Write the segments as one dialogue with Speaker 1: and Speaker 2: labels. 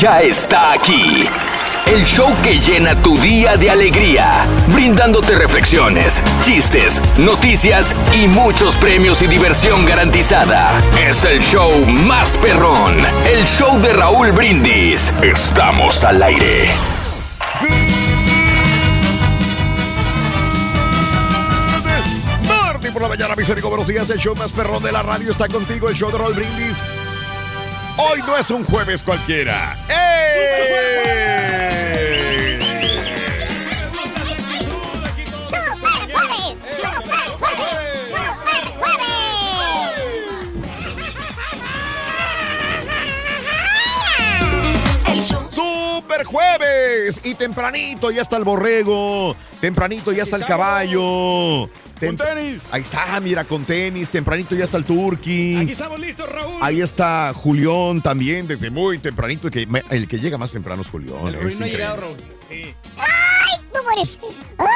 Speaker 1: Ya está aquí. El show que llena tu día de alegría, brindándote reflexiones, chistes, noticias y muchos premios y diversión garantizada. Es el show más perrón, el show de Raúl Brindis. Estamos al aire.
Speaker 2: Martín por la mañana, mis amigos, buenos días. El show más perrón de la radio está contigo, el show de Raúl Brindis. Hoy no es un jueves cualquiera. ¡Eh! ¡Super jueves! Y tempranito ya está el borrego, tempranito ya está el caballo.
Speaker 3: Con tenis.
Speaker 2: Ahí está, mira, con tenis. Tempranito ya está el turqui.
Speaker 3: Aquí estamos listos, Raúl.
Speaker 2: Ahí está Julián también, desde muy tempranito. El que, el que llega más temprano es Julián.
Speaker 3: El
Speaker 2: es
Speaker 3: no ha llegado, Raúl. Sí.
Speaker 4: ¡Ay! ¿Cómo eres? ¡Ay!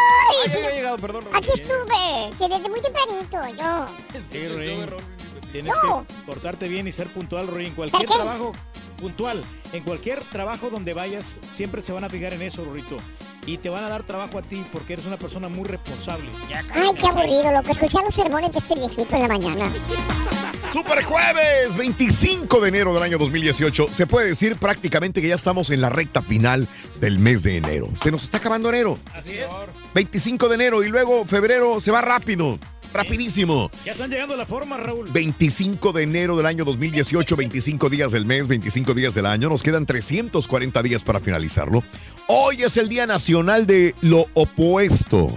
Speaker 3: Ay, sí, no ha llegado, perdón, Raúl.
Speaker 4: Aquí estuve, que desde muy tempranito, yo.
Speaker 3: Sí, Ruin. Tienes
Speaker 4: No.
Speaker 3: que portarte bien y ser puntual, Ruin. En cualquier trabajo puntual, en cualquier trabajo donde vayas, siempre se van a fijar en eso, Rorito. Y te van a dar trabajo a ti porque eres una persona muy responsable. Ya,
Speaker 4: Ay, qué aburrido, loco, escuchar los sermones de este viejito en la mañana.
Speaker 2: Super jueves, 25 de enero del año 2018. Se puede decir prácticamente que ya estamos en la recta final del mes de enero. Se nos está acabando enero.
Speaker 3: Así es.
Speaker 2: 25 de enero y luego febrero se va rápido. Rapidísimo.
Speaker 3: Ya están llegando a la forma, Raúl.
Speaker 2: 25 de enero del año 2018, 25 días del mes, 25 días del año. Nos quedan 340 días para finalizarlo. Hoy es el Día Nacional de lo Opuesto.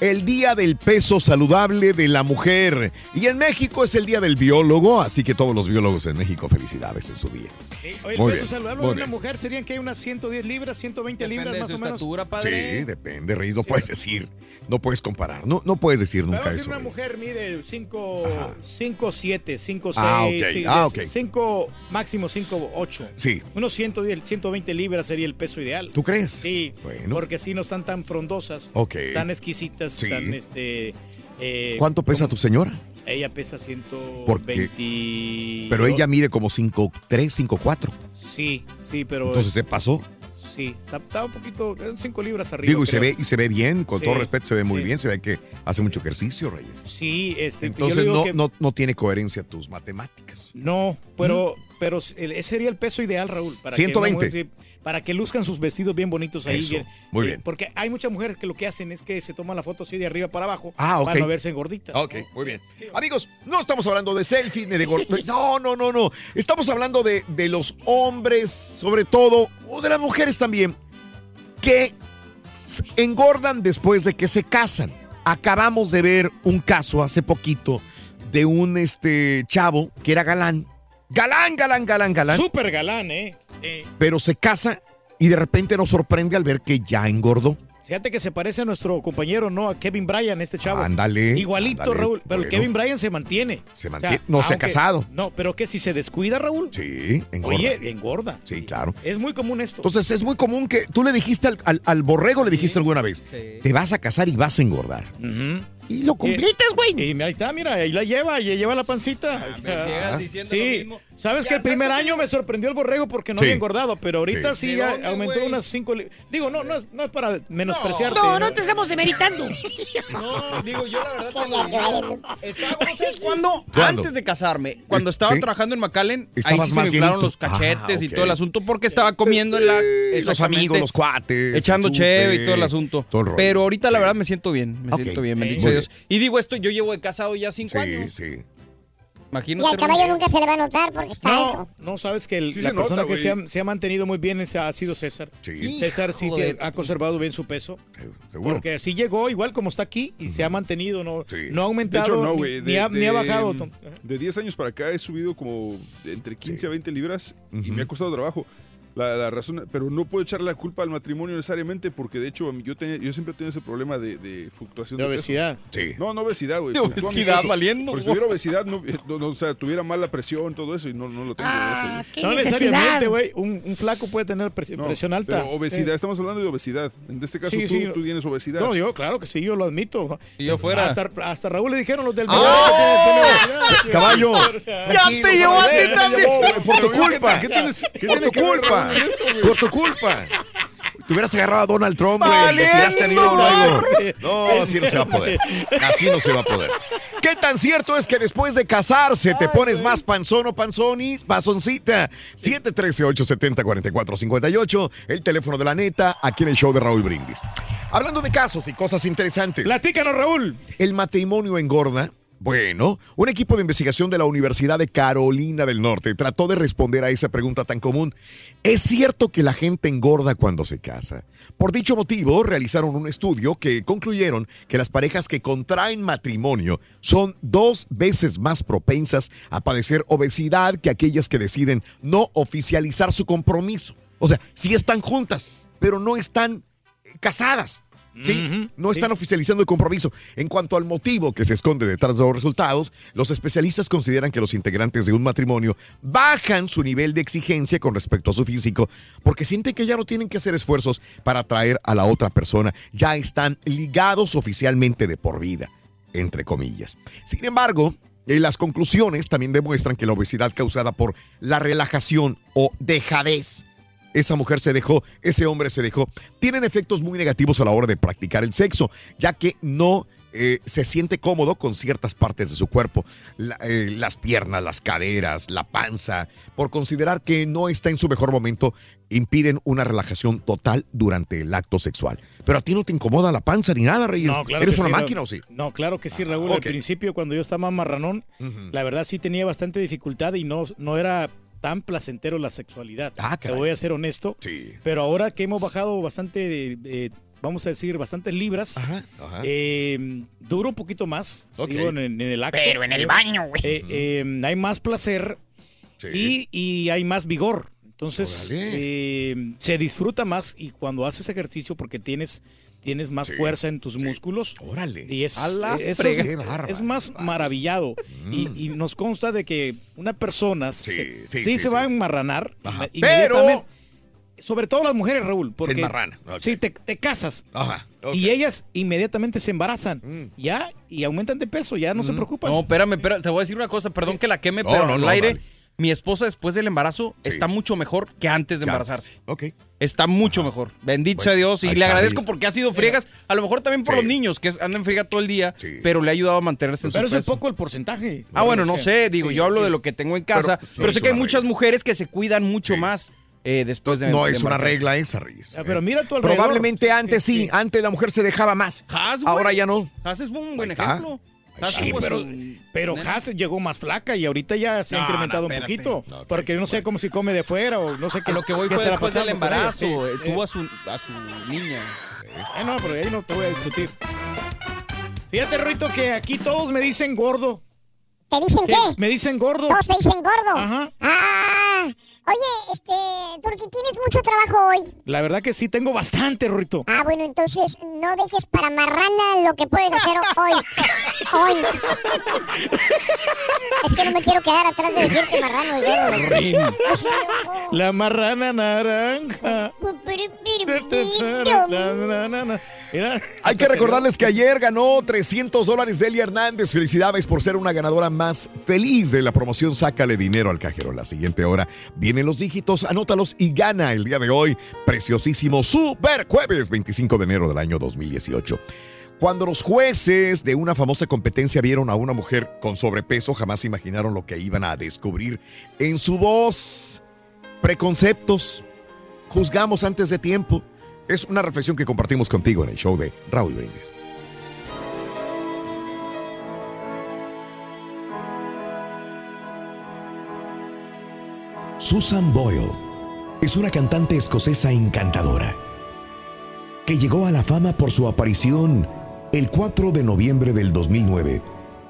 Speaker 2: El Día del Peso Saludable de la Mujer. Y en México es el Día del Biólogo, así que todos los biólogos en México, felicidades en su día.
Speaker 3: Sí, Oye,
Speaker 2: Muy
Speaker 3: el peso
Speaker 2: bien,
Speaker 3: saludable
Speaker 2: muy
Speaker 3: de una
Speaker 2: bien.
Speaker 3: mujer serían que hay unas 110 libras, 120 libras más o menos.
Speaker 2: Sí, depende, Rey. No puedes decir, no puedes comparar, no, no puedes decir nunca
Speaker 3: decir
Speaker 2: eso.
Speaker 3: una mujer mide 5, 5, 7, 5, 6,
Speaker 2: Ah, ok, ah, ok.
Speaker 3: 5, máximo 5, 8.
Speaker 2: Sí.
Speaker 3: Unos 110, 120 libras sería el peso ideal.
Speaker 2: ¿Tú crees?
Speaker 3: Sí,
Speaker 2: Bueno.
Speaker 3: porque así no están tan frondosas,
Speaker 2: Ok.
Speaker 3: tan exquisitas,
Speaker 2: Sí.
Speaker 3: tan este... eh,
Speaker 2: ¿Cuánto pesa tu señora?
Speaker 3: Ella pesa 120.
Speaker 2: Porque- Pero ella mide como 5'3, 5'4.
Speaker 3: Sí, sí, pero...
Speaker 2: Entonces se pasó.
Speaker 3: Sí, está, un poquito, 5 libras arriba.
Speaker 2: Digo, y se ve, y se ve bien, con
Speaker 3: Sí,
Speaker 2: todo respeto, se ve muy
Speaker 3: sí.
Speaker 2: bien, se ve que hace mucho ejercicio, Reyes.
Speaker 3: Sí, este,
Speaker 2: Entonces no,
Speaker 3: que-
Speaker 2: no, no tiene coherencia tus matemáticas.
Speaker 3: No, pero, pero el- ese sería el peso ideal, Raúl. Para que
Speaker 2: 120.
Speaker 3: una mujer, sí, para que luzcan sus vestidos bien bonitos ahí.
Speaker 2: Eso, muy
Speaker 3: Eh,
Speaker 2: bien.
Speaker 3: Porque hay muchas mujeres que lo que hacen es que se toman la foto así de arriba para abajo
Speaker 2: Ah, ok.
Speaker 3: para no verse gorditas.
Speaker 2: Ok, muy bien. Amigos, no estamos hablando de selfies ni de gor- No, no, no, no. Estamos hablando de, de los hombres, sobre todo, o de las mujeres también, que engordan después de que se casan. Acabamos de ver un caso hace poquito de un este chavo que era galán. Galán, galán, galán, galán.
Speaker 3: Súper galán, ¿eh?
Speaker 2: Pero se casa y de repente nos sorprende al ver que ya engordó.
Speaker 3: Fíjate que se parece a nuestro compañero, ¿no? A Kevin Bryan, este chavo.
Speaker 2: Ándale,
Speaker 3: Igualito,
Speaker 2: ándale,
Speaker 3: Raúl. Pero
Speaker 2: bueno.
Speaker 3: Kevin Bryan se mantiene.
Speaker 2: Se
Speaker 3: O sea,
Speaker 2: mantiene. no se ha casado.
Speaker 3: No, pero que si se descuida, Raúl.
Speaker 2: Sí, engorda.
Speaker 3: Oye, engorda.
Speaker 2: Sí, claro.
Speaker 3: Es muy común esto.
Speaker 2: Entonces es muy común que tú le dijiste al, al- al borrego, le dijiste alguna vez, te vas a casar y vas a engordar. Y lo completas, güey.
Speaker 3: Y ahí está, mira, ahí la lleva, y lleva la pancita.
Speaker 5: llegas diciendo
Speaker 3: sí.
Speaker 5: lo mismo.
Speaker 3: Sabes que el primer año me sorprendió el borrego porque no
Speaker 2: Sí.
Speaker 3: había engordado, pero ahorita
Speaker 2: Sí.
Speaker 3: sí,
Speaker 5: ¿De
Speaker 3: ya
Speaker 5: dónde,
Speaker 3: aumentó
Speaker 5: güey?
Speaker 3: unas 5 Digo, no, no, es- no es para menospreciarte.
Speaker 6: No, no te estamos demeritando.
Speaker 5: No, digo, yo la verdad
Speaker 4: Qué
Speaker 5: cuando
Speaker 4: natural.
Speaker 5: estaba, ¿sabes cuándo?
Speaker 2: ¿Cuándo?
Speaker 5: Antes de casarme, cuando
Speaker 2: Es-
Speaker 5: estaba
Speaker 2: ¿sí?
Speaker 5: trabajando en McAllen, ahí sí se me inflaron los cachetes
Speaker 2: Ah,
Speaker 5: y todo el asunto porque estaba comiendo en la
Speaker 2: los amigos, los cuates.
Speaker 5: echando cheve y todo el asunto.
Speaker 2: todo el rollo.
Speaker 5: Pero ahorita la verdad me siento bien, me siento bien, sea Dios. Y digo esto, yo llevo de casado ya cinco
Speaker 2: Sí,
Speaker 5: años.
Speaker 2: sí.
Speaker 4: Y
Speaker 5: Imagínate.
Speaker 4: al caballo nunca se le va a notar porque está
Speaker 3: No,
Speaker 4: alto.
Speaker 3: no, sabes que el-
Speaker 7: Sí
Speaker 3: la persona
Speaker 7: nota,
Speaker 3: que se ha, se ha mantenido muy bien es- ha sido César.
Speaker 2: Sí.
Speaker 3: César sí que ha conservado bien su peso.
Speaker 2: Seguro.
Speaker 3: Porque así llegó, igual como está aquí, y se ha mantenido, no,
Speaker 2: Sí.
Speaker 3: no ha
Speaker 7: De
Speaker 3: aumentado,
Speaker 7: hecho, no,
Speaker 3: ni-
Speaker 7: güey.
Speaker 3: ni,
Speaker 7: De,
Speaker 3: ha, ni ha
Speaker 7: de-
Speaker 3: bajado. Tom.
Speaker 7: De 10 años para acá he subido como de entre 15 a 20 libras y
Speaker 2: Ujú.
Speaker 7: me ha costado trabajo. La, la razón, pero no puedo echar la culpa al matrimonio necesariamente porque de hecho yo, tenía- yo siempre he tenido ese problema de, de fluctuación
Speaker 3: De
Speaker 7: de, peso.
Speaker 3: obesidad.
Speaker 2: Sí.
Speaker 7: No, no obesidad, güey.
Speaker 5: De obesidad valiendo,
Speaker 7: Porque si tuviera obesidad, no, eh, no- no, o sea, tuviera mala presión, todo eso y no, no lo tengo.
Speaker 6: Ah,
Speaker 7: ese.
Speaker 6: qué
Speaker 3: No
Speaker 6: necesidad.
Speaker 3: necesariamente, güey. Un, un flaco puede tener presión alta.
Speaker 7: pero obesidad,
Speaker 3: Eh,
Speaker 7: estamos hablando de obesidad. En este caso
Speaker 3: Sí,
Speaker 7: tú,
Speaker 3: sí.
Speaker 7: tú tienes obesidad.
Speaker 3: No, yo, claro que sí, yo lo admito.
Speaker 5: Si yo fuera.
Speaker 3: Hasta, hasta Raúl le dijeron los del
Speaker 2: ¡Ah!
Speaker 3: obesidad.
Speaker 2: Caballo.
Speaker 5: Ya te llevó a ti
Speaker 2: caballo,
Speaker 5: también.
Speaker 2: Por tu
Speaker 7: Pero yo, ¿qué-
Speaker 2: culpa.
Speaker 7: ¿Qué tienes? ¿Qué
Speaker 2: Por
Speaker 7: tiene
Speaker 2: tu
Speaker 7: que ver
Speaker 2: culpa. Por tu culpa. Te hubieras agarrado a Donald Trump, güey. Tiraste a luego. No, así no se va a poder. Así no se va a poder. ¿Qué tan cierto es que después de casarse te pones más panzón o panzonis? Panzoncita. 713-870-4458. El teléfono de la neta, aquí en el show de Raúl Brindis. Hablando de casos y cosas interesantes.
Speaker 3: Platícanos, Raúl.
Speaker 2: ¿El matrimonio engorda? Bueno, un equipo de investigación de la Universidad de Carolina del Norte trató de responder a esa pregunta tan común. ¿Es cierto que la gente engorda cuando se casa? Por dicho motivo, realizaron un estudio que concluyeron que las parejas que contraen matrimonio son dos veces más propensas a padecer obesidad que aquellas que deciden no oficializar su compromiso. O sea, sí están juntas, pero no están casadas. ¿Sí? No
Speaker 3: sí.
Speaker 2: están oficializando el compromiso. En cuanto al motivo que se esconde detrás de los resultados, los especialistas consideran que los integrantes de un matrimonio bajan su nivel de exigencia con respecto a su físico porque sienten que ya no tienen que hacer esfuerzos para atraer a la otra persona. Ya están ligados oficialmente de por vida, entre comillas. Sin embargo, eh, las conclusiones también demuestran que la obesidad causada por la relajación o dejadez esa mujer se dejó, ese hombre se dejó, tienen efectos muy negativos a la hora de practicar el sexo, ya que no eh, se siente cómodo con ciertas partes de su cuerpo, la- eh, las piernas, las caderas, la panza, por considerar que no está en su mejor momento, impiden una relajación total durante el acto sexual. Pero a ti no te incomoda la panza ni nada, Reyes.
Speaker 3: No, claro
Speaker 2: ¿Eres
Speaker 3: que
Speaker 2: una
Speaker 3: sí,
Speaker 2: máquina
Speaker 3: Raúl.
Speaker 2: o sí?
Speaker 3: No, claro que sí, Raúl.
Speaker 2: ok.
Speaker 3: Al principio, cuando yo estaba más marranón, la verdad sí tenía bastante dificultad y no, no era tan placentero la sexualidad.
Speaker 2: Ah,
Speaker 3: Te voy a ser honesto.
Speaker 2: Sí.
Speaker 3: Pero ahora que hemos bajado bastante, eh, vamos a decir, bastantes libras,
Speaker 2: Ajá, ajá.
Speaker 3: eh, dura un poquito más
Speaker 2: Ok.
Speaker 3: digo, en, en el acto.
Speaker 6: Pero en el
Speaker 3: Eh,
Speaker 6: baño, güey.
Speaker 3: eh, eh, hay más placer
Speaker 2: Sí.
Speaker 3: y, y hay más vigor. Entonces, eh, se disfruta más y cuando haces ejercicio porque tienes, tienes más
Speaker 2: Sí.
Speaker 3: fuerza en tus músculos.
Speaker 2: Órale.
Speaker 3: Y es, eso es, más maravillado. Y, y nos consta de que una persona
Speaker 2: Sí,
Speaker 3: se,
Speaker 2: sí,
Speaker 3: sí
Speaker 2: sí,
Speaker 3: se
Speaker 2: sí.
Speaker 3: va a enmarranar.
Speaker 2: Ajá. Pero-
Speaker 3: inmediatamente. Sobre todo las mujeres, Raúl. Porque
Speaker 2: enmarrana, ok.
Speaker 3: Sí, te, te casas.
Speaker 2: Ajá.
Speaker 3: Y ellas inmediatamente se embarazan.
Speaker 2: Mm.
Speaker 3: Ya, y aumentan de peso, ya no se preocupan.
Speaker 5: No, espérame, espérame, te voy a decir una cosa, perdón que la queme,
Speaker 2: No,
Speaker 5: pero
Speaker 2: no,
Speaker 5: al
Speaker 2: no,
Speaker 5: aire,
Speaker 2: dale.
Speaker 5: mi esposa después del embarazo
Speaker 2: Sí.
Speaker 5: está mucho mejor que antes de
Speaker 2: Ya.
Speaker 5: embarazarse.
Speaker 2: Ok.
Speaker 5: Está mucho mejor. Bendito
Speaker 2: Bueno,
Speaker 5: sea Dios. Y le agradezco porque ha sido friegas, a lo mejor también por
Speaker 2: Sí.
Speaker 5: los niños, que andan friega todo el día,
Speaker 2: Sí.
Speaker 5: pero le ha ayudado a mantenerse en su
Speaker 3: Pero es un
Speaker 5: peso.
Speaker 3: poco el porcentaje.
Speaker 5: Ah, bueno, no sé, digo,
Speaker 3: Sí,
Speaker 5: yo hablo de lo que tengo en casa,
Speaker 2: Pero-
Speaker 5: pero, sé que hay muchas mujeres que se cuidan mucho más eh, después de
Speaker 2: No
Speaker 5: de
Speaker 2: es una regla esa, Reyes.
Speaker 3: Ah, pero mira.
Speaker 2: Probablemente antes sí, antes la mujer se dejaba más.
Speaker 5: Has.
Speaker 2: Ahora ya no.
Speaker 5: Has es un buen ejemplo.
Speaker 3: Sí, pero, pero. Haas llegó más flaca y ahorita ya se ha incrementado
Speaker 5: no,
Speaker 3: un poquito.
Speaker 2: No,
Speaker 3: porque no sé cómo si come de fuera o no sé qué.
Speaker 5: A lo que voy fue después del embarazo. Eh,
Speaker 3: sí.
Speaker 5: Tuvo a su, a su niña.
Speaker 3: Eh, no, pero ahí no te voy a discutir. Fíjate, Rito, que aquí todos me dicen gordo.
Speaker 4: ¿Te dicen
Speaker 3: ¿Qué?
Speaker 4: qué?
Speaker 3: Me dicen gordo.
Speaker 4: Todos te dicen gordo.
Speaker 3: Ajá.
Speaker 4: Ah, Oye, este, Turki, tienes mucho trabajo hoy.
Speaker 3: La verdad que sí, tengo bastante, Rorrito.
Speaker 4: Ah, bueno, entonces no dejes para marrana lo que puedes hacer hoy. Hoy. Es que no me quiero quedar atrás de decirte marrano ojo.
Speaker 3: La marrana naranja. Mira,
Speaker 8: Hay que recordarles que ayer ganó 300 dólares Delia Hernández. Felicidades por ser una ganadora más feliz de la promoción Sácale dinero al cajero. La siguiente hora los dígitos, anótalos y gana el día de hoy. Preciosísimo Super Jueves 25 de enero del año 2018. Cuando los jueces de una famosa competencia vieron a una mujer con sobrepeso, jamás imaginaron lo que iban a descubrir en su voz. Preconceptos, juzgamos antes de tiempo. Es una reflexión que compartimos contigo en el show de Raúl Brindis.
Speaker 2: Susan Boyle es una cantante escocesa encantadora que llegó a la fama por su aparición el 4 de noviembre del 2009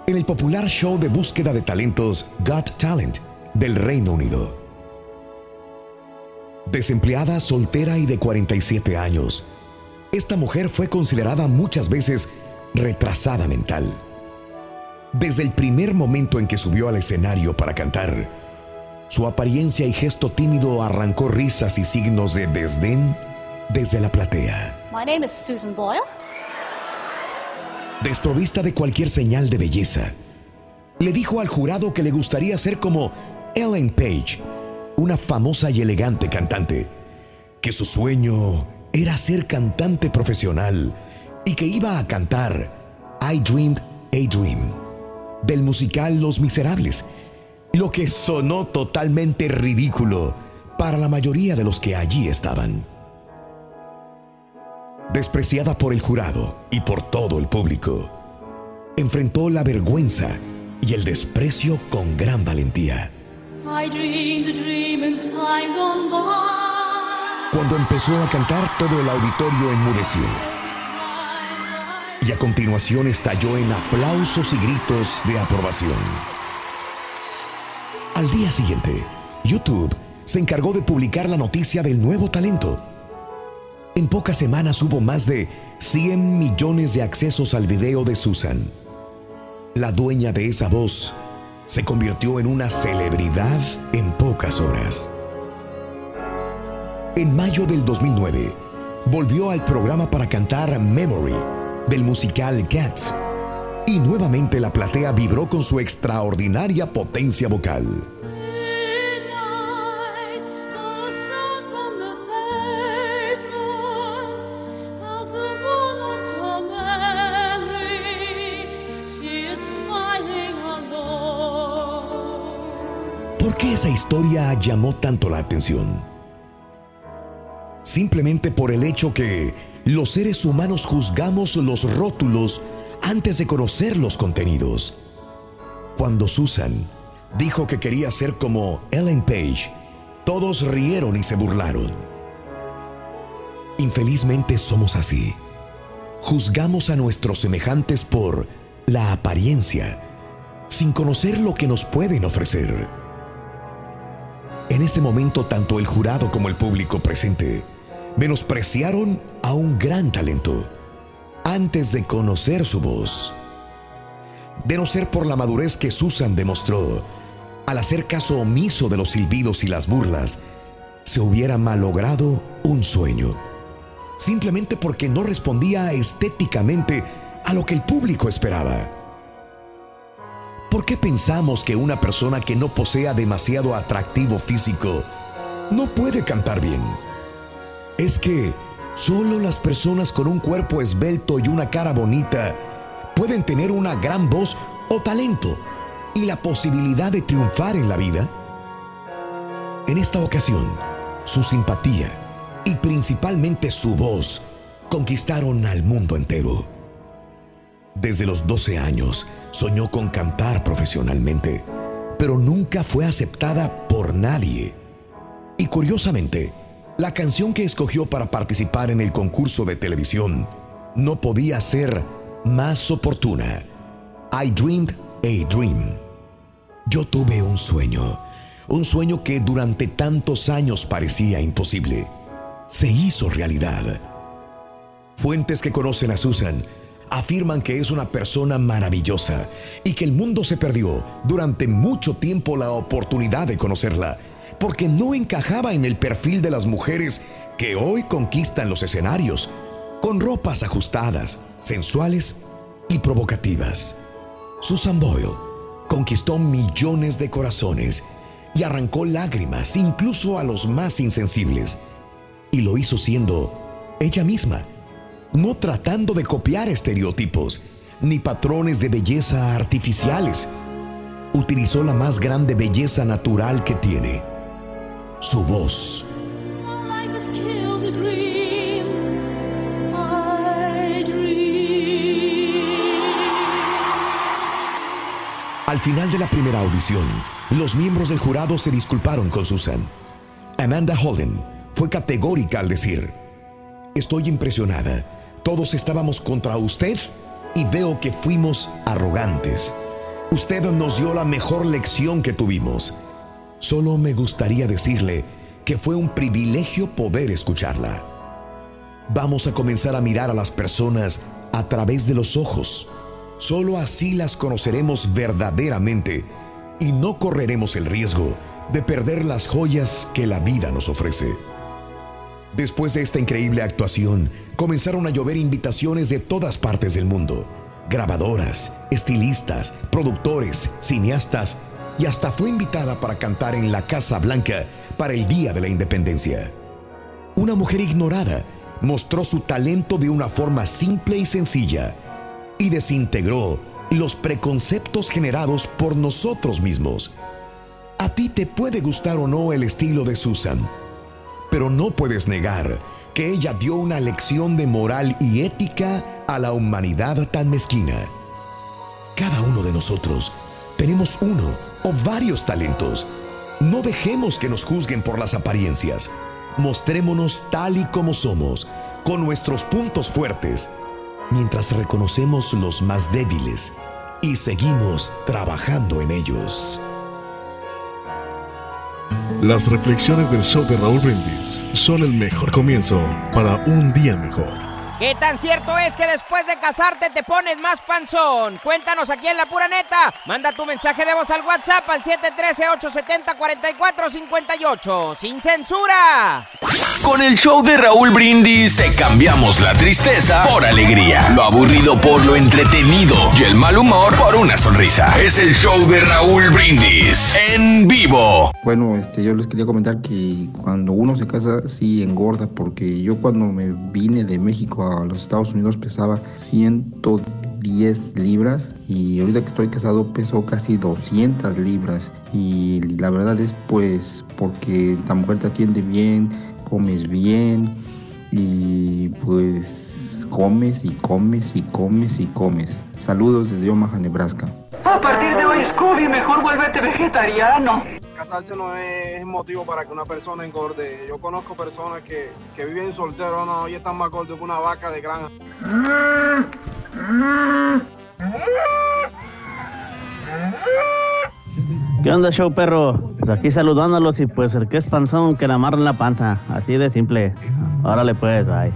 Speaker 2: en el popular show de búsqueda de talentos Got Talent del Reino Unido. Desempleada, soltera y de 47 años, esta mujer fue considerada muchas veces retrasada mental. Desde el primer momento en que subió al escenario para cantar, su apariencia y gesto tímido arrancó risas y signos de desdén desde la platea.
Speaker 9: My name is Susan Boyle.
Speaker 2: Desprovista de cualquier señal de belleza, le dijo al jurado que le gustaría ser como Ellen Page, una famosa y elegante cantante, que su sueño era ser cantante profesional y que iba a cantar I Dreamed a Dream del musical Los Miserables, lo que sonó totalmente ridículo para la mayoría de los que allí estaban. Despreciada por el jurado y por todo el público, enfrentó la vergüenza y el desprecio con gran valentía. Cuando empezó a cantar, todo el auditorio enmudeció. Y a continuación estalló en aplausos y gritos de aprobación. Al día siguiente, YouTube se encargó de publicar la noticia del nuevo talento. En pocas semanas hubo más de 100 millones de accesos al video de Susan. La dueña de esa voz se convirtió en una celebridad en pocas horas. En mayo del 2009, volvió al programa para cantar Memory del musical Cats y nuevamente la platea vibró con su extraordinaria potencia vocal. ¿Por qué esa historia llamó tanto la atención? Simplemente por el hecho que los seres humanos juzgamos los rótulos antes de conocer los contenidos. Cuando Susan dijo que quería ser como Ellen Page, todos rieron y se burlaron. Infelizmente somos así. Juzgamos a nuestros semejantes por la apariencia, sin conocer lo que nos pueden ofrecer. En ese momento, tanto el jurado como el público presente menospreciaron a un gran talento antes de conocer su voz. De no ser por la madurez que Susan demostró, al hacer caso omiso de los silbidos y las burlas, se hubiera malogrado un sueño, simplemente porque no respondía estéticamente a lo que el público esperaba. ¿Por qué pensamos que una persona que no posea demasiado atractivo físico no puede cantar bien? Es que solo las personas con un cuerpo esbelto y una cara bonita pueden tener una gran voz o talento y la posibilidad de triunfar en la vida. En esta ocasión, su simpatía y principalmente su voz conquistaron al mundo entero. Desde los 12 años soñó con cantar profesionalmente, pero nunca fue aceptada por nadie. Y curiosamente, la canción que escogió para participar en el concurso de televisión no podía ser más oportuna. I dreamed a dream. Yo tuve un sueño, Un sueño que durante tantos años parecía imposible, se hizo realidad. Fuentes que conocen a Susan afirman que es una persona maravillosa y que el mundo se perdió durante mucho tiempo la oportunidad de conocerla, porque no encajaba en el perfil de las mujeres que hoy conquistan los escenarios, con ropas ajustadas, sensuales y provocativas. Susan Boyle conquistó millones de corazones y arrancó lágrimas incluso a los más insensibles. Y lo hizo siendo ella misma, no tratando de copiar estereotipos ni patrones de belleza artificiales. Utilizó la más grande belleza natural que tiene, su voz. Al final de la primera audición, los miembros del jurado se disculparon con Susan. Amanda Holden fue categórica al decir, estoy impresionada, todos estábamos contra usted y veo que fuimos arrogantes. Usted nos dio la mejor lección que tuvimos. Solo me gustaría decirle que fue un privilegio poder escucharla. Vamos a comenzar a mirar a las personas a través de los ojos. Solo así las conoceremos verdaderamente y no correremos el riesgo de perder las joyas que la vida nos ofrece. Después de esta increíble actuación, comenzaron a llover invitaciones de todas partes del mundo. Grabadoras, estilistas, productores, cineastas y hasta fue invitada para cantar en la Casa Blanca para el Día de la Independencia. Una mujer ignorada mostró su talento de una forma simple y sencilla y desintegró los preconceptos generados por nosotros mismos. A ti te puede gustar o no el estilo de Susan, pero no puedes negar que ella dio una lección de moral y ética a la humanidad tan mezquina. Cada uno de nosotros tenemos uno o varios talentos. No dejemos que nos juzguen por las apariencias. Mostrémonos tal y como somos, con nuestros puntos fuertes, mientras reconocemos los más débiles y seguimos trabajando en ellos.
Speaker 10: Las reflexiones del show de Raúl Brindis son el mejor comienzo para un día mejor.
Speaker 11: ¿Qué tan cierto es que después de casarte te pones más panzón? Cuéntanos aquí en La Pura Neta. Manda tu mensaje de voz al WhatsApp al 713-870-4458. ¡Sin censura!
Speaker 1: Con el show de Raúl Brindis te cambiamos la tristeza por alegría, lo aburrido por lo entretenido y el mal humor por una sonrisa. Es el show de Raúl Brindis en vivo.
Speaker 12: Bueno, este, yo les quería comentar que cuando uno se casa sí engorda, porque yo cuando me vine de México a los Estados Unidos pesaba 110 libras y ahorita que estoy casado peso casi 200 libras y la verdad es pues porque la mujer te atiende bien, comes bien y pues comes y comes y comes y comes. Saludos desde Omaha, Nebraska.
Speaker 13: A partir de hoy, Scooby, mejor vuélvete vegetariano. Casarse no es motivo para que una persona engorde. Yo conozco personas que, que viven solteros, no, y están más gordos que una vaca de granja.
Speaker 14: ¿Qué onda, show perro? Pues aquí saludándolos y pues el que es panzón que le amarren la panza. Así de simple. Órale pues, bye.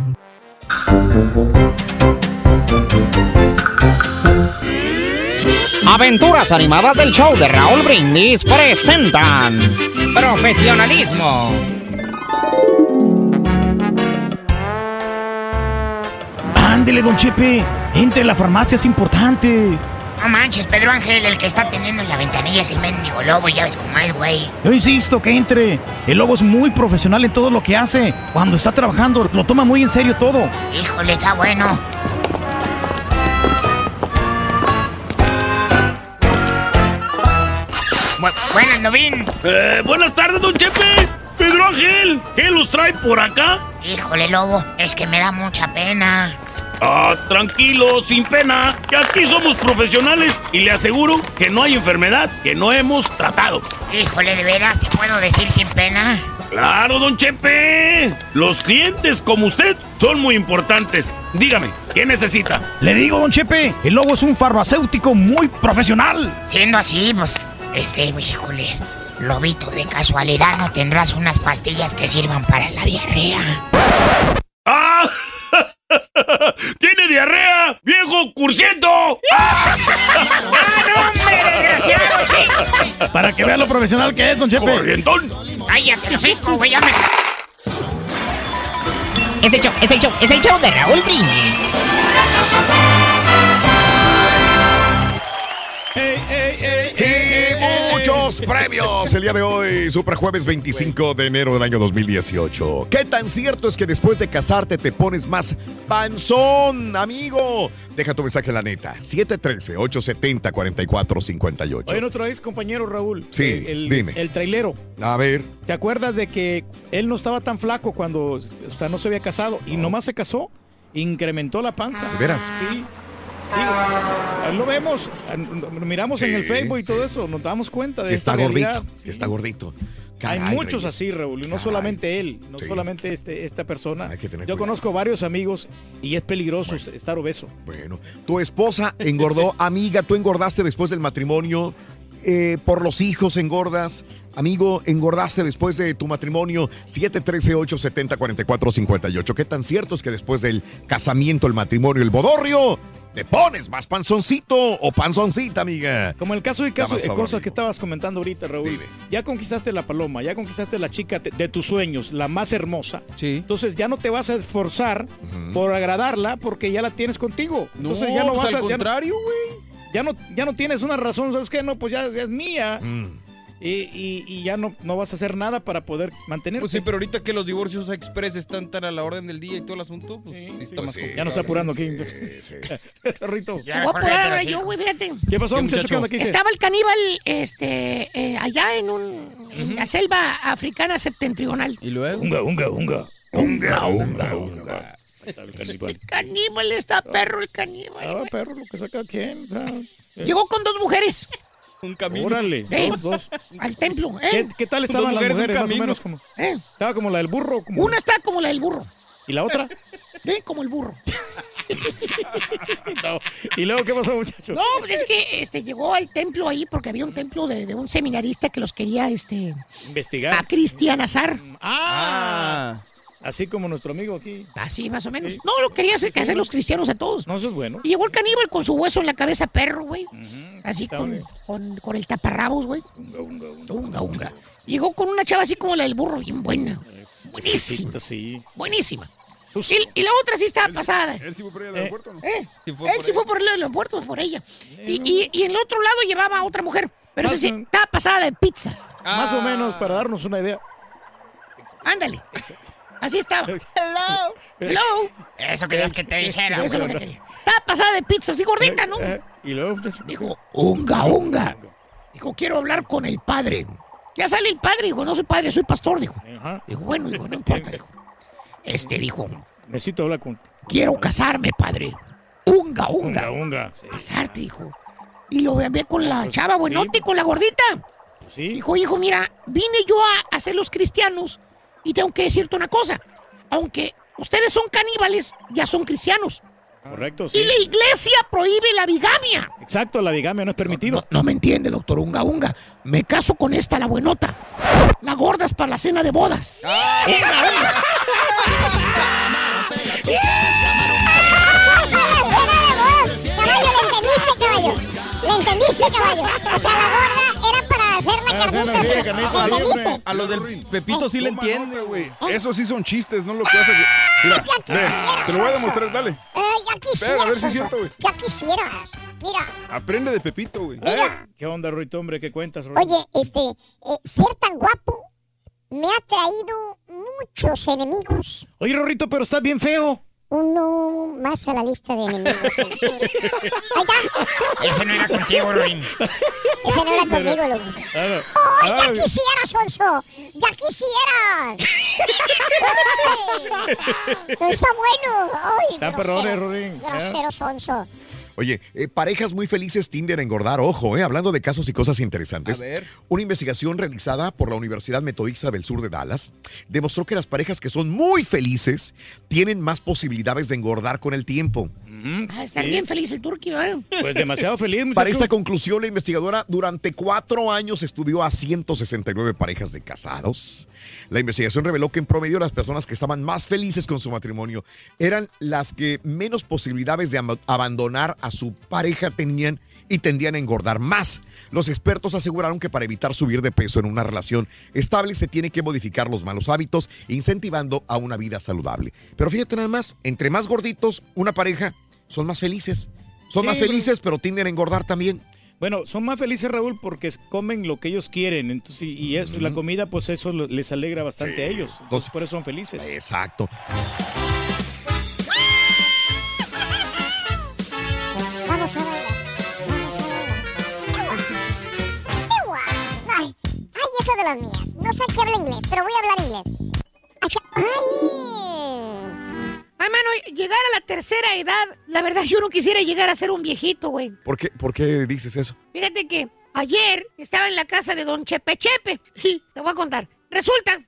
Speaker 11: Aventuras animadas del show de Raúl Brindis presentan Profesionalismo.
Speaker 3: Ándele, don Chepe. Entre, la farmacia es importante.
Speaker 15: No manches, Pedro Ángel, el que está teniendo en la ventanilla es el mendigo lobo, ya ves cómo es, güey.
Speaker 3: Yo insisto que entre. El lobo es muy profesional en todo lo que hace. Cuando está trabajando, lo toma muy en serio todo.
Speaker 15: Híjole, está bueno. Bu- buenas, Novín.
Speaker 16: Eh, buenas tardes, don Chepe. Pedro Ángel, ¿qué los trae por acá?
Speaker 15: Híjole, lobo, es que me da mucha pena.
Speaker 16: Ah, tranquilo, sin pena, que aquí somos profesionales y le aseguro que no hay enfermedad que no hemos tratado.
Speaker 15: Híjole, de veras, ¿te puedo decir sin pena?
Speaker 16: Claro, don Chepe. Los clientes como usted son muy importantes. Dígame, ¿qué necesita?
Speaker 3: Le digo, don Chepe, el lobo es un farmacéutico muy profesional.
Speaker 15: Siendo así, pues, este, híjole.
Speaker 17: Lobito, de casualidad no tendrás unas pastillas que sirvan para la diarrea.
Speaker 16: ¡Ah! ¡Tiene diarrea! ¡Viejo cursiento!
Speaker 17: ¡Ah, no, hombre, desgraciado, chico!
Speaker 3: Para que vea lo profesional que es, don Chepe.
Speaker 16: ¡Corrientón!
Speaker 17: Cállate, cinco, güey, ya me... Es el show, es el show, es el show de Raúl Brindis.
Speaker 2: Premios el día de hoy, Super Jueves 25 de enero del año 2018. ¿Qué tan cierto es que después de casarte te pones más panzón, amigo? Deja tu mensaje en la neta, 713-870-4458.
Speaker 3: Oye, nuestro ex compañero Raúl.
Speaker 2: Sí,
Speaker 3: el,
Speaker 2: dime.
Speaker 3: El trailero.
Speaker 2: A ver,
Speaker 3: ¿Te acuerdas de que él no estaba tan flaco cuando o sea, no se había casado y nomás se casó? Incrementó la panza.
Speaker 2: ¿De veras?
Speaker 3: Sí. Digo, ahí lo vemos, ah, lo miramos en el Facebook y todo eso, nos damos cuenta de esta
Speaker 2: está gordito,
Speaker 3: realidad.
Speaker 2: está gordito.
Speaker 3: Hay muchos
Speaker 2: Reyes.
Speaker 3: así, Raúl, y no
Speaker 2: Caray.
Speaker 3: solamente él, no
Speaker 2: Sí.
Speaker 3: solamente este, esta persona.
Speaker 2: Hay que tener
Speaker 3: Yo
Speaker 2: cuidado.
Speaker 3: conozco varios amigos y es peligroso estar obeso.
Speaker 2: Bueno, tu esposa engordó, amiga, tú engordaste después del matrimonio, eh, por los hijos engordas, amigo, engordaste después de tu matrimonio, 713-870-4458. ¿Qué tan cierto es que después del casamiento, el matrimonio, el bodorrio, te pones más panzoncito o panzoncita, amiga?
Speaker 3: Como el caso y caso, eh, cosas que estabas comentando ahorita, Raúl. Ya conquistaste la paloma, ya conquistaste la chica te- de tus sueños, la más hermosa. Entonces ya no te vas a esforzar por agradarla porque ya la tienes contigo. Entonces
Speaker 5: No,
Speaker 3: ya no
Speaker 5: pues
Speaker 3: vas
Speaker 5: al
Speaker 3: a, ya no-
Speaker 5: contrario,
Speaker 3: Ya no, ya no tienes una razón, ¿sabes qué? No, pues ya, ya es mía.
Speaker 2: Mm.
Speaker 3: Y, y- y ya no, no vas a hacer nada para poder mantenerte.
Speaker 5: Pues sí, pero ahorita que los divorcios express están tan a la orden del día y todo el asunto, pues sí, está más
Speaker 3: Ya no está apurando aquí. Carrito.
Speaker 17: Me voy a apurar ahora yo, güey, fíjate.
Speaker 3: ¿Qué pasó,
Speaker 5: ¿Qué,
Speaker 3: muchacho?
Speaker 5: muchacho?
Speaker 3: ¿Qué.
Speaker 17: Estaba el caníbal este, eh, allá en, un, en la selva africana septentrional.
Speaker 5: ¿Y luego?
Speaker 3: Unga, unga, unga.
Speaker 17: Unga, unga,
Speaker 3: unga.
Speaker 17: El caníbal está perro, el caníbal.
Speaker 3: Ah, perro, lo que saca quién. o sea, eh.
Speaker 17: Llegó con dos mujeres
Speaker 5: Un camino.
Speaker 3: Órale,
Speaker 17: Eh.
Speaker 3: dos, dos.
Speaker 17: al templo.
Speaker 3: ¿Qué,
Speaker 17: ¿eh?
Speaker 3: qué tal estaban las
Speaker 5: mujeres, un
Speaker 3: mujeres, más o menos? Como,
Speaker 17: ¿Eh?
Speaker 3: estaba como la del burro. Como,
Speaker 17: Una está como la del burro.
Speaker 3: ¿Y la otra?
Speaker 17: ¿eh? Como el burro.
Speaker 3: No. ¿Y luego qué pasó, muchacho?
Speaker 17: No, pues es que este, llegó al templo ahí porque había un templo de, de un seminarista que los quería este,
Speaker 3: Investigar.
Speaker 17: a Cristian Azar.
Speaker 3: Ah, así como nuestro amigo aquí.
Speaker 17: Así más o menos. No, lo quería hacer, que hacer los cristianos a todos.
Speaker 3: No, eso es bueno.
Speaker 17: Y llegó el caníbal con su hueso en la cabeza perro, güey. Así con, con, con el taparrabos, güey. Unga, unga. Llegó con una chava así como la del burro, bien buena. Buenísima.
Speaker 3: Sí.
Speaker 17: Buenísima. Y, y la otra sí estaba pasada.
Speaker 7: ¿Él sí fue por al aeropuerto no?
Speaker 17: ¿Eh?
Speaker 5: Sí fue
Speaker 17: Él
Speaker 5: por
Speaker 17: sí
Speaker 5: ahí.
Speaker 17: fue por el aeropuerto, por ella. Y, y, y en el otro lado llevaba a otra mujer. Pero esa sí estaba pasada de pizzas.
Speaker 3: Más o menos, para darnos una idea.
Speaker 17: Ándale. Así estaba. Hello. Hello. Eso querías que te dijera. Eso es lo que quería. Estaba pasada de pizzas y gordita, ¿no?
Speaker 3: Eh, Y luego, muchacho.
Speaker 17: Dijo, unga, unga. Dijo, quiero hablar con el padre. Ya sale el padre, dijo, no soy padre, soy pastor, dijo. Dijo, bueno, dijo, no importa, dijo. Este dijo,
Speaker 3: Necesito hablar con.
Speaker 17: quiero casarme, padre. Unga, unga.
Speaker 3: Unga, unga.
Speaker 17: Casarte, dijo. Y lo ve con la chava buenote con la gordita.
Speaker 3: pues sí.
Speaker 17: Dijo, hijo, mira, vine yo a hacer los cristianos y tengo que decirte una cosa. Aunque ustedes son caníbales, ya son cristianos.
Speaker 3: Correcto, sí.
Speaker 17: Y la iglesia prohíbe la bigamia.
Speaker 3: Exacto, la bigamia no es permitido.
Speaker 17: No, no me entiende, doctor Unga Unga. Me caso con esta, la buenota. La gorda es para la cena de bodas. Unga, unga.
Speaker 4: Caballo, ¿le entendiste, caballo? ¿Le entendiste, caballo? O sea, la gorda
Speaker 5: A los del Pepito sí le entiende, güey.
Speaker 7: Esos sí son chistes, no lo que hace. Mira,
Speaker 4: ya
Speaker 7: ve,
Speaker 4: quisieras,
Speaker 7: te lo voy a demostrar, dale.
Speaker 4: Eh, ya quisieras.
Speaker 7: A ver si es cierto, güey.
Speaker 4: Ya quisieras. Mira,
Speaker 7: Aprende de Pepito, güey.
Speaker 4: mira.
Speaker 3: ¿Qué onda, Ruito, hombre? ¿Qué cuentas, Ruito?
Speaker 4: Oye, este, eh, ser tan guapo me ha traído muchos enemigos.
Speaker 3: Oye, Rorrito, pero estás bien feo.
Speaker 4: Uno más a la lista de enemigos. Ahí está.
Speaker 17: Ese no era contigo, Ruin.
Speaker 4: Ese no era conmigo.
Speaker 3: Ah,
Speaker 4: ¡Ay, ya quisieras, Sonso! ¡Ya quisieras! ¡Está bueno! ¡Ay, grosero,
Speaker 3: perrones, Rorín.
Speaker 4: Grosero, Sonso.
Speaker 2: Oye, eh, parejas muy felices tienden a engordar. Ojo, eh, hablando de casos y cosas interesantes.
Speaker 5: A ver.
Speaker 2: Una investigación realizada por la Universidad Metodista del Sur de Dallas demostró que las parejas que son muy felices tienen más posibilidades de engordar con el tiempo.
Speaker 17: Ah, estar
Speaker 2: Sí.
Speaker 17: bien feliz el turqui, ¿verdad?
Speaker 3: Pues demasiado feliz,
Speaker 2: Para esta conclusión, la investigadora durante cuatro años estudió a 169 parejas de casados. La investigación reveló que en promedio las personas que estaban más felices con su matrimonio eran las que menos posibilidades de abandonar a su pareja tenían y tendían a engordar más. Los expertos aseguraron que para evitar subir de peso en una relación estable se tiene que modificar los malos hábitos, incentivando a una vida saludable. Pero fíjate nada más, entre más gorditos una pareja, son más felices. Son
Speaker 3: Sí,
Speaker 2: más felices, pero tienden a engordar también.
Speaker 3: Bueno, son más felices, Raúl, porque comen lo que ellos quieren. Entonces, y y es, la comida, pues eso les alegra bastante a ellos. Entonces, por eso son felices.
Speaker 2: Exacto.
Speaker 4: Vamos a bailar. Ay, ay, eso de las mías. No sé qué habla inglés, pero voy a hablar inglés. Ay,
Speaker 17: Ay, mano, llegar a la tercera edad, la verdad yo no quisiera llegar a ser un viejito, güey.
Speaker 2: ¿Por qué, ¿Por qué dices eso?
Speaker 17: Fíjate que ayer estaba en la casa de don Chepe Chepe. Y te voy a contar. Resulta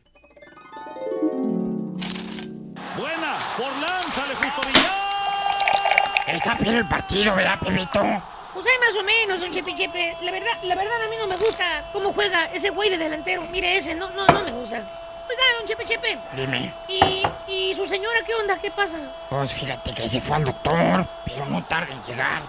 Speaker 18: Buena, Forlán, sale justo Villar.
Speaker 17: Está bien el partido, ¿verdad, Pepito? Pues hay más o menos, don Chepe Chepe. La verdad, la verdad a mí no me gusta cómo juega ese güey de delantero. Mire ese, no, no, no me gusta. Oiga, don Chepe Chepe.
Speaker 15: Dime.
Speaker 17: ¿Y, y su señora qué onda? ¿Qué pasa?
Speaker 15: Pues fíjate que se fue al doctor, pero no tarda en llegar.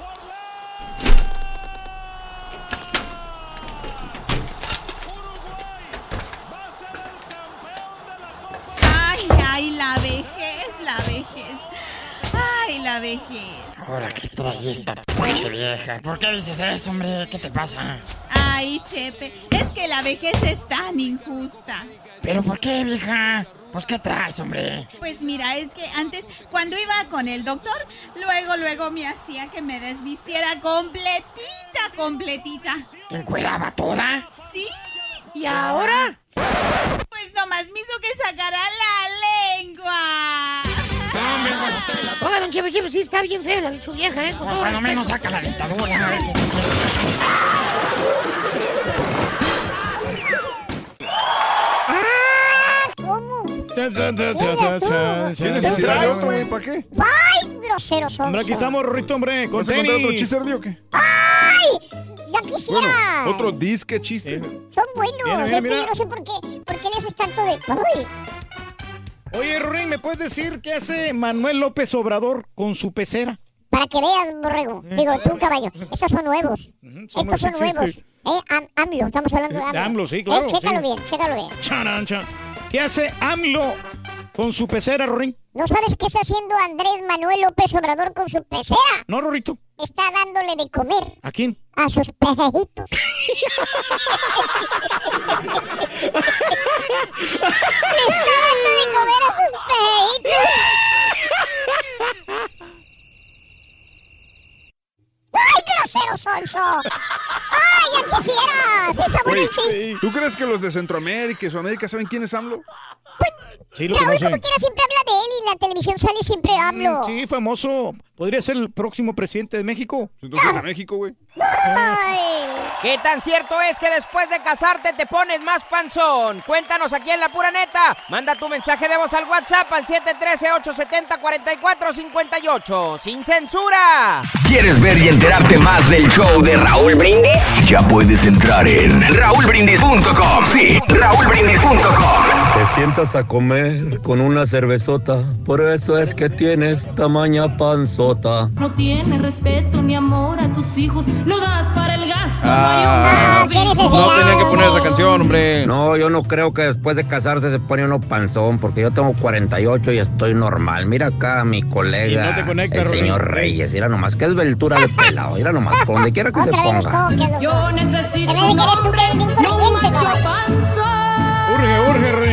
Speaker 19: Ay, ay, la vejez, la vejez. Ay, la vejez.
Speaker 15: Ahora que trae esta pinche vieja. ¿Por qué dices eso, hombre? ¿Qué te pasa?
Speaker 19: Ay, Chepe, es que la vejez es tan injusta.
Speaker 15: ¿Pero por qué, vieja? Pues ¿qué traes, hombre?
Speaker 19: Pues mira, es que antes, cuando iba con el doctor, luego, luego me hacía que me desvistiera completita, completita.
Speaker 15: ¿Te encueraba toda?
Speaker 19: Sí.
Speaker 17: ¿Y ahora?
Speaker 19: Pues nomás me hizo que sacara la lengua.
Speaker 17: Oiga, don Chepe Chepe, sí está bien fea la, su vieja, ¿eh? Con todo
Speaker 15: cuando menos saca la dentadura. a ver qué se siente.
Speaker 7: ¿Qué necesidad de otro, güey? ¿Para qué?
Speaker 4: ¡Ay, grosero son!
Speaker 3: Hombre, aquí estamos, Rorrito, hombre, con
Speaker 7: ¿Vas a contar
Speaker 3: tenis.
Speaker 7: otro chiste, o qué?
Speaker 4: ¡Ay! ¡Ya quisiera!
Speaker 7: Bueno, otro disque chiste.
Speaker 4: Son buenos.
Speaker 3: Mira, mira,
Speaker 4: es que
Speaker 3: mira.
Speaker 4: yo no sé por qué, por qué le haces tanto de... ¡Ay!
Speaker 3: Oye, Rorín, ¿me puedes decir qué hace Manuel López Obrador con su pecera?
Speaker 4: Para que veas, borrego. Digo, tú, caballo. Estos son nuevos.
Speaker 3: son
Speaker 4: Estos son
Speaker 3: nuevos.
Speaker 4: Eh, Am- AMLO, estamos hablando de AMLO.
Speaker 3: AMLO, sí, claro,
Speaker 4: Eh, chécalo
Speaker 3: sí.
Speaker 4: bien, chécalo bien.
Speaker 3: Charan, chan. ¿Qué hace AMLO con su pecera, Rorín?
Speaker 4: ¿No sabes qué está haciendo Andrés Manuel López Obrador con su pecera?
Speaker 3: No, Rorito.
Speaker 4: Está dándole de comer
Speaker 3: ¿A quién?
Speaker 4: a sus pejejitos. Le está dando de comer a sus pejejitos. ¡Ay, grosero sonso! ¡Ay, ya quisieras! Está bueno el chiste.
Speaker 7: ¿tú crees que los de Centroamérica y Sudamérica saben quién es AMLO?
Speaker 3: Sí, lo
Speaker 4: Raúl,
Speaker 3: conocen.
Speaker 4: como quiera, siempre habla de él y en la televisión sale siempre AMLO.
Speaker 3: Mm, Sí, famoso. Podría ser el próximo presidente de México.
Speaker 7: Entonces, de México, güey.
Speaker 11: ¿Qué tan cierto es que después de casarte te pones más panzón? Cuéntanos aquí en La Pura Neta. Manda tu mensaje de voz al WhatsApp al 713-870-4458. ¡Sin censura!
Speaker 1: ¿Quieres ver y enterarte más del show de Raúl Brindis? Ya puedes entrar en raúlbrindis.com. Sí, raúlbrindis.com.
Speaker 20: Te sientas a comer con una cervezota, por eso es que tienes tamaña panzota.
Speaker 6: No tienes respeto ni amor a tus hijos, no das para el gasto.
Speaker 20: Ah,
Speaker 5: No tenían que poner esa canción, hombre.
Speaker 20: No, yo no creo que después de casarse se pone uno panzón, porque yo tengo 48 y estoy normal. Mira acá a mi colega,
Speaker 3: Y no te conecta,
Speaker 20: el señor Reyes. Mira nomás, que es veltura de pelado. Mira nomás, por donde quiera que se ponga.
Speaker 6: Yo necesito un hombre, no un macho panzón.
Speaker 3: Urge, urge.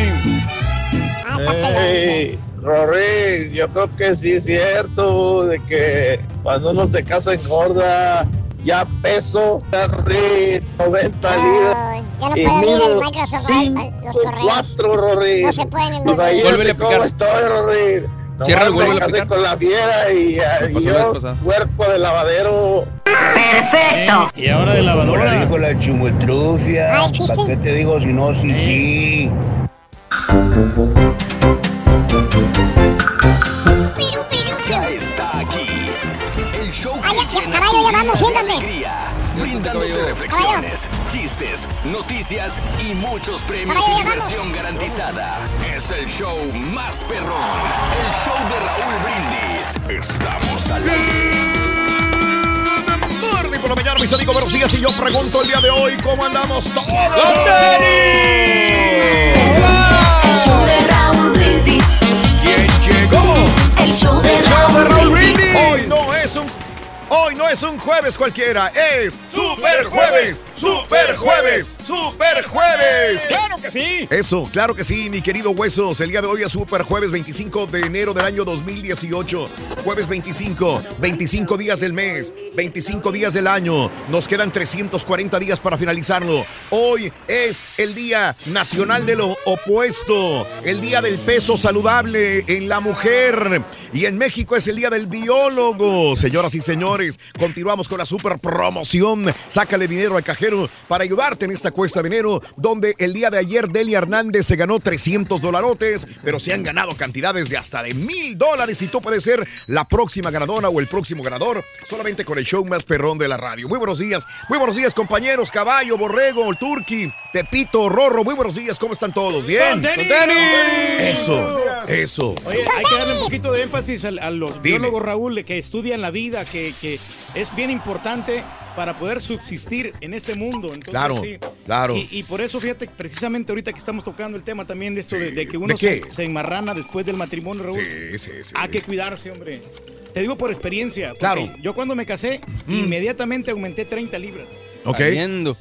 Speaker 21: Ey, Rory, yo creo que sí es cierto de que cuando uno se casa engorda, ya peso, Rory, 90 libras.
Speaker 4: Ya no
Speaker 21: y
Speaker 4: puede abrir el Microsoft los
Speaker 21: 5,
Speaker 4: correos.
Speaker 21: 4, Rory.
Speaker 4: No se pueden
Speaker 5: a
Speaker 21: cómo estoy, Rory.
Speaker 5: Ciérralo y
Speaker 21: Nomás
Speaker 5: vuélvele
Speaker 21: me
Speaker 5: a
Speaker 21: casé
Speaker 5: picar.
Speaker 21: con la fiera y
Speaker 5: vez
Speaker 21: adiós, cuerpo de lavadero.
Speaker 3: ¡Perfecto! Y ahora de lavadora.
Speaker 20: dijo la chumutrufia.
Speaker 4: Ah, ¿el
Speaker 20: qué te digo si no, sí, sí?
Speaker 1: Ya está aquí
Speaker 4: vamos, siéntate.
Speaker 1: Alegría, brindándote reflexiones, chistes, noticias y muchos premios y diversión garantizada. Es el show más perrón, el show de Raúl Brindis. Estamos al
Speaker 2: Morning por la mañana, mis amigos, buenos días. Y yo pregunto el día de hoy, ¿cómo andamos todos?
Speaker 22: El show de El show de Raúl.
Speaker 2: Hoy no es un Hoy no es un jueves cualquiera, es Super Jueves, Super Jueves, Super Jueves.
Speaker 3: ¡Claro que sí!
Speaker 2: Eso, claro que sí, mi querido Huesos. El día de hoy es Super Jueves 25 de enero del año 2018. Jueves 25, 25 días del mes, 25 días del año. Nos quedan 340 días para finalizarlo. Hoy es el Día Nacional de lo Opuesto, el Día del Peso Saludable en la Mujer. Y en México es el Día del Biólogo. Señoras y señores, continuamos con la super promoción. Sácale dinero al cajero para ayudarte en esta cuesta de enero, donde el día de ayer Delia Hernández se ganó 300 dolarotes, pero se han ganado cantidades de hasta de mil dólares y tú puedes ser la próxima ganadora o el próximo ganador solamente con el show más perrón de la radio. Muy buenos días, muy buenos días compañeros, Caballo, Borrego, el Turqui, Pepito, Rorro, muy buenos días, ¿cómo están todos? ¿Bien?
Speaker 3: ¡Con tenis!
Speaker 2: Eso, eso.
Speaker 3: Oye, hay que darle un poquito de énfasis a, a los biólogos, Raúl, que estudian la vida, que, que es bien importante para poder subsistir en este mundo. Entonces,
Speaker 2: Claro,
Speaker 3: sí.
Speaker 2: claro.
Speaker 3: Y, y por eso, fíjate, precisamente ahorita que estamos tocando el tema también de esto, de, de que
Speaker 2: ¿De
Speaker 3: uno se, se enmarrana después del matrimonio, Raúl.
Speaker 2: Sí, sí, sí.
Speaker 3: Hay que cuidarse, hombre. Te digo por experiencia.
Speaker 2: Claro.
Speaker 3: Yo cuando me casé,
Speaker 2: Mm.
Speaker 3: inmediatamente aumenté 30 libras.
Speaker 2: ¿Ok?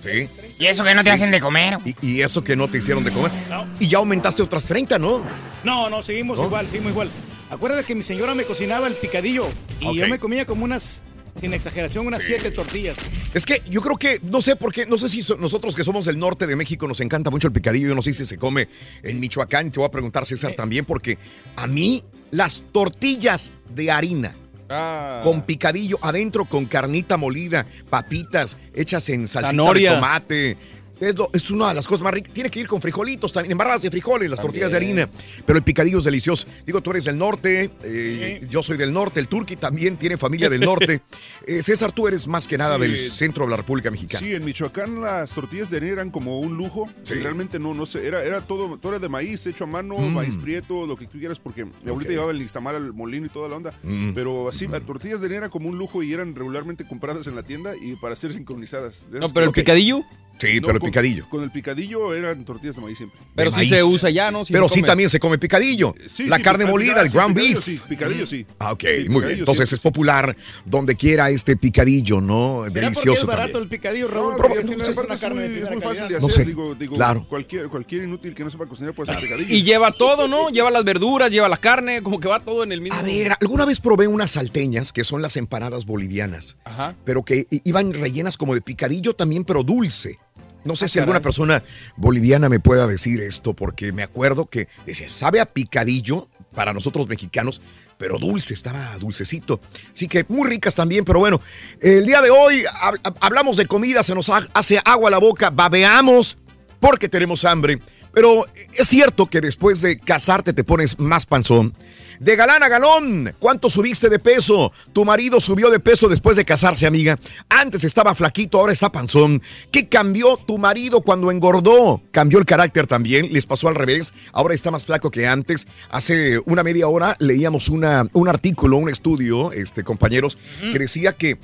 Speaker 2: Sí.
Speaker 23: Y eso que no te hacen de comer.
Speaker 2: Y, y eso que no te hicieron de comer. Y ya aumentaste otras 30, ¿no?
Speaker 3: No, no, seguimos
Speaker 2: ¿No?
Speaker 3: igual, seguimos igual. Acuérdate que mi señora me cocinaba el picadillo y yo me comía como unas, sin exageración, unas siete tortillas.
Speaker 2: Es que yo creo que, no sé por qué, no sé si so- nosotros que somos del norte de México nos encanta mucho el picadillo, yo no sé si se come en Michoacán, te voy a preguntar César también, porque a mí las tortillas de harina
Speaker 5: Ah.
Speaker 2: con picadillo adentro, con carnita molida, papitas hechas en salsita
Speaker 5: Zanahoria.
Speaker 2: de tomate. Es, lo- es una de las cosas más ricas. Tiene que ir con frijolitos también, embarradas de frijoles, las tortillas de harina. Pero el picadillo es delicioso. Digo, tú eres del norte, eh, yo soy del norte, el turqui también tiene familia del norte. Eh, César, tú eres más que nada
Speaker 7: Sí.
Speaker 2: del centro de la República Mexicana.
Speaker 7: Sí, en Michoacán las tortillas de harina eran como un lujo.
Speaker 2: Sí.
Speaker 7: Realmente no, no sé, era, era todo, todo era de maíz, hecho a mano,
Speaker 2: Mm.
Speaker 7: maíz prieto, lo que tú quieras, porque mi abuelita llevaba el nixtamal al molino y toda la onda.
Speaker 2: Mm.
Speaker 7: Pero así, las tortillas de harina eran como un lujo y eran regularmente compradas en la tienda y para ser sincronizadas. De
Speaker 5: No, pero el
Speaker 7: que-
Speaker 5: picadillo.
Speaker 2: Sí,
Speaker 7: No,
Speaker 2: pero el picadillo.
Speaker 7: Con el picadillo eran tortillas de maíz siempre.
Speaker 5: Pero
Speaker 2: De
Speaker 5: sí
Speaker 2: maíz.
Speaker 5: se usa ya, ¿no?
Speaker 2: Pero sí
Speaker 5: come.
Speaker 2: también se come picadillo.
Speaker 7: Sí,
Speaker 2: la
Speaker 7: sí,
Speaker 2: carne
Speaker 7: picadillo,
Speaker 2: molida, el ground
Speaker 7: picadillo
Speaker 2: beef.
Speaker 7: sí, picadillo sí.
Speaker 2: Ah, ok,
Speaker 7: Sí,
Speaker 2: muy bien. Entonces
Speaker 7: sí.
Speaker 2: es popular donde quiera este picadillo, ¿no?
Speaker 3: ¿Será porque es
Speaker 2: Delicioso
Speaker 3: barato
Speaker 2: también.
Speaker 3: el picadillo, Raúl?
Speaker 7: No,
Speaker 3: si no
Speaker 7: pues,
Speaker 3: es una
Speaker 7: es
Speaker 3: carne
Speaker 7: muy,
Speaker 3: de
Speaker 7: es muy fácil de hacer.
Speaker 2: No sé.
Speaker 7: Digo, digo,
Speaker 2: Claro.
Speaker 7: cualquier, cualquier inútil que no sepa cocinar puede hacer picadillo.
Speaker 5: Y lleva todo, ¿no? Lleva las verduras, lleva la carne, como que va todo en el mismo.
Speaker 2: A ver, alguna vez probé unas salteñas que son las empanadas bolivianas,
Speaker 5: Ajá.
Speaker 2: pero que iban rellenas como de picadillo también, pero dulce. No sé
Speaker 5: Ah,
Speaker 2: si alguna persona boliviana me pueda decir esto, porque me acuerdo que decía, sabe a picadillo para nosotros mexicanos, pero dulce, estaba dulcecito. Así que muy ricas también, pero bueno, el día de hoy hab- hab- hablamos de comida, se nos ha- hace agua a la boca, babeamos porque tenemos hambre. Pero es cierto que después de casarte te pones más panzón. De galán a galón, ¿cuánto subiste de peso? Tu marido subió de peso después de casarse, amiga. Antes estaba flaquito, ahora está panzón. ¿Qué cambió tu marido cuando engordó? ¿Cambió el carácter también? ¿Les pasó al revés? Ahora está más flaco que antes. Hace una media hora leíamos una, un artículo, un estudio, este, compañeros, que decía que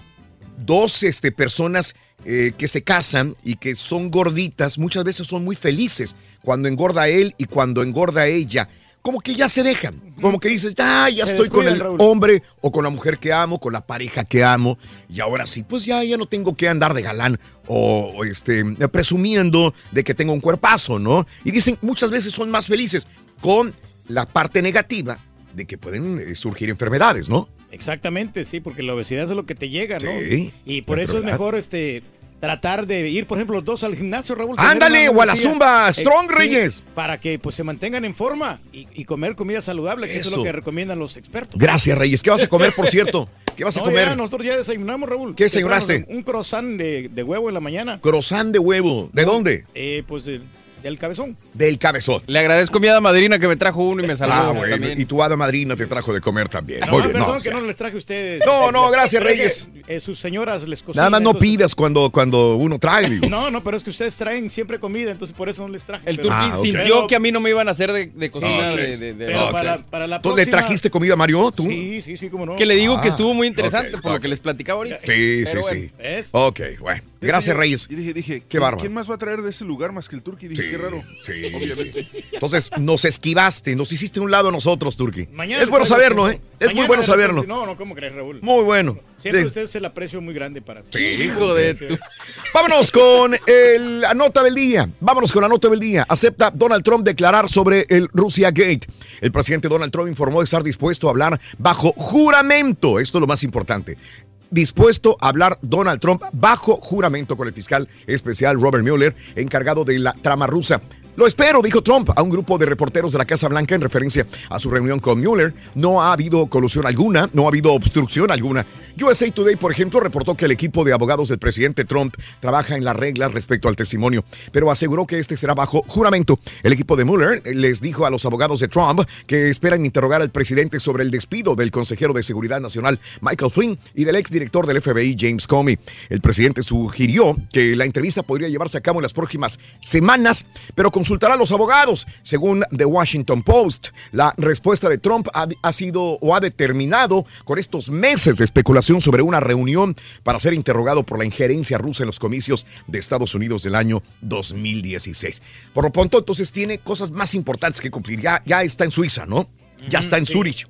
Speaker 2: dos este, personas eh, que se casan y que son gorditas, muchas veces son muy felices cuando engorda él y cuando engorda ella. Como que ya se dejan, como que dices, ah, ya
Speaker 3: Se
Speaker 2: estoy con el
Speaker 3: Raúl.
Speaker 2: hombre o con la mujer que amo, con la pareja que amo, y ahora sí, pues ya, ya no tengo que andar de galán o, o, este, presumiendo de que tengo un cuerpazo, ¿no? Y dicen, muchas veces son más felices con la parte negativa de que pueden eh, surgir enfermedades, ¿no?
Speaker 3: Exactamente, sí, porque la obesidad es lo que te llega, ¿no?
Speaker 2: Sí,
Speaker 3: y por eso es mejor este tratar de ir, por ejemplo, los dos al gimnasio, Raúl.
Speaker 2: Ándale, o a la. Zumba, Strong
Speaker 3: sí,
Speaker 2: Reyes.
Speaker 3: para que pues se mantengan en forma y, y comer comida saludable, que eso. es lo que recomiendan los expertos.
Speaker 2: Gracias, Reyes. ¿Qué vas a comer, por cierto? ¿Qué vas a comer?
Speaker 3: ya, nosotros ya desayunamos, Raúl.
Speaker 2: ¿Qué desayunaste?
Speaker 3: Un croissant de, de huevo en la mañana.
Speaker 2: Croissant de huevo. ¿De dónde?
Speaker 3: Eh, pues eh, del cabezón.
Speaker 2: Del cabezón.
Speaker 5: Le agradezco a mi hada madrina que me trajo uno y me salvó.
Speaker 2: Ah, bueno,
Speaker 5: también.
Speaker 2: y tu hada madrina te trajo de comer también.
Speaker 3: No,
Speaker 2: Muy bien,
Speaker 3: perdón
Speaker 2: no,
Speaker 3: que
Speaker 2: o sea,
Speaker 3: no les traje a ustedes.
Speaker 2: No, no, gracias,
Speaker 3: es que,
Speaker 2: Reyes.
Speaker 3: eh, sus señoras les cocinan.
Speaker 2: Nada más no
Speaker 3: entonces-
Speaker 2: pidas cuando, cuando uno trae, digo.
Speaker 3: No, no, pero es que ustedes traen siempre comida, entonces por eso no les traje.
Speaker 5: El
Speaker 3: pero-
Speaker 5: turqui
Speaker 2: Ah,
Speaker 5: sintió
Speaker 3: Pero-
Speaker 5: que a mí no me iban a hacer de, de cocina
Speaker 2: Ok.
Speaker 5: de, de- de-
Speaker 3: Pero
Speaker 2: Ok.
Speaker 3: para, para la
Speaker 2: ¿Tú le
Speaker 3: próxima-
Speaker 2: trajiste comida a Mario? ¿Tú?
Speaker 3: Sí, sí, sí, cómo no.
Speaker 5: Que le digo que
Speaker 2: Ah,
Speaker 5: estuvo muy interesante por lo que les platicaba ahorita.
Speaker 2: Sí, sí, sí.
Speaker 3: ¿ves?
Speaker 2: Ok, bueno. Gracias, Reyes.
Speaker 7: Y dije, dije,
Speaker 2: Qué
Speaker 7: ¿quién,
Speaker 2: bárbaro.
Speaker 7: ¿quién más va a traer de ese lugar más que el Turqui? Dije,
Speaker 2: Sí,
Speaker 7: qué raro.
Speaker 2: sí,
Speaker 7: Obviamente.
Speaker 2: sí. Entonces, nos esquivaste, nos hiciste un lado a nosotros, Turki.
Speaker 3: Mañana
Speaker 2: Es bueno saberlo, ¿eh? Es muy bueno
Speaker 3: de
Speaker 2: saberlo.
Speaker 3: No, no, ¿cómo crees, Raúl?
Speaker 2: Muy bueno.
Speaker 3: Siempre
Speaker 2: Sí.
Speaker 3: usted es el aprecio muy grande para
Speaker 2: Sí,
Speaker 5: Hijo de tu-.
Speaker 2: Vámonos con el- la nota del día. Vámonos con la nota del día. Acepta Donald Trump declarar sobre el Russia Gate. El presidente Donald Trump informó estar dispuesto a hablar bajo juramento. Esto es lo más importante. Dispuesto a hablar Donald Trump bajo juramento con el fiscal especial Robert Mueller, encargado de la trama rusa. Lo espero, dijo Trump a un grupo de reporteros de la Casa Blanca en referencia a su reunión con Mueller. No ha habido colusión alguna, no ha habido obstrucción alguna. USA Today, por ejemplo, reportó que el equipo de abogados del presidente Trump trabaja en las reglas respecto al testimonio, pero aseguró que este será bajo juramento. El equipo de Mueller les dijo a los abogados de Trump que esperan interrogar al presidente sobre el despido del consejero de Seguridad Nacional Michael Flynn y del exdirector del FBI James Comey. El presidente sugirió que la entrevista podría llevarse a cabo en las próximas semanas, pero consultará a los abogados. Según The Washington Post, la respuesta de Trump ha, ha sido o ha determinado con estos meses de especulación sobre una reunión para ser interrogado por la injerencia rusa en los comicios de Estados Unidos del año 2016. Por lo pronto, entonces tiene cosas más importantes que cumplir. Ya, ya está en Suiza, ¿no? Ya está en. Zurich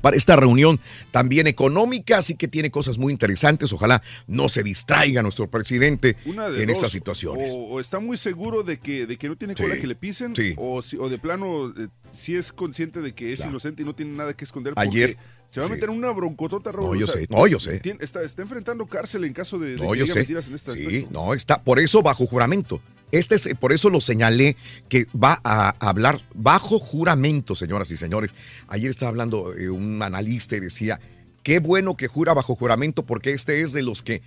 Speaker 2: para esta reunión también económica, así que tiene cosas muy interesantes. Ojalá no se distraiga nuestro presidente en
Speaker 7: dos,
Speaker 2: estas situaciones.
Speaker 7: O, o está muy seguro de que, de que no tiene cola
Speaker 2: Sí,
Speaker 7: que le pisen,
Speaker 2: sí.
Speaker 7: o, si- o de plano eh, sí es consciente de que es
Speaker 2: Claro.
Speaker 7: inocente y no tiene nada que esconder.
Speaker 2: Ayer-
Speaker 7: se va a meter en una broncotota, Raúl.
Speaker 2: No, yo
Speaker 7: o sea,
Speaker 2: sé, no, yo sé.
Speaker 7: tiene- está, está enfrentando cárcel en caso de, de
Speaker 2: No,
Speaker 7: que
Speaker 2: yo sé.
Speaker 7: mentiras en este
Speaker 2: Sí,
Speaker 7: aspecto.
Speaker 2: no, está por eso bajo juramento. Este es, por eso lo señalé que va a hablar bajo juramento, señoras y señores. Ayer estaba hablando eh, un analista y decía, qué bueno que jura bajo juramento porque este es de los que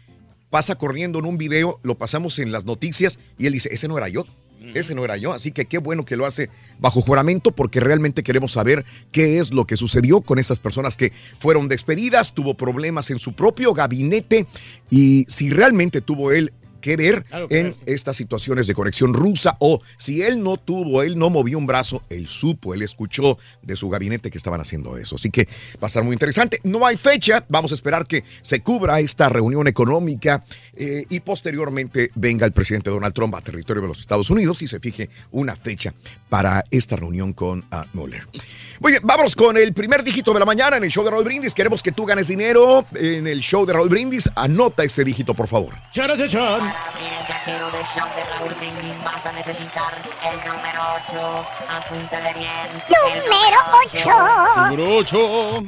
Speaker 2: pasa corriendo en un video, lo pasamos en las noticias y él dice, ese no era yo. Ese no era yo, así que qué bueno que lo hace bajo juramento porque realmente queremos saber qué es lo que sucedió con estas personas que fueron despedidas, tuvo problemas en su propio gabinete y si realmente tuvo él que ver
Speaker 3: Claro que
Speaker 2: en
Speaker 3: sí.
Speaker 2: estas situaciones de conexión rusa o si él no tuvo, él no movió un brazo, él supo, él escuchó de su gabinete que estaban haciendo eso. Así que va a estar muy interesante. No hay fecha, vamos a esperar que se cubra esta reunión económica eh, y posteriormente venga el presidente Donald Trump a territorio de los Estados Unidos y se fije una fecha para esta reunión con ah, Mueller. Muy bien, vámonos con el primer dígito de la mañana en el show de Raúl Brindis. Queremos que tú ganes dinero en el show de Raúl Brindis. Anota ese dígito, por favor.
Speaker 3: Chara, chara, chara.
Speaker 24: Viajero del show de Raúl Brindis vas a necesitar el número 8. Apúntale bien.
Speaker 4: Número 8.
Speaker 5: Número 8.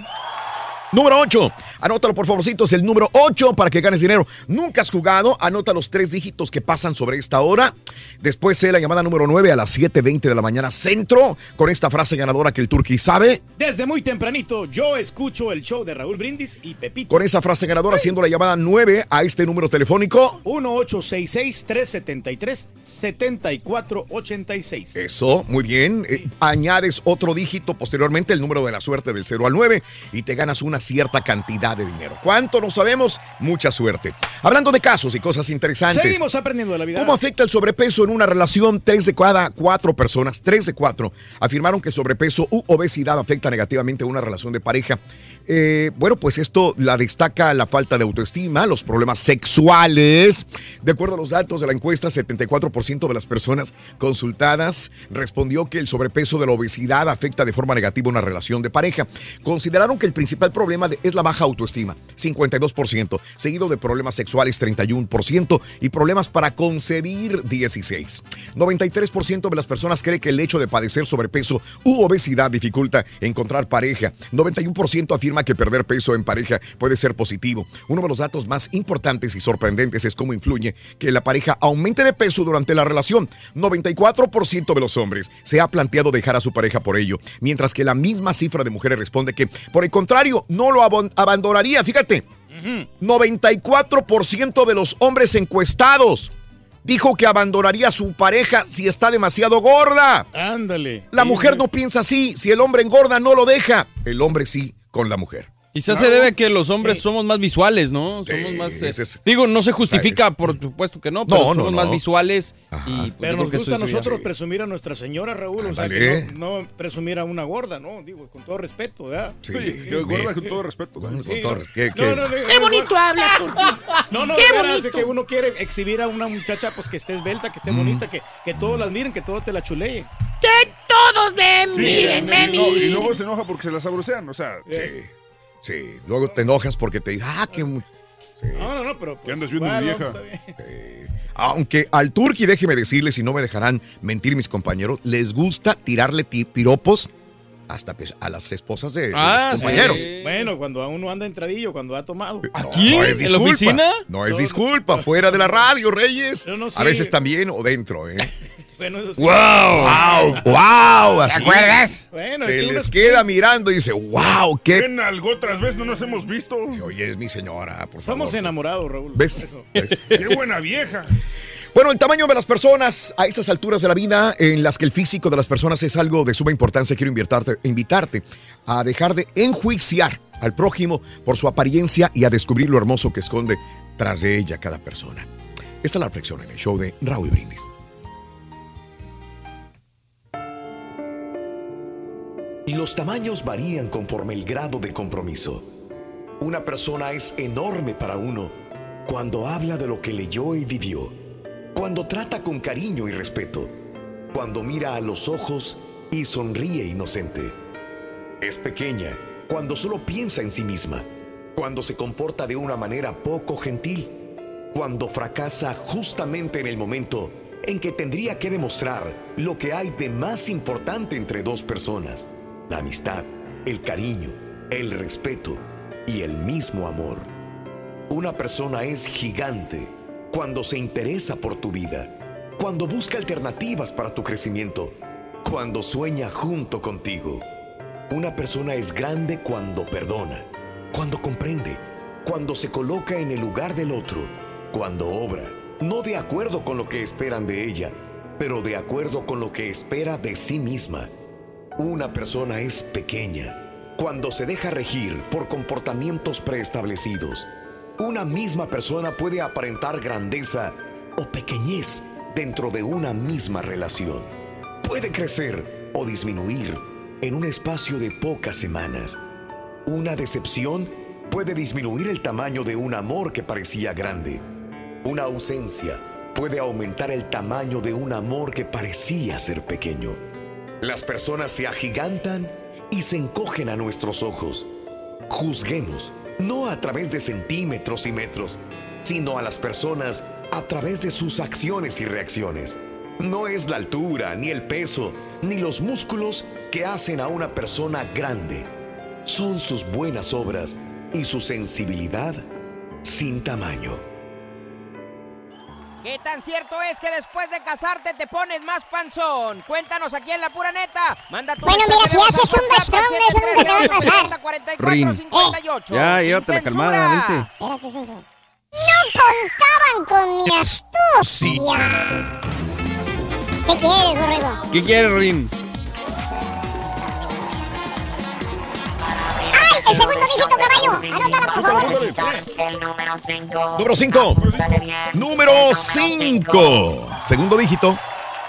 Speaker 2: Número 8. Anótalo por favorcito, es el número 8 para que ganes dinero. Nunca has jugado, anota los tres dígitos que pasan sobre esta hora. Después sé la llamada número 9 a las 7.20 de la mañana centro con esta frase ganadora que el turqui sabe.
Speaker 3: Desde muy tempranito yo escucho el show de Raúl Brindis y Pepito.
Speaker 2: Con esa frase ganadora haciendo la llamada 9 a este número telefónico.
Speaker 3: 1866-373-7486.
Speaker 2: Eso, muy bien. Eh, añades otro dígito posteriormente, el número de la suerte del 0 al 9 y te ganas una cierta cantidad de dinero. ¿Cuánto? No sabemos. Mucha suerte. Hablando de casos y cosas interesantes.
Speaker 3: Seguimos aprendiendo de la vida.
Speaker 2: ¿Cómo afecta el sobrepeso en una relación? Tres de cada cuatro personas, tres de cuatro, afirmaron que sobrepeso u obesidad afecta negativamente a una relación de pareja. Eh, bueno, pues esto la destaca la falta de autoestima, los problemas sexuales. De acuerdo a los datos de la encuesta, 74% de las personas consultadas respondió que el sobrepeso de la obesidad afecta de forma negativa una relación de pareja. Consideraron que el principal problema es la baja autoestima, 52%, seguido de problemas sexuales, 31%, y problemas para concebir, 16%. 93% de las personas cree que el hecho de padecer sobrepeso u obesidad dificulta encontrar pareja. 91% afirma que perder peso en pareja puede ser positivo. Uno de los datos más importantes y sorprendentes es cómo influye que la pareja aumente de peso durante la relación. 94% de los hombres se ha planteado dejar a su pareja por ello, mientras que la misma cifra de mujeres responde que, por el contrario, no lo abandonaría. Fíjate, 94% de los hombres encuestados dijo que abandonaría a su pareja si está demasiado gorda.
Speaker 3: Ándale.
Speaker 2: La mujer no piensa así. Si el hombre engorda, no lo deja. El hombre sí, con la mujer.
Speaker 5: Quizás se debe a que los hombres somos más visuales, ¿no? Somos más. eh,
Speaker 2: es-
Speaker 5: digo, no se justifica, por supuesto que no, pero
Speaker 2: No, no,
Speaker 5: somos más
Speaker 2: no.
Speaker 5: visuales. Y, pues,
Speaker 3: Pero
Speaker 5: yo
Speaker 3: nos gusta a nosotros
Speaker 5: bien.
Speaker 3: presumir a nuestra señora, Raúl. O sea, que no, no presumir a una gorda, ¿no? Digo, con todo respeto, ¿verdad?
Speaker 2: Sí,
Speaker 7: Qué gorda con todo respeto.
Speaker 2: Con
Speaker 3: Sí,
Speaker 2: todo-
Speaker 3: no.
Speaker 2: ¿qué-
Speaker 3: No,
Speaker 2: qué?
Speaker 3: no, no,
Speaker 15: Qué bonito hablas.
Speaker 3: No, no,
Speaker 15: Qué bonito.
Speaker 3: que uno quiere exhibir a una muchacha pues que esté esbelta, que esté
Speaker 2: Mm.
Speaker 3: bonita, que, que todos las miren, que todos te la chuleen.
Speaker 15: Que todos me
Speaker 7: Sí,
Speaker 15: miren,
Speaker 7: y, no- luego se enoja porque se la sabrosean. O sea,
Speaker 2: Sí, sí. Luego te enojas porque te dicen, ah, Sí.
Speaker 3: No, no, no, pero.
Speaker 7: ¿Qué
Speaker 3: Pues,
Speaker 7: andas viendo, mi
Speaker 3: no,
Speaker 7: vieja?
Speaker 2: Aunque al Turqui, déjeme decirles, si no me dejarán mentir mis compañeros, les gusta tirarle ti- piropos hasta pues, a las esposas de, de
Speaker 5: Ah,
Speaker 2: los
Speaker 5: sí.
Speaker 2: compañeros.
Speaker 3: Bueno, cuando uno anda entradillo, cuando ha tomado.
Speaker 5: ¿Aquí?
Speaker 2: No es
Speaker 5: ¿En la oficina?
Speaker 2: No es disculpa, fuera de la radio, Reyes.
Speaker 3: Yo no sé.
Speaker 2: A veces también o dentro, ¿eh?
Speaker 3: Bueno, eso sí.
Speaker 5: ¡Wow!
Speaker 2: ¡Wow! ¡Wow!
Speaker 23: ¿Te acuerdas?
Speaker 3: Bueno,
Speaker 2: Se
Speaker 3: es que uno
Speaker 2: les
Speaker 3: es-
Speaker 2: queda mirando y dice, ¡Wow! ¿Qué?
Speaker 7: ¿Quién algo otras veces no nos hemos visto?
Speaker 2: Oye, es mi señora, por
Speaker 3: Somos
Speaker 2: favor.
Speaker 3: enamorados, Raúl.
Speaker 2: ¿Ves?
Speaker 7: ¡Qué buena vieja!
Speaker 2: Bueno, el tamaño de las personas a estas alturas de la vida en las que el físico de las personas es algo de suma importancia, quiero invitarte, invitarte a dejar de enjuiciar al prójimo por su apariencia y a descubrir lo hermoso que esconde tras de ella cada persona. Esta es la reflexión en el show de Raúl Brindis.
Speaker 6: Los tamaños varían conforme el grado de compromiso. Una persona es enorme para uno cuando habla de lo que leyó y vivió, cuando trata con cariño y respeto, cuando mira a los ojos y sonríe inocente. Es pequeña cuando solo piensa en sí misma, cuando se comporta de una manera poco gentil, cuando fracasa justamente en el momento en que tendría que demostrar lo que hay de más importante entre dos personas, la amistad, el cariño, el respeto y el mismo amor. Una persona es gigante cuando se interesa por tu vida, cuando busca alternativas para tu crecimiento, cuando sueña junto contigo. Una persona es grande cuando perdona, cuando comprende, cuando se coloca en el lugar del otro, cuando obra, no de acuerdo con lo que esperan de ella, pero de acuerdo con lo que espera de sí misma. Una persona es pequeña cuando se deja regir por comportamientos preestablecidos. Una misma persona puede aparentar grandeza o pequeñez dentro de una misma relación. Puede crecer o disminuir en un espacio de pocas semanas. Una decepción puede disminuir el tamaño de un amor que parecía grande. Una ausencia puede aumentar el tamaño de un amor que parecía ser pequeño. Las personas se agigantan y se encogen a nuestros ojos. Juzguemos, no a través de centímetros y metros, sino a las personas a través de sus acciones y reacciones. No es la altura, ni el peso, ni los músculos que hacen a una persona grande. Son sus buenas obras y su sensibilidad sin tamaño.
Speaker 11: ¿Qué tan cierto es que después de casarte te pones más panzón? Cuéntanos aquí en La Pura Neta. Manda tu
Speaker 4: Bueno, mira, si haces un destrón, eso nunca te va a pasar.
Speaker 11: 713-870-4458.
Speaker 5: Rin. Ya,
Speaker 11: Sin
Speaker 5: llévatela calmada, vente.
Speaker 4: Espérate. No contaban con mi astucia. ¿Qué quieres, borrego?
Speaker 5: ¿Qué quieres, Rin?
Speaker 4: El segundo dígito, caballo. Anótala, por favor.
Speaker 24: El número 5.
Speaker 2: Número 5. Número 5. Segundo dígito.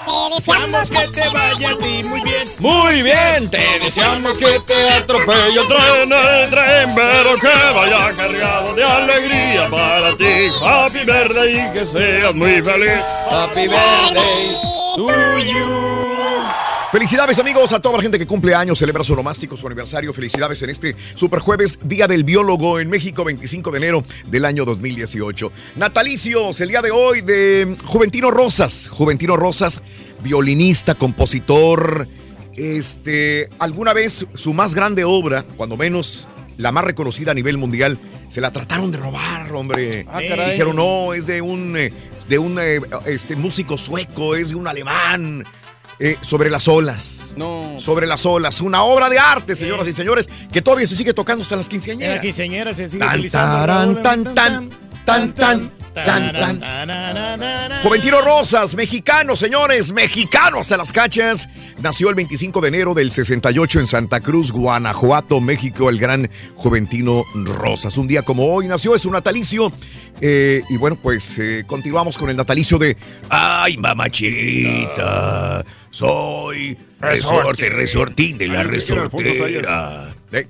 Speaker 4: Te deseamos que te vaya a ti muy bien.
Speaker 16: Muy bien, te deseamos que te atropelle el tren, el tren, pero que vaya cargado de alegría para ti. Happy birthday y que seas muy feliz. Happy birthday to you.
Speaker 2: Felicidades amigos a toda la gente que cumple años, celebra su nomástico, su aniversario. Felicidades en este super jueves, Día del Biólogo en México, 25 de enero del año 2018. Natalicios, el día de hoy de Juventino Rosas. Juventino Rosas, violinista, compositor. Este, alguna vez su más grande obra, cuando menos la más reconocida a nivel mundial, se la trataron de robar, hombre.
Speaker 5: Ah, caray.
Speaker 2: Dijeron, no, es de un, eh, de un eh, este, músico sueco, es de un alemán. Eh, sobre las olas.
Speaker 5: No.
Speaker 2: Sobre las olas. Una obra de arte, señoras y señores, que todavía se sigue tocando hasta las
Speaker 3: En la
Speaker 2: quinceañeras.
Speaker 3: quinceañera se sigue
Speaker 2: Tan,
Speaker 3: utilizando.
Speaker 2: tarán,
Speaker 3: Raúl,
Speaker 2: tan, tan, tan, tan, Tan, tan. Juventino Rosas, mexicano, señores, mexicano hasta las cachas. Nació el 25 de enero del 68 en Santa Cruz, Guanajuato, México, el gran Juventino Rosas. Un día como hoy nació, es un natalicio. Eh, y bueno, pues eh, continuamos con el natalicio de Ay, mamachita, soy resorte, resortín de la resortera. Eh,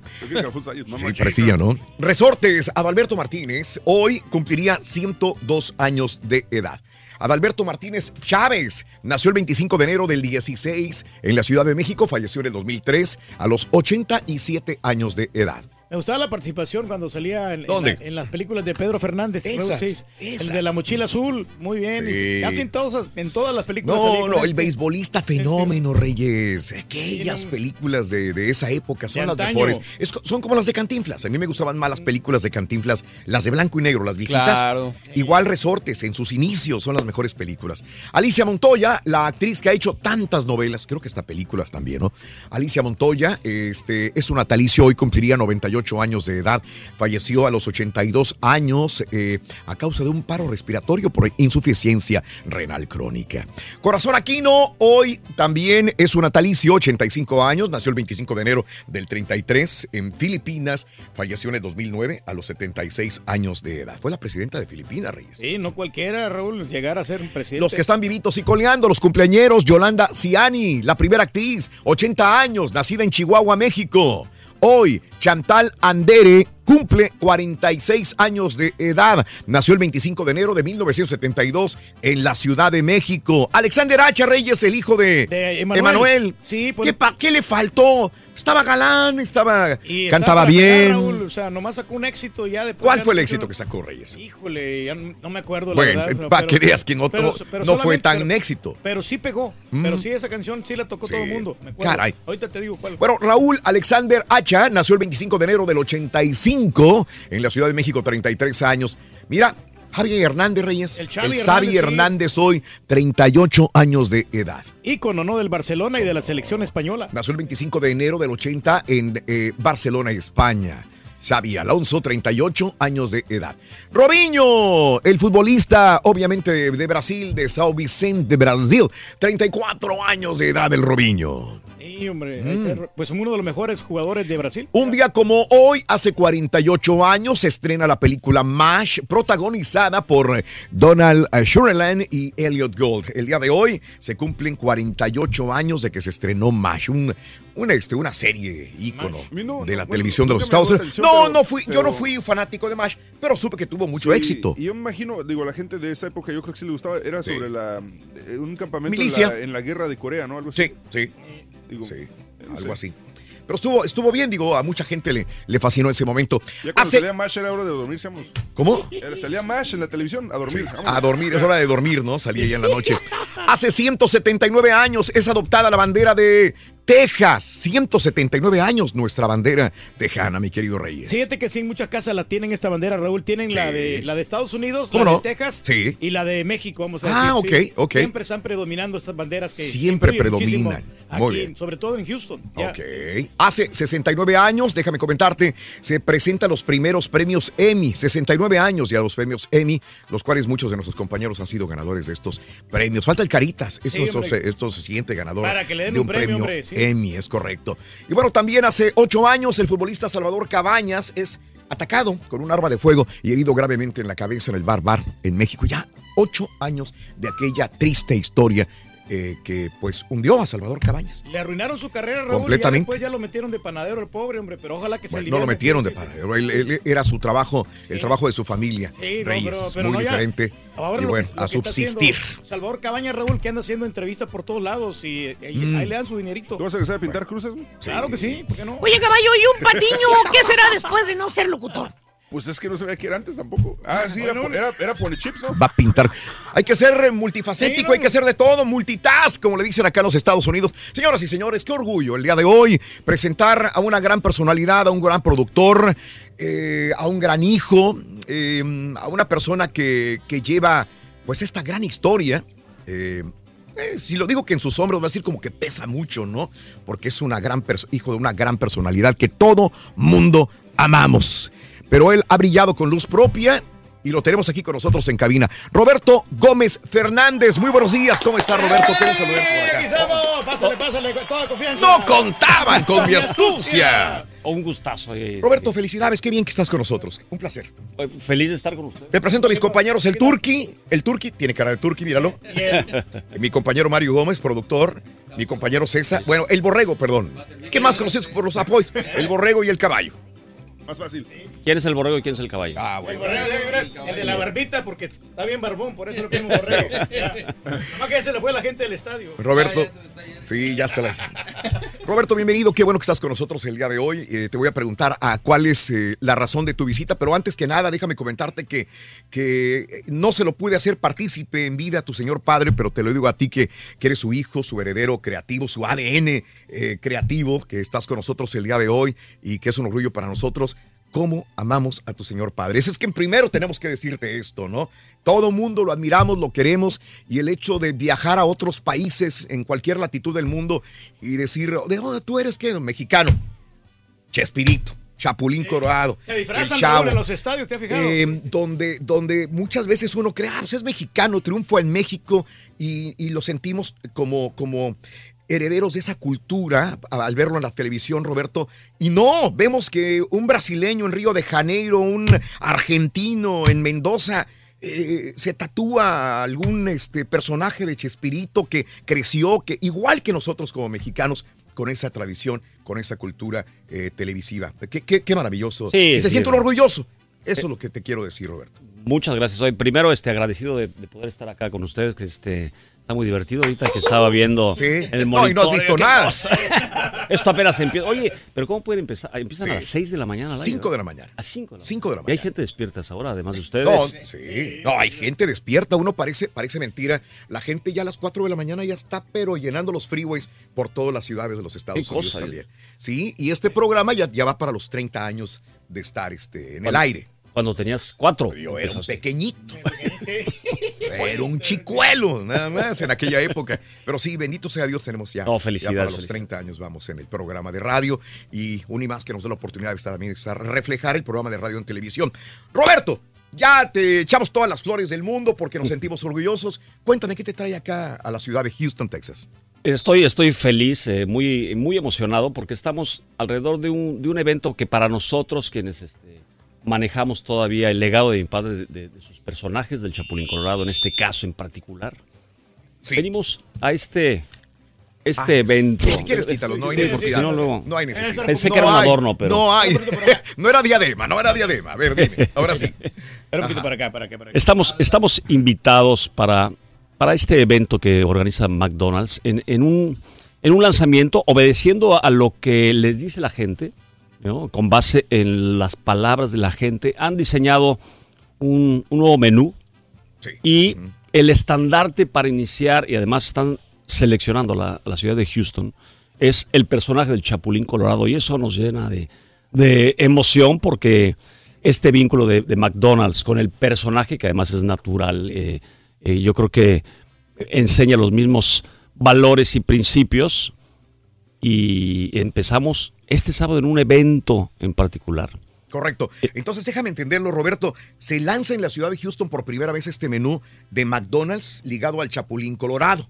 Speaker 2: Sí, parecía, ¿no? Resortes, Adalberto Martínez hoy cumpliría 102 años de edad. Adalberto Martínez Chávez nació el 25 de enero del 16 en la Ciudad de México, falleció en el 2003 a los 87 años de edad.
Speaker 3: Me gustaba la participación cuando salía en, en
Speaker 2: ¿Dónde?
Speaker 3: la- en las películas de Pedro Fernández.
Speaker 2: Esas,
Speaker 3: Sí,
Speaker 2: esas.
Speaker 3: El de la mochila azul, muy bien.
Speaker 2: Sí.
Speaker 3: Casi en todas, en todas las películas.
Speaker 2: No, no, el beisbolista fenómeno, Reyes. Aquellas películas de, de esa época son
Speaker 3: De
Speaker 2: las mejores. Es son como las de Cantinflas. A mí me gustaban más las películas de Cantinflas, las de blanco y negro, las viejitas.
Speaker 5: Claro.
Speaker 2: Igual Resortes, en sus inicios son las mejores películas. Alicia Montoya, la actriz que ha hecho tantas novelas, creo que hasta películas también, ¿no? Alicia Montoya, este, es un natalicio, hoy cumpliría 98 años de edad. Falleció a los 82 años eh, a causa de un paro respiratorio por insuficiencia renal crónica. Corazón Aquino, hoy también es un natalicio, 85 años, nació el 25 de enero del 33 en Filipinas, falleció en el 2009 a los 76 años de edad. Fue la presidenta de Filipinas, Reyes.
Speaker 3: Sí, no cualquiera, Raúl, llegar a ser un presidente.
Speaker 2: Los que están vivitos y coleando, los cumpleañeros, Yolanda Ciani, la primera actriz, 80 años, nacida en Chihuahua, México. Hoy, Chantal Andere cumple 46 años de edad. Nació el 25 de enero de 1972 en la Ciudad de México. Alexander H. Reyes, el hijo de,
Speaker 3: De Emanuel. Sí, pues-
Speaker 2: ¿Qué, pa- qué le faltó? Estaba galán, estaba
Speaker 3: Y
Speaker 2: cantaba
Speaker 3: pegar,
Speaker 2: bien.
Speaker 3: Raúl, o sea, nomás sacó un éxito ya después.
Speaker 2: ¿Cuál
Speaker 3: ya
Speaker 2: fue el
Speaker 3: no-
Speaker 2: éxito que sacó Reyes?
Speaker 3: Híjole, ya no no me acuerdo la
Speaker 2: Bueno,
Speaker 3: verdad.
Speaker 2: para que veas que no,
Speaker 3: pero-
Speaker 2: no-
Speaker 3: pero
Speaker 2: no fue tan
Speaker 3: pero-
Speaker 2: éxito.
Speaker 3: Pero sí pegó.
Speaker 2: Mm.
Speaker 3: Pero sí, esa canción sí la tocó todo el mundo. Me.
Speaker 2: Caray.
Speaker 3: Ahorita te digo cuál fue.
Speaker 2: Bueno, Raúl Alexander Hacha nació el 25 de enero del 85 en la Ciudad de México, 33 años. Mira, Javi Hernández Reyes,
Speaker 3: El Xavi
Speaker 2: Xavi
Speaker 3: Hernández, sí.
Speaker 2: Hernández hoy, 38 años de edad.
Speaker 3: Ícono, ¿no? Del Barcelona y de la selección española.
Speaker 2: Nació el 25 de enero del 80 en eh, Barcelona, España. Xavi Alonso, 38 años de edad. Robinho, el futbolista, obviamente de, de Brasil, de Sao Vicente, de Brasil. 34 años de edad el Robinho.
Speaker 3: Sí, hombre.
Speaker 2: Mm.
Speaker 3: Pues uno de los mejores jugadores de Brasil.
Speaker 2: Un día como hoy, hace 48 años, se estrena la película MASH, protagonizada por Donald eh, Sutherland y Elliot Gold. El día de hoy se cumplen 48 años de que se estrenó MASH, un, una, este, una serie ícono de la televisión de los Estados Unidos. No,
Speaker 7: pero-
Speaker 2: no fui, yo no fui fanático de MASH, pero supe que tuvo mucho
Speaker 7: Sí,
Speaker 2: éxito.
Speaker 7: Y yo me imagino, digo, la gente de esa época, yo creo que sí le gustaba, era
Speaker 2: Sí.
Speaker 7: sobre la, eh, un campamento en la, en la guerra de Corea, ¿no? Algo así.
Speaker 2: Sí, sí.
Speaker 7: Digo,
Speaker 2: Sí,
Speaker 7: no
Speaker 2: algo
Speaker 7: sé.
Speaker 2: así. Pero estuvo, estuvo bien, digo, a mucha gente le, le fascinó ese momento.
Speaker 7: Ya cuando
Speaker 2: Hace-
Speaker 7: salía MASH era hora de dormir, seamos.
Speaker 2: ¿Cómo?
Speaker 7: Era- salía MASH en la televisión a dormir.
Speaker 2: A dormir, es hora de dormir, ¿no? Salía ya en la noche. Hace 179 años es adoptada la bandera de Texas. 179 años nuestra bandera tejana, mi querido Reyes.
Speaker 3: Fíjate que sí, en muchas casas la tienen esta bandera, Raúl. Tienen la de la de Estados Unidos,
Speaker 2: ¿Cómo
Speaker 3: la
Speaker 2: no?
Speaker 3: de Texas
Speaker 2: Sí.
Speaker 3: y la de México, vamos a
Speaker 2: Ah,
Speaker 3: decir. sí.
Speaker 2: ok, ok.
Speaker 3: Siempre están predominando estas banderas que
Speaker 2: Siempre
Speaker 3: muchísimo
Speaker 2: Muy
Speaker 3: aquí,
Speaker 2: bien.
Speaker 3: sobre todo en Houston.
Speaker 2: Ok. Hace 69 años, déjame comentarte, se presentan los primeros premios Emmy. 69 años ya los premios Emmy, los cuales muchos de nuestros compañeros han sido ganadores de estos premios. Falta el Caritas, es
Speaker 3: Sí,
Speaker 2: nuestro,
Speaker 3: hombre.
Speaker 2: esto siguiente ganador
Speaker 3: Para que le den
Speaker 2: de
Speaker 3: un
Speaker 2: un
Speaker 3: premio,
Speaker 2: premio,
Speaker 3: hombre, sí.
Speaker 2: Emmy, es correcto. Y bueno, también hace ocho años el futbolista Salvador Cabañas es atacado con un arma de fuego y herido gravemente en la cabeza en el bar bar en México. Ya ocho años de aquella triste historia eh, que pues hundió a Salvador Cabañas.
Speaker 3: Le arruinaron su carrera, Raúl.
Speaker 2: Completamente.
Speaker 3: Y ya después ya lo metieron de panadero el pobre, hombre, pero ojalá que se
Speaker 2: Bueno, no lo metieron de paradero. Él, él- era su trabajo, el trabajo de su familia.
Speaker 3: Sí, no,
Speaker 2: Reyes,
Speaker 3: pero- pero
Speaker 2: muy
Speaker 3: no, ya.
Speaker 2: diferente.
Speaker 3: Ahora
Speaker 2: y bueno,
Speaker 3: que-
Speaker 2: a
Speaker 3: haciendo
Speaker 2: subsistir.
Speaker 3: Salvador Cabañas, Raúl, que anda haciendo entrevistas por todos lados y, y
Speaker 2: Mm.
Speaker 3: ahí le dan su dinerito.
Speaker 7: ¿Tú vas a regresar a pintar cruces?
Speaker 3: Claro que sí, ¿por qué no?
Speaker 15: Oye, caballo, ¿y un patiño qué será después de no ser locutor?
Speaker 7: Pues es que no sabía que era antes tampoco. Ah, sí, era, era, era Ponychips, ¿no?
Speaker 2: Va a pintar. Hay que ser eh, multifacético, hay que hacer de todo, multitask, como le dicen acá en los Estados Unidos. Señoras y señores, qué orgullo el día de hoy presentar a una gran personalidad, a un gran productor, eh, a un gran hijo, eh, a una persona que, que lleva pues esta gran historia. eh, eh, si lo digo que en sus hombros va a decir como que pesa mucho, ¿no? Porque es una gran hijo de una gran personalidad que todo mundo amamos. Pero él ha brillado con luz propia y lo tenemos aquí con nosotros en cabina. Roberto Gómez Fernández, muy buenos días. ¿Cómo está Roberto? Qué gusto por acá.
Speaker 3: Pásale, pásale, con toda confianza.
Speaker 2: No contaban con mi astucia.
Speaker 25: Un gustazo. eh,
Speaker 2: Roberto, felicidades, qué bien que estás con nosotros. Un placer.
Speaker 25: eh, Feliz de estar con usted.
Speaker 2: Te presento a mis compañeros, el Turqui. El Turqui tiene cara de Turqui, míralo. Mi compañero Mario Gómez, productor. Mi compañero César. Bueno, el borrego, perdón. Es que más conocido por los apoyos. El borrego y el caballo.
Speaker 7: Más fácil.
Speaker 25: ¿Quién es el borrego y quién es el caballo?
Speaker 2: Ah,
Speaker 3: El, borrego debe ver, el de la barbita, porque está bien barbón, por eso lo quieren un borrego. Ya. Nomás que se le fue la gente del estadio.
Speaker 2: Roberto. Sí, ya se las. Roberto, bienvenido. Qué bueno que estás con nosotros el día de hoy. Eh, te voy a preguntar a cuál es eh, la razón de tu visita, pero antes que nada, déjame comentarte que, que no se lo pude hacer partícipe en vida a tu señor padre, pero te lo digo a ti que, que eres su hijo, su heredero creativo, su ADN eh, creativo, que estás con nosotros el día de hoy y que es un orgullo para nosotros. ¿Cómo amamos a tu Señor Padre? Ese es que primero tenemos que decirte esto, ¿no? Todo mundo lo admiramos, lo queremos y el hecho de viajar a otros países en cualquier latitud del mundo y decir, ¿de dónde tú eres qué? Mexicano. Chespirito, Chapulín Colorado.
Speaker 3: Se
Speaker 2: el
Speaker 3: disfrazan
Speaker 2: Chavo.
Speaker 3: Raúl, en los estadios, ¿te has fijado?
Speaker 2: Eh, donde, donde muchas veces uno cree, ah, pues es mexicano, triunfo en México y, y lo sentimos como, como herederos de esa cultura al verlo en la televisión, Roberto. Y no, vemos que un brasileño en Río de Janeiro, un argentino en Mendoza, eh, se tatúa algún este, personaje de Chespirito que creció, que igual que nosotros como mexicanos, con esa tradición, con esa cultura eh, televisiva. Qué, qué- qué maravilloso.
Speaker 25: Sí,
Speaker 2: y se
Speaker 25: sí,
Speaker 2: siente un orgulloso. Eso es lo que te quiero decir, Roberto.
Speaker 25: Muchas gracias. Hoy primero este agradecido de, de poder estar acá con ustedes, que este está muy divertido ahorita que estaba viendo
Speaker 2: Sí.
Speaker 25: el
Speaker 2: No, y no has
Speaker 25: monitor.
Speaker 2: visto
Speaker 25: ¿Qué
Speaker 2: nada.
Speaker 25: cosa? Esto apenas empieza. Oye, pero ¿cómo puede empezar? Empiezan
Speaker 2: Sí.
Speaker 25: a las 6 de la mañana. al aire,
Speaker 2: 5
Speaker 25: ¿no?
Speaker 2: de la mañana.
Speaker 25: A 5 de la
Speaker 2: 5 de la
Speaker 25: Y hay
Speaker 2: mañana.
Speaker 25: gente despierta a esa hora, además de ustedes.
Speaker 2: No, sí. No, hay gente despierta. Uno parece, parece mentira. La gente ya a las 4 de la mañana ya está, pero llenando los freeways por todas las ciudades de los Estados
Speaker 25: Qué
Speaker 2: Unidos
Speaker 25: cosa,
Speaker 2: también. Sí, y este programa ya, ya va para los 30 años de estar este, en el aire.
Speaker 25: Cuando tenías cuatro.
Speaker 2: Yo era un pequeñito. Era un chicuelo, nada más, en aquella época. Pero sí, bendito sea Dios, tenemos ya.
Speaker 25: No,
Speaker 2: ya
Speaker 25: felicidades,
Speaker 2: para los
Speaker 25: felicidades.
Speaker 2: 30 años vamos en el programa de radio. Y un y más que nos da la oportunidad de estar también, de estar- reflejar el programa de radio en televisión. Roberto, ya te echamos todas las flores del mundo porque nos sentimos orgullosos. Cuéntame, ¿qué te trae acá a la ciudad de Houston, Texas?
Speaker 25: Estoy, estoy feliz, eh, muy, muy emocionado porque estamos alrededor de un, de un evento que para nosotros, quienes este, manejamos todavía el legado de mi padre, de, de- de sus personajes del Chapulín Colorado, en este caso en particular, venimos a este, este
Speaker 2: Ah,
Speaker 25: evento.
Speaker 2: Si quieres, quítalo, no hay
Speaker 25: Sí,
Speaker 2: necesidad.
Speaker 25: si no, luego-
Speaker 2: No hay necesidad.
Speaker 25: Pensé
Speaker 2: No
Speaker 25: que era un
Speaker 2: hay,
Speaker 25: adorno, pero...
Speaker 2: No hay. No era diadema, no era diadema. A ver, dime. Ahora sí.
Speaker 3: Espera un poquito para acá, para acá, para acá.
Speaker 25: Estamos, estamos invitados para, para este evento que organiza McDonald's en, en un, en un lanzamiento obedeciendo a, a lo que les dice la gente, ¿no? con base en las palabras de la gente. Han diseñado un, un nuevo menú y el estandarte para iniciar, y además están seleccionando la, la ciudad de Houston, es el personaje del Chapulín Colorado y eso nos llena de, de emoción porque este vínculo de, de McDonald's con el personaje, que además es natural, eh, eh, yo creo que enseña los mismos valores y principios y empezamos este sábado en un evento en particular.
Speaker 2: Correcto. Entonces déjame entenderlo, Roberto. Se lanza en la ciudad de Houston por primera vez este menú de McDonald's ligado al Chapulín Colorado.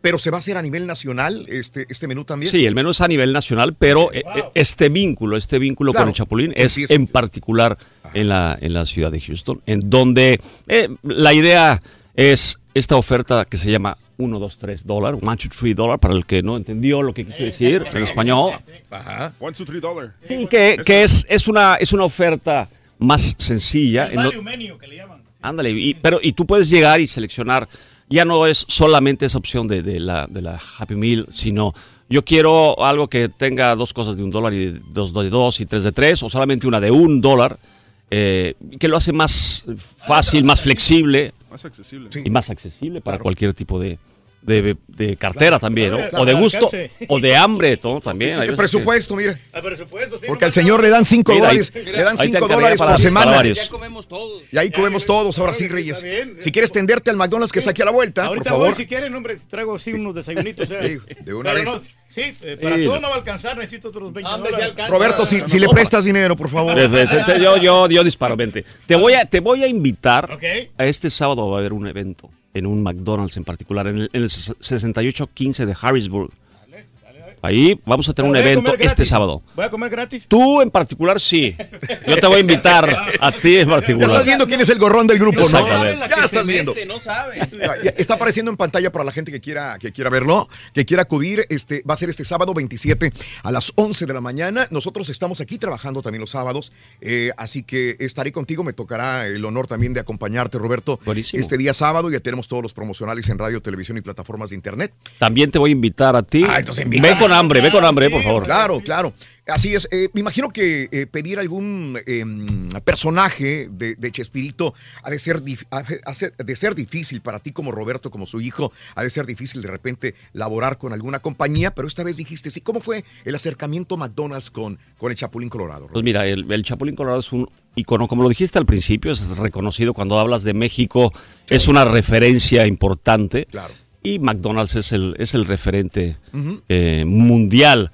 Speaker 2: Pero se va a hacer a nivel nacional este, este menú también.
Speaker 25: Sí, el menú es a nivel nacional, pero eh, eh, este vínculo, este vínculo
Speaker 2: Claro,
Speaker 25: con el Chapulín es en particular en la, en la ciudad de Houston, en donde eh, la idea es esta oferta que se llama 1, 2, 3 dólares, 1, 2, 3 dólares, para el que no entendió lo que quiso decir en español.
Speaker 2: Ajá.
Speaker 7: One, two, three dollar.
Speaker 25: Sí, que, que es, es, una, es una oferta más sencilla. en do-
Speaker 3: Value menu, que le llaman.
Speaker 25: Ándale, y, pero y tú puedes llegar y seleccionar, ya no es solamente esa opción de, de la, de la Happy Meal, sino yo quiero algo que tenga dos cosas de un dólar y dos de dos y tres de tres, o solamente una de un dólar, eh, que lo hace más fácil, más flexible
Speaker 7: Más accesible.
Speaker 25: y más accesible para cualquier tipo de, de, de cartera también, ¿no?
Speaker 2: Claro,
Speaker 25: O de gusto, o de hambre, todo también.
Speaker 2: El presupuesto, mira.
Speaker 3: Al presupuesto, sí.
Speaker 2: Porque al señor le dan 5
Speaker 25: Mira, ahí-
Speaker 2: dólares, le dan
Speaker 25: ahí te
Speaker 2: 5
Speaker 25: encargué
Speaker 2: dólares
Speaker 25: para-
Speaker 2: por semana.
Speaker 25: para varios.
Speaker 5: Ya comemos todos.
Speaker 2: Y ahí comemos todos, ahora sí, Reyes. Si quieres tenderte al McDonald's que saque a la vuelta, por
Speaker 3: Ahorita
Speaker 2: favor.
Speaker 3: voy, si quieren, hombre, traigo sí unos desayunitos. ¿eh?
Speaker 2: Digo, de una
Speaker 3: Pero
Speaker 2: vez.
Speaker 3: no, sí, eh, para
Speaker 25: Sí.
Speaker 3: todo no va a alcanzar, necesito otros 20 dólares.
Speaker 2: Roberto, si, si le prestas dinero, por favor.
Speaker 25: Yo, yo, yo disparo, vente. Te voy a, te voy a invitar a este sábado va a haber un evento en un McDonald's en particular, en el, en el 6815 de Harrisburg. Ahí vamos a tener un evento este sábado.
Speaker 3: ¿Voy a comer gratis?
Speaker 25: Tú en particular sí. Yo te voy a invitar a ti en
Speaker 2: Ya
Speaker 25: particular.
Speaker 2: estás viendo quién es el gorrón del grupo, ¿no?
Speaker 25: Exactamente.
Speaker 2: Ya estás viendo.
Speaker 5: No sabe.
Speaker 2: Ya- ya Está apareciendo en pantalla para la gente que quiera, que quiera verlo, que quiera acudir. Este, va a ser este sábado 27 a las 11 de la mañana. Nosotros estamos aquí trabajando también los sábados, eh, así que estaré contigo. Me tocará el honor también de acompañarte, Roberto,
Speaker 25: Buenísimo.
Speaker 2: este día sábado. Ya tenemos todos los promocionales en radio, televisión y plataformas de internet.
Speaker 25: También te voy a invitar a ti.
Speaker 2: Ah, entonces invítame.
Speaker 25: ve con hambre, ve con hambre, por favor.
Speaker 2: Claro, claro. Así es. Eh, me imagino que eh, pedir algún eh, personaje de, de Chespirito ha de, ser dif- ha de- ser- difícil para ti como Roberto, como su hijo. Ha de ser difícil de repente laborar con alguna compañía, pero esta vez dijiste, sí, ¿cómo fue el acercamiento McDonald's con, con el Chapulín Colorado?
Speaker 25: Pues mira, el, el Chapulín Colorado es un icono, como lo dijiste al principio, es reconocido cuando hablas de México, es una referencia importante.
Speaker 2: Claro.
Speaker 25: Y McDonald's es el, es el referente eh, mundial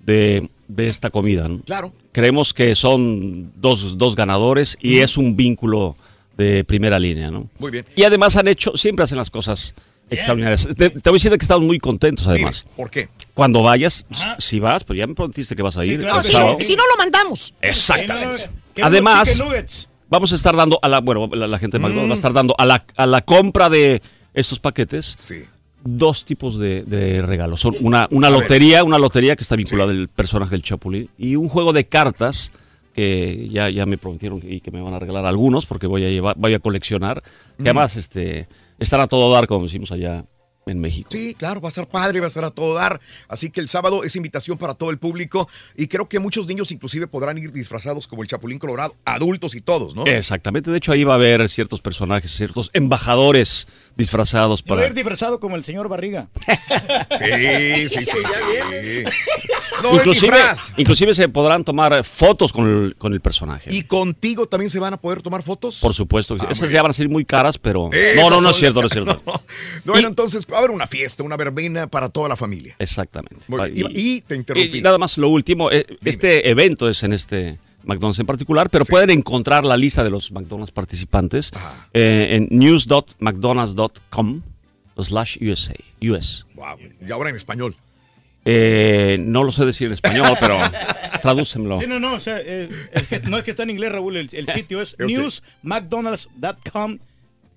Speaker 25: de, de esta comida. ¿no?
Speaker 2: Claro.
Speaker 25: Creemos que son dos, dos ganadores y es un vínculo de primera línea. ¿no?
Speaker 2: Muy bien.
Speaker 25: Y además han hecho, siempre hacen las cosas extraordinarias. Te, te voy a decir que estamos muy contentos además.
Speaker 2: ¿Por qué?
Speaker 25: Cuando vayas, si vas, pues ya me prometiste que vas a ir.
Speaker 17: claro,
Speaker 25: el
Speaker 17: sí.
Speaker 25: sábado.
Speaker 17: Si no lo mandamos.
Speaker 25: Exactamente.
Speaker 3: ¿Qué
Speaker 25: Además, vamos a estar dando a la, bueno, la, la gente de McDonald's
Speaker 2: Mm.
Speaker 25: va a estar dando a la, a la compra de estos paquetes
Speaker 2: Sí.
Speaker 25: dos tipos de, de regalos. Son una, una
Speaker 2: ver.
Speaker 25: lotería, una lotería que está vinculada al personaje del Chapulín y un juego de cartas que ya, ya me prometieron y que me van a regalar algunos porque voy a llevar, voy a coleccionar. Que
Speaker 2: Mm.
Speaker 25: además este, están a todo dar, como decimos allá en México.
Speaker 2: Sí, claro, va a ser padre, va a estar a todo dar. Así que el sábado es invitación para todo el público y creo que muchos niños inclusive podrán ir disfrazados como el Chapulín Colorado, adultos y todos, ¿no?
Speaker 25: Exactamente, de hecho ahí va a haber ciertos personajes, ciertos embajadores disfrazados para...
Speaker 3: ir disfrazado como el señor Barriga.
Speaker 2: Sí, sí, sí, sí. No,
Speaker 25: inclusive, inclusive se podrán tomar fotos con el, con el personaje.
Speaker 2: ¿Y contigo también se van a poder tomar fotos?
Speaker 25: Por supuesto,
Speaker 2: Ah,
Speaker 25: esas ya van a ser muy caras, pero...
Speaker 2: Esas
Speaker 25: no, no, no es cierto, no es cierto.
Speaker 2: No, Bueno, entonces va a haber una fiesta, una verbena para toda la familia.
Speaker 25: Exactamente.
Speaker 2: Bien. Y, y te interrumpí.
Speaker 25: Y nada más lo último, eh, este evento es en este McDonald's en particular, pero pueden encontrar la lista de los McDonald's participantes eh, en news.mcdonalds.com slash USA. US.
Speaker 2: Wow. Y ahora en español.
Speaker 25: Eh, no lo sé decir en español, pero tradúcemlo.
Speaker 3: Sí, no, no, o sea, eh, es que, no es que está en inglés, Raúl, el, el sitio es
Speaker 2: Ok.
Speaker 3: newsmcdonalds.com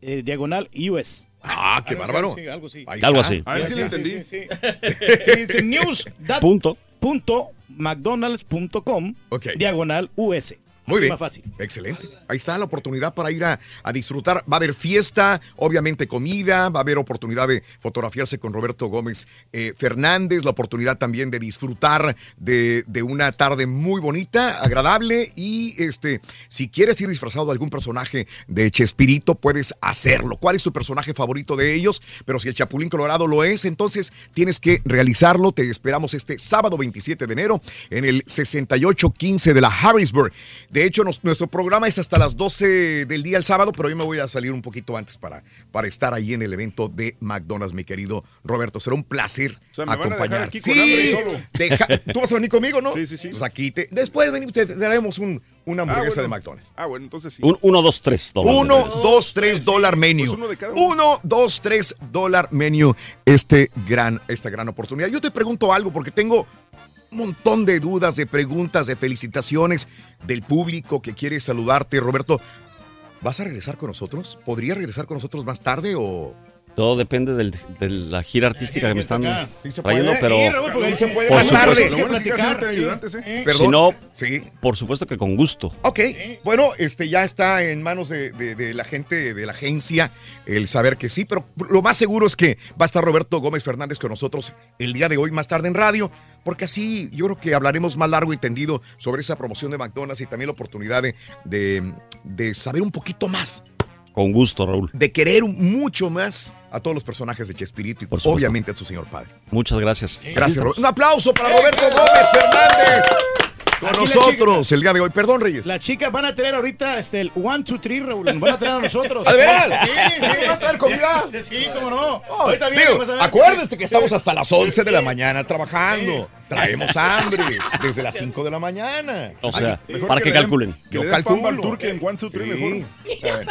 Speaker 3: eh, diagonal US.
Speaker 2: Ah, qué bárbaro.
Speaker 3: algo así.
Speaker 2: Ahí
Speaker 25: Algo así.
Speaker 7: A ver si
Speaker 3: Sí,
Speaker 7: lo entendí.
Speaker 3: sí, sí. News
Speaker 25: Punto.
Speaker 3: punto mcdonalds.com
Speaker 2: Ok.
Speaker 3: diagonal US.
Speaker 2: Muy bien.
Speaker 3: Más fácil.
Speaker 2: Excelente. Ahí está la oportunidad para ir a, a disfrutar. Va a haber fiesta, obviamente comida, va a haber oportunidad de fotografiarse con Roberto Gómez eh, Fernández, la oportunidad también de disfrutar de, de una tarde muy bonita, agradable y este, si quieres ir disfrazado de algún personaje de Chespirito, puedes hacerlo. ¿Cuál es tu personaje favorito de ellos? Pero si el Chapulín Colorado lo es, entonces tienes que realizarlo. Te esperamos este sábado 27 de enero en el 6815 de la Harrisburg. De hecho, nos- nuestro programa es hasta las 12 del día el sábado, pero yo me voy a salir un poquito antes para, para estar ahí en el evento de McDonald's, mi querido Roberto. Será un placer
Speaker 7: sea, me van a dejar
Speaker 2: acompañar.
Speaker 7: aquí con hambre y solo.
Speaker 2: deja- tú vas a venir conmigo, ¿no?
Speaker 7: Sí, sí, sí.
Speaker 2: Pues aquí te, después venimos, te daremos un, una hamburguesa
Speaker 7: Ah,
Speaker 2: de
Speaker 7: bueno.
Speaker 2: McDonald's.
Speaker 7: Ah, bueno, entonces sí.
Speaker 25: Un, uno, dos, tres. dólares.
Speaker 2: Uno, dos, tres dólar menú.
Speaker 7: Pues uno de cada uno.
Speaker 2: Uno, dos, tres dólar menú. Este gran, esta gran oportunidad. Yo te pregunto algo porque tengo montón de dudas, de preguntas, de felicitaciones del público que quiere saludarte. Roberto, ¿vas a regresar con nosotros? ¿Podría regresar con nosotros más tarde o...?
Speaker 25: Todo depende del- de la gira artística que me están trayendo, pero
Speaker 2: Sí,
Speaker 25: por si no,
Speaker 2: Sí.
Speaker 25: por supuesto que con gusto.
Speaker 2: Ok, bueno, este ya está en manos de, de- de la gente de la agencia el saber que sí, pero lo más seguro es que va a estar Roberto Gómez Fernández con nosotros el día de hoy, más tarde en radio, porque así yo creo que hablaremos más largo y tendido sobre esa promoción de McDonald's y también la oportunidad de, de- de saber un poquito más
Speaker 26: Con gusto, Raúl.
Speaker 2: de querer mucho más a todos los personajes de Chespirito y
Speaker 26: Por
Speaker 2: obviamente a su señor padre.
Speaker 26: Muchas gracias.
Speaker 2: Gracias, Roberto. Un aplauso para Roberto Gómez Fernández. Con
Speaker 3: Aquí
Speaker 2: nosotros el día de hoy. Perdón, Reyes.
Speaker 3: Las chicas van a tener ahorita este, el one, two, three, Raúl. Nos van a traer a nosotros.
Speaker 2: ¿Ah, de veras?
Speaker 3: Sí, sí.
Speaker 2: ¿Van a traer comida?
Speaker 3: Sí, cómo no. Ahorita viene,
Speaker 2: Digo,
Speaker 3: a
Speaker 2: acuérdense
Speaker 3: sí.
Speaker 2: que estamos hasta las 11 de la
Speaker 3: Sí.
Speaker 2: mañana trabajando. Traemos hambre desde las 5 de la mañana.
Speaker 26: O sea,
Speaker 2: Ay,
Speaker 26: para que
Speaker 7: den-
Speaker 26: calculen.
Speaker 7: Que
Speaker 2: Yo
Speaker 7: al
Speaker 2: calculo.
Speaker 7: turque en One, Two, Three,
Speaker 2: Sí.
Speaker 7: mejor.
Speaker 2: Eh,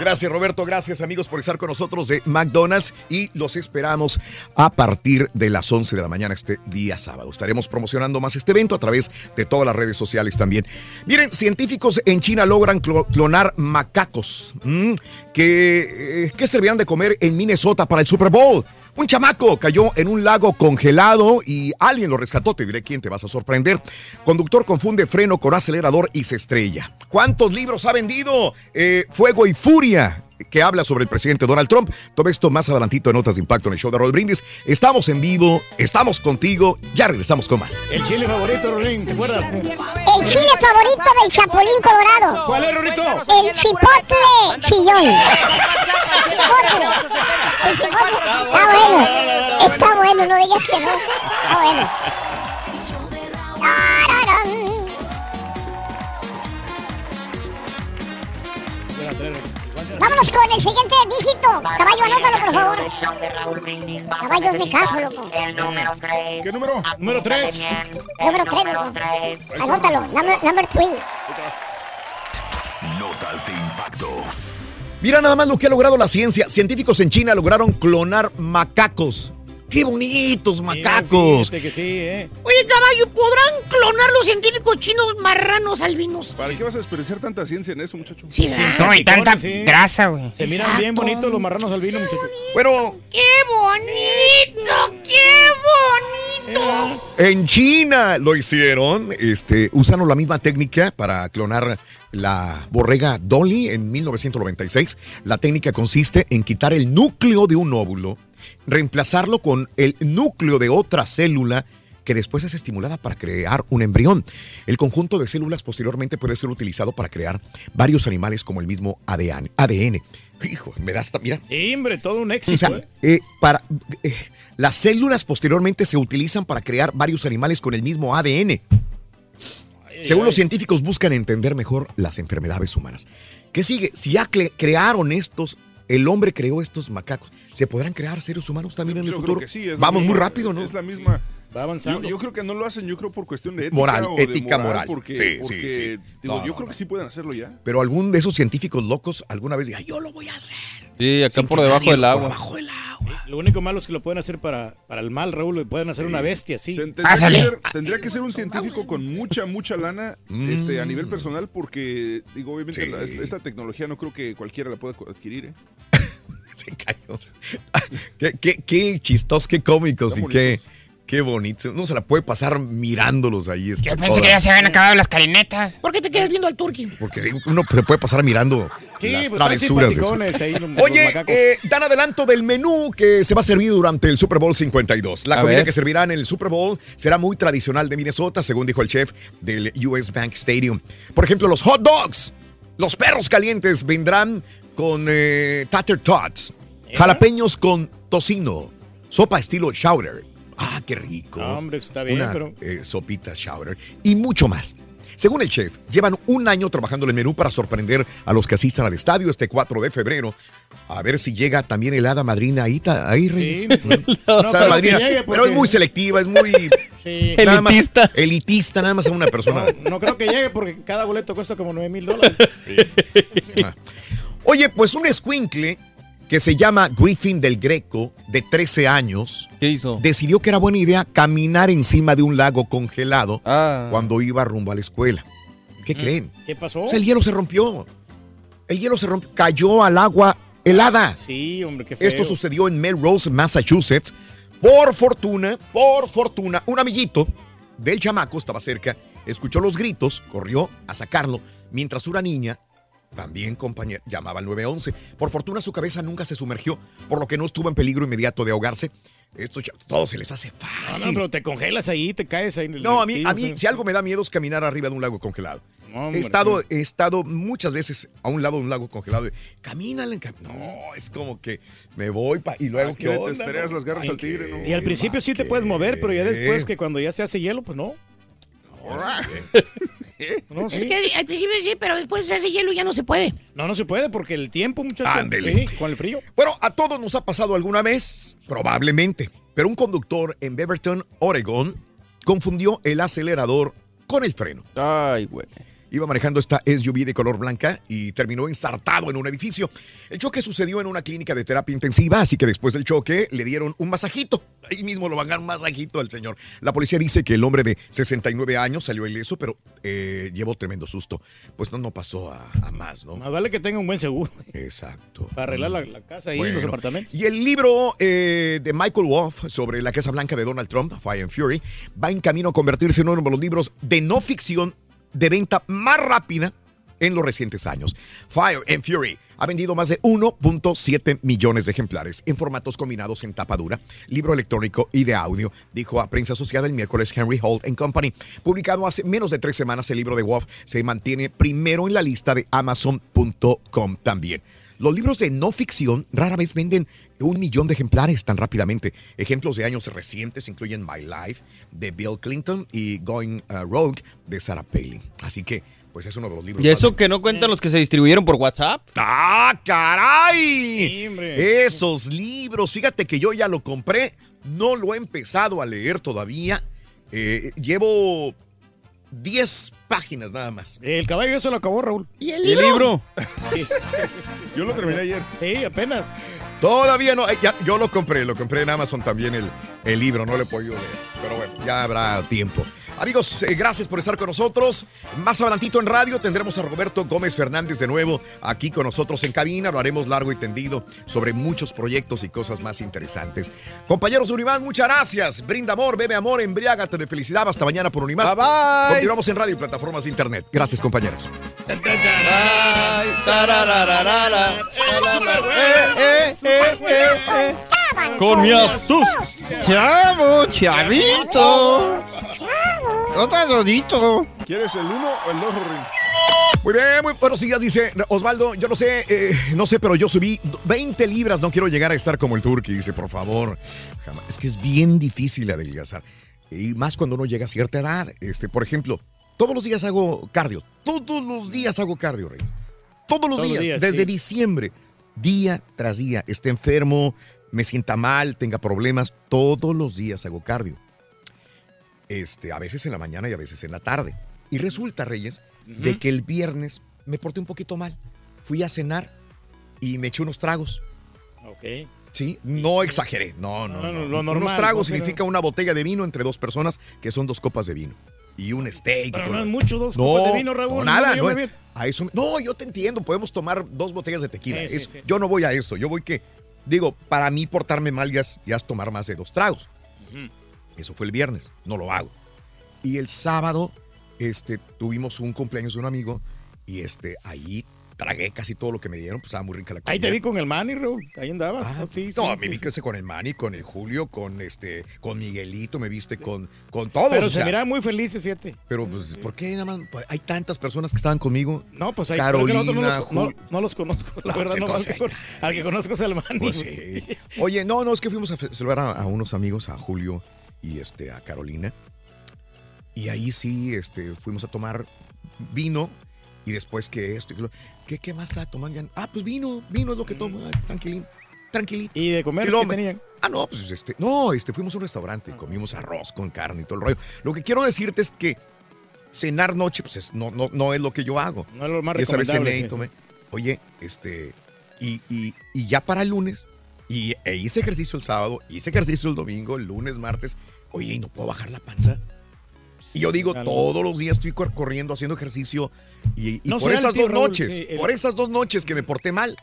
Speaker 2: Gracias, Roberto. Gracias, amigos, por estar con nosotros de McDonald's. Y los esperamos a partir de las 11 de la mañana este día sábado. Estaremos promocionando más este evento a través de todas las redes sociales también. Miren, científicos en China logran clo- clonar macacos mm, que, eh, que servirán de comer en Minnesota para el Super Bowl. Un chamaco cayó en un lago congelado y alguien lo rescató. Te diré quién te vas a sorprender. Conductor confunde freno con acelerador y se estrella. ¿Cuántos libros ha vendido? Eh, Fuego y Furia que habla sobre el presidente Donald Trump. Todo esto más adelantito en Notas de Impacto en el show de Roll Brindis. Estamos en vivo, estamos contigo, ya regresamos con más.
Speaker 3: El chile favorito, Rolín, ¿te acuerdas?
Speaker 4: El chile favorito del Chapulín Colorado.
Speaker 3: ¿Cuál es, Rorito?
Speaker 4: El chipotle chillón. Chipotle. El chipotle. Está bueno. Está bueno, no digas que no. Está bueno. Tararán. Vámonos con el siguiente dígito. Caballo, anótalo, por favor.
Speaker 24: Show de
Speaker 4: caso, loco.
Speaker 24: El número 3.
Speaker 7: ¿Qué número?
Speaker 3: Número tres.
Speaker 4: Número 3, loco. Anótalo. Number, number three.
Speaker 6: Notas de impacto.
Speaker 2: Mira nada más lo que ha logrado la ciencia. Científicos en China lograron clonar macacos. ¡Qué bonitos macacos!
Speaker 3: Que sí, ¿eh?
Speaker 15: Oye, caballo, ¿podrán clonar los científicos chinos marranos albinos?
Speaker 7: ¿Para qué vas a desperdiciar tanta ciencia en eso, muchacho?
Speaker 15: Sí.
Speaker 23: No, y tanta
Speaker 3: Sí.
Speaker 23: grasa, güey.
Speaker 3: Se miran bien bonitos los marranos albinos, muchachos.
Speaker 2: Bueno,
Speaker 15: ¡Qué bonito! ¡Qué bonito!
Speaker 2: En China lo hicieron. Este, usaron la misma técnica para clonar la borrega Dolly en 1996. La técnica consiste en quitar el núcleo de un óvulo, reemplazarlo con el núcleo de otra célula que después es estimulada para crear un embrión. El conjunto de células posteriormente puede ser utilizado para crear varios animales como el mismo ADN. ADN. Hijo, me da hasta, mira,
Speaker 3: hombre, todo un
Speaker 2: o
Speaker 3: éxito,
Speaker 2: sea,
Speaker 3: ¿eh?
Speaker 2: eh, para, eh, las células posteriormente se utilizan para crear varios animales con el mismo ADN. Según los científicos buscan entender mejor las enfermedades humanas. ¿Qué sigue? Si ya cre- crearon estos, el hombre creó estos macacos, ¿se podrán crear seres humanos también en el
Speaker 7: Yo creo
Speaker 2: futuro?
Speaker 7: que sí, es la
Speaker 2: Vamos muy
Speaker 7: misma-
Speaker 2: rápido, ¿no?
Speaker 7: Es la misma.
Speaker 3: Va avanzando.
Speaker 7: Yo, yo creo que no lo hacen, yo creo por cuestión de ética.
Speaker 2: Moral,
Speaker 7: o de
Speaker 2: ética moral.
Speaker 7: Porque,
Speaker 2: Sí, sí,
Speaker 7: porque,
Speaker 2: sí.
Speaker 7: digo,
Speaker 2: No,
Speaker 7: yo
Speaker 2: no,
Speaker 7: creo que sí pueden hacerlo ya.
Speaker 2: Pero algún de esos científicos locos alguna vez diga, yo lo voy a hacer.
Speaker 5: Sí, acá por debajo del
Speaker 2: por
Speaker 5: agua.
Speaker 2: debajo del agua.
Speaker 3: Lo único malo es que lo pueden hacer para, para el mal, Raúl. lo Pueden hacer una bestia, sí.
Speaker 7: Ten- Tendría que, ser, tendría que ser un científico con mucha, mucha lana este, a nivel personal porque, digo, obviamente
Speaker 2: Sí.
Speaker 7: la- es- esta tecnología no creo que cualquiera la pueda adquirir. ¿eh?
Speaker 2: Se cayó. qué, qué, qué chistosos, qué cómicos y qué, qué bonitos. Uno se la puede pasar mirándolos ahí.
Speaker 23: Yo pensé
Speaker 2: toda-
Speaker 23: que ya se habían acabado las carinetas.
Speaker 15: ¿Por qué te quedas viendo al turqui?
Speaker 2: Porque uno se puede pasar mirando
Speaker 3: Sí,
Speaker 2: las
Speaker 3: pues,
Speaker 2: travesuras. de
Speaker 3: ahí, los-
Speaker 2: Oye, eh, dan adelanto del menú que se va a servir durante el Super Bowl 52. La
Speaker 5: A
Speaker 2: comida
Speaker 5: ver.
Speaker 2: que servirá en el Super Bowl será muy tradicional de Minnesota, según dijo el chef del US Bank Stadium. Por ejemplo, los hot dogs, los perros calientes vendrán con eh, tater tots, jalapeños con tocino, sopa estilo chowder. Ah, qué rico.
Speaker 3: No, hombre, está bien,
Speaker 2: Una
Speaker 3: pero-
Speaker 2: eh, sopita chowder y mucho más. Según el chef, llevan un año trabajando en el menú para sorprender a los que asistan al estadio este 4 de febrero. A ver si llega también el hada madrina ahí, ahí Reyes.
Speaker 3: Sí.
Speaker 2: O
Speaker 3: No,
Speaker 2: sea,
Speaker 3: pero
Speaker 2: madrina, es muy selectiva, es muy
Speaker 3: Sí.
Speaker 2: nada más-
Speaker 5: Elitista.
Speaker 2: elitista, nada más a una persona.
Speaker 3: No, no creo que llegue porque cada boleto cuesta como 9 mil dólares.
Speaker 2: Oye, pues un escuincle que se llama Griffin del Greco, de 13 años,
Speaker 5: ¿Qué hizo?
Speaker 2: decidió que era buena idea caminar encima de un lago congelado
Speaker 5: Ah.
Speaker 2: cuando iba rumbo a la escuela. ¿Qué creen?
Speaker 3: ¿Qué pasó?
Speaker 2: Pues el hielo se rompió. El hielo se rompió, cayó al agua helada.
Speaker 3: Sí, hombre, qué feo.
Speaker 2: Esto sucedió en Melrose, Massachusetts. Por fortuna, por fortuna, un amiguito del chamaco estaba cerca, escuchó los gritos, corrió a sacarlo, mientras una niña, también compañera, llamaba al 911. Por fortuna su cabeza nunca se sumergió, por lo que no estuvo en peligro inmediato de ahogarse. Esto ya- todo se les hace
Speaker 3: No, no,
Speaker 2: fácil.
Speaker 3: pero te congelas ahí, te caes ahí. en el-
Speaker 2: No, a mí, a mí si algo me da miedo es caminar arriba de un lago congelado.
Speaker 3: Hombre,
Speaker 2: he estado, he estado muchas veces a un lado de un lago congelado. Camínale, cam-". no, es como que me voy pa- y luego onda,
Speaker 7: testereas
Speaker 2: no?
Speaker 7: las garras al tigre, ¿no?
Speaker 3: Y al principio sí te puedes mover, pero ya después que cuando ya se hace hielo, pues no. No,
Speaker 15: Es que al principio sí, pero después se hace hielo y ya no se puede.
Speaker 3: No, no se puede porque el tiempo, muchachos.
Speaker 2: Ándele.
Speaker 3: sí, con el frío.
Speaker 2: Bueno, a todos nos ha pasado alguna vez, probablemente, pero un conductor en Beaverton, Oregon, confundió el acelerador con el freno.
Speaker 5: Ay, güey.
Speaker 2: Iba manejando esta SUV de color blanca y terminó ensartado en un edificio. El choque sucedió en una clínica de terapia intensiva, así que después del choque le dieron un masajito. Ahí mismo lo van a dar un masajito al señor. La policía dice que el hombre de 69 años salió ileso, pero eh, llevó tremendo susto. Pues no, no pasó a, a más, ¿no?
Speaker 3: Más vale que tenga un buen seguro.
Speaker 2: Exacto.
Speaker 3: Para arreglar la, la casa ahí, los apartamentos.
Speaker 2: Y el libro eh, de Michael Wolff sobre la Casa Blanca de Donald Trump, Fire and Fury, va en camino a convertirse en uno de los libros de no ficción de venta más rápida en los recientes años. Fire and Fury ha vendido más de 1.7 millones de ejemplares en formatos combinados en tapa dura, libro electrónico y de audio, dijo a prensa asociada el miércoles Henry Holt and Company. Publicado hace menos de tres semanas, el libro de Wolf se mantiene primero en la lista de Amazon.com también. Los libros de no ficción rara vez venden un millón de ejemplares tan rápidamente. Ejemplos de años recientes incluyen My Life de Bill Clinton y Going uh, Rogue de Sarah Palin. Así que, pues es uno de los libros.
Speaker 5: ¿Y
Speaker 2: más
Speaker 5: eso que no cuentan los que se distribuyeron por WhatsApp?
Speaker 2: ¡Ah, caray! Esos libros, fíjate que yo ya lo compré, no lo he empezado a leer todavía. Eh, llevo 10 páginas nada más.
Speaker 3: El caballo eso lo acabó, Raúl.
Speaker 2: ¿Y el ¿Y el libro?
Speaker 7: Yo lo terminé ayer.
Speaker 3: Sí, apenas.
Speaker 2: Todavía no, eh, ya, yo lo compré, lo compré en Amazon también el, el libro, no lo he podido leer. Pero bueno, ya habrá tiempo. Amigos, eh, gracias por estar con nosotros. Más adelantito en radio tendremos a Roberto Gómez Fernández de nuevo aquí con nosotros en cabina. Lo haremos largo y tendido sobre muchos proyectos y cosas más interesantes. Compañeros de Unimás, muchas gracias. Brinda amor, bebe amor, embriágate de felicidad. Hasta mañana por Unimás.
Speaker 5: Bye, bye.
Speaker 2: Continuamos en radio y plataformas de internet. Gracias, compañeros.
Speaker 5: Con mi astucia.
Speaker 27: Chavo, chavito. No tan bonito.
Speaker 7: ¿Quieres el uno o el dos, Rorín?
Speaker 2: Muy bien, muy buenos días, dice Osvaldo. Yo no sé, eh, no sé, pero yo subí 20 libras. No quiero llegar a estar como el turqui. Dice, por favor. Jamás. Es que es bien difícil adelgazar. Y más cuando uno llega a cierta edad. Este, por ejemplo, todos los días hago cardio. Todos los días hago cardio, Reyes. Todos los
Speaker 3: Todos los
Speaker 2: días,
Speaker 3: días,
Speaker 2: desde
Speaker 3: sí.
Speaker 2: diciembre, día tras día. Esté enfermo, me sienta mal, tenga problemas. Todos los días hago cardio. Este, a veces en la mañana y a veces en la tarde. Y resulta, Reyes, de
Speaker 3: Ujú.
Speaker 2: que el viernes me porté un poquito mal. Fui a cenar y me eché unos tragos.
Speaker 3: Ok.
Speaker 2: Sí, no exageré. No, no,
Speaker 3: No,
Speaker 2: no.
Speaker 3: no, lo normal,
Speaker 2: unos tragos
Speaker 3: pero-
Speaker 2: significa una botella de vino entre dos personas, que son dos copas de vino. Y un steak.
Speaker 3: Pero no es mucho, dos
Speaker 2: No,
Speaker 3: copas de vino, Raúl.
Speaker 2: No, nada.
Speaker 3: yo
Speaker 2: no,
Speaker 3: me
Speaker 2: a eso, no, yo te entiendo. Podemos tomar dos botellas de tequila.
Speaker 3: Sí, sí,
Speaker 2: Eso-
Speaker 3: sí.
Speaker 2: Yo no voy a eso. Yo voy que, digo, para mí portarme mal ya es, ya es tomar más de dos tragos. Eso fue el viernes. No lo hago. Y el sábado, este, tuvimos un cumpleaños de un amigo y este, ahí tragué casi todo lo que me dieron. Pues estaba muy rica la comida.
Speaker 3: Ahí te vi con el Manny, Raúl. Ahí andabas.
Speaker 2: Ah,
Speaker 3: sí,
Speaker 2: no,
Speaker 3: sí,
Speaker 2: me vi
Speaker 3: sí.
Speaker 2: con el Manny, con el Julio, con este, con Miguelito, me viste con, con todos.
Speaker 3: Pero
Speaker 2: o
Speaker 3: se
Speaker 2: sea,
Speaker 3: miraban muy felices, fíjate.
Speaker 2: Pero, pues, ¿por qué nada más? Pues, hay tantas personas que estaban conmigo.
Speaker 3: No, pues hay
Speaker 2: Carolina,
Speaker 3: no los,
Speaker 2: Jul-
Speaker 3: no, no los conozco, la
Speaker 2: No,
Speaker 3: verdad, no más que al que conozco es el Manny.
Speaker 2: Pues sí. Oye, no, no, es que fuimos a celebrar a, a unos amigos, a Julio y este, a Carolina. Y ahí sí, este, fuimos a tomar vino y después que esto, y ¿qué, qué más está tomando? Ah, pues vino, vino es lo que tomo, ay, tranquilín, tranquilito.
Speaker 3: ¿Y de comer
Speaker 2: Y
Speaker 3: qué tenían?
Speaker 2: Ah, no, pues este, no, este, fuimos a un restaurante, comimos arroz con carne y todo el rollo. Lo que quiero decirte es que cenar noche, pues es- no, no, no es lo que yo hago.
Speaker 3: No es lo más
Speaker 2: Y esa vez cené y tomé. Oye, este, y, y- y ya para el lunes, y e hice ejercicio el sábado, hice ejercicio el domingo, el lunes, martes. Oye, y no puedo bajar la panza. Y yo digo,
Speaker 3: claro.
Speaker 2: todos los días estoy cor- corriendo, haciendo ejercicio. Y, y
Speaker 3: No
Speaker 2: por esas dos
Speaker 3: Raúl,
Speaker 2: noches,
Speaker 3: sí, el-
Speaker 2: por esas dos noches que me porté mal,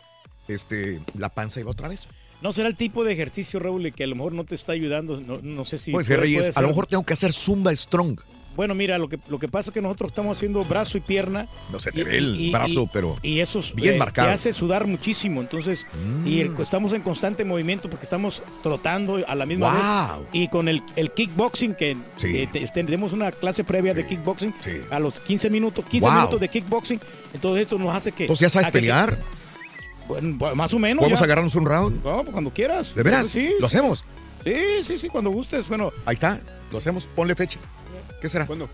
Speaker 2: este, la panza iba otra vez.
Speaker 3: No será el tipo de ejercicio, Raúl, que a lo mejor no te está ayudando. No, no sé si.
Speaker 2: Puede ser,
Speaker 3: puede-
Speaker 2: Reyes,
Speaker 3: puede
Speaker 2: a lo mejor tengo que hacer Zumba Strong.
Speaker 3: Bueno, mira, lo que, lo que pasa es que nosotros estamos haciendo brazo y pierna.
Speaker 2: No se te ve el brazo, pero
Speaker 3: Y eso es,
Speaker 2: bien
Speaker 3: eh,
Speaker 2: marcado. Mm.
Speaker 3: te hace sudar muchísimo. Entonces, y el- estamos en constante movimiento porque estamos trotando a la misma
Speaker 2: Wow.
Speaker 3: vez. Y con el, el kickboxing, que
Speaker 2: Sí.
Speaker 3: eh, te- tenemos una clase previa de kickboxing a los 15 minutos, 15
Speaker 2: Wow.
Speaker 3: minutos de kickboxing. Entonces, esto nos hace que.
Speaker 2: Entonces ya sabes
Speaker 3: que-
Speaker 2: pelear.
Speaker 3: Bueno, pues, más o menos.
Speaker 2: ¿Podemos
Speaker 3: ya.
Speaker 2: agarrarnos un round?
Speaker 3: No, pues cuando quieras.
Speaker 2: ¿De veras?
Speaker 3: Sí.
Speaker 2: ¿Lo hacemos?
Speaker 3: Sí, sí, sí, cuando gustes. Bueno,
Speaker 2: Ahí está. Lo hacemos. Ponle fecha. ¿Qué será?
Speaker 7: ¿Cuándo?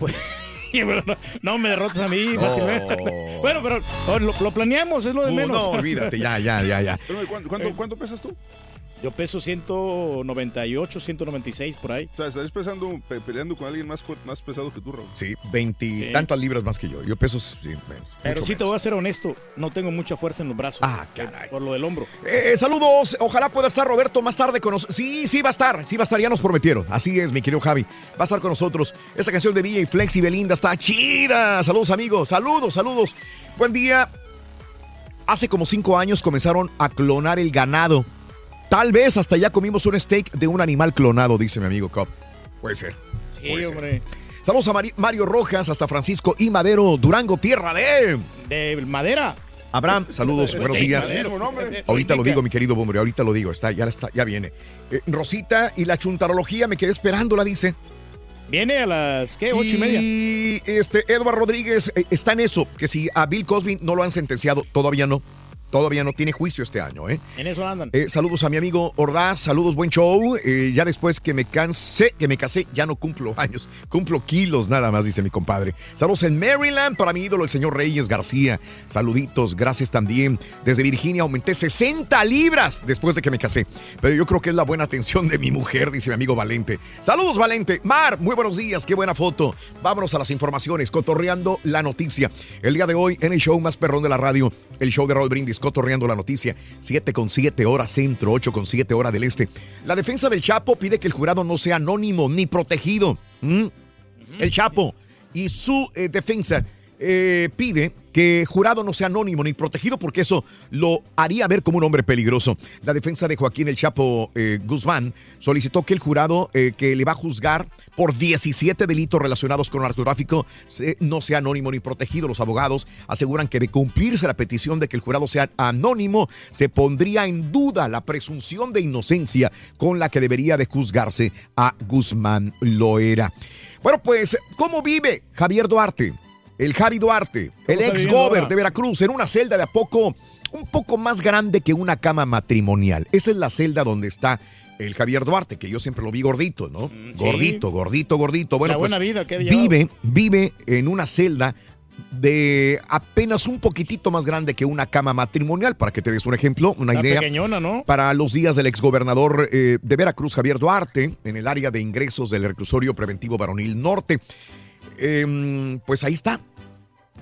Speaker 3: bueno, no, no me derrotes a mí
Speaker 2: No.
Speaker 3: fácilmente. bueno, pero oh, lo, lo planeamos, es lo de
Speaker 2: Uh,
Speaker 3: menos.
Speaker 2: no, olvídate, ya, ya, ya, ya.
Speaker 7: Espérame, ¿cuánto, cuánto, cuánto pesas tú?
Speaker 3: Yo peso 198, 196 por ahí.
Speaker 7: O sea, estarías pesando, pe- peleando con alguien más, fuerte, más pesado que tú, Raúl.
Speaker 2: Sí, veintitantas libras más que yo. Yo peso, sí, menos.
Speaker 3: Pero sí te voy a ser honesto, no tengo mucha fuerza en los brazos. Ah,
Speaker 2: caray.
Speaker 3: Por lo del hombro.
Speaker 2: Eh, saludos, ojalá pueda estar Roberto más tarde con nosotros. Sí, sí va a estar, sí va a estar, ya nos prometieron. Así es, mi querido Javi. Va a estar con nosotros. Esa canción de DJ Flex y Belinda está chida. Saludos, amigos. Saludos, saludos. Buen día. Hace como cinco años comenzaron a clonar el ganado. Tal vez hasta ya comimos un steak de un animal clonado, dice mi amigo Cop. Puede ser.
Speaker 3: Sí,
Speaker 2: Puede ser.
Speaker 3: hombre.
Speaker 2: Saludos a Mari- Mario Rojas, hasta Francisco y Madero, Durango, tierra de...
Speaker 3: De madera.
Speaker 2: Abraham, saludos, buenos días. Ahorita lo digo, mi querido hombre, ahorita lo digo, está, ya está, ya viene. Eh, Rosita y la chuntarología, me quedé esperándola, dice.
Speaker 3: Viene a las, ¿qué? Ocho y media.
Speaker 2: Y este, Edward Rodríguez eh, está en eso, que si a Bill Cosby no lo han sentenciado, todavía no. Todavía no tiene juicio este año, ¿eh?
Speaker 3: En eso andan.
Speaker 2: Eh, saludos a mi amigo Ordaz, saludos, buen show. Eh, ya después que me cansé, que me casé, ya no cumplo años, cumplo kilos nada más, dice mi compadre. Saludos en Maryland para mi ídolo, el señor Reyes García. Saluditos, gracias también. Desde Virginia aumenté 60 libras después de que me casé. Pero yo creo que es la buena atención de mi mujer, dice mi amigo Valente. Saludos, Valente. Mar, muy buenos días, qué buena foto. Vámonos a las informaciones, cotorreando la noticia. El día de hoy, en el show más perrón de la radio, el show de Raúl Brindis, cotorreando la noticia. 7 con 7 horas centro, 8 con 7 horas del este. La defensa del Chapo pide que el jurado no sea anónimo ni protegido. El Chapo y su eh, defensa eh, pide que jurado no sea anónimo ni protegido porque eso lo haría ver como un hombre peligroso. La defensa de Joaquín El Chapo eh, Guzmán solicitó que el jurado eh, que le va a juzgar por 17 delitos relacionados con narcotráfico se- no sea anónimo ni protegido. Los abogados aseguran que de cumplirse la petición de que el jurado sea anónimo, se pondría en duda la presunción de inocencia con la que debería de juzgarse a Guzmán Loera. Bueno, pues, ¿cómo vive Javier Duarte? El Javi Duarte, el ex gober de Veracruz, en una celda de a poco, un poco más grande que una cama matrimonial. Esa es la celda donde está el Javier Duarte, que yo siempre lo vi gordito, ¿no? Gordito, gordito, gordito. Bueno,
Speaker 3: La
Speaker 2: pues,
Speaker 3: buena vida que
Speaker 2: vive, vive en una celda de apenas un poquitito más grande que una cama matrimonial, para que te des un ejemplo, una idea.
Speaker 3: pequeñona, ¿no?
Speaker 2: Para los días del exgobernador eh, de Veracruz, Javier Duarte, en el área de ingresos del reclusorio preventivo varonil norte. Em, pues ahí está.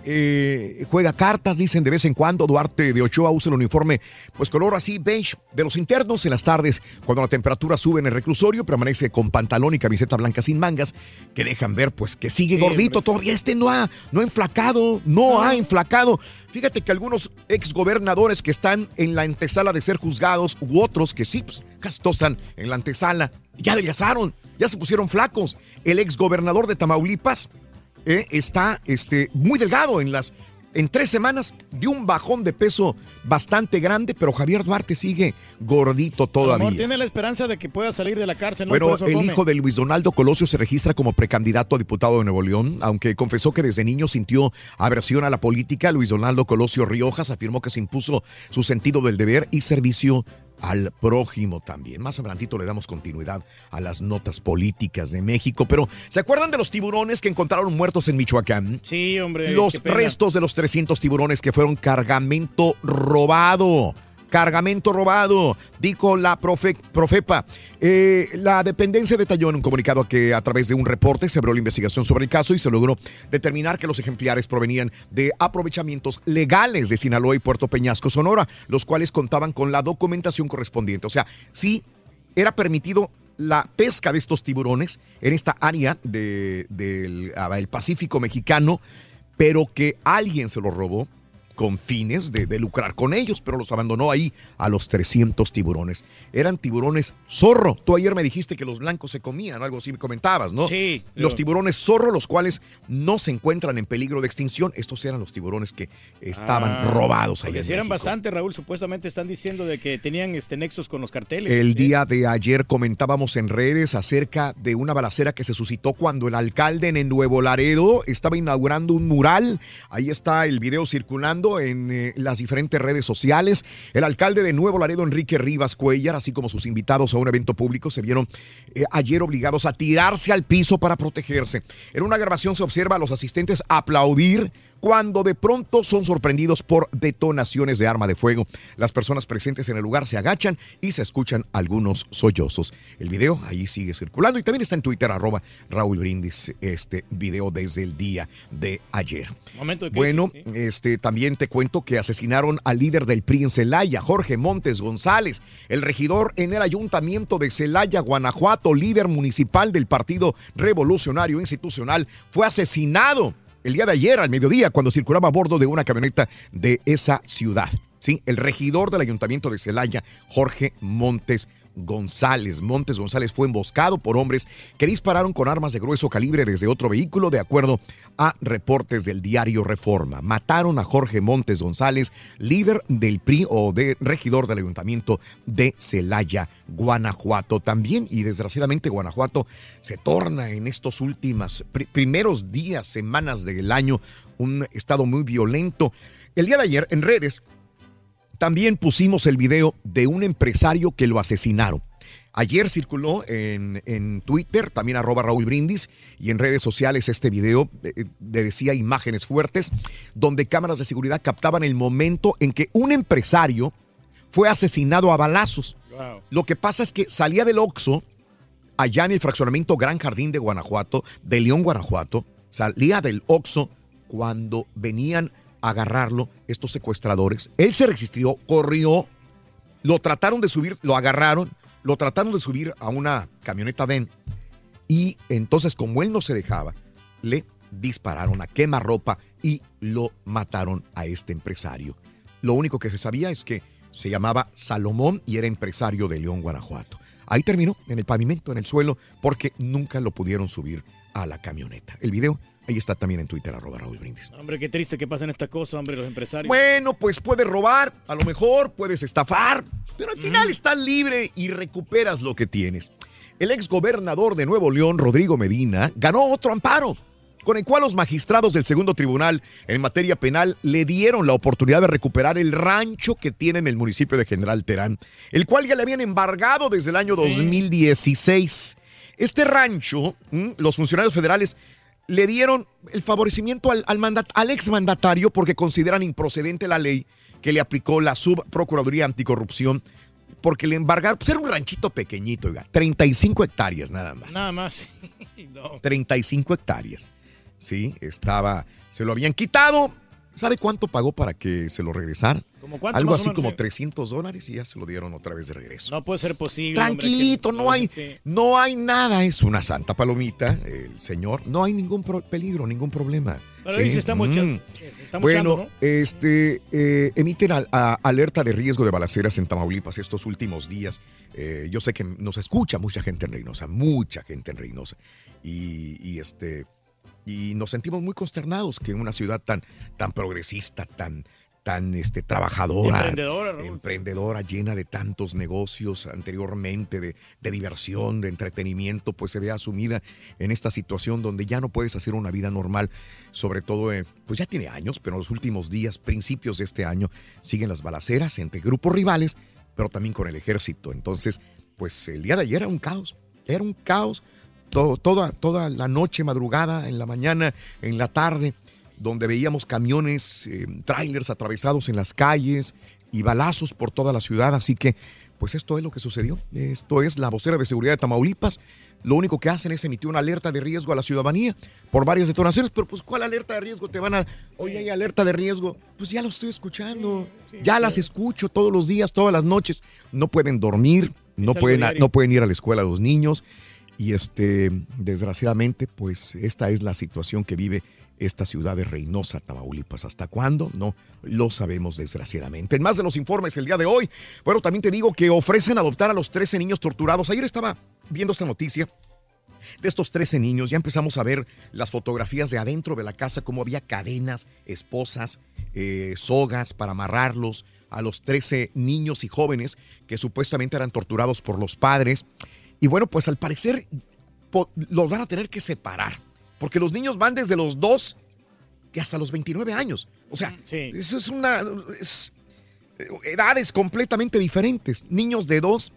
Speaker 2: Eh, juega cartas, dicen de vez en cuando. Duarte de Ochoa usa el uniforme, pues color así beige de los internos. En las tardes, cuando la temperatura sube en el reclusorio, permanece con pantalón y camiseta blanca sin mangas, que dejan ver, pues que sigue
Speaker 3: Sí,
Speaker 2: gordito.
Speaker 3: hombre,
Speaker 2: Todavía este no ha, no ha enflacado, no ha enflacado. Fíjate que algunos exgobernadores que están en la antesala de ser juzgados, u otros que sí, pues, casi todos están en la antesala, ya adelgazaron, ya se pusieron flacos. El exgobernador de Tamaulipas eh, está este, muy delgado en las. En tres semanas dio un bajón de peso bastante grande, pero Javier Duarte sigue gordito todavía.
Speaker 3: mejor tiene la esperanza de que pueda salir de la cárcel. ¿no? Eso
Speaker 2: el
Speaker 3: come.
Speaker 2: hijo de Luis Donaldo Colosio se registra como precandidato a diputado de Nuevo León, aunque confesó que desde niño sintió aversión a la política. Luis Donaldo Colosio Riojas afirmó que se impuso su sentido del deber y servicio al prójimo también. Más adelantito le damos continuidad a las notas políticas de México, pero ¿se acuerdan de los tiburones que encontraron muertos en Michoacán?
Speaker 3: Sí, hombre.
Speaker 2: Los restos de los 300 tiburones que fueron cargamento robado. Cargamento robado, dijo la profe- Profepa. Eh, la dependencia detalló en un comunicado que a través de un reporte se abrió la investigación sobre el caso y se logró determinar que los ejemplares provenían de aprovechamientos legales de Sinaloa y Puerto Peñasco, Sonora, los cuales contaban con la documentación correspondiente. O sea, sí era permitido la pesca de estos tiburones en esta área de- del ah, el Pacífico mexicano, pero que alguien se los robó con fines de, de lucrar con ellos, pero los abandonó ahí a los 300 tiburones. Eran tiburones zorro. Tú ayer me dijiste que los blancos se comían, algo así me comentabas, ¿no?
Speaker 3: Sí.
Speaker 2: Los tiburones zorro, los cuales no se encuentran en peligro de extinción. Estos eran los tiburones que estaban
Speaker 3: Ah,
Speaker 2: robados ahí
Speaker 3: si eran bastante, Raúl, supuestamente están diciendo de que tenían este nexos con los carteles.
Speaker 2: El día de ayer comentábamos en redes acerca de una balacera que se suscitó cuando el alcalde en Nuevo Laredo estaba inaugurando un mural. Ahí está el video circulando en eh, las diferentes redes sociales. El alcalde de Nuevo Laredo, Enrique Rivas Cuellar, así como sus invitados a un evento público, se vieron eh, ayer obligados a tirarse al piso para protegerse. En una grabación se observa a los asistentes aplaudir cuando de pronto son sorprendidos por detonaciones de arma de fuego. Las personas presentes en el lugar se agachan y se escuchan algunos sollozos. El video ahí sigue circulando y también está en Twitter, arroba Raúl Brindis, este video desde el día de ayer.
Speaker 3: Momento de crisis,
Speaker 2: Bueno,
Speaker 3: sí.
Speaker 2: este, también te cuento que asesinaron al líder del PRI en Celaya, Jorge Montes González, el regidor en el ayuntamiento de Celaya, Guanajuato, líder municipal del Partido Revolucionario Institucional, fue asesinado el día de ayer al mediodía cuando circulaba a bordo de una camioneta de esa ciudad. Sí, el regidor del ayuntamiento de Celaya, Jorge Montes González. Montes González fue emboscado por hombres que dispararon con armas de grueso calibre desde otro vehículo, de acuerdo a reportes del diario Reforma. Mataron a Jorge Montes González, líder del PRI o de regidor del ayuntamiento de Celaya, Guanajuato. También, y desgraciadamente, Guanajuato se torna en estos últimos pri- primeros días, semanas del año, un estado muy violento. El día de ayer, en redes, también pusimos el video de un empresario que lo asesinaron. Ayer circuló en, en Twitter, también arroba Raúl Brindis, y en redes sociales este video eh, de- decía imágenes fuertes, donde cámaras de seguridad captaban el momento en que un empresario fue asesinado a balazos. Lo que pasa es que salía del Oxxo, allá en el fraccionamiento Gran Jardín de Guanajuato, de León, Guanajuato, salía del Oxxo cuando venían agarrarlo estos secuestradores. Él se resistió, corrió, lo trataron de subir, lo agarraron, lo trataron de subir a una camioneta Ven y entonces como él no se dejaba, le dispararon a quemarropa y lo mataron a este empresario. Lo único que se sabía es que se llamaba Salomón y era empresario de León, Guanajuato. Ahí terminó, en el pavimento, en el suelo, porque nunca lo pudieron subir a la camioneta. El video ahí está también en Twitter, arroba Raúl Brindis.
Speaker 3: Hombre, qué triste que pasen estas cosas, hombre, los empresarios.
Speaker 2: Bueno, pues puedes robar, a lo mejor puedes estafar, pero al final estás libre y recuperas lo que tienes. El ex gobernador de Nuevo León, Rodrigo Medina, ganó otro amparo, con el cual los magistrados del segundo tribunal en materia penal le dieron la oportunidad de recuperar el rancho que tiene en el municipio de General Terán, el cual ya le habían embargado desde el año 2016. Este rancho, los funcionarios federales le dieron el favorecimiento al, al, mandat- al exmandatario porque consideran improcedente la ley que le aplicó la Subprocuraduría Anticorrupción porque le embargaron, pues era un ranchito pequeñito, oiga, 35 hectáreas nada más.
Speaker 3: Nada más. No.
Speaker 2: 35 hectáreas. Sí, estaba, se lo habían quitado. ¿Sabe cuánto pagó para que se lo regresaran?
Speaker 3: ¿Cómo cuánto,
Speaker 2: Algo así como
Speaker 3: eh?
Speaker 2: 300 dólares y ya se lo dieron otra vez de regreso.
Speaker 3: No puede ser posible. hombre,
Speaker 2: Tranquilito,
Speaker 3: que-
Speaker 2: no hay,
Speaker 3: Sí.
Speaker 2: no hay nada. Es una santa palomita, el señor. No hay ningún peligro, ningún problema.
Speaker 3: Pero
Speaker 2: Sí.
Speaker 3: ahí se está,
Speaker 2: Mm.
Speaker 3: se está
Speaker 2: Bueno,
Speaker 3: ¿no?
Speaker 2: este, eh, emiten a- alerta de riesgo de balaceras en Tamaulipas estos últimos días. Eh, yo sé que nos escucha mucha gente en Reynosa, mucha gente en Reynosa. Y, y, este, y nos sentimos muy consternados que en una ciudad tan, tan progresista, tan, tan este, trabajadora,
Speaker 3: Emprendedora,
Speaker 2: emprendedora, llena de tantos negocios anteriormente, de, de diversión, de entretenimiento, pues se vea asumida en esta situación donde ya no puedes hacer una vida normal, sobre todo, eh, pues ya tiene años, pero en los últimos días, principios de este año, siguen las balaceras entre grupos rivales, pero también con el ejército. Entonces, pues el día de ayer era un caos, era un caos, todo- toda, toda la noche, madrugada, en la mañana, en la tarde, donde veíamos camiones, eh, trailers atravesados en las calles y balazos por toda la ciudad. Así que, pues esto es lo que sucedió. Esto es la vocera de seguridad de Tamaulipas. Lo único que hacen es emitir una alerta de riesgo a la ciudadanía por varias detonaciones. Pero, pues, ¿cuál alerta de riesgo te van a.? Oye, hay alerta de riesgo. Pues ya lo estoy escuchando. ya las escucho todos los días, todas las noches. No pueden dormir, no pueden,
Speaker 3: diario.
Speaker 2: no pueden ir a la escuela los niños. Y este, desgraciadamente, pues esta es la situación que vive esta ciudad de Reynosa, Tamaulipas. ¿Hasta cuándo? No lo sabemos desgraciadamente. En más de los informes el día de hoy, bueno, también te digo que ofrecen adoptar a los 13 niños torturados. Ayer estaba viendo esta noticia de estos 13 niños. Ya empezamos a ver las fotografías de adentro de la casa, cómo había cadenas, esposas, eh, sogas para amarrarlos a los 13 niños y jóvenes que supuestamente eran torturados por los padres. Y bueno, pues al parecer los van a tener que separar, porque los niños van desde los 2 que hasta los 29 años. O sea, eso es una... es, edades completamente diferentes. Niños de 2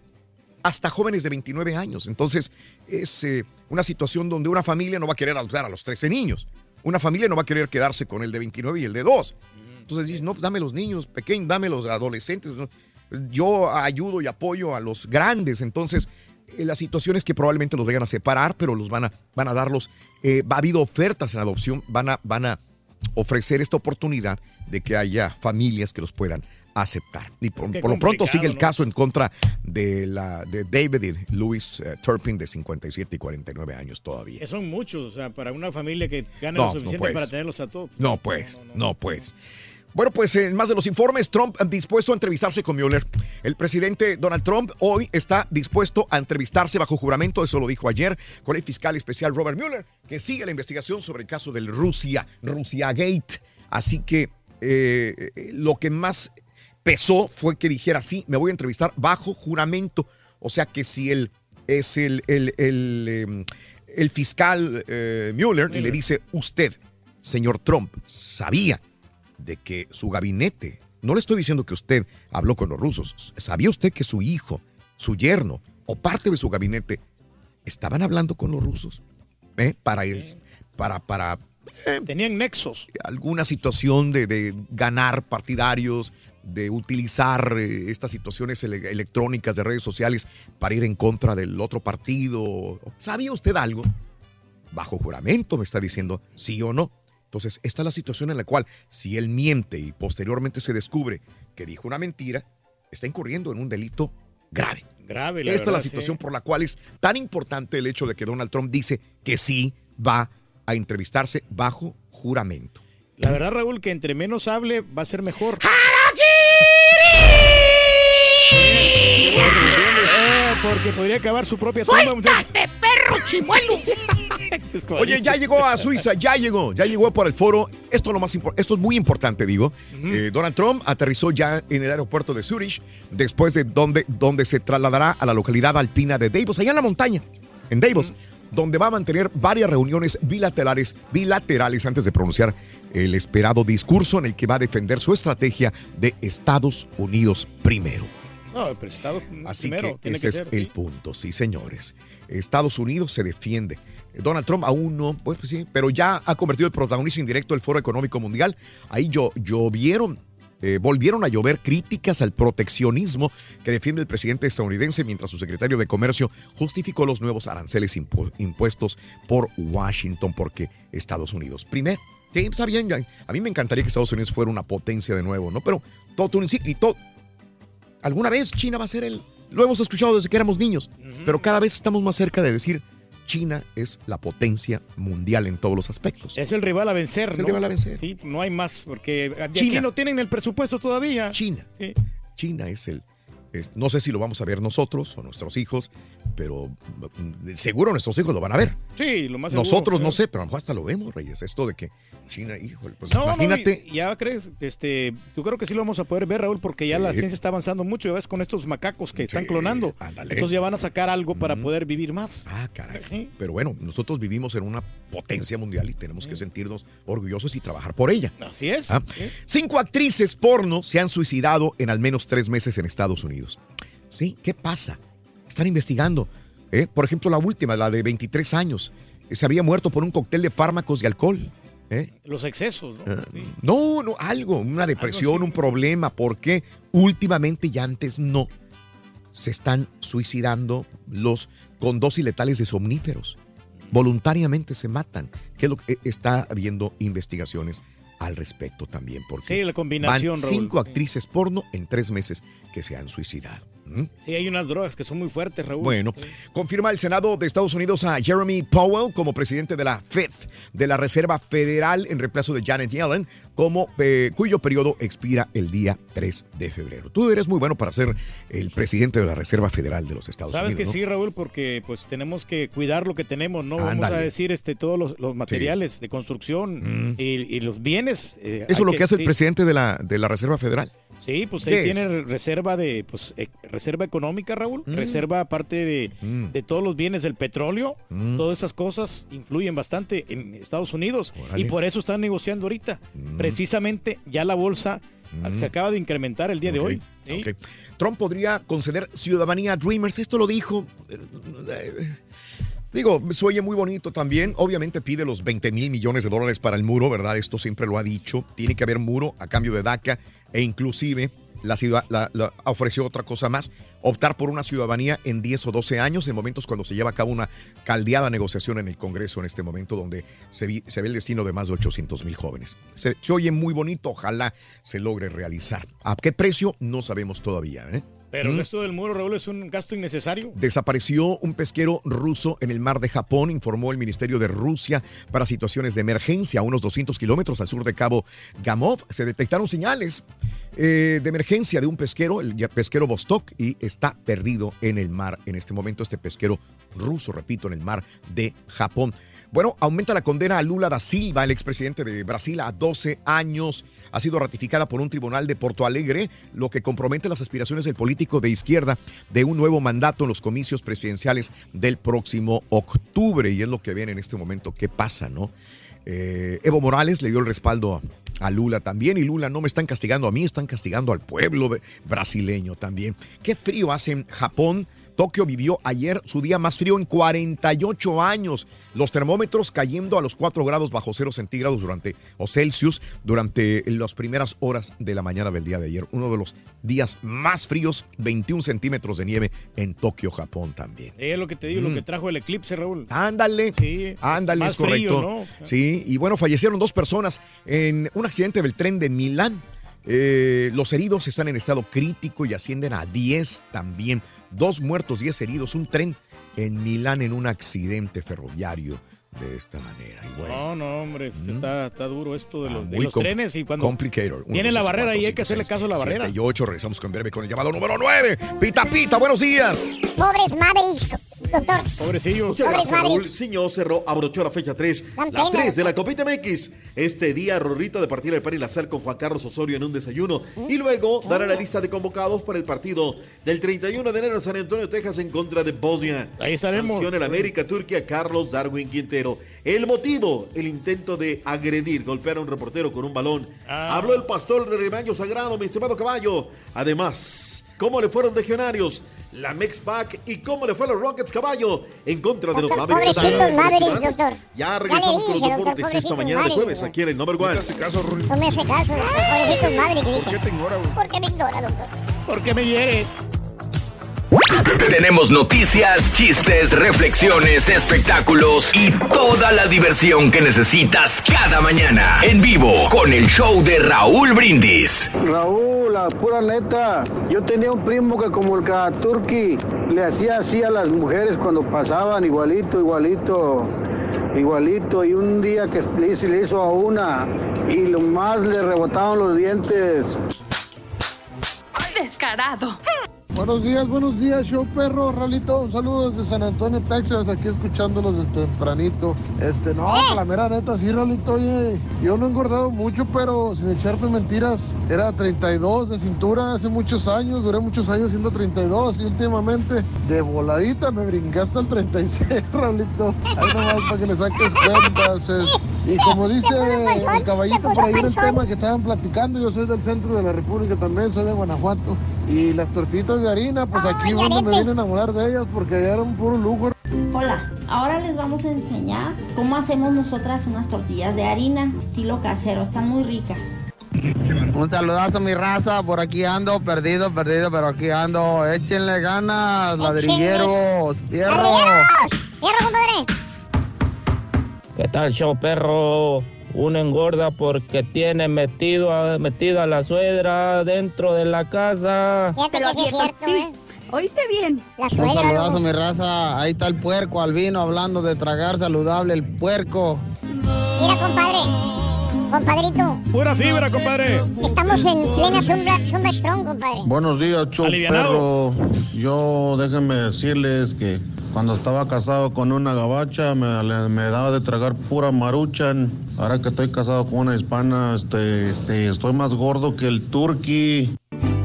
Speaker 2: hasta jóvenes de 29 años. Entonces, es eh, una situación donde una familia no va a querer adoptar a los 13 niños. Una familia no va a querer quedarse con el de 29 y el de 2. Entonces dices, no, dame los niños pequeños, dame los adolescentes. Yo ayudo y apoyo a los grandes. Entonces, eh, la situación es que probablemente los vayan a separar, pero los van a, van a darlos. eh, ha habido ofertas en adopción, van a, van a ofrecer esta oportunidad de que haya familias que los puedan aceptar. Y por, lo pronto sigue el
Speaker 3: ¿no?
Speaker 2: caso en contra de, la, de David y Louis eh, Turpin de 57 y 49 años todavía.
Speaker 3: Que son muchos, o sea, para una familia que gana
Speaker 2: No,
Speaker 3: lo
Speaker 2: no
Speaker 3: suficiente para tenerlos a todos.
Speaker 2: No, pues, no, pues. Bueno, pues en más de los informes, Trump dispuesto a entrevistarse con Mueller. El presidente Donald Trump hoy está dispuesto a entrevistarse bajo juramento, eso lo dijo ayer, con el fiscal especial Robert Mueller, que sigue la investigación sobre el caso del Rusia, Rusia Gate. Así que eh, lo que más pesó fue que dijera, sí, me voy a entrevistar bajo juramento. O sea que si él es el, el, el, em, el fiscal eh, Mueller y le dice, usted, señor Trump, sabía de que su gabinete, no le estoy diciendo que usted habló con los rusos, ¿sabía usted que su hijo, su yerno o parte de su gabinete estaban hablando con los rusos? ¿Eh? Para, ir- para, para
Speaker 3: Tenían nexos.
Speaker 2: alguna situación de, de ganar partidarios, de utilizar eh, estas situaciones ele- electrónicas de redes sociales para ir en contra del otro partido. ¿Sabía usted algo? Bajo juramento me está diciendo sí o no. Entonces, esta es la situación en la cual, si él miente y posteriormente se descubre que dijo una mentira, está incurriendo en un delito grave.
Speaker 3: Grave, la
Speaker 2: Esta es la situación
Speaker 3: sí.
Speaker 2: por la cual es tan importante el hecho de que Donald Trump dice que sí va a entrevistarse bajo juramento.
Speaker 3: La verdad, Raúl, que entre menos hable va a ser mejor. Eh, porque podría acabar su propia tumba.
Speaker 15: ¡Suéltate, perro chimuelo!
Speaker 2: Oye, ya llegó a Suiza, ya llegó, ya llegó por el foro. Esto es lo más impor- esto es muy importante, digo. Eh, Donald Trump aterrizó ya en el aeropuerto de Zurich, después de donde, donde se trasladará a la localidad alpina de Davos, allá en la montaña, en Davos, donde va a mantener varias reuniones bilaterales, bilaterales antes de pronunciar el esperado discurso en el que va a defender su estrategia de Estados Unidos primero.
Speaker 3: No, pero Estado
Speaker 2: Así
Speaker 3: primero
Speaker 2: que ese
Speaker 3: que
Speaker 2: es
Speaker 3: ser.
Speaker 2: el
Speaker 3: sí.
Speaker 2: punto, sí, señores. Estados Unidos se defiende. Donald Trump aún no, pues, pues sí, pero ya ha convertido el protagonista indirecto del Foro Económico Mundial. Ahí llo- llovieron, eh, volvieron a llover críticas al proteccionismo que defiende el presidente estadounidense mientras su secretario de Comercio justificó los nuevos aranceles impu- impuestos por Washington porque Estados Unidos. Primero, está bien, a mí me encantaría que Estados Unidos fuera una potencia de nuevo, ¿no? Pero todo un y todo, alguna vez China va a ser el. Lo hemos escuchado desde que éramos niños, pero cada vez estamos más cerca de decir China es la potencia mundial en todos los aspectos.
Speaker 3: Es el rival a vencer,
Speaker 2: Es el
Speaker 3: ¿no?
Speaker 2: rival a vencer.
Speaker 3: Sí, no hay más, porque de aquí
Speaker 2: China.
Speaker 3: no tienen el presupuesto todavía.
Speaker 2: China. China es el. No sé si lo vamos a ver nosotros o nuestros hijos, pero mm, seguro nuestros hijos lo van a ver.
Speaker 3: Sí, lo más seguro,
Speaker 2: Nosotros no sé, pero a lo mejor hasta lo vemos, Reyes. Esto de que China, híjole, pues
Speaker 3: No, no,
Speaker 2: imagínate.
Speaker 3: y- ya crees, este, yo creo que sí lo vamos a poder ver, Raúl, porque ya la ciencia está avanzando mucho, ya ves, con estos macacos que están clonando.
Speaker 2: ándale.
Speaker 3: Entonces ya van a sacar algo para poder vivir más.
Speaker 2: Ah, caray. Pero bueno, nosotros vivimos en una potencia mundial y tenemos que sentirnos orgullosos y trabajar por ella.
Speaker 3: Así es.
Speaker 2: Ah, Cinco actrices porno se han suicidado en al menos tres meses en Estados Unidos. Sí, ¿qué pasa? Están investigando. ¿eh? Por ejemplo, la última, la de 23 años, eh, se había muerto por un cóctel de fármacos y alcohol. ¿eh?
Speaker 3: Los excesos, ¿no?
Speaker 2: Ah, No, no, algo, una depresión, un problema, porque últimamente y antes no se están suicidando los con dosis letales de somníferos. Voluntariamente se matan, que es lo que está habiendo investigaciones al respecto también, porque
Speaker 3: Sí, la combinación,
Speaker 2: van
Speaker 3: Raúl.
Speaker 2: cinco actrices porno en tres meses que se han suicidado.
Speaker 3: Sí, hay unas drogas que son muy fuertes, Raúl.
Speaker 2: Bueno, confirma el Senado de Estados Unidos a Jeremy Powell como presidente de la Fed, de la Reserva Federal, en reemplazo de Janet Yellen, como, eh, cuyo periodo expira el día 3 de febrero. Tú eres muy bueno para ser el presidente de la Reserva Federal de los Estados
Speaker 3: Sabes
Speaker 2: Unidos.
Speaker 3: que
Speaker 2: ¿no?
Speaker 3: sí, Raúl, porque pues tenemos que cuidar lo que tenemos, ¿no? Vamos a decir este todos los, los materiales de construcción
Speaker 2: Mm.
Speaker 3: y, y los bienes. eh,
Speaker 2: Eso es lo que hace el presidente de la, de la Reserva Federal.
Speaker 3: Sí, pues
Speaker 2: ¿Qué
Speaker 3: ahí
Speaker 2: es?
Speaker 3: tiene reserva de, pues, eh, reserva económica, Raúl,
Speaker 2: Mm.
Speaker 3: reserva aparte de, de todos los bienes del petróleo,
Speaker 2: Mm.
Speaker 3: todas esas cosas influyen bastante en Estados Unidos y por eso están negociando ahorita. Precisamente ya la bolsa
Speaker 2: Mm.
Speaker 3: se acaba de incrementar el día de hoy. ¿sí?
Speaker 2: Trump podría conceder ciudadanía a Dreamers. Esto lo dijo. Digo, oye muy bonito también. Obviamente pide los 20 mil millones de dólares para el muro, ¿verdad? Esto siempre lo ha dicho. Tiene que haber muro a cambio de DACA e inclusive la ciudad la- ofreció otra cosa más, optar por una ciudadanía en 10 o 12 años, en momentos cuando se lleva a cabo una caldeada negociación en el Congreso en este momento, donde se ve el destino de más de 800 mil jóvenes. Se, se oye muy bonito, ojalá se logre realizar. ¿A qué precio? No sabemos todavía. ¿eh?
Speaker 3: Pero
Speaker 2: ¿Mm?
Speaker 3: esto del muro, Raúl, es un gasto innecesario.
Speaker 2: Desapareció un pesquero ruso en el mar de Japón, informó el Ministerio de Rusia para situaciones de emergencia a unos 200 kilómetros al sur de Cabo Gamov. Se detectaron señales eh, de emergencia de un pesquero, el pesquero Vostok, y está perdido en el mar en este momento. Este pesquero ruso, repito, en el mar de Japón. Bueno, aumenta la condena a Lula da Silva, el expresidente de Brasil, a 12 años. Ha sido ratificada por un tribunal de Porto Alegre, lo que compromete las aspiraciones del político de izquierda de un nuevo mandato en los comicios presidenciales del próximo octubre. Y es lo que ven en este momento qué pasa, ¿no? Eh, Evo Morales le dio el respaldo a, a Lula también y Lula no me están castigando a mí, están castigando al pueblo brasileño también. Qué frío hace en Japón. Tokio vivió ayer su día más frío en 48 años. Los termómetros cayendo a los 4 grados bajo cero centígrados durante, o Celsius durante las primeras horas de la mañana del día de ayer. Uno de los días más fríos, 21 centímetros de nieve en Tokio, Japón también.
Speaker 3: Es lo que te digo, lo
Speaker 2: Mm.
Speaker 3: que trajo el eclipse, Raúl.
Speaker 2: Ándale.
Speaker 3: Sí,
Speaker 2: Ándale, es correcto.
Speaker 3: frío, ¿no?
Speaker 2: Sí, y bueno, fallecieron dos personas en un accidente del tren de Milán. Eh, los heridos están en estado crítico y ascienden a 10 también. Dos muertos, 10 heridos. Un tren en Milán en un accidente ferroviario de esta manera. Y bueno,
Speaker 3: No, no, hombre, pues está, está duro esto de los, de los trenes y cuando
Speaker 2: complicator. Uno,
Speaker 3: viene
Speaker 2: dos,
Speaker 3: la barrera
Speaker 2: cuatro,
Speaker 3: y hay que hacerle caso a la barrera.
Speaker 2: y 8, regresamos con breve con el llamado número 9. Pita, pita, buenos días.
Speaker 4: Pobres Mavericks, doctor.
Speaker 3: Pobrecillos.
Speaker 28: Muchas
Speaker 4: Pobres
Speaker 28: gracias, Raúl. Señor Cerro abrochó la fecha 3,
Speaker 4: Dan
Speaker 28: la
Speaker 4: pena,
Speaker 28: 3 de la Copita MX. Este día, Rorrito de partir el pan y la sal con Juan Carlos Osorio en un desayuno. Y luego dará la lista de convocados para el partido del 31 de enero en San Antonio, Texas, en contra de Bosnia.
Speaker 3: Ahí estaremos.
Speaker 28: Sanción el América, Turquía, Carlos Darwin Quintero. El motivo, el intento de agredir, golpear a un reportero con un balón.
Speaker 3: Ah.
Speaker 28: Habló el pastor del rebaño sagrado, mi estimado caballo. Además, ¿cómo le fueron legionarios? La Mexpac y cómo le fue a los Rockets caballo en contra de los
Speaker 4: Doctor,
Speaker 28: Mavericks.
Speaker 4: pobrecitos. Mavericks, doctor.
Speaker 28: Ya regresamos
Speaker 4: le
Speaker 28: con los
Speaker 4: dije, doctor,
Speaker 28: deportes esta mañana de jueves aquí en el Number One.
Speaker 4: No me hace caso, doctor. Pobrecitos Mavericks, dije.
Speaker 7: ¿Por qué te ignora, güey?
Speaker 4: ¿Por qué me ignora, doctor?
Speaker 3: ¿Por qué me hiere?
Speaker 1: Tenemos noticias, chistes, reflexiones, espectáculos y toda la diversión que necesitas cada mañana en vivo con el show de Raúl Brindis.
Speaker 29: Raúl, la pura neta. Yo tenía un primo que como el Turki le hacía así a las mujeres cuando pasaban, igualito, igualito, igualito. Y un día que le hizo, le hizo a una y lo más le rebotaron los dientes.
Speaker 30: Descarado.
Speaker 31: Buenos días, buenos días, show perro, Ralito. Saludos desde San Antonio, Texas, aquí escuchándolos desde tempranito. Este, no, la mera neta, sí, Ralito, oye, yo no he engordado mucho, pero sin echarte mentiras, era 32 de cintura hace muchos años, duré muchos años siendo 32 y últimamente de voladita me brinqué hasta el 36, Ralito. Ahí nomás para que le saques cuentas. es- Y como dice el caballito por ahí en el tema que estaban platicando, yo soy del centro de la República también, soy de Guanajuato. Y las tortitas de harina, pues aquí es donde me vine a enamorar de ellas porque allá eran puro lujo.
Speaker 32: Hola, ahora les vamos a enseñar cómo hacemos nosotras unas tortillas de harina, estilo casero, están muy ricas.
Speaker 33: Un saludazo mi raza, por aquí ando, perdido, perdido, pero aquí ando. Échenle ganas, ladrilleros, fierro.
Speaker 4: ¡Fierro, compadre!
Speaker 34: ¿Qué tal, show perro? Uno engorda porque tiene metido a, metido a la suegra dentro de la casa.
Speaker 4: Fíjate que sí es cierto, ¿eh?
Speaker 35: ¿Oíste bien?
Speaker 4: La
Speaker 33: Un
Speaker 4: suegra,
Speaker 33: saludazo,
Speaker 4: loco.
Speaker 33: mi raza. Ahí está el puerco albino hablando de tragar saludable el puerco.
Speaker 4: Mira, compadre. Compadrito.
Speaker 3: Pura fibra, compadre.
Speaker 4: Estamos en plena sombra, sombra strong, compadre.
Speaker 31: Buenos días,
Speaker 3: Alivianado.
Speaker 31: perro. Yo déjenme decirles que cuando estaba casado con una gabacha me, daba de tragar pura maruchan. Ahora que estoy casado con una hispana, este, este, estoy más gordo que el turqui.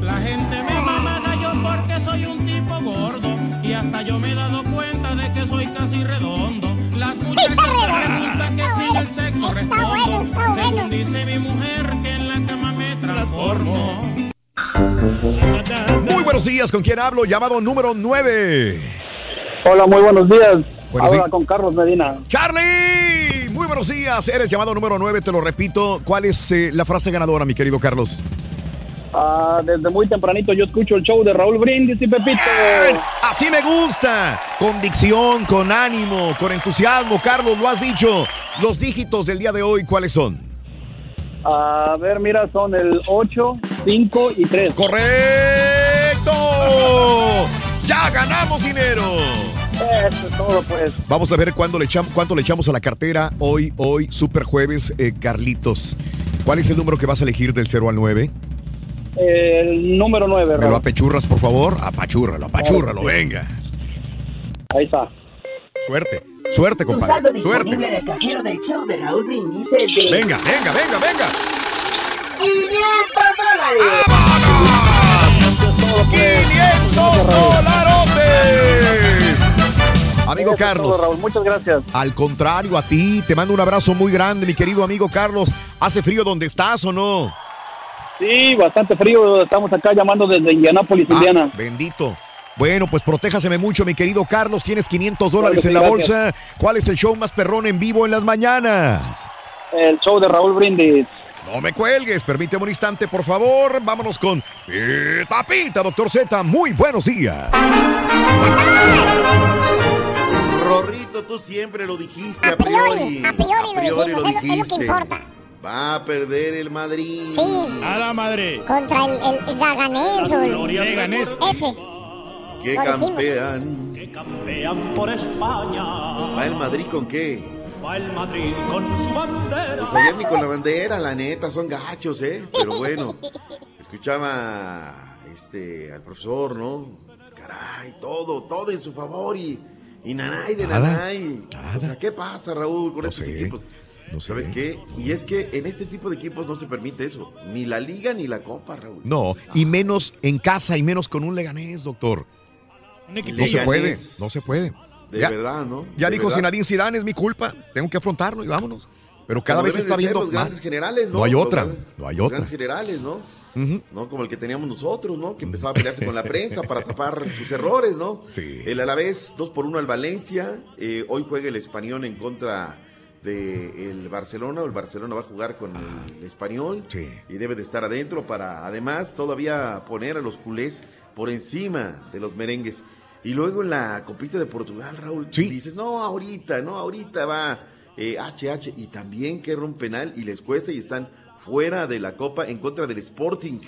Speaker 36: La gente me mama yo porque soy un tipo gordo y hasta yo me he dado cuenta de que soy casi redondo. Las muchachas se preguntan que si el sexo respondo. Según dice mi mujer que en la cama me transformo.
Speaker 2: Muy buenos días, ¿con quién hablo? Llamado número 9.
Speaker 30: Hola, muy buenos días.
Speaker 2: Buenos
Speaker 30: Habla con Carlos Medina.
Speaker 2: ¡Charlie! Muy buenos días, eres llamado número 9, te lo repito. ¿Cuál es eh, la frase ganadora, mi querido Carlos?
Speaker 30: Ah, desde muy tempranito yo escucho el show de Raúl Brindis y Pepito.
Speaker 2: Así me gusta. Convicción, con ánimo, con entusiasmo. Carlos, lo has dicho. Los dígitos del día de hoy, ¿cuáles son?
Speaker 30: A ver, mira, son el 8, 5 y 3.
Speaker 2: ¡Correcto! ¡Ya ganamos dinero!
Speaker 30: Eso es todo, pues.
Speaker 2: Vamos a ver cuándo le echam- cuánto le echamos a la cartera hoy, hoy, super jueves, eh, Carlitos. ¿Cuál es el número que vas a elegir del 0 al 9?
Speaker 30: El número 9,
Speaker 2: ¿Me lo apechurras, por favor? Apachúrralo, apachúrralo, venga.
Speaker 30: Ahí está.
Speaker 2: Suerte, suerte,
Speaker 37: Tu saldo
Speaker 2: compadre.
Speaker 37: disponible
Speaker 2: Suerte.
Speaker 37: en el cajero del show de Raúl Brindis es de...
Speaker 2: Venga, venga, venga, venga.
Speaker 37: 500 dólares.
Speaker 2: ¡500 dolarotes! Amigo Carlos.
Speaker 30: todo, Raúl. Muchas gracias.
Speaker 2: Al contrario, a ti, te mando un abrazo muy grande, mi querido amigo Carlos. ¿Hace frío donde estás o no?
Speaker 30: Sí, bastante frío. Estamos acá llamando desde Indianápolis, Indiana.
Speaker 2: Ah, Bendito. Bueno, pues protéjaseme mucho, mi querido Carlos. Tienes 500 dólares
Speaker 30: Claro
Speaker 2: en
Speaker 30: sí,
Speaker 2: la
Speaker 30: gracias.
Speaker 2: bolsa. ¿Cuál es el show más perrón en vivo en las mañanas?
Speaker 30: El show de Raúl Brindis.
Speaker 2: No me cuelgues, permíteme un instante, por favor. Vámonos con Pita Pita, doctor Z. Muy buenos días.
Speaker 28: Rorrito, tú siempre lo dijiste a,
Speaker 4: A priori, a priori lo dijimos, es lo- es lo que
Speaker 28: dijiste.
Speaker 4: importa.
Speaker 28: Va a perder el Madrid.
Speaker 4: Sí.
Speaker 3: A la madre.
Speaker 4: Contra el, el Gaganés o el...
Speaker 3: Leganés.
Speaker 4: Ese.
Speaker 28: ¡Qué
Speaker 4: Lo dijimos.
Speaker 28: campeón!
Speaker 36: Campean por España.
Speaker 28: ¿Va el Madrid con qué?
Speaker 36: Va el Madrid con su bandera.
Speaker 28: Pues ayer ni con la bandera, la neta, son gachos, ¿eh? Pero bueno, escuchaba este, al profesor, ¿no? Caray, todo, todo en su favor y, y nanay de
Speaker 2: Nada,
Speaker 28: nanay. O sea, ¿qué pasa, Raúl, con
Speaker 2: No
Speaker 28: estos
Speaker 2: sé,
Speaker 28: equipos?
Speaker 2: no sé.
Speaker 28: ¿Sabes qué? Y es que en este tipo de equipos no se permite eso. Ni la liga ni la copa, Raúl.
Speaker 2: No, y menos en casa y menos con un leganés, doctor. No se puede, no se puede.
Speaker 28: De
Speaker 2: Ya-
Speaker 28: verdad, ¿no?
Speaker 2: Ya
Speaker 28: De
Speaker 2: dijo
Speaker 28: verdad.
Speaker 2: Zinedine Zidane, es mi culpa. Tengo que afrontarlo y vámonos. Pero cada
Speaker 28: Como
Speaker 2: vez está
Speaker 28: de
Speaker 2: viendo
Speaker 28: los grandes generales, ¿no?
Speaker 2: No hay
Speaker 28: Los
Speaker 2: otra, no hay
Speaker 28: los
Speaker 2: otra.
Speaker 28: grandes generales, ¿no? ¿no? Como el que teníamos nosotros, ¿no? Que empezaba a pelearse con la prensa para tapar sus errores, ¿no?
Speaker 2: Sí.
Speaker 28: El Alavés, 2 por 1 al Valencia. Eh, hoy juega el Español en contra del Barcelona. El Barcelona va a jugar con el Español.
Speaker 2: Sí.
Speaker 28: Y debe de estar adentro para, además, todavía poner a los culés por encima de los merengues. Y luego en la copita de Portugal, Raúl, dices, no, ahorita, no, ahorita va eh, HH. Y también que un penal y les cuesta y están fuera de la copa en contra del Sporting.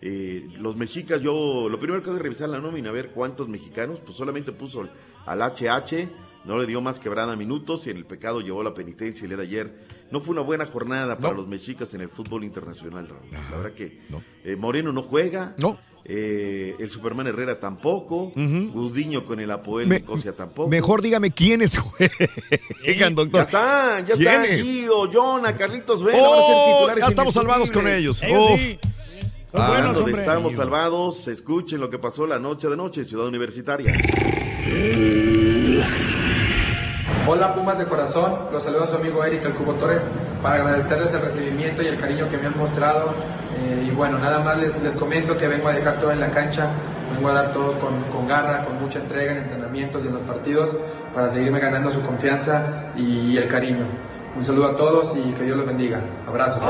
Speaker 28: Eh, los mexicas, yo lo primero que hago es revisar la nómina, a ver cuántos mexicanos, pues solamente puso al HH, no le dio más quebrada minutos y en el pecado llevó la penitencia el día de ayer. No fue una buena jornada para los mexicas en el fútbol internacional, Raúl. La verdad que eh, Moreno no juega.
Speaker 2: No.
Speaker 28: Eh, el Superman Herrera tampoco. Gudiño con el Apoel
Speaker 2: Me-
Speaker 28: Nicosia tampoco.
Speaker 2: Mejor dígame quiénes juegan, doctor.
Speaker 28: Ya están, ya están. Gio, Jonah, Carlitos Vela,
Speaker 2: Oh,
Speaker 28: van a ser titulares
Speaker 2: ya estamos salvados con ellos. Ellos sí. Buenos,
Speaker 28: de
Speaker 2: hombre.
Speaker 28: estamos salvados, escuchen lo que pasó la noche de noche en Ciudad Universitaria.
Speaker 38: Hola Pumas de corazón, los saluda su amigo Eric El Cubo Torres para agradecerles el recibimiento y el cariño que me han mostrado. Eh, y bueno, nada más les, les comento que vengo a dejar todo en la cancha, vengo a dar todo con, con garra, con mucha entrega en entrenamientos y en los partidos para seguirme ganando su confianza y el cariño. Un saludo a todos y que Dios los bendiga. Abrazos.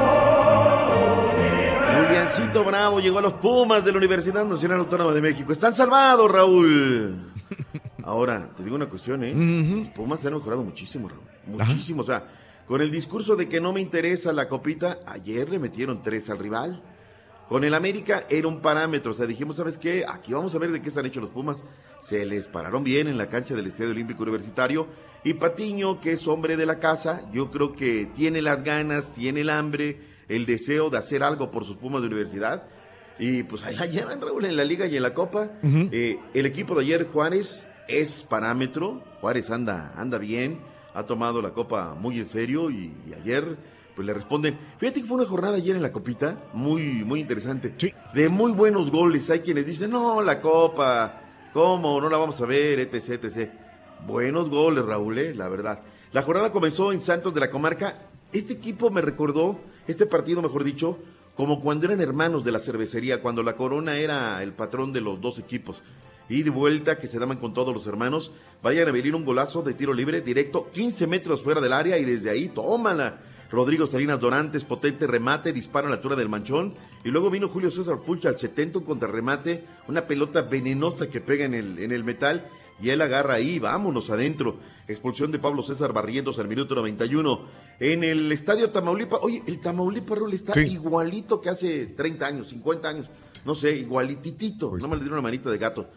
Speaker 28: Juliancito Bravo llegó a los Pumas de la Universidad Nacional Autónoma de México. Están salvados, Raúl. Ahora, te digo una cuestión, ¿eh? Pumas se han mejorado muchísimo, Raúl. Muchísimo. O sea, con el discurso de que no me interesa la copita, ayer le metieron tres al rival. Con el América era un parámetro, o sea, dijimos, ¿sabes qué? Aquí vamos a ver de qué están hechos los Pumas. Se les pararon bien en la cancha del Estadio Olímpico Universitario. Y Patiño, que es hombre de la casa, yo creo que tiene las ganas, tiene el hambre, el deseo de hacer algo por sus Pumas de universidad. Y pues ahí la llevan, Raúl, en la liga y en la copa. Eh, el equipo de ayer, Juárez, es parámetro. Juárez anda, anda bien, ha tomado la copa muy en serio y, y ayer pues le responden. Fíjate que fue una jornada ayer en la copita, muy, muy interesante. De muy buenos goles. Hay quienes dicen, no, la copa, ¿cómo? No la vamos a ver, etc, etc. Buenos goles, Raúl, eh, la verdad. La jornada comenzó en Santos de la Comarca. Este equipo me recordó, este partido, mejor dicho, como cuando eran hermanos de la cervecería, cuando la Corona era el patrón de los dos equipos. Y de vuelta que se daban con todos los hermanos. Vayan a venir un golazo de tiro libre directo, 15 metros fuera del área y desde ahí, tómala. Rodrigo Salinas Dorantes, potente remate, disparo a la altura del manchón. Y luego vino Julio César Fulcha al 70, un contrarremate, una pelota venenosa que pega en el, en el metal. Y él agarra ahí, vámonos adentro. Expulsión de Pablo César Barrientos al minuto 91. En el estadio Tamaulipas, oye, el Tamaulipas Raúl está
Speaker 2: Sí.
Speaker 28: igualito que hace 30 años, 50 años. No sé, igualititito. no me le dieron una manita de gato.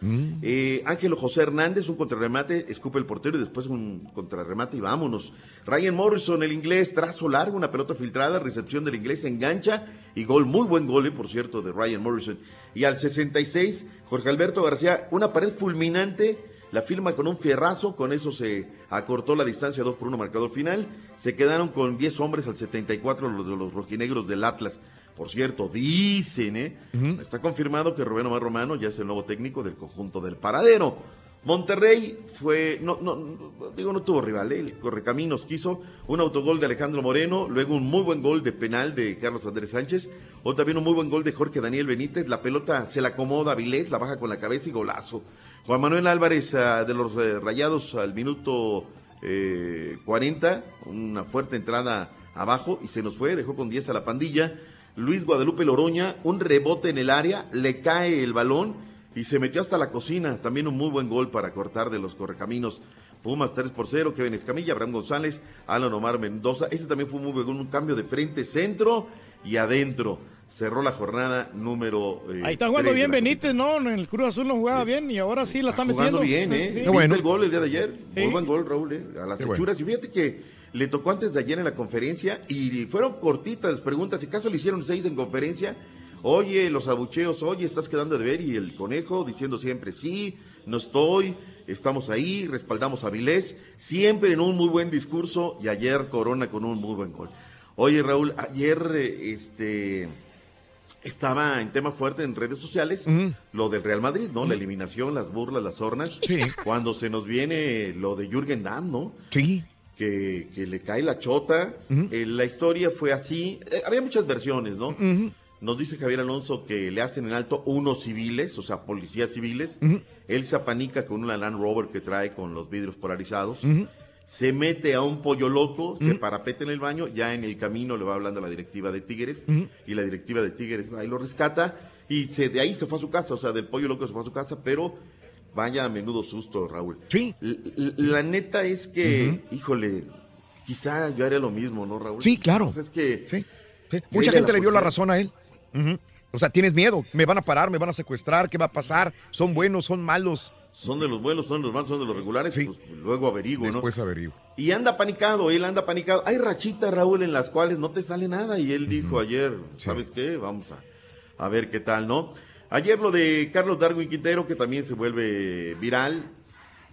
Speaker 28: Eh, Ángelo José Hernández, un contrarremate, escupe el portero y después un contrarremate y vámonos. Ryan Morrison, el inglés, trazo largo, una pelota filtrada, recepción del inglés, engancha y gol, muy buen gol, eh, por cierto, de Ryan Morrison. Y al 66, Jorge Alberto García, una pared fulminante, la firma con un fierrazo, con eso se acortó la distancia 2 por 1 marcador final. Se quedaron con 10 hombres al 74 los de los rojinegros del Atlas. Por cierto, dicen, ¿eh? Está confirmado que Rubén Omar Romano ya es el nuevo técnico del conjunto del Paradero. Monterrey fue, no, no, no, digo, no tuvo rival, ¿eh? el Correcaminos quiso un autogol de Alejandro Moreno, luego un muy buen gol de penal de Carlos Andrés Sánchez, o también un muy buen gol de Jorge Daniel Benítez, la pelota se la acomoda a Vilés, la baja con la cabeza y golazo. Juan Manuel Álvarez ah, de los eh, Rayados al minuto eh, 40, una fuerte entrada abajo y se nos fue, dejó con 10 a la pandilla. Luis Guadalupe Loroña, un rebote en el área, le cae el balón y se metió hasta la cocina. También un muy buen gol para cortar de los correcaminos. Pumas 3 por 0, Kevin Escamilla, Abraham González, Alan Omar Mendoza. Ese también fue muy buen un cambio de frente, centro y adentro. Cerró la jornada número. eh,
Speaker 3: Ahí está jugando bien
Speaker 28: la
Speaker 3: Benítez, ¿no? En el Cruz Azul no jugaba bien y ahora sí la está metiendo.
Speaker 28: Jugando bien, ¿eh?
Speaker 3: Sí.
Speaker 28: ¿Viste el gol el día de ayer?
Speaker 3: Sí.
Speaker 28: Muy buen gol, Raúl, ¿eh? A las
Speaker 3: Qué bueno.
Speaker 28: hechuras. Y fíjate que le tocó antes de ayer en la conferencia y fueron cortitas las preguntas. Si acaso le hicieron seis en conferencia, oye, los abucheos, oye, estás quedando de ver. Y el conejo diciendo siempre, sí, no estoy, estamos ahí, respaldamos a Vilés. Siempre en un muy buen discurso y ayer Corona con un muy buen gol. Oye, Raúl, ayer, eh, este estaba en tema fuerte en redes sociales lo del Real Madrid, ¿no? La eliminación, las burlas, las hornas. Cuando se nos viene lo de Jürgen Damm, ¿no?
Speaker 2: Sí.
Speaker 28: Que, que le cae la chota. Eh, la historia fue así. Eh, había muchas versiones, ¿no? Nos dice Javier Alonso que le hacen en alto unos civiles, o sea, policías civiles. Él se apanica con una Land Rover que trae con los vidrios polarizados. Se mete a un pollo loco, se parapeta en el baño, ya en el camino le va hablando a la directiva de Tigres y la directiva de Tigres ahí lo rescata y se, de ahí se fue a su casa, o sea, del pollo loco se fue a su casa, pero vaya a menudo susto, Raúl.
Speaker 2: Sí.
Speaker 28: La neta es que, híjole, quizá yo haría lo mismo, ¿no, Raúl?
Speaker 2: Sí, claro.
Speaker 28: Es que
Speaker 2: Sí. Mucha gente le dio la razón a él. O sea, tienes miedo, me van a parar, me van a secuestrar, ¿qué va a pasar? ¿Son buenos, son malos?
Speaker 28: Son de los buenos, son de los malos, son de los regulares, pues luego averiguo, ¿no?
Speaker 2: Después averiguo.
Speaker 28: Y anda panicado, él anda panicado. Hay rachitas, Raúl, en las cuales no te sale nada. Y él dijo ayer, ¿sabes qué? Vamos a, a ver qué tal, ¿no? Ayer lo de Carlos Darwin Quintero, que también se vuelve viral.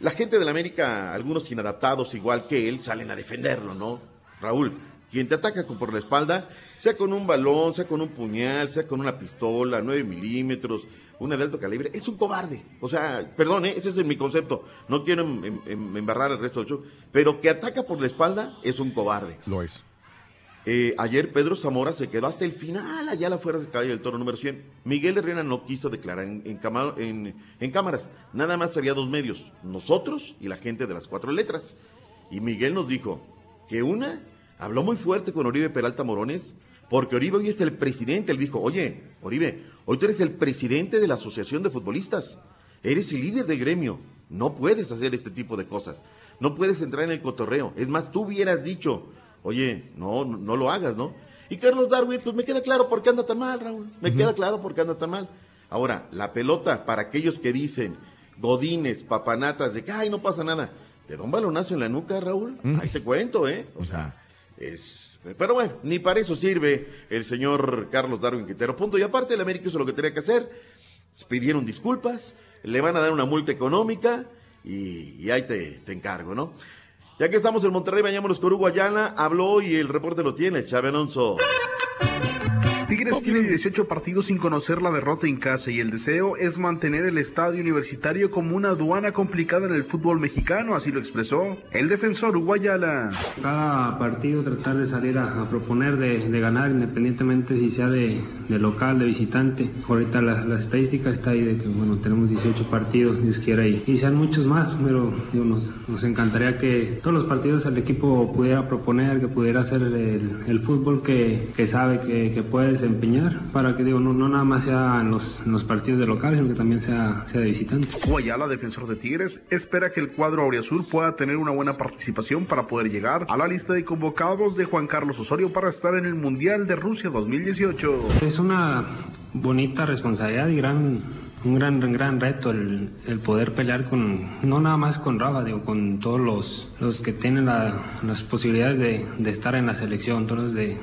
Speaker 28: La gente de la América, algunos inadaptados igual que él, salen a defenderlo, ¿no? Raúl, quien te ataca con por la espalda, sea con un balón, sea con un puñal, sea con una pistola, 9 milímetros, una de alto calibre, es un cobarde. O sea, perdón, ¿eh? ese es mi concepto. No quiero em- em- em- embarrar el resto del show, pero que ataca por la espalda es un cobarde.
Speaker 2: Lo es.
Speaker 28: Eh, ayer Pedro Zamora se quedó hasta el final, allá a la fuera de calle del toro número 100. Miguel Herrera no quiso declarar en, en cama- en- en cámaras. Nada más había dos medios, nosotros y la gente de las cuatro letras. Y Miguel nos dijo que una habló muy fuerte con Oribe Peralta Morones, porque Oribe hoy es el presidente. Él dijo, oye, Oribe, hoy tú eres el presidente de la Asociación de Futbolistas. Eres el líder del gremio. No puedes hacer este tipo de cosas. No puedes entrar en el cotorreo. Es más, tú hubieras dicho, oye, no, no, no lo hagas, ¿no? Y Carlos Darwin, pues me queda claro por qué anda tan mal, Raúl. Me queda claro por qué anda tan mal. Ahora, la pelota, para aquellos que dicen, godines, papanatas, de que, ay, no pasa nada. De don balonazo en la nuca, Raúl. Ahí te cuento, ¿eh? O sea, es... Pero bueno, ni para eso sirve el señor Carlos Darwin Quintero. Punto. Y aparte, el América hizo lo que tenía que hacer. Pidieron disculpas, le van a dar una multa económica y, ahí te, te encargo, ¿no? Ya que estamos en Monterrey, bañámonos con Hugo. Habló y el reporte lo tiene, Chávez Alonso.
Speaker 35: Tigres tiene 18 partidos sin conocer la derrota en casa y el deseo es mantener el estadio universitario como una aduana complicada en el fútbol mexicano, así lo expresó el defensor Guayala.
Speaker 39: Cada partido tratar de salir a, a proponer de, de, ganar independientemente si sea de, de local, de visitante. Ahorita la, la, estadística está ahí de que bueno, tenemos 18 partidos, Dios quiera, y, y sean muchos más, pero digo, nos, nos, encantaría que todos los partidos el equipo pudiera proponer, que pudiera hacer el, el fútbol que, que sabe que, que puede desempeñar para que digo no, no nada más sea en los, en los, partidos de local, sino que también sea, sea de visitante.
Speaker 35: Guayala, defensor de Tigres, espera que el cuadro auriazul pueda tener una buena participación para poder llegar a la lista de convocados de Juan Carlos Osorio para estar en el Mundial de Rusia 2018.
Speaker 39: Es una bonita responsabilidad y gran un gran, gran reto el, el, poder pelear con, no nada más con Rafa, digo, con todos los, los que tienen la, las posibilidades de, de, estar en la selección, todos los de,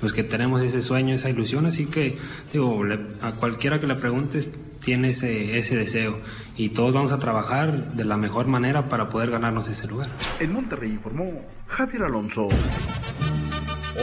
Speaker 39: los que tenemos ese sueño, esa ilusión, así que digo, le, a cualquiera que le preguntes tiene ese, ese deseo y todos vamos a trabajar de la mejor manera para poder ganarnos ese lugar.
Speaker 35: En Monterrey informó Javier Alonso.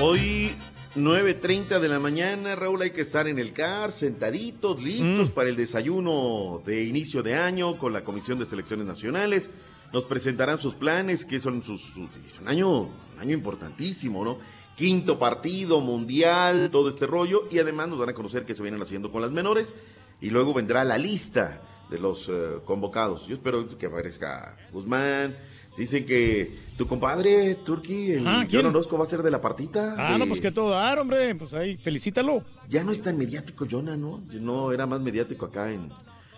Speaker 28: Hoy 9.30 de la mañana, Raúl, hay que estar en el CAR, sentaditos, listos mm. para el desayuno de inicio de año con la Comisión de Selecciones Nacionales. Nos presentarán sus planes, que son sus, sus un año, un año importantísimo, ¿no? Quinto partido mundial, todo este rollo, y además nos van a conocer qué se vienen haciendo con las menores, y luego vendrá la lista de los uh, convocados. Yo espero que aparezca Guzmán. Dicen que tu compadre, Turki, el
Speaker 3: Ah.
Speaker 28: Orozco va a ser de la partita.
Speaker 3: Ah,
Speaker 28: de-
Speaker 3: no, pues que todo dar, hombre. Pues ahí, felicítalo.
Speaker 28: Ya no es tan mediático, Jonah, ¿no? No era más mediático acá en,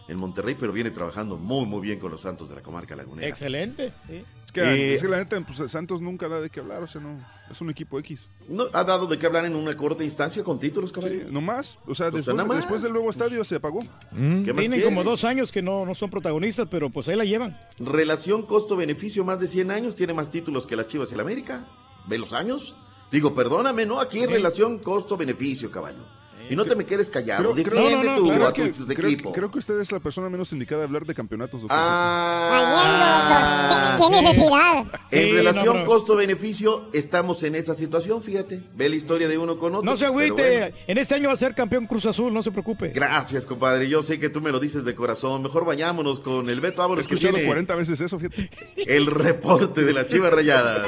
Speaker 28: en Monterrey, pero viene trabajando muy, muy bien con los Santos de la comarca lagunera.
Speaker 3: Excelente. sí.
Speaker 7: Es que,
Speaker 28: Eh,
Speaker 7: es que la neta, pues Santos nunca da de qué hablar, o sea, no. Es un equipo X.
Speaker 28: ¿No ha dado de qué hablar en una corta instancia con títulos, caballero?
Speaker 7: No más. O sea,
Speaker 28: Pues
Speaker 7: después, después del nuevo estadio se apagó.
Speaker 28: ¿Qué más
Speaker 3: Tienen como dos años que no, no son protagonistas, pero pues ahí la llevan.
Speaker 28: Relación costo-beneficio, más de 100 años, tiene más títulos que las Chivas y el América. ¿Ve los años? Digo, perdóname, ¿no? Aquí relación costo-beneficio, caballo. Y no te me quedes callado. Defiende tu,
Speaker 7: creo
Speaker 28: a tu,
Speaker 7: que,
Speaker 28: tu
Speaker 7: creo,
Speaker 28: equipo.
Speaker 7: creo que usted es la persona menos indicada de hablar de campeonatos. doctor.
Speaker 28: Ah,
Speaker 4: ¿Qué, qué necesidad?
Speaker 28: En relación
Speaker 3: no,
Speaker 28: costo-beneficio, estamos en esa situación, fíjate. Ve la historia de uno con otro.
Speaker 3: No se agüite.
Speaker 28: bueno.
Speaker 3: En este año va a ser campeón Cruz Azul, no se preocupe.
Speaker 28: Gracias, compadre. Yo sé que tú me lo dices de corazón. Mejor vayámonos con el Beto
Speaker 7: He
Speaker 28: Ábalos. que
Speaker 7: escuchado
Speaker 28: tiene
Speaker 7: 40 veces eso, fíjate.
Speaker 28: El reporte de las Chivas Rayadas.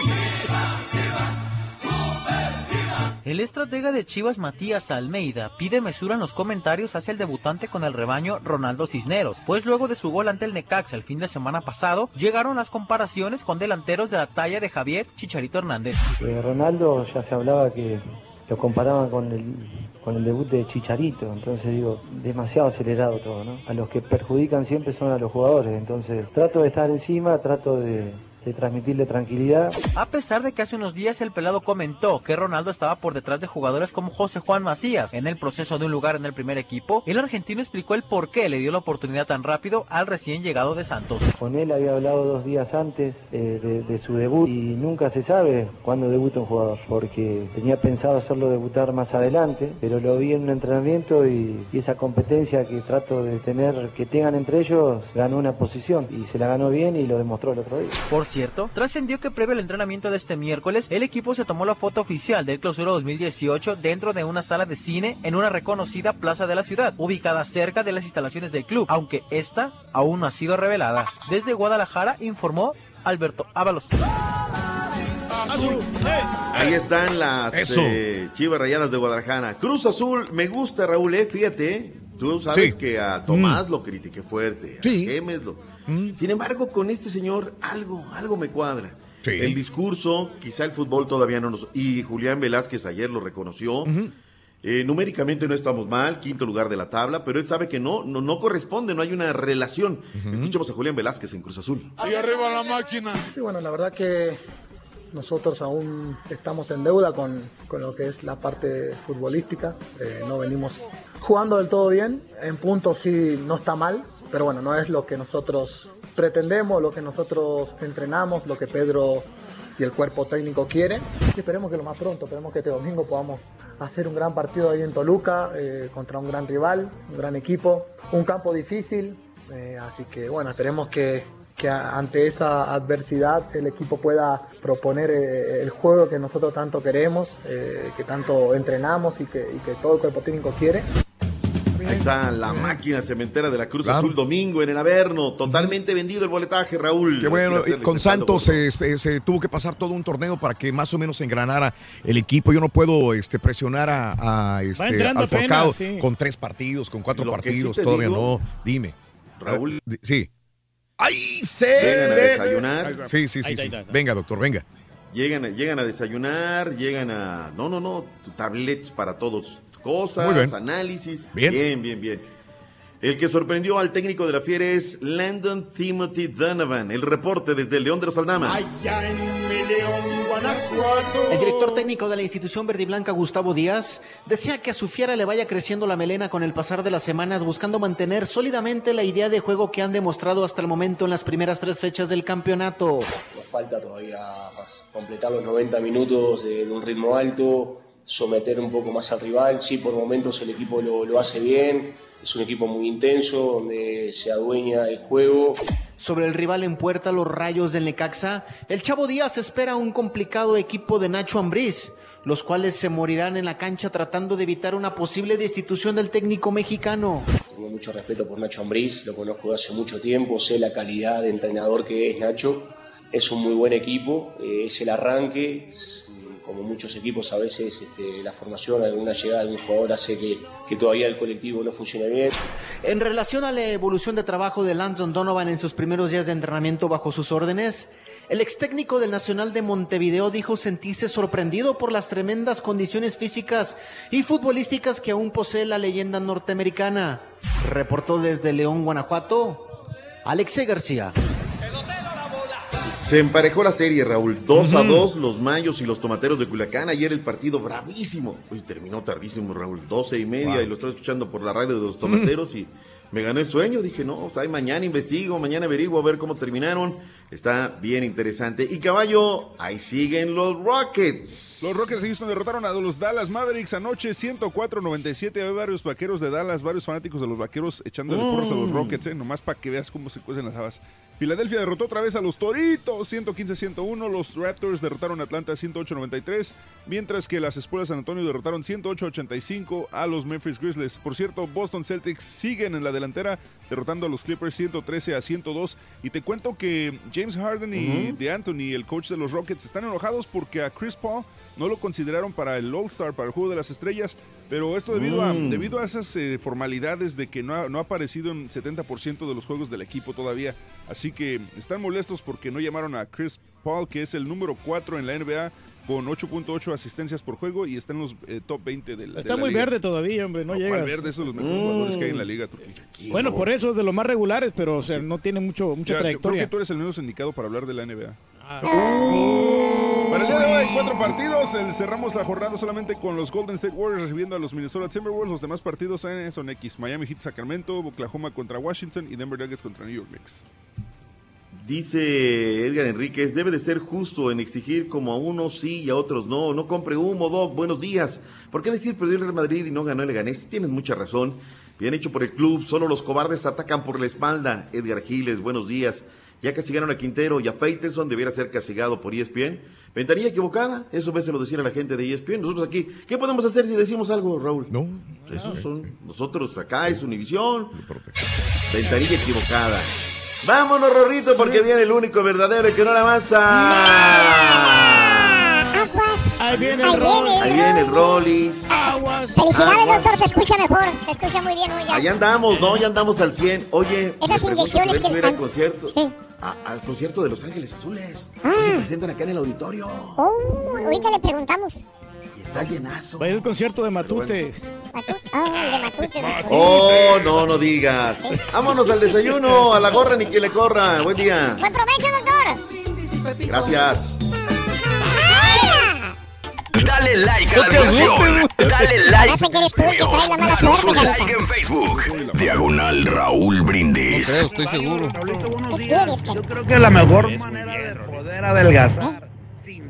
Speaker 40: El estratega de Chivas Matías Almeida pide mesura en los comentarios hacia el debutante con el rebaño Ronaldo Cisneros, pues luego de su gol ante el Necaxa el fin de semana pasado, llegaron las comparaciones con delanteros de la talla de Javier Chicharito Hernández.
Speaker 41: Eh, Ronaldo ya se hablaba que lo comparaban con el, con el debut de Chicharito, entonces digo, demasiado acelerado todo, ¿no? A los que perjudican siempre son a los jugadores, entonces trato de estar encima, trato de, de transmitirle tranquilidad.
Speaker 40: A pesar de que hace unos días el pelado comentó que Ronaldo estaba por detrás de jugadores como José Juan Macías en el proceso de un lugar en el primer equipo, el argentino explicó el por qué le dio la oportunidad tan rápido al recién llegado de Santos.
Speaker 41: Con él había hablado dos días antes eh, de, de su debut y nunca se sabe cuándo debuta un jugador, porque tenía pensado hacerlo debutar más adelante, pero lo vi en un entrenamiento y, y esa competencia que trato de tener, que tengan entre ellos, ganó una posición y se la ganó bien y lo demostró el otro día.
Speaker 40: Por cierto, trascendió que previo al entrenamiento de este miércoles, el equipo se tomó la foto oficial del clausura 2018 dentro de una sala de cine en una reconocida plaza de la ciudad, ubicada cerca de las instalaciones del club, aunque esta aún no ha sido revelada. Desde Guadalajara informó Alberto Ábalos.
Speaker 28: Ahí están las eh, Chivas Rayadas de Guadalajara. Cruz Azul, me gusta, Raúl, eh, fíjate. eh. Tú sabes
Speaker 2: Sí.
Speaker 28: que a Tomás lo critiqué fuerte. a
Speaker 2: Sí.
Speaker 28: Gémez lo- Sin embargo, con este señor, algo, algo me cuadra.
Speaker 2: Sí.
Speaker 28: El discurso, quizá el fútbol todavía no nos. Y Julián Velázquez ayer lo reconoció. Eh, numéricamente no estamos mal, quinto lugar de la tabla, pero él sabe que no, no, no corresponde, no hay una relación. Escuchemos a Julián Velázquez en Cruz Azul.
Speaker 42: Ahí arriba la máquina. Sí, bueno, la verdad que
Speaker 43: nosotros aún estamos en deuda con, con lo que es la parte futbolística. Eh, no venimos jugando del todo bien. En puntos sí no está mal, pero bueno, no es lo que nosotros pretendemos, lo que nosotros entrenamos, lo que Pedro y el cuerpo técnico quiere. Esperemos que lo más pronto, esperemos que este domingo podamos hacer un gran partido ahí en Toluca eh, contra un gran rival, un gran equipo, un campo difícil. eh, así que bueno, esperemos que, que ante esa adversidad el equipo pueda proponer eh, el juego que nosotros tanto queremos, que tanto entrenamos y que, y que todo el cuerpo técnico quiere.
Speaker 28: Ahí está la máquina cementera de la Cruz
Speaker 2: Claro.
Speaker 28: Azul domingo en el Averno. Totalmente vendido el boletaje, Raúl.
Speaker 2: Qué bueno, con Santos se, se- se tuvo que pasar todo un torneo para que más o menos engranara el equipo. Yo no puedo este, presionar a, a, este, al Forcado
Speaker 3: apenas, sí.
Speaker 2: con tres partidos, con cuatro
Speaker 28: Lo que sí
Speaker 2: partidos, todavía
Speaker 28: digo,
Speaker 2: no. Dime.
Speaker 28: Raúl.
Speaker 2: Ah, Sí. ¡Ay, se
Speaker 28: Llegan a desayunar.
Speaker 2: Sí, sí, sí.
Speaker 28: Ahí
Speaker 2: sí.
Speaker 28: está, ahí está.
Speaker 2: Venga, doctor, venga.
Speaker 28: Llegan, llegan a desayunar, llegan a... No, no, no, tablets para todos. Cosas,
Speaker 2: bien.
Speaker 28: análisis.
Speaker 2: Bien.
Speaker 28: bien, bien, bien. El que sorprendió al técnico de la Fiera es Landon Timothy Donovan. El reporte desde el León de los Aldama.
Speaker 44: Allá en mi León, Guanajuato.
Speaker 40: El director técnico de la institución verdiblanca, Gustavo Díaz, desea que a su fiera le vaya creciendo la melena con el pasar de las semanas, buscando mantener sólidamente la idea de juego que han demostrado hasta el momento en las primeras tres fechas del campeonato.
Speaker 45: Nos falta todavía más completar los 90 minutos de un ritmo alto, someter un poco más al rival. Sí, por momentos el equipo lo, lo hace bien. Es un equipo muy intenso, donde se adueña el juego.
Speaker 40: Sobre el rival en puerta, los rayos del Necaxa, el Chavo Díaz espera un complicado equipo de Nacho Ambriz, los cuales se morirán en la cancha tratando de evitar una posible destitución del técnico mexicano.
Speaker 45: Tengo mucho respeto por Nacho Ambriz, lo conozco hace mucho tiempo, sé la calidad de entrenador que es Nacho. Es un muy buen equipo, eh, es el arranque. es, como muchos equipos, a veces este, la formación, alguna llegada algún jugador hace que, que todavía el colectivo no funcione bien.
Speaker 40: En relación a la evolución de trabajo de Landon Donovan en sus primeros días de entrenamiento bajo sus órdenes, el ex técnico del Nacional de Montevideo dijo sentirse sorprendido por las tremendas condiciones físicas y futbolísticas que aún posee la leyenda norteamericana. Reportó desde León, Guanajuato, Alexei García.
Speaker 28: Se emparejó la serie, Raúl. 2 a 2, los Mayos y los Tomateros de Culiacán. Ayer el partido bravísimo. Uy, terminó tardísimo, Raúl. 12 y media
Speaker 2: Wow.
Speaker 28: y lo estoy escuchando por la radio de los Tomateros y me ganó el sueño. Dije, no, o sea, mañana investigo, mañana averiguo a ver cómo terminaron. Está bien interesante. Y caballo, ahí siguen los Rockets.
Speaker 7: Los Rockets de Houston derrotaron a los Dallas Mavericks anoche 104-97. Hay varios vaqueros de Dallas, varios fanáticos de los vaqueros echándole porras a los
Speaker 28: Mm.
Speaker 7: Rockets, ¿eh? nomás para que veas cómo se cuecen las habas. Filadelfia derrotó otra vez a los Toritos 115-101. Los Raptors derrotaron a Atlanta 108-93. Mientras que las Espuelas de San Antonio derrotaron 108-85 a los Memphis Grizzlies. Por cierto, Boston Celtics siguen en la delantera derrotando a los Clippers 113 a 102. Y te cuento que James Harden y de Anthony, el coach de los Rockets, están enojados porque a Chris Paul no lo consideraron para el All-Star, para el Juego de las Estrellas. Pero esto debido, a,
Speaker 28: Mm.
Speaker 7: debido a esas eh, formalidades de que no ha, no ha aparecido en 70% de los juegos del equipo todavía. Así que están molestos porque no llamaron a Chris Paul, que es el número 4 en la NBA, con 8.8 asistencias por juego y está en los eh, top 20 del de
Speaker 3: Está
Speaker 7: la
Speaker 3: muy
Speaker 7: liga.
Speaker 3: verde todavía, hombre, no,
Speaker 7: No,
Speaker 3: llega.
Speaker 7: ¿cuál verde? Son los mejores jugadores que hay en la liga. Turquía.
Speaker 3: Bueno, por eso es de los más regulares, pero o sea, no tiene mucho, mucha
Speaker 7: Ya, yo creo
Speaker 3: trayectoria.
Speaker 7: que tú eres el menos indicado para hablar de la NBA.
Speaker 3: Ah.
Speaker 7: Para el día de hoy cuatro partidos. El- cerramos la jornada solamente con los Golden State Warriors recibiendo a los Minnesota Timberwolves. Los demás partidos son X. Miami Heat Sacramento, Oklahoma contra Washington y Denver Nuggets contra New York Knicks.
Speaker 28: Dice Edgar Enríquez, debe de ser justo en exigir como a unos sí y a otros no. No compre humo, Doc. Buenos días. ¿Por qué decir perdió el Real Madrid y no ganó el Leganés? Tienes mucha razón. Bien hecho por el club. Solo los cobardes atacan por la espalda. Edgar Giles, buenos días. Ya castigaron a Quintero y a Faitelson, debiera ser castigado por ESPN. Ventanilla equivocada, eso veces lo decir a la gente de ESPN. Nosotros aquí, ¿qué podemos hacer si decimos algo, Raúl?
Speaker 2: No.
Speaker 28: Esos son, nosotros acá es Univisión. Ventanilla equivocada. Vámonos, Rorrito, porque viene el único verdadero y que no la avanza.
Speaker 4: Aguas.
Speaker 3: Ahí viene
Speaker 4: Ahí
Speaker 3: el
Speaker 4: viene.
Speaker 28: Ahí el Rollis.
Speaker 3: Aguas.
Speaker 4: Felicidades,
Speaker 28: Aguas.
Speaker 4: doctor. Se escucha mejor. Se escucha muy bien, oiga.
Speaker 28: Allá andamos, ¿no? Ya andamos al 100. Oye,
Speaker 4: Esas inyecciones
Speaker 28: si
Speaker 4: que
Speaker 28: al concierto.
Speaker 4: Sí.
Speaker 28: a- al concierto de Los Ángeles Azules.
Speaker 4: Ah.
Speaker 28: Se presentan acá en el auditorio.
Speaker 4: Oh, ahorita le preguntamos.
Speaker 28: Está llenazo.
Speaker 3: Va a ir al concierto de Matute.
Speaker 4: Oh, de Matute. doctor.
Speaker 28: Oh, no, no digas. Vámonos al desayuno, a la gorra ni que le corra. Buen día.
Speaker 4: Buen provecho, doctor.
Speaker 28: Gracias.
Speaker 46: Dale like a la
Speaker 4: No
Speaker 46: diversión. Dale like.
Speaker 4: Parece que eres tú el que trae la mala suerte,
Speaker 46: like en Facebook. Diagonal Raúl Brindis.
Speaker 25: estoy seguro.
Speaker 4: ¿Qué quieres,
Speaker 47: Yo creo que la mejor manera de poder adelgazar,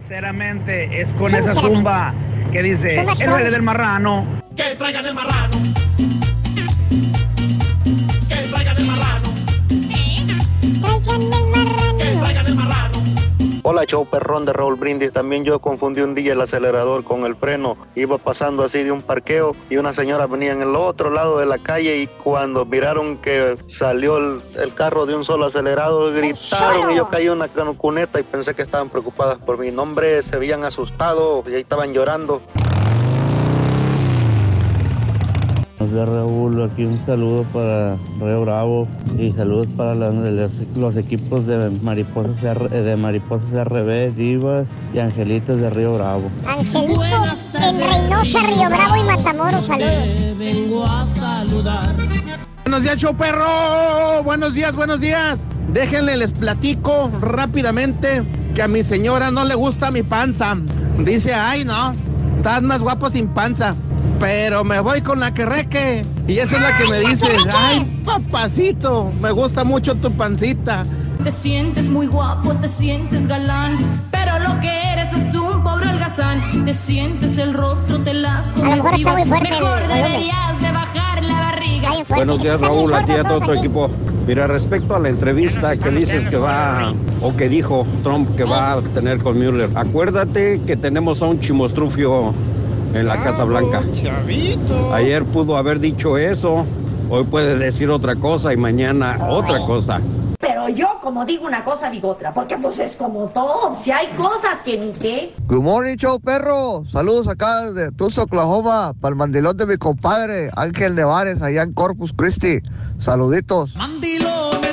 Speaker 47: sinceramente, es con esa zumba que dice el baile del marrano.
Speaker 44: Que traigan el marrano.
Speaker 48: Hola, show perrón de Raúl Brindis. También yo confundí un día el acelerador con el freno. Iba pasando así de un parqueo y una señora venía en el otro lado de la calle y cuando miraron que salió el, el carro de un solo acelerado, gritaron y yo caí en una cuneta y pensé que estaban preocupadas por mi nombre. Se habían asustado y ahí estaban llorando.
Speaker 42: Buenos días Raúl, aquí un saludo para Río Bravo y saludos para los, los equipos de Mariposas, R- de Mariposas RB, Divas y Angelitos de Río Bravo.
Speaker 4: Angelitos en Reynosa, Río Bravo y Matamoros, saludos.
Speaker 36: Vengo a saludar.
Speaker 47: Buenos días, show perro. Buenos días, buenos días. Déjenle, les platico rápidamente que a mi señora no le gusta mi panza. Dice, ay, no, estás más guapo sin panza. Pero me voy con la que reque. Y esa es la que me dice, ay, papacito, me gusta mucho tu pancita.
Speaker 49: Te sientes muy guapo, te sientes galán, pero lo que eres es un pobre holgazán. Te sientes el rostro, te las
Speaker 4: A lo mejor está muy fuerte el
Speaker 49: Mejor deberías de bajar la barriga.
Speaker 50: Buenos días Raúl, a ti y a todo tu equipo. Mira, respecto a la entrevista que dices que va, o que dijo Trump que va a tener con Mueller, acuérdate que tenemos a un chimostrufio en la Casa Blanca. Ayer pudo haber dicho eso, hoy puede decir otra cosa y mañana otra cosa.
Speaker 51: Pero yo, como digo una cosa, digo otra, porque pues es como todo. Si hay cosas que ni qué.
Speaker 33: Good morning, show perro. Saludos acá de Tulsa, Oklahoma, para el mandilón de mi compadre Ángel Nevares, allá en Corpus Christi. Saluditos.
Speaker 36: Mandilones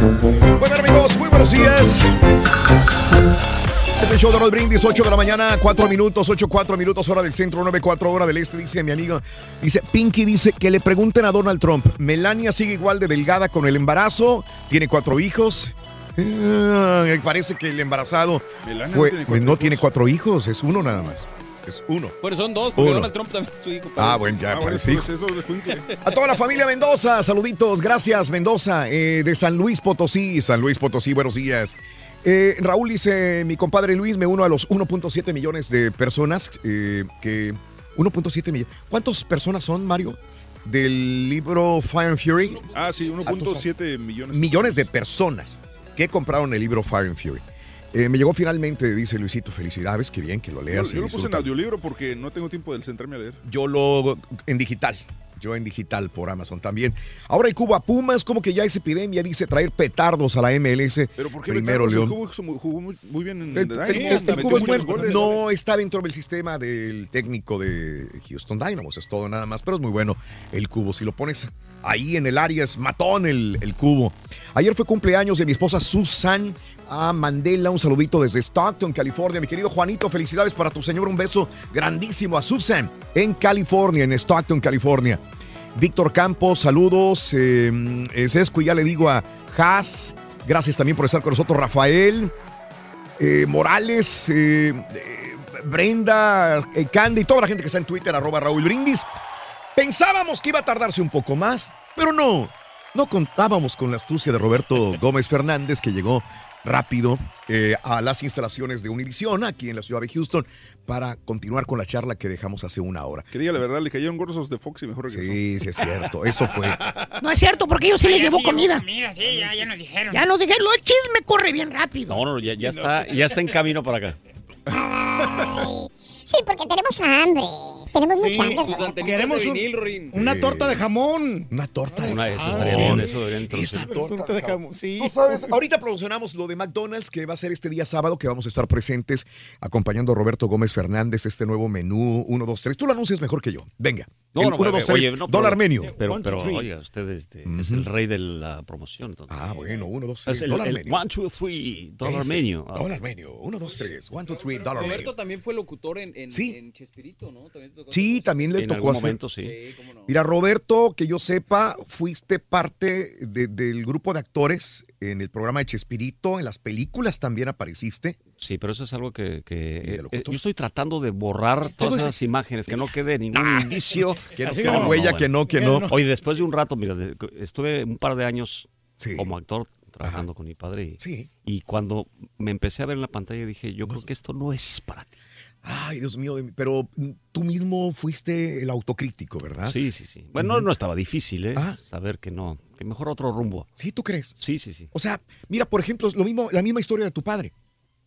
Speaker 2: Bueno, amigos, muy buenos días. Es el show de Raúl Brindis, 8 de la mañana, 4 minutos, 8, 4 minutos, hora del centro, 9, 4 hora del este, dice mi amigo. Dice, Pinky dice que le pregunten a Donald Trump, Melania sigue igual de delgada con el embarazo, tiene cuatro hijos. Eh, parece que el embarazado fue-
Speaker 7: tiene
Speaker 2: no tiene cuatro hijos, es uno nada más. Es uno.
Speaker 25: Bueno, son dos, porque
Speaker 2: Uno.
Speaker 25: Donald Trump también es su hijo.
Speaker 2: Ah, bueno, ya
Speaker 7: Ah, bueno,
Speaker 2: parece.
Speaker 7: pues de
Speaker 2: A toda la familia Mendoza, saluditos, gracias Mendoza, eh, de San Luis Potosí, San Luis Potosí, buenos días. Eh, Raúl dice, mi compadre Luis, me uno a los 1.7 millones de personas eh, que... 1.7 millones. ¿Cuántas personas son, Mario? Del libro Fire and Fury.
Speaker 7: Ah, sí, 1.7 millones.
Speaker 2: Millones de personas que compraron el libro Fire and Fury. Eh, me llegó finalmente, dice Luisito, felicidades, qué bien que lo leas.
Speaker 7: yo lo puse en audiolibro porque no tengo tiempo de sentarme a leer.
Speaker 2: Yo lo en digital. Yo en digital por Amazon también. Ahora el Cuba Pumas, como que ya es epidemia, dice traer petardos a la MLS.
Speaker 7: Pero ¿por qué
Speaker 2: Primero? León.
Speaker 7: El Cubo jugó, muy, muy bien en
Speaker 2: El,
Speaker 7: The
Speaker 2: el-
Speaker 7: Dynamo,
Speaker 2: el
Speaker 7: hasta
Speaker 2: Cuba es
Speaker 7: goles.
Speaker 2: No está dentro del sistema del técnico de Houston Dynamos, es todo nada más, pero es muy bueno el cubo. Si lo pones ahí en el área, es matón el, el cubo. Ayer fue cumpleaños de mi esposa Susan a Mandela. Un saludito desde Stockton, California. Mi querido Juanito, felicidades para tu señor. Un beso grandísimo a Susan en California, en Stockton, California. Víctor Campos, saludos. Eh, Sesco, ya le digo a Haas. Gracias también por estar con nosotros, Rafael. eh, Morales, eh, eh, Brenda, eh, Candy toda la gente que está en Twitter, arroba Raúl Brindis. Pensábamos que iba a tardarse un poco más, pero no. No contábamos con la astucia de Roberto Gómez Fernández, que llegó rápido eh, a las instalaciones de Univisión, aquí en la ciudad de Houston, para continuar con la charla que dejamos hace una hora.
Speaker 7: Que diga la verdad, le cayeron gordos de Fox y mejor regresó.
Speaker 2: Sí, sí es cierto, eso fue.
Speaker 3: No es cierto, porque ellos sí les llevó
Speaker 52: sí llevó
Speaker 3: comida.
Speaker 52: comida, sí, ya, ya nos dijeron.
Speaker 3: Ya nos dijeron, el chisme corre bien rápido.
Speaker 25: No, no, ya, ya está, ya está en camino para acá.
Speaker 4: Sí, porque tenemos hambre. Tenemos mucha hambre.
Speaker 3: Queremos un- una torta de jamón.
Speaker 2: Una torta de
Speaker 25: Una, eso
Speaker 2: jamón.
Speaker 25: estaría bien, eso deberían introducir.
Speaker 2: Esa torta,
Speaker 3: de jamón, sí.
Speaker 2: No sabes, ahorita promocionamos lo de McDonald's que va a ser este día sábado, que vamos a estar presentes acompañando a Roberto Gómez Fernández, este nuevo menú 1, 2, 3. Tú lo anuncias mejor que yo. Venga.
Speaker 25: No,
Speaker 2: El
Speaker 25: no,
Speaker 2: 1,
Speaker 25: oye,
Speaker 2: 2, 3,
Speaker 25: oye, no,
Speaker 2: dólar menú.
Speaker 25: Pero, pero oiga, usted este, es el rey de la promoción. entonces.
Speaker 2: Ah, bueno, 1, 2,
Speaker 25: Es
Speaker 2: 3,
Speaker 25: el,
Speaker 2: dólar
Speaker 25: el
Speaker 2: menú.
Speaker 25: one, two, three, dólar
Speaker 2: Ese,
Speaker 25: menú. Ah.
Speaker 2: Dólar menú. 1, 2, 3. 1, 2, 3, dólar menú.
Speaker 53: Roberto también fue locutor en, en,
Speaker 2: Sí.
Speaker 53: en Chespirito, ¿no? También
Speaker 2: Sí, también le
Speaker 25: En
Speaker 2: tocó
Speaker 25: algún
Speaker 2: hacer.
Speaker 25: momento, sí.
Speaker 2: Mira, Roberto, que yo sepa, fuiste parte de- del grupo de actores en el programa de Chespirito, en las películas también apareciste.
Speaker 25: Sí, pero eso es algo que, que, eh, eh, yo estoy tratando de borrar todas
Speaker 2: ese-
Speaker 25: esas imágenes, que no quede ningún indicio.
Speaker 2: Que no quede huella, que no, que no.
Speaker 25: Oye, después de un rato, mira, de- estuve un par de años como actor trabajando con mi padre y,
Speaker 2: Sí.
Speaker 25: y cuando me empecé a ver en la pantalla dije, yo creo que esto no es para ti.
Speaker 2: Ay, Dios mío, de mí, pero tú mismo fuiste el autocrítico, ¿verdad?
Speaker 25: Sí, sí, sí. Bueno, no, no estaba difícil, ¿eh?
Speaker 2: Ah.
Speaker 25: Saber que no, que mejor otro rumbo.
Speaker 2: ¿Sí, tú crees?
Speaker 25: Sí, sí, sí.
Speaker 2: O sea, mira, por ejemplo, lo mismo, la misma historia de tu padre.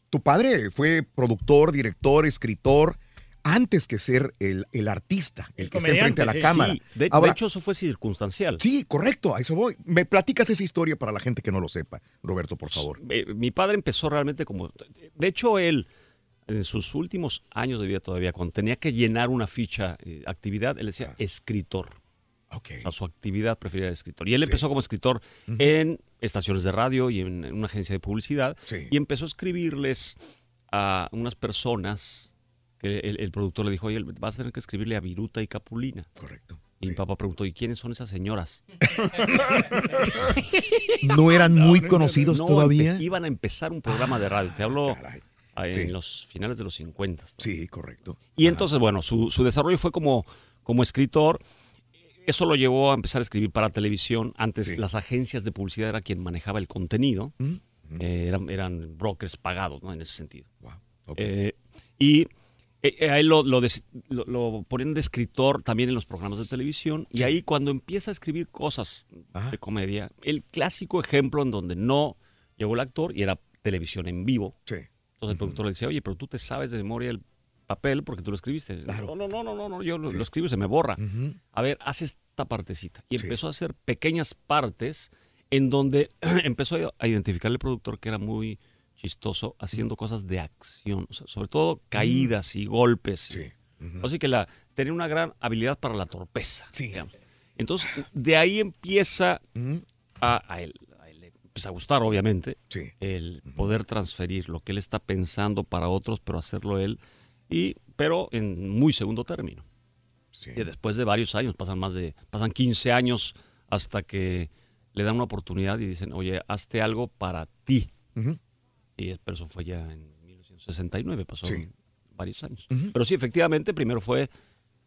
Speaker 2: Tu padre fue productor, director, escritor, antes que ser el, el artista, el, que está enfrente a la
Speaker 25: Sí,
Speaker 2: cámara.
Speaker 25: sí. De, de
Speaker 2: Ahora,
Speaker 25: hecho, eso fue circunstancial.
Speaker 2: sí, correcto, a eso voy. Me platicas esa historia para la gente que no lo sepa, Roberto, por favor.
Speaker 25: Eh, mi padre empezó realmente como... De hecho, él, en sus últimos años de vida todavía, cuando tenía que llenar una ficha, eh, actividad, él decía escritor. A su actividad preferida de escritor. Y él
Speaker 2: Sí.
Speaker 25: empezó como escritor en estaciones de radio y en, en una agencia de publicidad.
Speaker 2: Sí.
Speaker 25: Y empezó a escribirles a unas personas que el, el productor le dijo, oye, vas a tener que escribirle a Viruta y Capulina.
Speaker 2: Correcto.
Speaker 25: Y mi papá preguntó, ¿y quiénes son esas señoras?
Speaker 2: ¿No eran muy conocidos
Speaker 25: No,
Speaker 2: todavía?
Speaker 25: iban a empezar un programa de radio. Te hablo ah, en
Speaker 2: Sí.
Speaker 25: los finales de los 50.
Speaker 2: Sí, correcto.
Speaker 25: Y entonces, bueno, su, su desarrollo fue como, como escritor. Eso lo llevó a empezar a escribir para televisión. Antes las agencias de publicidad era quien manejaba el contenido.
Speaker 2: Mm,
Speaker 25: Eh, eran, eran brokers pagados, ¿no? En ese sentido. Eh, y eh, a él lo, lo des- lo- lo ponían de escritor también en los programas de televisión. Y ahí cuando empieza a escribir cosas de comedia, el clásico ejemplo en donde no llegó el actor y era televisión en vivo. Entonces el productor le decía, oye, pero tú te sabes de memoria el papel porque tú lo escribiste. No, no, no, no, no, no, yo lo, lo escribo y se me borra. A ver, haz esta partecita. Y empezó a hacer pequeñas partes en donde empezó a- identificar el productor que era muy chistoso haciendo cosas de acción, o sea, sobre todo caídas y golpes. Así que la, tenía una gran habilidad para la torpeza. digamos. Entonces, de ahí empieza a él empieza a gustar, obviamente, el poder transferir lo que él está pensando para otros, pero hacerlo él, y, pero en muy segundo término. Y después de varios años, pasan más de, pasan 15 años hasta que le dan una oportunidad y dicen, oye, hazte algo para ti. Y es- pero eso fue ya en 1969, pasó varios años. Pero sí, efectivamente, primero fue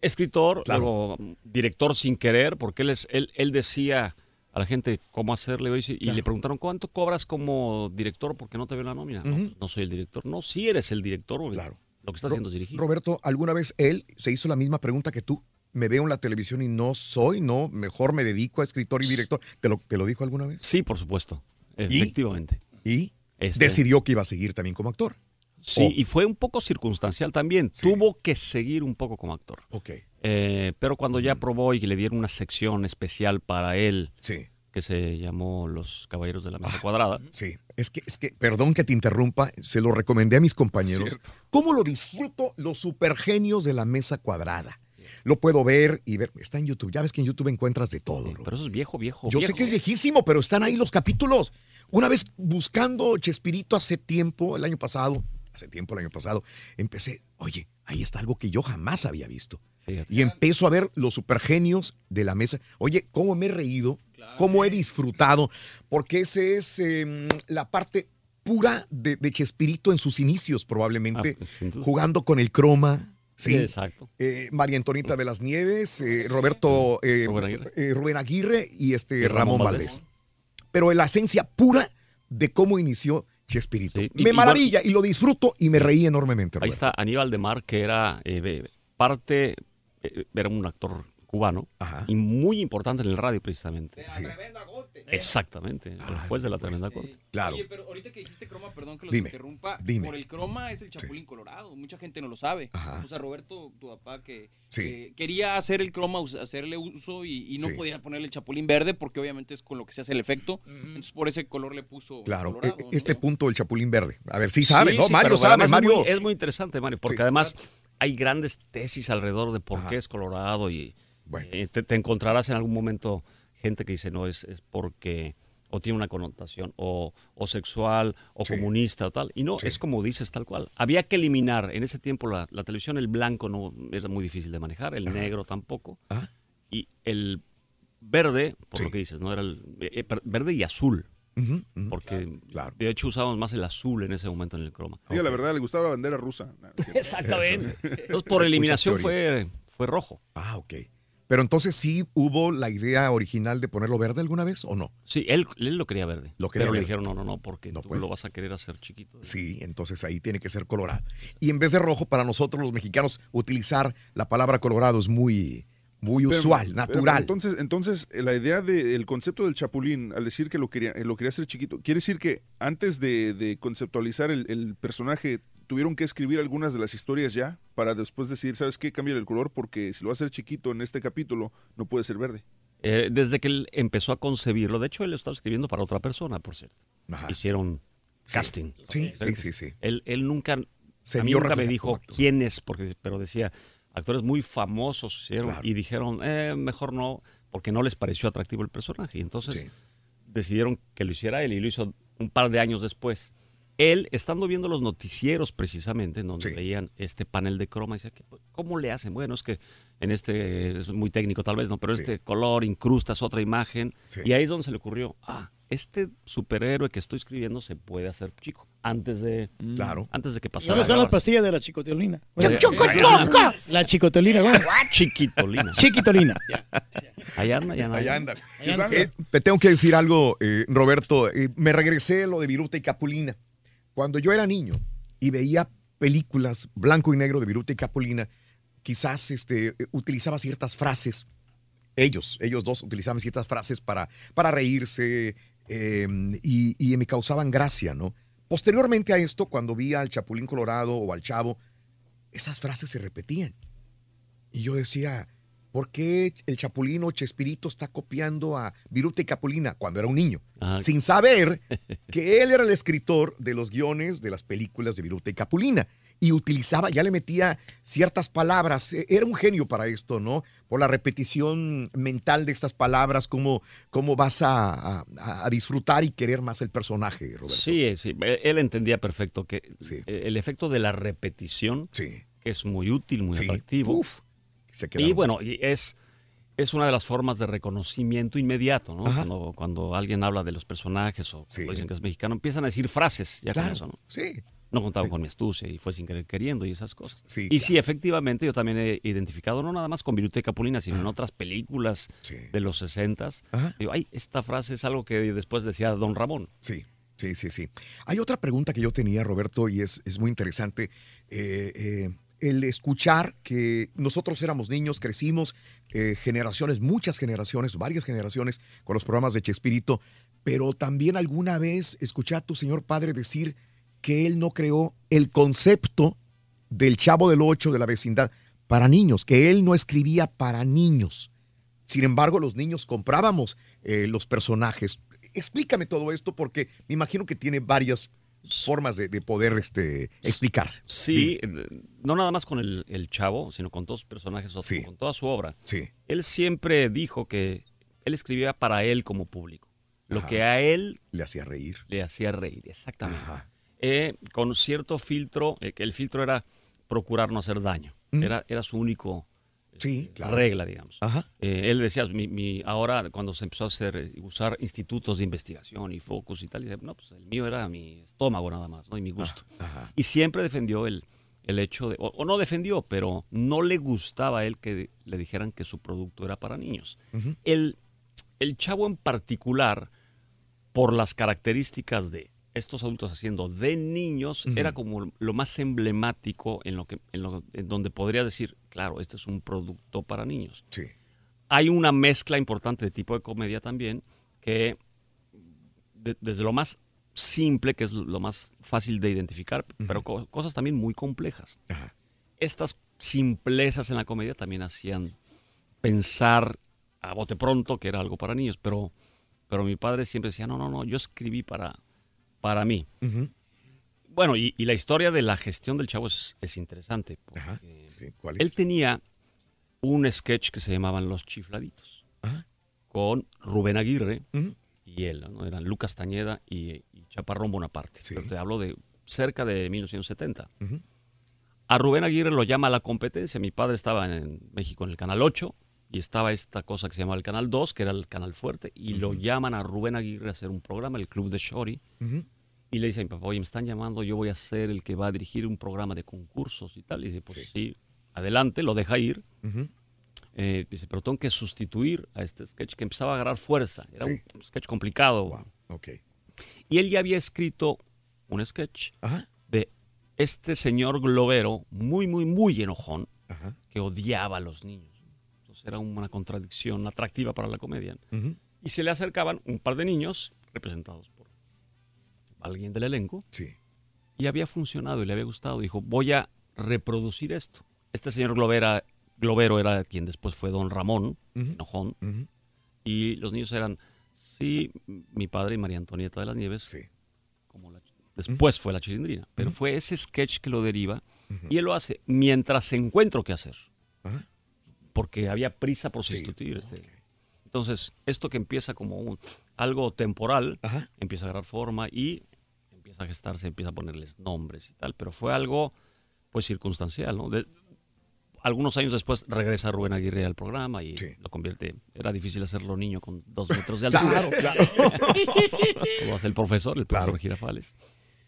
Speaker 25: escritor, luego mm, director sin querer, porque él, es, él, él decía a la gente cómo hacerle y, le preguntaron, ¿cuánto cobras como director porque no te veo la nómina? No, no soy el director. No, sí eres el director. Claro. Lo que está haciendo es dirigir.
Speaker 2: Roberto, ¿alguna vez él se hizo la misma pregunta que tú? Me veo en la televisión y no soy, no, mejor me dedico a escritor y director. ¿Te lo, te lo dijo alguna vez?
Speaker 25: Sí, por supuesto. Efectivamente.
Speaker 2: ¿Y?
Speaker 25: Este-
Speaker 2: Decidió que iba a seguir también como actor.
Speaker 25: Sí,
Speaker 2: Oh.
Speaker 25: y fue un poco circunstancial también. Tuvo que seguir un poco como actor.
Speaker 2: Ok.
Speaker 25: Eh, pero cuando ya probó y le dieron una sección especial para él,
Speaker 2: Sí.
Speaker 25: que se llamó Los Caballeros de la Mesa Cuadrada.
Speaker 2: Sí, es que, es que, perdón que te interrumpa, se lo recomendé a mis compañeros.
Speaker 25: Cierto.
Speaker 2: ¿Cómo lo disfruto los supergenios de la mesa cuadrada? Lo puedo ver y ver. Está en YouTube. Ya ves que en YouTube encuentras de todo.
Speaker 25: Pero eso es viejo, viejo.
Speaker 2: Yo sé que es viejísimo, pero están ahí los capítulos. Una vez buscando Chespirito hace tiempo, el año pasado, hace tiempo el año pasado, empecé, oye, ahí está algo que yo jamás había visto. Y empiezo a ver los supergenios de la mesa. Oye, cómo me he reído, cómo he disfrutado, porque ese es eh, la parte pura de, de Chespirito en sus inicios, probablemente,
Speaker 25: Ah, pues,
Speaker 2: jugando con el croma. Sí,
Speaker 25: exacto.
Speaker 2: Eh, María Antonita de las Nieves, eh, Roberto eh,
Speaker 25: Rubén Aguirre.
Speaker 2: Rubén Aguirre y este
Speaker 25: Y
Speaker 2: Ramón,
Speaker 25: Ramón
Speaker 2: Valdés.
Speaker 25: Valdés.
Speaker 2: Pero la esencia pura de cómo inició Chespirito.
Speaker 25: y-
Speaker 2: me
Speaker 25: y
Speaker 2: maravilla y lo disfruto y me reí enormemente.
Speaker 25: Ahí está Aníbal de Mar, que era parte, era un actor cubano y muy importante en el radio precisamente. Exactamente, el juez de la tremenda corte.
Speaker 2: Claro.
Speaker 54: Oye, pero ahorita que dijiste croma, perdón que los
Speaker 25: Dime,
Speaker 54: interrumpa.
Speaker 25: dime.
Speaker 54: Por el croma es el chapulín colorado. Mucha gente no lo sabe.
Speaker 2: Ajá.
Speaker 54: O sea, Roberto, tu papá, que
Speaker 2: Sí.
Speaker 54: eh, quería hacer el croma, hacerle uso y, y no
Speaker 2: Sí.
Speaker 54: podía ponerle el chapulín verde porque obviamente es con lo que se hace el efecto. Entonces por ese color le puso
Speaker 2: Claro,
Speaker 54: colorado.
Speaker 2: e- este punto del Chapulín Verde. A ver, sí sabe, ¿no?
Speaker 25: sí,
Speaker 2: Mario sabe,
Speaker 25: es
Speaker 2: Mario.
Speaker 25: muy- Es muy, interesante, Mario, porque
Speaker 2: Sí.
Speaker 25: además hay grandes tesis alrededor de por qué es colorado y eh, te, te encontrarás en algún momento gente que dice, no, es, es porque o tiene una connotación o, o sexual o comunista o tal. Y no, es como dices tal cual. Había que eliminar en ese tiempo la, la televisión, el blanco no era muy difícil de manejar, el negro tampoco. Y el verde, por lo que dices, no era el eh, eh, verde y azul. Porque de hecho usábamos más el azul en ese momento en el croma.
Speaker 7: Diga la verdad, le gustaba la bandera rusa.
Speaker 25: Exactamente. Entonces, por eliminación fue, fue rojo.
Speaker 2: Ah, ok. Pero entonces sí hubo la idea original de ponerlo verde alguna vez o no?
Speaker 25: Sí, él, él lo quería verde.
Speaker 2: Lo quería
Speaker 25: pero le
Speaker 2: verde.
Speaker 25: dijeron, no, no, no, porque tú lo vas a querer hacer chiquito.
Speaker 2: Sí, entonces ahí tiene que ser colorado. Y en vez de rojo, para nosotros los mexicanos, utilizar la palabra colorado es muy, muy
Speaker 7: Pero-
Speaker 2: usual,
Speaker 7: pero
Speaker 2: natural.
Speaker 7: entonces, entonces eh, la idea del concepto del chapulín, al decir que lo quería, eh, lo quería hacer chiquito, quiere decir que antes de, de conceptualizar el, el personaje, tuvieron que escribir algunas de las historias ya para después decidir, ¿sabes qué? Cambia el color porque si lo va a hacer chiquito en este capítulo, no puede ser verde.
Speaker 25: Eh, desde que él empezó a concebirlo, de hecho él lo estaba escribiendo para otra persona, por cierto. Hicieron casting.
Speaker 2: Sí, sí, sí, sí.
Speaker 25: Él, él nunca,
Speaker 2: Se
Speaker 25: a mí
Speaker 2: vio
Speaker 25: nunca me dijo quién es, porque, pero decía, actores muy famosos hicieron y dijeron, eh, mejor no, porque no les pareció atractivo el personaje. Y entonces decidieron que lo hiciera él y lo hizo un par de años después. Él, estando viendo los noticieros precisamente, en donde veían este panel de croma, decía, "¿Qué- ¿cómo le hacen? Bueno, es que en este, es muy técnico tal vez, ¿no? Pero
Speaker 2: Sí.
Speaker 25: este color incrustas otra imagen.
Speaker 2: Sí.
Speaker 25: Y ahí es donde se le ocurrió, ah, este superhéroe que estoy escribiendo se puede hacer chico. Antes de,
Speaker 2: claro.
Speaker 25: antes de que pasara.
Speaker 3: ¿Dónde están
Speaker 25: la
Speaker 3: las pastillas de la chicotolina? Chocochoco. La chicotolina, güey.
Speaker 25: Chiquitolina.
Speaker 3: Chiquitolina.
Speaker 25: Allá anda, ya anda.
Speaker 2: Allá anda.
Speaker 3: Allá anda.
Speaker 2: Eh, te tengo que decir algo, eh, Roberto. Eh, me regresé a lo de Viruta y Capulina. Cuando yo era niño y veía películas blanco y negro de Viruta y Capulina, quizás este, utilizaba ciertas frases. Ellos, ellos dos utilizaban ciertas frases para, para reírse eh, y, y me causaban gracia, ¿no? Posteriormente a esto, cuando vi al Chapulín Colorado o al Chavo, esas frases se repetían. Y yo decía, ¿por qué el Chapulín o Chespirito está copiando a Viruta y Capulina cuando era un niño?
Speaker 25: Ajá.
Speaker 2: Sin saber que él era el escritor de los guiones de las películas de Viruta y Capulina. Y utilizaba, ya le metía ciertas palabras. E- Era un genio para esto, ¿no? Por la repetición mental de estas palabras, cómo, cómo vas a, a- a disfrutar y querer más el personaje, Roberto.
Speaker 25: Sí, sí, él él entendía perfecto que eh, el efecto de la repetición, que es muy útil, muy atractivo.
Speaker 2: se
Speaker 25: y bueno, y es, es una de las formas de reconocimiento inmediato, ¿no? Cuando, cuando alguien habla de los personajes o o dicen que es mexicano, empiezan a decir frases ya
Speaker 2: Claro,
Speaker 25: con eso, ¿no?
Speaker 2: Sí.
Speaker 25: No contaban con mi astucia y fue sin querer queriendo y esas cosas.
Speaker 2: Sí,
Speaker 25: y sí, efectivamente, yo también he identificado, no nada más con Viruta y Capulina, sino en otras películas de los 60 Digo, ay, esta frase es algo que después decía Don Ramón.
Speaker 2: Sí, sí, sí, sí. Hay otra pregunta que yo tenía, Roberto, y es, es muy interesante. Eh, eh, el escuchar que nosotros éramos niños, crecimos eh, generaciones, muchas generaciones, varias generaciones con los programas de Chespirito, pero también alguna vez escuché a tu señor padre decir que él no creó el concepto del chavo del ocho de la vecindad para niños, que él no escribía para niños. Sin embargo, los niños comprábamos eh, los personajes. Explícame todo esto porque me imagino que tiene varias formas de, de poder este, explicarse.
Speaker 25: Sí, eh, no nada más con el, el chavo, sino con todos sus personajes, o con toda su obra.
Speaker 2: Sí.
Speaker 25: Él siempre dijo que él escribía para él como público. Lo
Speaker 2: Ajá.
Speaker 25: que a él
Speaker 2: Le hacía reír.
Speaker 25: le hacía reír, exactamente. Eh, con cierto filtro, eh, que el filtro era procurar no hacer daño. Era, era su único
Speaker 2: Sí, claro.
Speaker 25: regla, digamos.
Speaker 2: Ajá.
Speaker 25: Eh, él decía, mi, mi- ahora cuando se empezó a hacer, eh, usar institutos de investigación y focus y tal, dice, no, pues el mío era mi estómago nada más, ¿no? Y mi gusto. Y siempre defendió el, el hecho de, o, o no defendió, pero no le gustaba a él que le dijeran que su producto era para niños. El, el chavo en particular, por las características de estos adultos haciendo de niños, era como lo más emblemático en lo que, en lo, en donde podría decir, claro, este es un producto para niños.
Speaker 2: Sí.
Speaker 25: Hay una mezcla importante de tipo de comedia también, que de- desde lo más simple, que es lo más fácil de identificar, pero co- cosas también muy complejas. Estas simplezas en la comedia también hacían pensar a bote pronto que era algo para niños, pero, pero mi padre siempre decía, no, no, no, yo escribí para, para mí. Bueno, y, y la historia de la gestión del chavo es, es interesante. porque
Speaker 2: ¿cuál
Speaker 25: Él
Speaker 2: es?
Speaker 25: tenía un sketch que se llamaban Los Chifladitos, con Rubén Aguirre y él, ¿no? Eran Lucas Tañeda y, y Chaparrón Bonaparte. Pero te hablo de cerca de 1970. A Rubén Aguirre lo llama a la competencia. Mi padre estaba en México en el Canal 8 y estaba esta cosa que se llamaba el Canal 2, que era el Canal Fuerte, y lo llaman a Rubén Aguirre a hacer un programa, el Club de Shori. Y le dice a mi papá, oye, me están llamando, yo voy a ser el que va a dirigir un programa de concursos y tal. Y dice, pues sí, adelante, lo deja ir. Eh, dice, pero tengo que sustituir a este sketch que empezaba a agarrar fuerza. Era
Speaker 2: Sí.
Speaker 25: un sketch complicado.
Speaker 2: Ok.
Speaker 25: Y él ya había escrito un sketch de este señor globero muy, muy, muy enojón que odiaba a los niños. Entonces era una contradicción atractiva para la comedia. Y se le acercaban un par de niños representados alguien del elenco. Y había funcionado y le había gustado. Dijo, voy a reproducir esto. Este señor globera, globero era quien después fue don Ramón, enojón. Y los niños eran, sí, mi padre y María Antonieta de las Nieves. Como la- después fue la chilindrina. Pero fue ese sketch que lo deriva. Y él lo hace mientras se encuentro qué hacer. Porque había prisa por sustituir este. Entonces, esto que empieza como un, algo temporal, empieza a agarrar forma y empieza a gestarse, empieza a ponerles nombres y tal. Pero fue algo, pues, circunstancial, ¿no? De- algunos años después regresa Rubén Aguirre al programa y lo convierte. Era difícil hacerlo niño con dos metros de altura.
Speaker 2: Claro, claro.
Speaker 25: Como hace el profesor, el profesor Girafales.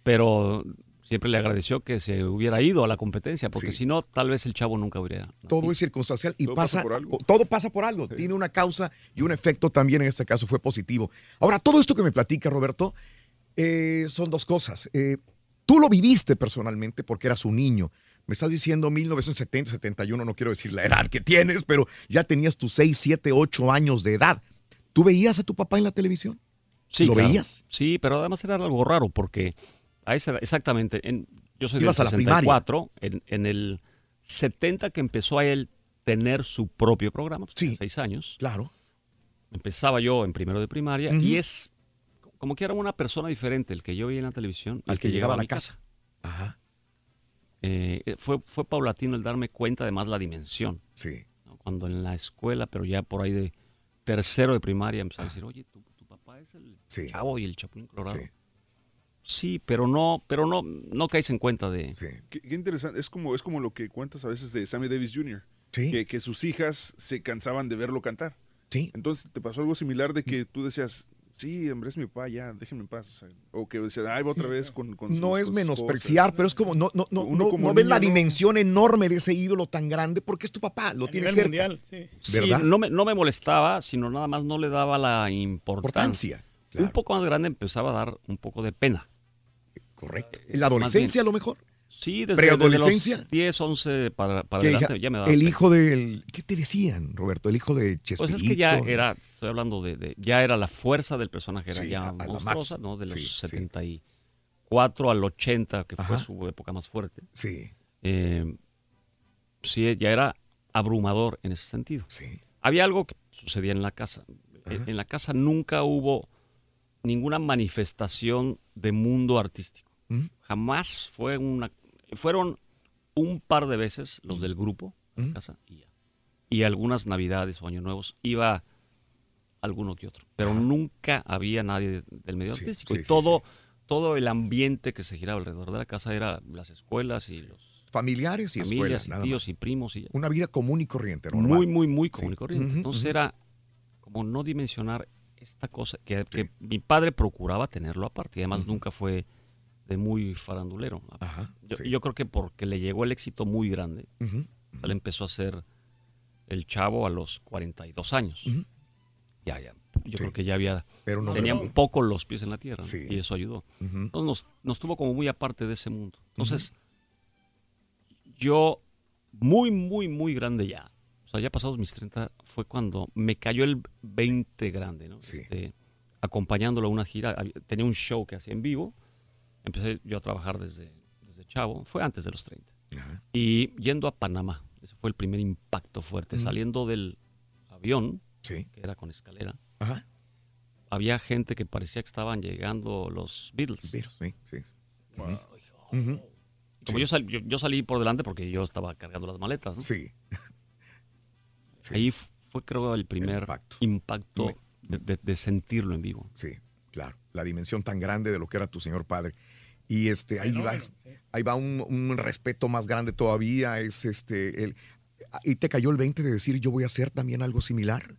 Speaker 25: Pero siempre le agradeció que se hubiera ido a la competencia, porque si no, tal vez el chavo nunca hubiera.
Speaker 2: Todo es circunstancial y
Speaker 25: Todo pasa
Speaker 2: pasa,
Speaker 25: por algo.
Speaker 2: todo pasa por algo. Tiene una causa y un efecto también en este caso fue positivo. Ahora, todo esto que me platica Roberto eh, son dos cosas. Eh, tú lo viviste personalmente porque eras un niño. Me estás diciendo 1970, 71, no quiero decir la edad que tienes, pero ya tenías tus 6, 7, 8 años de edad. ¿Tú veías a tu papá en la televisión?
Speaker 25: Sí,
Speaker 2: ¿Lo
Speaker 25: claro.
Speaker 2: veías?
Speaker 25: Sí, pero además era algo raro porque a esa edad- exactamente, en, yo soy del
Speaker 2: Ibas a la primaria.
Speaker 25: 64, en, en el 70 que empezó a él tener su propio programa, pues, tenía seis años.
Speaker 2: Claro.
Speaker 25: Empezaba yo en primero de primaria y es como que era una persona diferente el que yo veía en la televisión
Speaker 2: Al que llegaba a la
Speaker 25: mi
Speaker 2: casa. Ajá.
Speaker 25: Eh, fue, fue paulatino el darme cuenta además la dimensión.
Speaker 2: Sí.
Speaker 25: ¿no? Cuando en la escuela, pero ya por ahí de tercero de primaria, empecé a decir, oye, tu, tu papá es el chavo y el chapulín colorado. Sí. pero no, pero no, no caes en cuenta de...
Speaker 7: Qué, qué interesante. Es como, es como lo que cuentas a veces de Sammy Davis Jr. Que, que sus hijas se cansaban de verlo cantar.
Speaker 2: Sí.
Speaker 7: Entonces te pasó algo similar de que tú decías, sí, hombre, es mi papá, ya, déjenme en paz. O, sea, o que decías, ay, va otra vez con, con
Speaker 2: No
Speaker 7: sus-
Speaker 2: es menospreciar,
Speaker 7: cosas".
Speaker 2: pero es como no, no, no,
Speaker 7: Uno
Speaker 2: no,
Speaker 7: como
Speaker 2: no ves la dimensión enorme de ese ídolo tan grande porque es tu papá, lo tienes cerca.
Speaker 25: Sí,
Speaker 2: ¿Verdad?
Speaker 25: no me, no me molestaba, sino nada más no le daba la importancia. Un poco más grande empezaba a dar un poco de pena.
Speaker 2: Correcto. ¿En la adolescencia a lo mejor?
Speaker 25: Sí, desde,
Speaker 2: ¿Preadolescencia?
Speaker 25: desde los 10, 11 para, para
Speaker 2: ¿Qué
Speaker 25: adelante ya me daba
Speaker 2: el
Speaker 25: pena.
Speaker 2: hijo del... ¿Qué te decían, Roberto? El hijo de Chespirito.
Speaker 25: Pues es que ya era, estoy hablando de, de- ya era la fuerza del personaje, era
Speaker 2: Sí,
Speaker 25: ya monstruosa. ¿no? De los
Speaker 2: Sí, sí.
Speaker 25: 74 al 80, que fue
Speaker 2: Ajá.
Speaker 25: su época más fuerte.
Speaker 2: Sí.
Speaker 25: Eh, sí, ya era abrumador en ese sentido. Había algo que sucedía en la casa. En la casa nunca hubo ninguna manifestación de mundo artístico. Jamás fue una... Fueron un par de veces los del grupo a la casa y ya. Y algunas navidades o años nuevos iba alguno que otro. Pero nunca había nadie de- del medio artístico.
Speaker 2: sí,
Speaker 25: y todo, todo el ambiente que se giraba alrededor de la casa era las escuelas y los
Speaker 2: Familiares y
Speaker 25: familias
Speaker 2: escuelas,
Speaker 25: y tíos y primos y ya.
Speaker 2: Una vida común y corriente, normal.
Speaker 25: Muy, muy, muy común y corriente. Entonces era como no dimensionar esta cosa que, que mi padre procuraba tenerlo aparte y además nunca fue de muy farandulero. yo, yo creo que porque le llegó el éxito muy grande,
Speaker 2: Ujú,
Speaker 25: él empezó a ser el chavo a los 42 años. Ya, ya. Yo creo que ya había,
Speaker 2: Pero no
Speaker 25: tenía un poco los pies en la tierra y eso ayudó. Entonces nos, nos tuvo como muy aparte de ese mundo. Entonces, yo, muy, muy, muy grande ya, o sea, ya pasados mis 30, fue cuando me cayó el 20 grande, ¿no? Este, acompañándolo a una gira, tenía un show que hacía en vivo, empecé yo a trabajar desde, desde chavo, fue antes de los 30. Y yendo a Panamá, ese fue el primer impacto fuerte,
Speaker 2: Ujú.
Speaker 25: saliendo del avión,
Speaker 2: Sí.
Speaker 25: que era con escalera,
Speaker 2: Ajá.
Speaker 25: había gente que parecía que estaban llegando los Beatles.
Speaker 2: Beatles, sí, sí.
Speaker 25: Wow.
Speaker 2: Ujú.
Speaker 25: Como yo, sal- yo, yo salí por delante porque yo estaba cargando las maletas, ¿no?
Speaker 2: Sí.
Speaker 25: Ahí fue, creo, el primer impacto, de, de- de sentirlo en vivo.
Speaker 2: Sí, claro. La dimensión tan grande de lo que era tu señor padre. Y este, ahí va, ahí va un, un respeto más grande todavía. Es este, el, y te cayó el 20 de decir, yo voy a hacer también algo similar.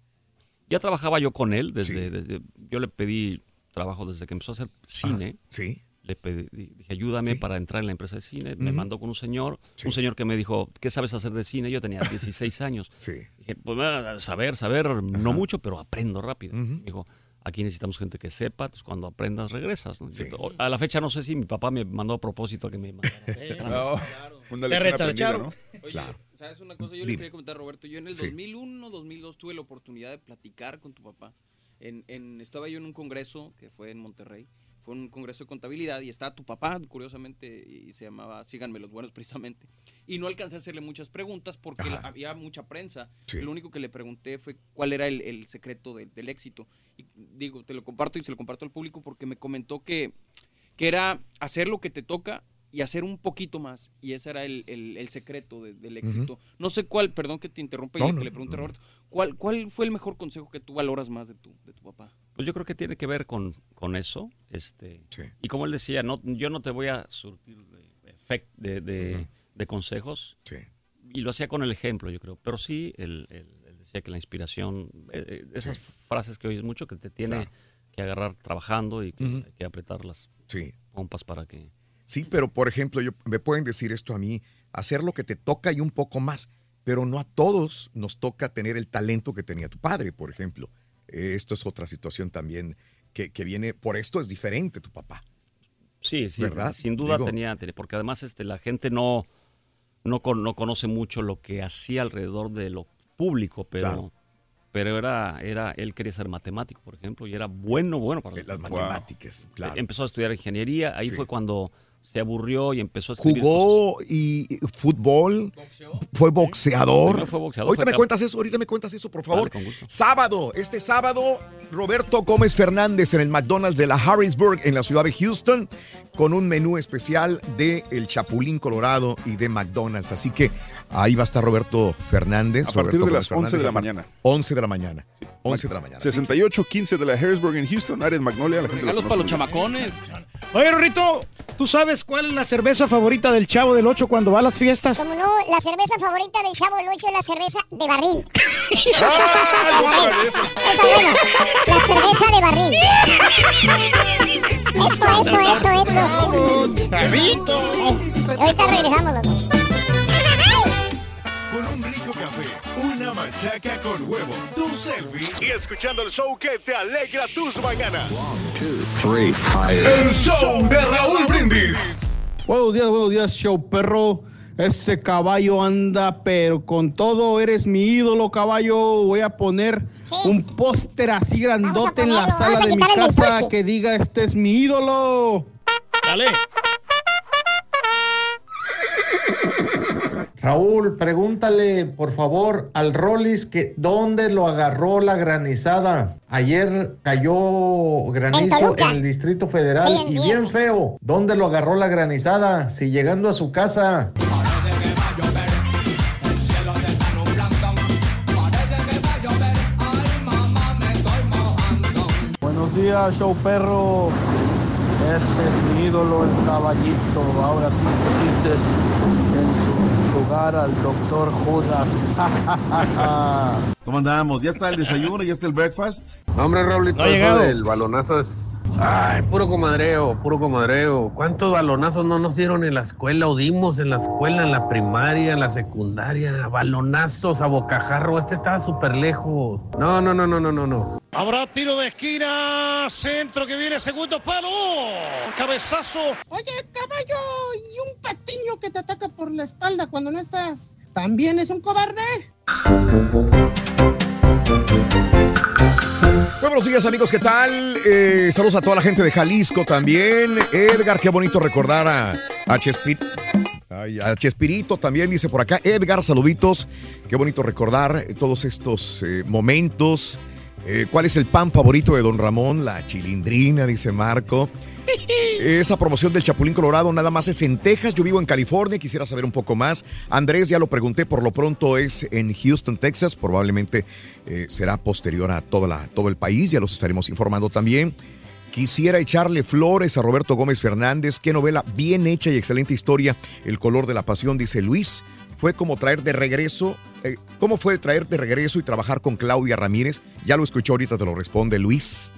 Speaker 25: Ya trabajaba yo con él desde, desde- yo le pedí trabajo desde que empezó a hacer cine.
Speaker 2: sí.
Speaker 25: Le pedí, dije, ayúdame para entrar en la empresa de cine. Me mandó con un señor, un señor que me dijo, ¿qué sabes hacer de cine? Yo tenía 16 años.
Speaker 2: Sí.
Speaker 25: Dije, pues ah, saber, saber, no mucho, pero aprendo rápido. Dijo, aquí necesitamos gente que sepa, pues cuando aprendas regresas. ¿no? A la fecha no sé si mi papá me mandó a propósito a que me mandara.
Speaker 7: No, una
Speaker 3: Te
Speaker 7: lección
Speaker 3: reta de
Speaker 7: aprendida,
Speaker 3: Charo.
Speaker 7: ¿no?
Speaker 54: Oye,
Speaker 2: Claro.
Speaker 54: ¿sabes una cosa? Yo
Speaker 2: Dime.
Speaker 54: le quería comentar, Roberto. Yo en el
Speaker 2: Sí.
Speaker 54: 2001, 2002 tuve la oportunidad de platicar con tu papá. En, en- estaba yo en un congreso que fue en Monterrey. Fue un congreso de contabilidad y estaba tu papá, curiosamente, y se llamaba Síganme los Buenos, precisamente. Y no alcancé a hacerle muchas preguntas porque
Speaker 2: Ajá.
Speaker 54: había mucha prensa.
Speaker 2: Sí.
Speaker 54: Lo único que le pregunté fue cuál era el, el secreto de- del éxito. Y digo, te lo comparto y se lo comparto al público porque me comentó que, que era hacer lo que te toca y hacer un poquito más. Y ese era el, el- el secreto de- del éxito. No sé cuál, perdón que te interrumpa y
Speaker 25: No,
Speaker 54: que
Speaker 25: no,
Speaker 54: le pregunte a
Speaker 25: no.
Speaker 54: Roberto, ¿cuál, ¿cuál fue el mejor consejo que tú valoras más de tu, de tu papá?
Speaker 25: Pues yo creo que tiene que ver con, con eso. Este, Y como él decía, no, yo no te voy a surtir de, efect- de, de- de consejos. Y lo hacía con el ejemplo, yo creo. Pero sí, él, él- él decía que la inspiración, eh, eh, esas frases que oyes mucho, que te tiene
Speaker 2: Claro.
Speaker 25: que agarrar trabajando y que
Speaker 2: Ujú.
Speaker 25: hay que apretar las
Speaker 2: Sí.
Speaker 25: pompas para que...
Speaker 2: Sí, pero por ejemplo, yo, me pueden decir esto a mí, hacer lo que te toca y un poco más, pero no a todos nos toca tener el talento que tenía tu padre, por ejemplo. Eh, esto es otra situación también que, que viene, por esto es diferente tu papá.
Speaker 25: Sí, sí,
Speaker 2: ¿Verdad?
Speaker 25: sin duda
Speaker 2: Digo-
Speaker 25: tenía, porque además este, la gente no, no, con- no conoce mucho lo que hacía alrededor de lo público, pero,
Speaker 2: Claro.
Speaker 25: pero era, era, él quería ser matemático, por ejemplo, y era bueno, bueno para
Speaker 2: Las
Speaker 25: Wow.
Speaker 2: matemáticas, claro.
Speaker 25: Empezó a estudiar ingeniería, ahí
Speaker 2: Sí.
Speaker 25: fue cuando se aburrió y empezó a escribir
Speaker 2: Jugó y y fútbol, fue boxeador.
Speaker 25: Primero fue boxeador,
Speaker 2: ahorita
Speaker 25: fue
Speaker 2: me
Speaker 25: cap-
Speaker 2: cuentas eso, ahorita me cuentas eso, por favor.
Speaker 25: Vale, con gusto.
Speaker 2: Sábado, este sábado, Roberto Gómez Fernández en el McDonald's de la Harrisburg en la ciudad de Houston con un menú especial de el Chapulín Colorado y de McDonald's. Así que ahí va a estar Roberto Fernández.
Speaker 7: A partir
Speaker 2: Roberto
Speaker 7: de las
Speaker 2: Gómez
Speaker 7: 11 de la
Speaker 2: Fernández,
Speaker 7: mañana.
Speaker 2: 11 de la mañana. 11 de la mañana.
Speaker 7: 68-15 de la Harrisburg en Houston, área de Magnolia. La gente lo
Speaker 54: para los chamacones.
Speaker 3: Oye, Rorrito, ¿tú sabes cuál es la cerveza favorita del Chavo del Ocho cuando va a las fiestas?
Speaker 4: Como no, la cerveza favorita del Chavo del Ocho es la cerveza de barril.
Speaker 7: ¡Ah!
Speaker 4: De bueno. La cerveza de barril. Eso, eso, eso, eso.
Speaker 3: Chavito.
Speaker 4: Ahorita regresamos los dos.
Speaker 55: Con un rico café, una machaca con huevo, tu selfie y escuchando el show que te alegra tus mañanas. El show de Raúl Brindis.
Speaker 33: Buenos días, buenos días, show perro. Ese caballo anda, pero con todo eres mi ídolo, caballo. Voy a poner un póster así grandote en la sala de mi casa que diga este es mi ídolo.
Speaker 3: Dale.
Speaker 56: Raúl, pregúntale por favor al Rollis que dónde lo agarró la granizada. Ayer cayó granizo en el Distrito Federal
Speaker 4: Sí,
Speaker 56: y bien feo. ¿Dónde lo agarró la granizada? Si llegando a su casa.
Speaker 33: Buenos días, show perro. Ese es mi ídolo, el caballito. Ahora sí pusiste al doctor Judas.
Speaker 57: ¿Cómo andamos? ¿Ya está el desayuno? ¿Ya está el breakfast?
Speaker 50: No, hombre, Raulito,
Speaker 57: No
Speaker 50: eso del balonazo es. Ay, puro comadreo, puro comadreo. ¿Cuántos balonazos no nos dieron en la escuela o dimos en la escuela, en la primaria, en la secundaria? Balonazos a bocajarro, este estaba súper lejos. No, no, no, no, no, no, no.
Speaker 3: Habrá tiro de esquina, centro que viene, segundo palo. Cabezazo.
Speaker 58: Oye, caballo, y un patiño que te ataca por la espalda cuando no estás. ¿También es un cobarde?
Speaker 2: Muy buenos días amigos, ¿qué tal? Eh, saludos a toda la gente de Jalisco también. Edgar, qué bonito recordar a, a, Chespir- ay, a Chespirito también, dice por acá. Edgar, saluditos. Qué bonito recordar todos estos eh, momentos. Eh, ¿Cuál es el pan favorito de Don Ramón? La chilindrina, dice Marco. Esa promoción del Chapulín Colorado nada más es en Texas. Yo vivo en California, quisiera saber un poco más. Andrés, ya lo pregunté, por lo pronto es en Houston, Texas. Probablemente eh, será posterior a toda la, todo el país, ya los estaremos informando también. Quisiera echarle flores a Roberto Gómez Fernández. Qué novela bien hecha y excelente historia. El color de la pasión, dice Luis. Fue como traer de regreso. eh, ¿Cómo fue traer de regreso y trabajar con Claudia Ramírez? Ya lo escuchó ahorita, te lo responde Luis.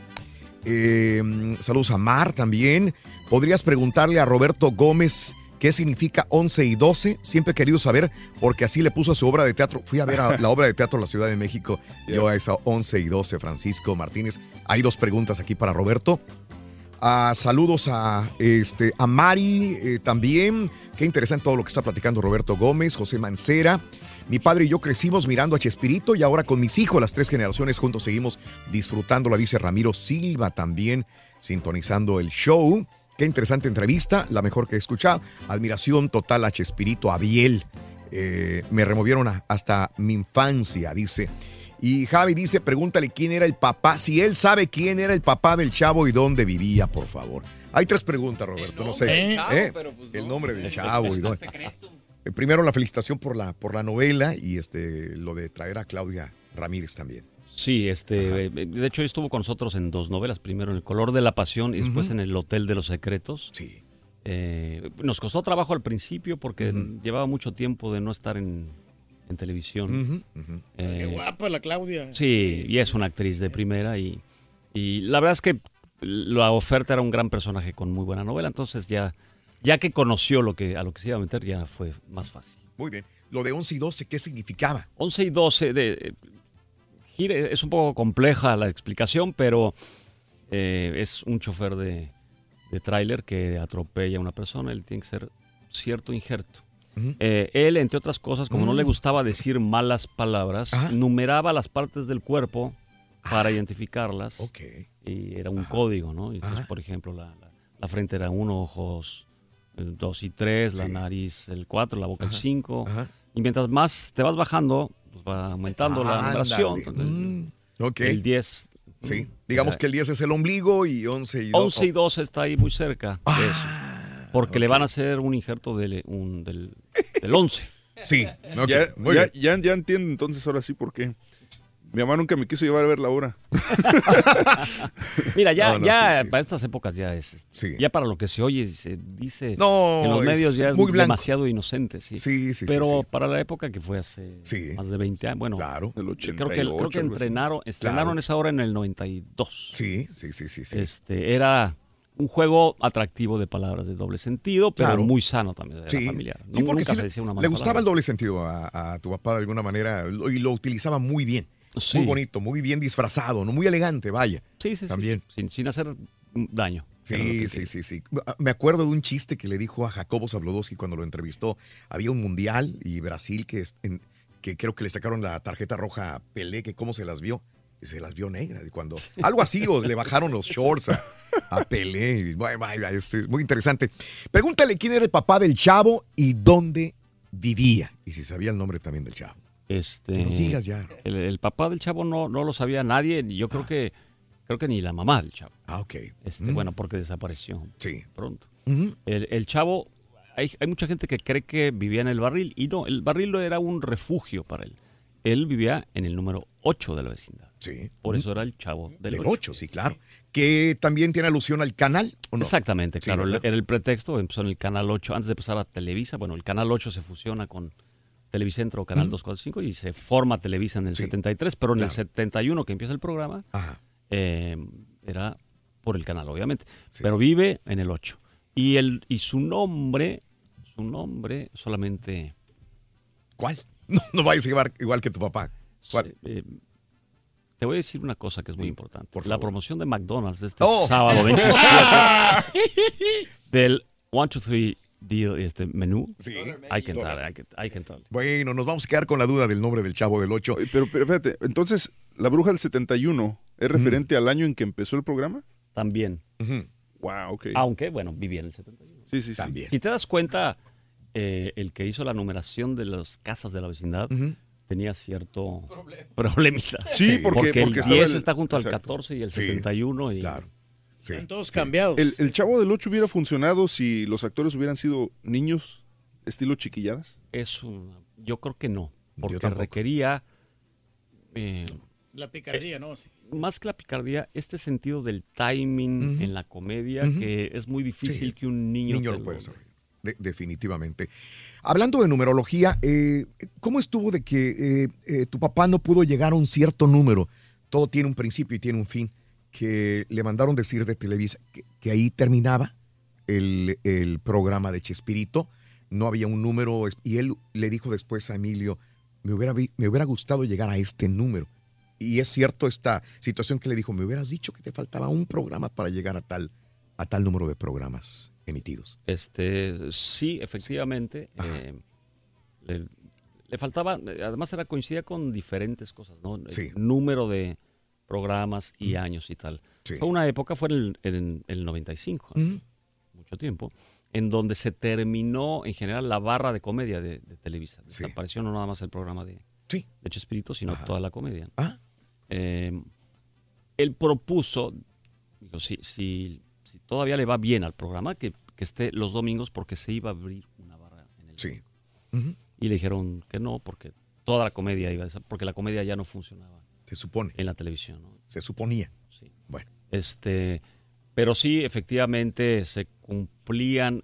Speaker 2: Eh, saludos a Mar también. ¿Podrías preguntarle a Roberto Gómez qué significa 11 y 12? Siempre he querido saber porque así le puso a su obra de teatro. Fui a ver a la obra de teatro en la Ciudad de México. Yo a esa 11 y 12, Francisco Martínez. Hay dos preguntas aquí para Roberto. Ah, saludos a, este, a Mari eh, también. Qué interesante todo lo que está platicando Roberto Gómez, José Mancera. Mi padre y yo crecimos mirando a Chespirito y ahora con mis hijos, las tres generaciones juntos seguimos disfrutándola, dice Ramiro Silva también, sintonizando el show. Qué interesante entrevista, la mejor que he escuchado. Admiración total a Chespirito, a Biel. Eh, me removieron a- hasta mi infancia, dice. Y Javi dice, pregúntale quién era el papá, si él sabe quién era el papá del chavo y dónde vivía, por favor. Hay tres preguntas, Roberto, no sé.
Speaker 54: chavo,
Speaker 2: ¿eh?
Speaker 54: pero pues
Speaker 2: El
Speaker 54: no.
Speaker 2: nombre del chavo y dónde. Eh, Primero la felicitación por la, por la novela y este, lo de traer a Claudia Ramírez también.
Speaker 25: Sí, este, eh, de hecho estuvo con nosotros en dos novelas, primero en El color de la pasión y después en El hotel de los secretos.
Speaker 2: Sí.
Speaker 25: Eh, nos costó trabajo al principio porque llevaba mucho tiempo de no estar en, en televisión. Eh,
Speaker 3: Qué guapa la Claudia.
Speaker 25: Sí, y es una actriz de primera y, y la verdad es que la oferta era un gran personaje con muy buena novela, entonces ya, ya que conoció lo que, a lo que se iba a meter ya fue más fácil.
Speaker 2: Muy bien. Lo de 11 y 12, ¿qué significaba?
Speaker 25: 11 y 12, de, eh, es un poco compleja la explicación, pero eh, es un chofer de, de tráiler que atropella a una persona, él tiene que ser cierto injerto. Eh, él, entre otras cosas, como no le
Speaker 2: Mm.
Speaker 25: gustaba decir malas palabras, numeraba las partes del cuerpo para identificarlas. Y era un código, ¿no? Entonces, por ejemplo, la, la- la frente era uno, ojos el dos y tres, la nariz el cuatro, la boca el cinco. Y mientras más te vas bajando, pues va aumentando la
Speaker 2: Ándale.
Speaker 25: numeración. Entonces,
Speaker 2: Mm, ok.
Speaker 25: El 10.
Speaker 2: Sí. Digamos que el 10 es el ombligo y 11 y 12.
Speaker 25: 11 y 12 está ahí muy cerca de eso. Porque le van a hacer un injerto del, un- del, del 11.
Speaker 2: Sí,
Speaker 7: ya, ya, ya, ya entiendo entonces ahora sí por qué. Mi mamá nunca me quiso llevar a ver la hora.
Speaker 25: Mira, ya,
Speaker 7: No, no,
Speaker 25: ya
Speaker 7: sí, sí.
Speaker 25: para estas épocas ya es. Ya para lo que se oye y se dice
Speaker 2: No,
Speaker 25: en los medios ya es
Speaker 2: muy
Speaker 25: demasiado inocente, sí.
Speaker 2: Sí, sí,
Speaker 25: Pero para la época que fue hace más de 20 años, bueno,
Speaker 2: Claro.
Speaker 25: creo que, creo
Speaker 7: 88,
Speaker 25: que entrenaron, estrenaron
Speaker 2: Claro.
Speaker 25: esa hora en el 92.
Speaker 2: Sí, sí, sí, sí. sí.
Speaker 25: Este, era un juego atractivo de palabras de doble sentido, pero
Speaker 2: Claro.
Speaker 25: muy sano también, era
Speaker 2: Sí.
Speaker 25: familiar.
Speaker 2: Sí, porque
Speaker 25: Nunca
Speaker 2: sí
Speaker 25: se decía una mala
Speaker 2: Le gustaba
Speaker 25: palabra.
Speaker 2: el doble sentido a, a tu papá de alguna manera y lo utilizaba muy bien.
Speaker 25: Sí.
Speaker 2: Muy bonito, muy bien disfrazado, ¿no? muy elegante, vaya.
Speaker 25: Sí, sí, sí.
Speaker 2: También.
Speaker 25: Sin, sin hacer daño.
Speaker 2: Sí, sí, sí, sí. Me acuerdo de un chiste que le dijo a Jacobo Zabludowski cuando lo entrevistó. Había un mundial y Brasil que, es- en- que creo que le sacaron la tarjeta roja a Pelé, que cómo se las vio. Y se las vio negras. Y cuando, algo así, o le bajaron los shorts a, a Pelé. Bueno, este, muy interesante. Pregúntale quién era el papá del chavo y dónde vivía. Y si sabía el nombre también del chavo.
Speaker 25: Este,
Speaker 2: digas ya.
Speaker 25: El, el papá del chavo no, no lo sabía nadie. Yo creo que creo que ni la mamá del chavo.
Speaker 2: Ah, ok.
Speaker 25: Este,
Speaker 2: Mm.
Speaker 25: Bueno, porque desapareció
Speaker 2: Sí.
Speaker 25: pronto. El, el chavo, hay, hay mucha gente que cree que vivía en el barril y no, el barril era un refugio para él. Él vivía en el número 8 de la vecindad.
Speaker 2: Sí.
Speaker 25: Por eso era el chavo del,
Speaker 2: Del
Speaker 25: 8.
Speaker 2: 8, sí, claro. Que también tiene alusión al canal, ¿o no?
Speaker 25: Exactamente, claro. era el pretexto, empezó en el Canal 8, antes de pasar a Televisa. Bueno, el Canal 8 se fusiona con Televicentro, Canal 245, y se forma Televisa en el 73, pero en el
Speaker 2: claro.
Speaker 25: 71, que empieza el programa, eh, era por el canal, obviamente. Pero vive en el 8. Y, el, y su nombre, su nombre solamente...
Speaker 2: ¿Cuál? No, no vayas a llevar igual que tu papá. ¿Cuál?
Speaker 25: Eh, te voy a decir una cosa que es muy importante. La promoción de McDonald's este
Speaker 2: Oh.
Speaker 25: sábado 27 del 1, 2, 3 deal, este menú.
Speaker 2: Sí.
Speaker 25: Hay que entrar, hay que, hay que entrar.
Speaker 2: Bueno, nos vamos a quedar con la duda del nombre del chavo del 8.
Speaker 7: Pero, pero fíjate, entonces, ¿la bruja del 71 es referente al año en que empezó el programa?
Speaker 25: También.
Speaker 7: Wow, ok.
Speaker 25: Aunque, bueno, vivía en el 71.
Speaker 7: Sí, sí, sí.
Speaker 2: También.
Speaker 25: Si te das cuenta, eh, el que hizo la numeración de las casas de la vecindad tenía cierto problemita.
Speaker 7: Sí, porque-
Speaker 25: el
Speaker 7: porque estaba
Speaker 25: 10
Speaker 7: el-
Speaker 25: está junto al
Speaker 7: exacto.
Speaker 25: 14 y el
Speaker 7: Sí,
Speaker 25: 71 y
Speaker 3: Están todos cambiados.
Speaker 7: ¿El, el Chavo del 8 hubiera funcionado si los actores hubieran sido niños, estilo chiquilladas?
Speaker 25: es un, yo creo que no, porque requería eh,
Speaker 3: La picardía, ¿no? Sí.
Speaker 25: más que la picardía, este sentido del timing en la comedia que es muy difícil
Speaker 2: Sí.
Speaker 25: que un niño,
Speaker 2: Niño lo puede. De- definitivamente. Hablando de numerología, eh, ¿cómo estuvo de que eh, eh, tu papá no pudo llegar a un cierto número? Todo tiene un principio y tiene un fin. Que le mandaron decir de Televisa que, que ahí terminaba el, el programa de Chespirito. No había un número. Y él le dijo después a Emilio: me hubiera, me hubiera gustado llegar a este número. Y es cierto esta situación que le dijo: me hubieras dicho que te faltaba un programa para llegar a tal, a tal número de programas emitidos.
Speaker 25: Este, sí, efectivamente. eh, le, le faltaba, además era coincidía con diferentes cosas, ¿no? El
Speaker 2: Sí.
Speaker 25: número de programas y años y tal.
Speaker 2: Sí.
Speaker 25: Fue una época, fue en el, en el 95, hace mucho tiempo, en donde se terminó en general la barra de comedia de, de Televisa. Desapareció no nada más el programa de,
Speaker 2: Sí.
Speaker 25: de Chespirito, sino toda la comedia.
Speaker 2: Ah.
Speaker 25: Eh, él propuso, digo, si, si, si todavía le va bien al programa, que, que esté los domingos porque se iba a abrir una barra en el
Speaker 2: Sí.
Speaker 25: Y le dijeron que no, porque toda la comedia iba a porque la comedia ya no funcionaba.
Speaker 2: Se supone.
Speaker 25: En la televisión, ¿no?
Speaker 2: Se suponía.
Speaker 25: Sí.
Speaker 2: Bueno.
Speaker 25: Este, pero sí, efectivamente, se cumplían,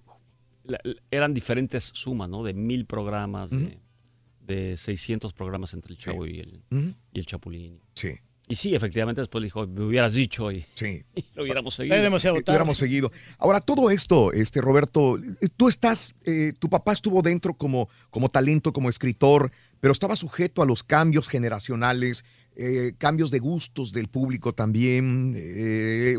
Speaker 25: eran diferentes sumas, ¿no? De mil programas, de, de 600 programas entre el Chavo y, el,
Speaker 2: Ujú.
Speaker 25: y el Chapulín.
Speaker 2: Sí.
Speaker 25: Y sí, efectivamente, después le dijo, me hubieras dicho y,
Speaker 2: Sí.
Speaker 25: y lo hubiéramos seguido.
Speaker 2: Eh, hubiéramos seguido. Ahora, todo esto, este Roberto, tú estás, eh, tu papá estuvo dentro como, como talento, como escritor, pero estaba sujeto a los cambios generacionales, eh, cambios de gustos del público también. eh,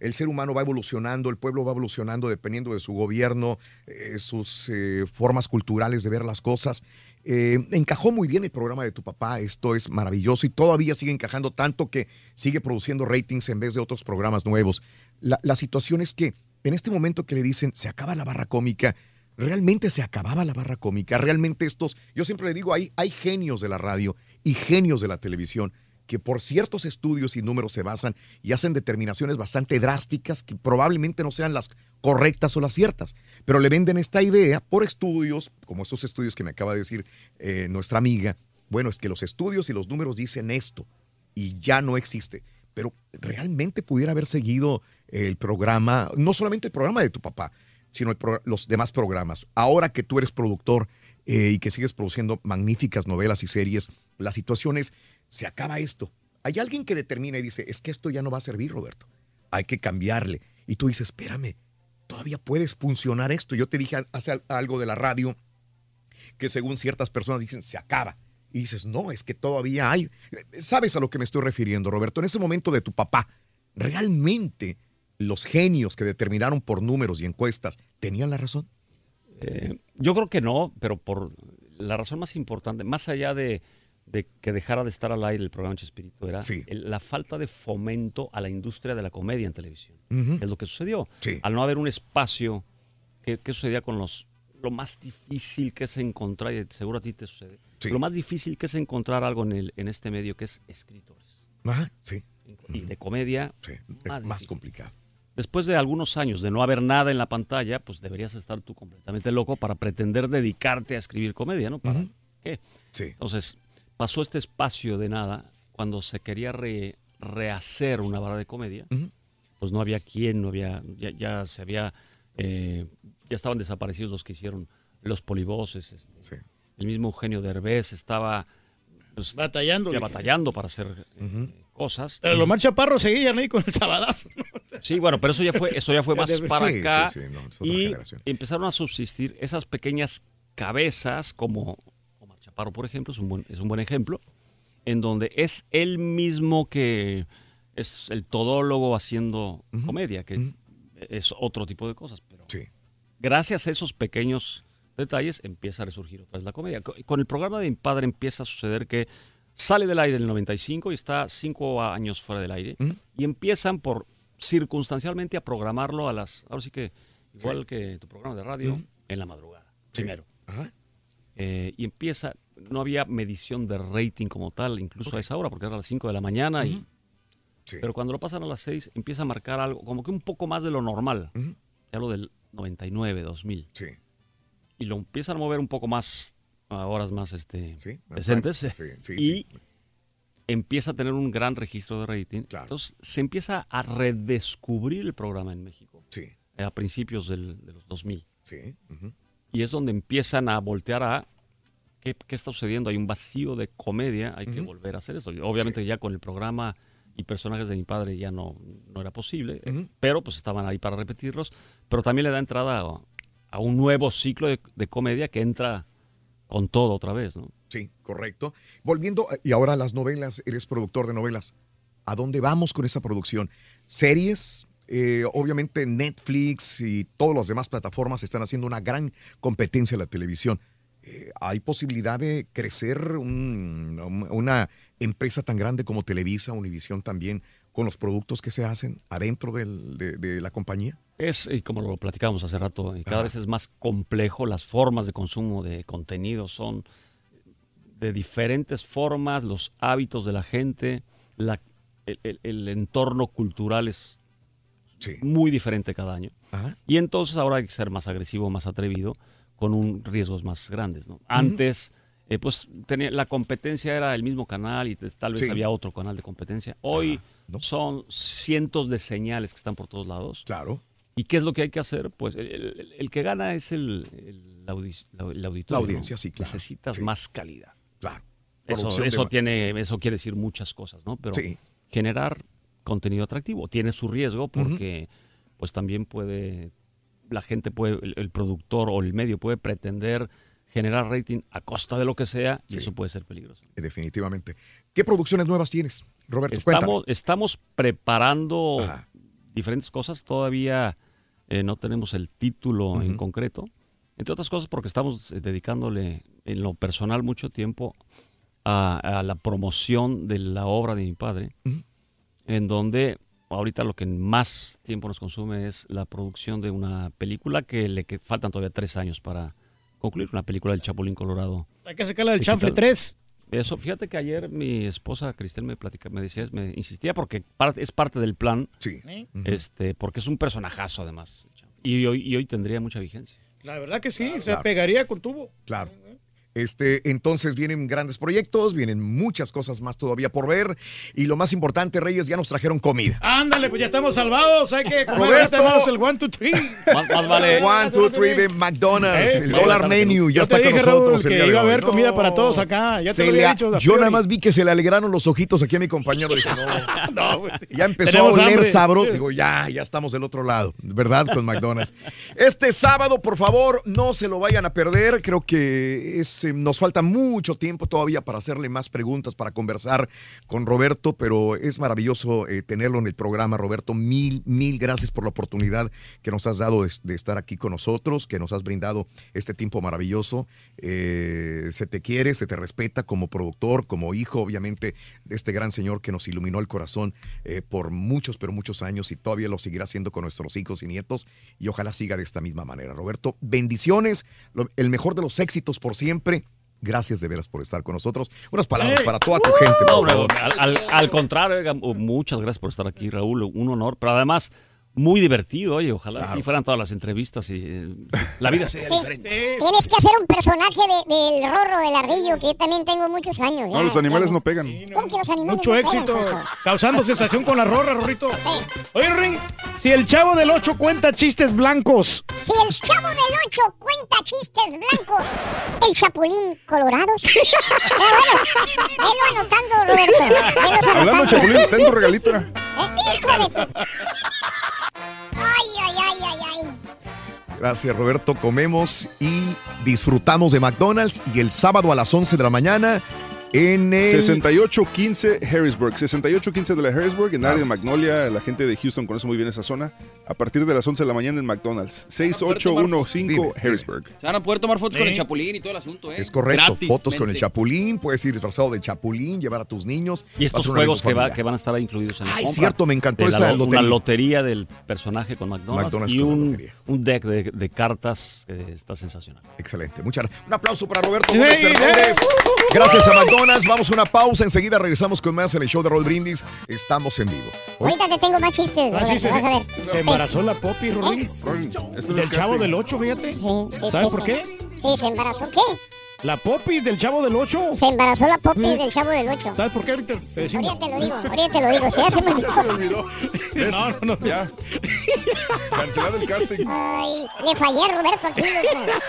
Speaker 2: el ser humano va evolucionando, el pueblo va evolucionando dependiendo de su gobierno, eh, sus formas culturales de ver las cosas. Encajó muy bien el programa de tu papá, esto es maravilloso y todavía sigue encajando tanto que sigue produciendo ratings en vez de otros programas nuevos. La situación es que en este momento que le dicen se acaba la barra cómica, realmente se acababa la barra cómica, realmente estos, yo siempre le digo, hay, hay genios de la radio y genios de la televisión que por ciertos estudios y números se basan y hacen determinaciones bastante drásticas que probablemente no sean las correctas o las ciertas, pero le venden esta idea por estudios, como estos estudios que me acaba de decir eh, nuestra amiga, bueno, es que los estudios y los números dicen esto y ya no existe, pero realmente pudiera haber seguido el programa, no solamente el programa de tu papá, sino los demás programas. Ahora que tú eres productor eh, y que sigues produciendo magníficas novelas y series, la situación es, se acaba esto. Hay alguien que determina y dice, es que esto ya no va a servir, Roberto. Hay que cambiarle. Y tú dices, espérame, todavía puedes funcionar esto. Yo te dije hace al- algo de la radio que según ciertas personas dicen, se acaba. Y dices, no, es que todavía hay. ¿Sabes a lo que me estoy refiriendo, Roberto? En ese momento de tu papá, ¿realmente los genios que determinaron por números y encuestas tenían la razón?
Speaker 25: Eh, yo creo que no, pero por la razón más importante, más allá de, de que dejara de estar al aire el programa Chespirito, era el- la falta de fomento a la industria de la comedia en televisión. Es lo que sucedió.
Speaker 2: Sí.
Speaker 25: Al no haber un espacio, ¿qué, qué sucedía con los... Lo más difícil que es encontrar, y seguro a ti te sucede, lo más difícil que es encontrar algo en, el, en este medio que es escritores.
Speaker 2: Ajá, sí.
Speaker 25: Y de comedia,
Speaker 2: es
Speaker 25: más
Speaker 2: más
Speaker 25: difícil.
Speaker 2: complicado.
Speaker 25: Después de algunos años de no haber nada en la pantalla, pues deberías estar tú completamente loco para pretender dedicarte a escribir comedia, ¿no? ¿Para qué?
Speaker 2: Sí.
Speaker 25: Entonces, pasó este espacio de nada cuando se quería re- rehacer una barra de comedia. Pues no había quien, no había, ya, ya se había, eh, ya estaban desaparecidos los que hicieron los polivoces. este, El mismo Eugenio Derbez estaba pues,
Speaker 3: batallando,
Speaker 25: ya batallando para hacer eh, cosas.
Speaker 3: Pero los más chaparros seguían ahí con el sabadazo.
Speaker 25: Sí, bueno, pero eso ya fue, eso ya fue más
Speaker 3: Sí,
Speaker 25: para
Speaker 3: sí,
Speaker 25: acá.
Speaker 3: sí, no, es otra
Speaker 25: y
Speaker 3: generación.
Speaker 25: empezaron a subsistir esas pequeñas cabezas, como Omar Chaparro, por ejemplo, es un buen, es un buen ejemplo, en donde es él mismo que es el todólogo haciendo comedia, que es otro tipo de cosas. Pero gracias a esos pequeños detalles empieza a resurgir otra vez la comedia. Co- Con el programa de Mi Padre empieza a suceder que sale del aire en el 95 y está cinco años fuera del aire y empiezan por circunstancialmente a programarlo a las, ahora sí que igual que tu programa de radio, en la madrugada, primero. Eh, y empieza, no había medición de rating como tal, incluso a esa hora, porque era a las 5 de la mañana. y, Pero cuando lo pasan a las 6, empieza a marcar algo, como que un poco más de lo normal. Te hablo del 99, 2000.
Speaker 2: Sí.
Speaker 25: Y lo empiezan a mover un poco más, a horas más este, decentes.
Speaker 2: right. Sí, sí,
Speaker 25: y
Speaker 2: sí.
Speaker 25: Empieza a tener un gran registro de rating. Entonces se empieza a redescubrir el programa en México.
Speaker 2: Sí.
Speaker 25: A principios del- de los 2000.
Speaker 2: Sí. ujú.
Speaker 25: Y es donde empiezan a voltear a ¿qué, qué está sucediendo? Hay un vacío de comedia, hay que volver a hacer eso. Obviamente ya con el programa y personajes de mi padre ya no, no era posible, eh, pero pues estaban ahí para repetirlos. Pero también le da entrada a, a un nuevo ciclo de, de comedia que entra con todo otra vez, ¿no?
Speaker 2: Sí, correcto. Volviendo, y ahora las novelas, eres productor de novelas. ¿A dónde vamos con esa producción? ¿Series? Eh, obviamente Netflix y todas las demás plataformas están haciendo una gran competencia en la televisión. Eh, ¿Hay posibilidad de crecer un- un- una empresa tan grande como Televisa, Univisión también, con los productos que se hacen adentro de, de la compañía?
Speaker 25: Es, y como lo platicábamos hace rato, y cada vez es más complejo, las formas de consumo de contenido son de diferentes formas, los hábitos de la gente, la- el, el- el entorno cultural es muy diferente cada año. Y entonces ahora hay que ser más agresivo, más atrevido, con un riesgos más grandes. ¿no? Antes, eh, pues tenía, la competencia era el mismo canal y tal vez
Speaker 2: Sí.
Speaker 25: había otro canal de competencia. Hoy son cientos de señales que están por todos lados.
Speaker 2: Claro.
Speaker 25: ¿Y qué es lo que hay que hacer? Pues el, el- el que gana es el, el audi- la- el auditorio.
Speaker 2: La audiencia,
Speaker 25: ¿no?
Speaker 2: sí, claro.
Speaker 25: Necesitas
Speaker 2: Sí.
Speaker 25: más calidad.
Speaker 2: Claro.
Speaker 25: Eso, eso tiene, eso quiere decir muchas cosas, ¿no? Pero
Speaker 2: Sí.
Speaker 25: generar contenido atractivo tiene su riesgo porque pues también puede, la gente puede, el, productor o el medio puede pretender generar rating a costa de lo que sea y eso puede ser peligroso.
Speaker 2: Eh, Definitivamente. ¿Qué producciones nuevas tienes, Roberto? Cuéntame.
Speaker 25: Estamos, estamos preparando diferentes cosas. Todavía eh, no tenemos el título en concreto. Entre otras cosas porque estamos eh, dedicándole en lo personal mucho tiempo a, a la promoción de la obra de mi padre, en donde ahorita lo que más tiempo nos consume es la producción de una película que le que faltan todavía tres años para concluir, una película del Chapulín Colorado.
Speaker 3: Hay que sacarla del
Speaker 25: Digital.
Speaker 3: chanfle 3.
Speaker 25: Eso, fíjate que ayer mi esposa Cristel me platica, me decía, me insistía porque es parte del plan.
Speaker 2: Sí.
Speaker 25: Este, porque es un personajazo además. Y hoy, y hoy tendría mucha vigencia.
Speaker 3: La verdad que sí, se
Speaker 2: Claro.
Speaker 3: pegaría con tubo.
Speaker 2: Claro. Este, entonces vienen grandes proyectos, vienen muchas cosas más todavía por ver. Y lo más importante, Reyes, ya nos trajeron comida.
Speaker 3: Ándale, pues ya estamos salvados. Hay que comer
Speaker 2: Roberto.
Speaker 3: hermanos, el one, two, three.
Speaker 25: Más, más vale.
Speaker 2: One, two, three de McDonald's.
Speaker 3: Eh,
Speaker 2: el
Speaker 3: vale,
Speaker 2: dólar
Speaker 3: vale.
Speaker 2: menu ya está
Speaker 3: te
Speaker 2: con nosotros.
Speaker 3: Raúl,
Speaker 2: el
Speaker 3: que iba a haber comida para todos acá. Ya te
Speaker 2: Se
Speaker 3: lo
Speaker 2: le
Speaker 3: había dicho.
Speaker 2: yo nada más vi que se le alegraron los ojitos aquí a mi compañero. Dije, no.
Speaker 3: No, pues sí.
Speaker 2: Ya empezó
Speaker 3: Tenemos
Speaker 2: a oler
Speaker 3: hambre.
Speaker 2: sabroso. Digo, ya, ya estamos del otro lado, ¿verdad? Con McDonald's. Este sábado, por favor, no se lo vayan a perder. Creo que es, nos falta mucho tiempo todavía para hacerle más preguntas, para conversar con Roberto, pero es maravilloso eh, tenerlo en el programa, Roberto. Mil, mil gracias por la oportunidad que nos has dado de, estar aquí con nosotros, que nos has brindado este tiempo maravilloso. Eh, se te quiere, se te respeta como productor, como hijo, obviamente, de este gran señor que nos iluminó el corazón eh, por muchos, pero muchos años y todavía lo seguirá haciendo con nuestros hijos y nietos y ojalá siga de esta misma manera. Roberto, bendiciones, el mejor de los éxitos por siempre. Gracias de veras por estar con nosotros. Unas palabras para toda tu gente.
Speaker 25: No,
Speaker 2: por favor.
Speaker 25: al, al- al contrario, muchas gracias por estar aquí, Raúl. Un honor, pero además muy divertido. Oye, ojalá así fueran todas las entrevistas y eh, la vida sería
Speaker 4: Sí.
Speaker 25: diferente.
Speaker 4: Tienes que hacer un personaje de- del rorro, del ardillo, que yo también tengo muchos años.
Speaker 7: No,
Speaker 4: ya,
Speaker 7: los animales
Speaker 4: ya.
Speaker 7: no pegan.
Speaker 4: ¿Cómo que los animales
Speaker 3: Mucho
Speaker 4: no
Speaker 3: éxito, causando sensación con la rorra, Rorrito. Oye, Ring, si el chavo del 8 cuenta chistes blancos,
Speaker 4: Si el chavo del 8 cuenta chistes blancos, el chapulín colorado. Pero bueno, velo anotando, Roberto.
Speaker 7: Hablando de. Chapulín, ten tu regalito.
Speaker 4: Eh, hijo de tu- Ay, ay, ay, ay.
Speaker 2: Gracias, Roberto. Comemos y disfrutamos de McDonald's y el sábado a las 11 de la mañana En el...
Speaker 7: 6815 Harrisburg. 6815 de la Harrisburg, en el área de Magnolia. La gente de Houston conoce muy bien esa zona. A partir de las 11 de la mañana en McDonald's. 6815 Harrisburg.
Speaker 54: Se van a poder tomar fotos con el chapulín y todo el asunto, ¿eh?
Speaker 2: Es correcto,
Speaker 54: Gratis,
Speaker 2: fotos con el chapulín, puedes ir disfrazado de chapulín, llevar a tus niños.
Speaker 25: Y estos juegos que, va-
Speaker 2: familiar.
Speaker 25: que van a estar ahí incluidos en la
Speaker 2: Ay,
Speaker 25: compra.
Speaker 2: cierto, me encantó
Speaker 25: De la
Speaker 2: esa
Speaker 25: lo-
Speaker 2: lotería.
Speaker 25: Una lotería del personaje con McDonald's,
Speaker 2: McDonald's
Speaker 25: y
Speaker 2: con la
Speaker 25: un, un deck de, de cartas que está sensacional.
Speaker 2: Excelente, muchas gracias. Un aplauso para Roberto
Speaker 25: Sí,
Speaker 2: Gómez
Speaker 25: sí.
Speaker 2: Gracias a McDonald's. Vamos a una pausa. Enseguida regresamos con más en el show de Roll Brindis. Estamos en vivo.
Speaker 4: Ahorita te tengo más chistes,
Speaker 3: Ah, sí,
Speaker 4: Roberto,
Speaker 3: sí,
Speaker 4: vas a ver.
Speaker 3: Se embarazó la Poppy, Rolín. Del chavo del 8, fíjate.
Speaker 4: Sí,
Speaker 3: ¿Sabes
Speaker 4: sí,
Speaker 3: por
Speaker 4: sí.
Speaker 3: qué?
Speaker 4: Sí, se embarazó. ¿Qué?
Speaker 3: La Poppy del chavo del 8.
Speaker 4: Se embarazó la Poppy
Speaker 3: Sí.
Speaker 4: del chavo del 8.
Speaker 3: ¿Sabes por qué ahorita te decimos?
Speaker 4: Ahorita te lo digo, ahorita te lo digo. Se me olvidó.
Speaker 3: No, no, no.
Speaker 7: Ya. Cancelado el casting.
Speaker 4: Ay, le fallé, Roberto, aquí.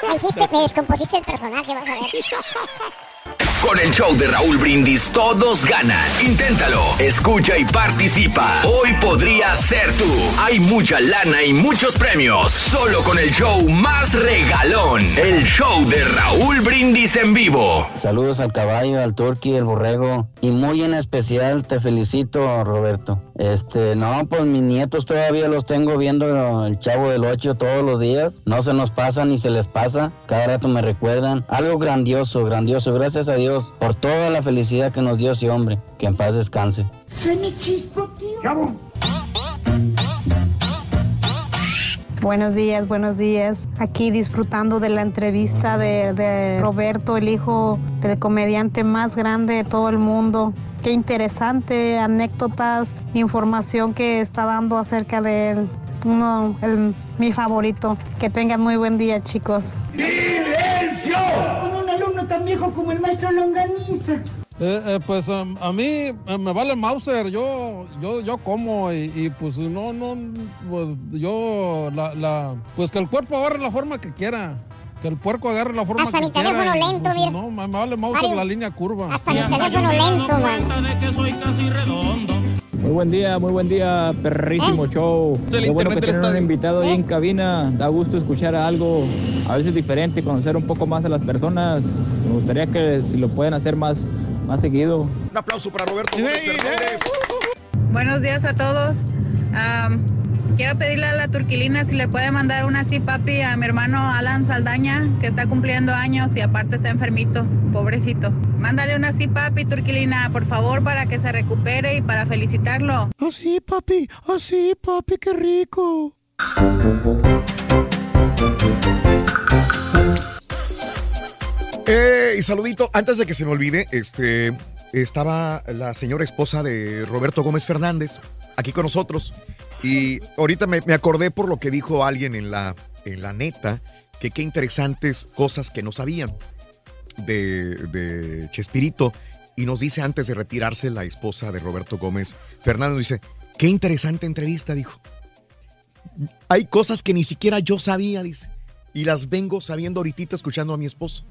Speaker 4: Me hiciste, me descompusiste el personaje, vas a ver.
Speaker 59: Con el show de Raúl Brindis todos ganan. Inténtalo, escucha y participa. Hoy podría ser tú. Hay mucha lana y muchos premios. Solo con el show más regalón. El show de Raúl Brindis en vivo.
Speaker 42: Saludos al caballo, al turqui, al borrego. Y muy en especial te felicito, Roberto. Este, no, pues mis nietos todavía los tengo viendo el chavo del 8 todos los días. No se nos pasa ni se les pasa. Cada rato me recuerdan. Algo grandioso, grandioso. Gracias a Dios por toda la felicidad que nos dio ese hombre. Que en paz descanse.
Speaker 4: Se me chispo, tío.
Speaker 60: Buenos días, buenos días. Aquí disfrutando de la entrevista de, de Roberto, el hijo del comediante más grande de todo el mundo. Qué interesante, anécdotas, información que está dando acerca de él. Uno, el- mi favorito. Que tengan muy buen día, chicos.
Speaker 61: ¡Silencio! Tan viejo como el maestro Longaniza.
Speaker 62: Eh, eh, pues um, a mí eh, me vale Mauser, yo, yo, yo como y, y, pues no, no, pues yo, la, la, pues que el cuerpo agarre la forma que quiera, que el puerco agarre la forma
Speaker 4: Hasta
Speaker 62: que
Speaker 4: mi
Speaker 62: quiera.
Speaker 4: teléfono
Speaker 62: y,
Speaker 4: lento,
Speaker 62: pues. No, me, me vale Mauser
Speaker 4: Mario.
Speaker 62: la línea curva.
Speaker 4: Hasta mi teléfono lento, man.
Speaker 36: de que soy casi redondo.
Speaker 63: Muy buen día, muy buen día, perrísimo show.
Speaker 36: del
Speaker 63: Qué bueno que tienen un invitado ahí en cabina. Da gusto escuchar algo a veces diferente, conocer un poco más a las personas. Me gustaría que si lo pueden hacer más, más seguido.
Speaker 2: Un aplauso para Roberto Gómez Fernández.
Speaker 64: Buenos días a todos. Quiero pedirle a la Turquilina si le puede mandar una así, papi, a mi hermano Alan Saldaña, que está cumpliendo años y aparte está enfermito, pobrecito. Mándale una así, papi, Turquilina, por favor, para que se recupere y para felicitarlo.
Speaker 61: Así, papi, así, papi, qué rico.
Speaker 2: Eh, y saludito, antes de que se me olvide, este, estaba la señora esposa de Roberto Gómez Fernández aquí con nosotros. Y ahorita me, acordé por lo que dijo alguien en la, en la neta, que qué interesantes cosas que no sabían de, de Chespirito. Y nos dice antes de retirarse la esposa de Roberto Gómez Fernández, dice, qué interesante entrevista, dijo. Hay cosas que ni siquiera yo sabía, dice. Y las vengo sabiendo ahorita escuchando a mi esposa.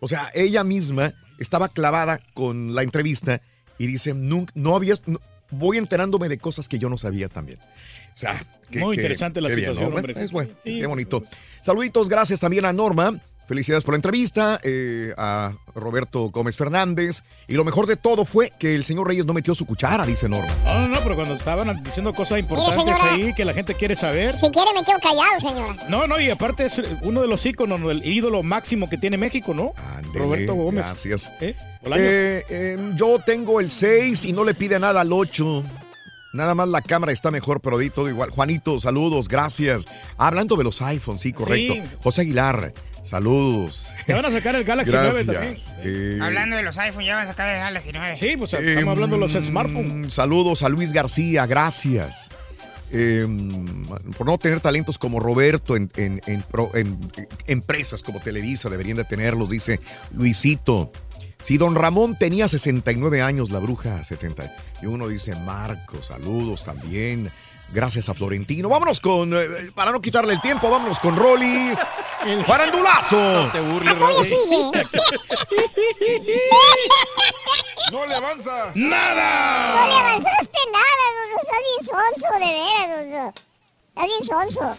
Speaker 2: O sea, ella misma estaba clavada con la entrevista y dice, nunca, no había, no- voy enterándome de cosas que yo no sabía también. O sea, que-
Speaker 3: Muy
Speaker 2: que-
Speaker 3: interesante la
Speaker 2: bien,
Speaker 3: situación,
Speaker 2: ¿no?
Speaker 3: hombre.
Speaker 2: Es bueno,
Speaker 3: Sí.
Speaker 2: qué bonito. Saluditos, gracias también a Norma. Felicidades por la entrevista, eh, a Roberto Gómez Fernández. Y lo mejor de todo fue que el señor Reyes no metió su cuchara, dice Norma.
Speaker 3: No, no, no, pero cuando estaban diciendo cosas importantes
Speaker 4: señora.
Speaker 3: ahí que la gente quiere saber.
Speaker 4: Si quiere me quedo callado, señora.
Speaker 3: No, no, y aparte es uno de los íconos, ¿no? el ídolo máximo que tiene México, ¿no? Roberto Gómez.
Speaker 2: Gracias.
Speaker 3: ¿Eh?
Speaker 2: Eh, eh, yo tengo el 6 y no le pide nada al 8. Nada más la cámara está mejor, pero di todo igual. Juanito, saludos, gracias. Hablando de los iPhones, sí, correcto.
Speaker 3: Sí.
Speaker 2: José Aguilar, saludos.
Speaker 3: Te van a sacar el Galaxy
Speaker 2: Gracias.
Speaker 3: 9 también.
Speaker 2: Eh,
Speaker 17: Hablando de los iPhones, ya van a sacar el Galaxy 9.
Speaker 3: Sí, pues
Speaker 2: eh,
Speaker 3: estamos hablando de los
Speaker 2: mm,
Speaker 3: smartphones.
Speaker 2: Saludos a Luis García, gracias. Eh, por no tener talentos como Roberto en, en- en pro- en- en empresas como Televisa, deberían de tenerlos, dice Luisito. Si don Ramón tenía 69 años, la bruja 70. Y uno dice, Marco, saludos también. Gracias a Florentino. Vámonos con, eh, para no quitarle el tiempo, vámonos con Rolis. El farandulazo.
Speaker 54: te burles,
Speaker 4: Todavía sigue.
Speaker 7: ¡No le avanza!
Speaker 4: No le avanzaste nada, Dudu. Estás bien sonso, de veras, Dudu. Estás bien sonso.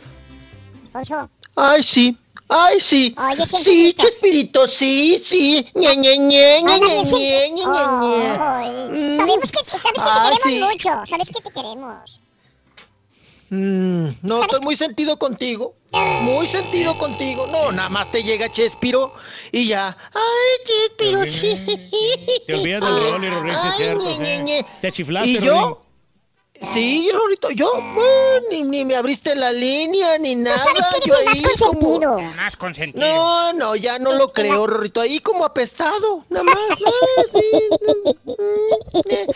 Speaker 4: Sonso.
Speaker 65: Ay, sí.
Speaker 66: Ay, sí.
Speaker 4: Oye,
Speaker 66: sí,
Speaker 4: Chespirito.
Speaker 66: Chespirito, sí, sí. Ñe, Ñe, Ñe, Ñe, Ñe,
Speaker 4: siempre.
Speaker 66: Ñe, Ñe, Ñe.
Speaker 4: Ay, Sabemos que, sabes que te queremos
Speaker 66: sí.
Speaker 4: mucho. Sabes que te queremos.
Speaker 66: Mm, no, estoy muy sentido contigo. Muy sentido contigo. No, nada más te llega Chespiro y ya. Ay, Chespiro.
Speaker 3: Te olvidas del rol y Rorín, sí es
Speaker 66: Ay,
Speaker 3: cierto.
Speaker 66: ñe,
Speaker 3: sí.
Speaker 66: ñe, ñe.
Speaker 3: Te chiflaste,
Speaker 66: ¿Y yo? Sí, Rorito, yo ni, ni me abriste la línea ni nada.
Speaker 4: sabes que eres
Speaker 66: yo
Speaker 4: el más consentido.
Speaker 66: como-
Speaker 17: Más consentido.
Speaker 66: No, no, ya no lo creo, Rorito. Ahí como apestado, nada más. Sí,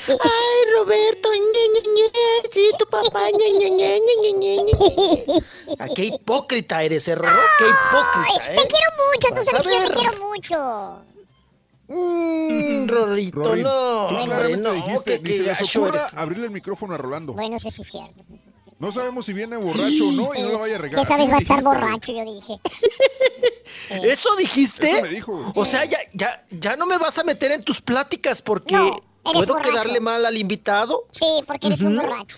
Speaker 66: Ay, Roberto, ñe, ñe, ñe, sí, tu papá, ñe, ñe, ñe, ñe, ñe, ñe, ñe. Ah, qué hipócrita eres, eh, Rorro. Qué hipócrita, ¿eh?
Speaker 4: Te quiero mucho, tú sabes
Speaker 66: a
Speaker 4: que te quiero mucho.
Speaker 66: Mm, Rorrito,
Speaker 7: Rorín,
Speaker 66: no.
Speaker 7: tú
Speaker 66: hombre,
Speaker 7: claramente
Speaker 66: no,
Speaker 7: dijiste,
Speaker 66: que-
Speaker 7: ni se
Speaker 66: que
Speaker 7: les
Speaker 66: gacho
Speaker 7: ocurra
Speaker 66: eres.
Speaker 7: abrirle el micrófono a Rolando.
Speaker 4: Bueno, eso sí es cierto.
Speaker 7: No sabemos si viene borracho o no y no lo vaya a regar.
Speaker 4: ¿Qué sabes? Va a estar borracho, yo dije.
Speaker 66: ¿Eso dijiste?
Speaker 7: Eso me dijo.
Speaker 66: O sea, ya, ya, ya no me vas a meter en tus pláticas porque
Speaker 4: No,
Speaker 66: puedo
Speaker 4: borracho.
Speaker 66: quedarle mal al invitado.
Speaker 4: Sí, porque eres un borracho.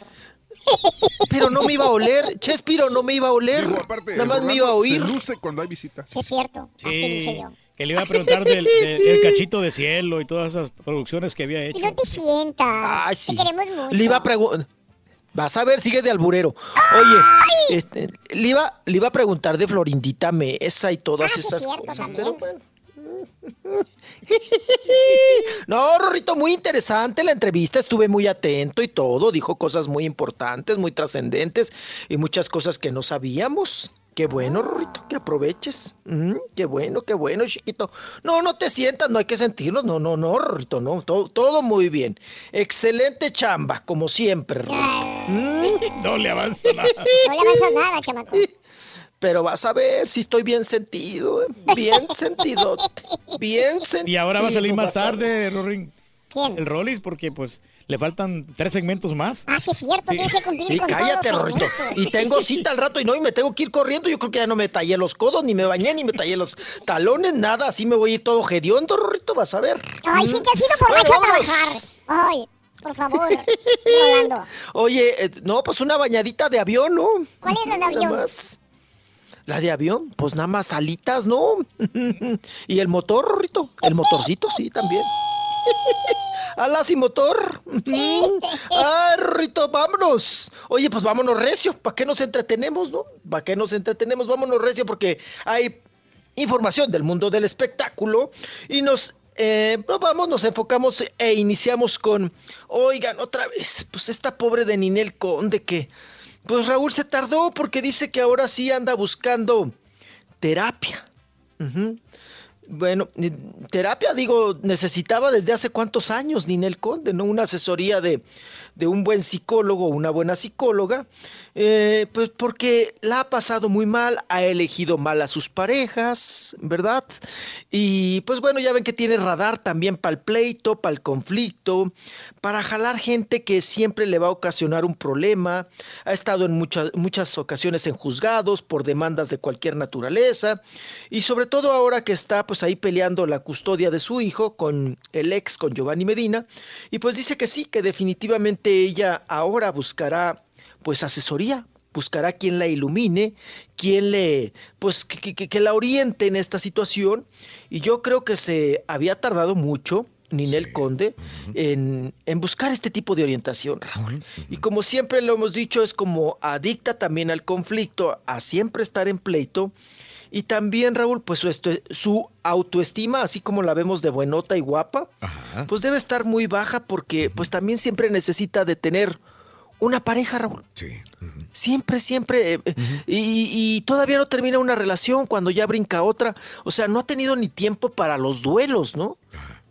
Speaker 66: Pero no me iba a oler. Chespiro no me iba a oler.
Speaker 7: Digo, aparte,
Speaker 66: Nada más me iba a oír.
Speaker 7: Se luce cuando hay visitas.
Speaker 4: Sí, es cierto. Así dije yo.
Speaker 3: Que le iba a preguntar del, del- del cachito de cielo y todas esas producciones que había hecho.
Speaker 4: Y no te sientas.
Speaker 66: Ay, sí.
Speaker 4: Te queremos mucho.
Speaker 66: Le iba a preguntar. Vas a ver, sigue de alburero. Oye, este, le, iba, le iba a preguntar de Florindita Mesa y todas
Speaker 4: Ah, sí,
Speaker 66: esas
Speaker 4: cierto,
Speaker 66: cosas.
Speaker 4: también.
Speaker 66: pero bueno. No, Rorrito, muy interesante la entrevista, estuve muy atento y todo, dijo cosas muy importantes, muy trascendentes y muchas cosas que no sabíamos. Qué bueno, Rorrito, que aproveches. Mm, qué bueno, qué bueno, chiquito. No, no te sientas, no hay que sentirnos. No, no, no, Rorrito, no. Todo, todo muy bien. Excelente chamba, como siempre, Rorrito. Mm.
Speaker 3: No le avanza nada.
Speaker 4: No le avanzas nada, chamaco.
Speaker 66: Pero vas a ver si estoy bien sentido, ¿eh? bien sentido, bien sentido.
Speaker 3: Y ahora va a salir más tarde, Rorín.
Speaker 4: ¿Quién?
Speaker 3: El Rollis, porque pues le faltan tres segmentos más.
Speaker 4: Ah, sí es cierto, tienes que cumplir
Speaker 66: Sí,
Speaker 4: con
Speaker 66: cállate,
Speaker 4: todo.
Speaker 66: Rorrito. Y tengo cita al rato y no, y me tengo que ir corriendo. Yo creo que ya no me tallé los codos, ni me bañé, ni me tallé los talones, nada. Así me voy a ir todo hediondo, Rorrito, vas a ver.
Speaker 4: Ay, sí te has ido
Speaker 66: Bueno,
Speaker 4: borracho a trabajar. Ay, por favor, Rolando.
Speaker 66: Oye, eh, no, pues una bañadita de avión, ¿no?
Speaker 4: ¿Cuál es la de
Speaker 66: Nada
Speaker 4: avión?
Speaker 66: más. ¿La de avión? Pues nada más alitas, ¿no? y el motor, Rorrito. El motorcito, sí, también. Alas y motor. Ah, Rito, vámonos. Oye, pues vámonos recio. ¿Para qué nos entretenemos, no? ¿Para qué nos entretenemos? Vámonos recio porque hay información del mundo del espectáculo y nos eh, vamos, nos enfocamos e iniciamos con, oigan, otra vez, pues esta pobre de Ninel Conde que, pues Raúl se tardó porque dice que ahora sí anda buscando terapia. Ujú. Bueno, ni- terapia, digo, necesitaba desde hace cuántos años Ninel Conde, ¿no? Una asesoría de, de un buen psicólogo, una buena psicóloga, eh, pues porque la ha pasado muy mal, ha elegido mal a sus parejas, ¿verdad? Y pues bueno, ya ven que tiene radar también para el pleito, para el conflicto, para jalar gente que siempre le va a ocasionar un problema, ha estado en muchas, muchas ocasiones en juzgados por demandas de cualquier naturaleza, y sobre todo ahora que está pues ahí peleando la custodia de su hijo con el ex, con Giovanni Medina, y pues dice que sí, que definitivamente ella ahora buscará pues asesoría, buscará quien la ilumine, quien le, pues que, que- que la oriente en esta situación, y yo creo que se había tardado mucho. Ninel Conde, en, en buscar este tipo de orientación, Raúl. Y como siempre lo hemos dicho, es como adicta también al conflicto, a siempre estar en pleito. Y también, Raúl, pues su, autoestima, así como la vemos de buenota y guapa, pues debe estar muy baja porque pues también siempre necesita de tener una pareja, Raúl. Siempre, siempre. eh, eh, y, y todavía no termina una relación cuando ya brinca otra. O sea, no ha tenido ni tiempo para los duelos, ¿no?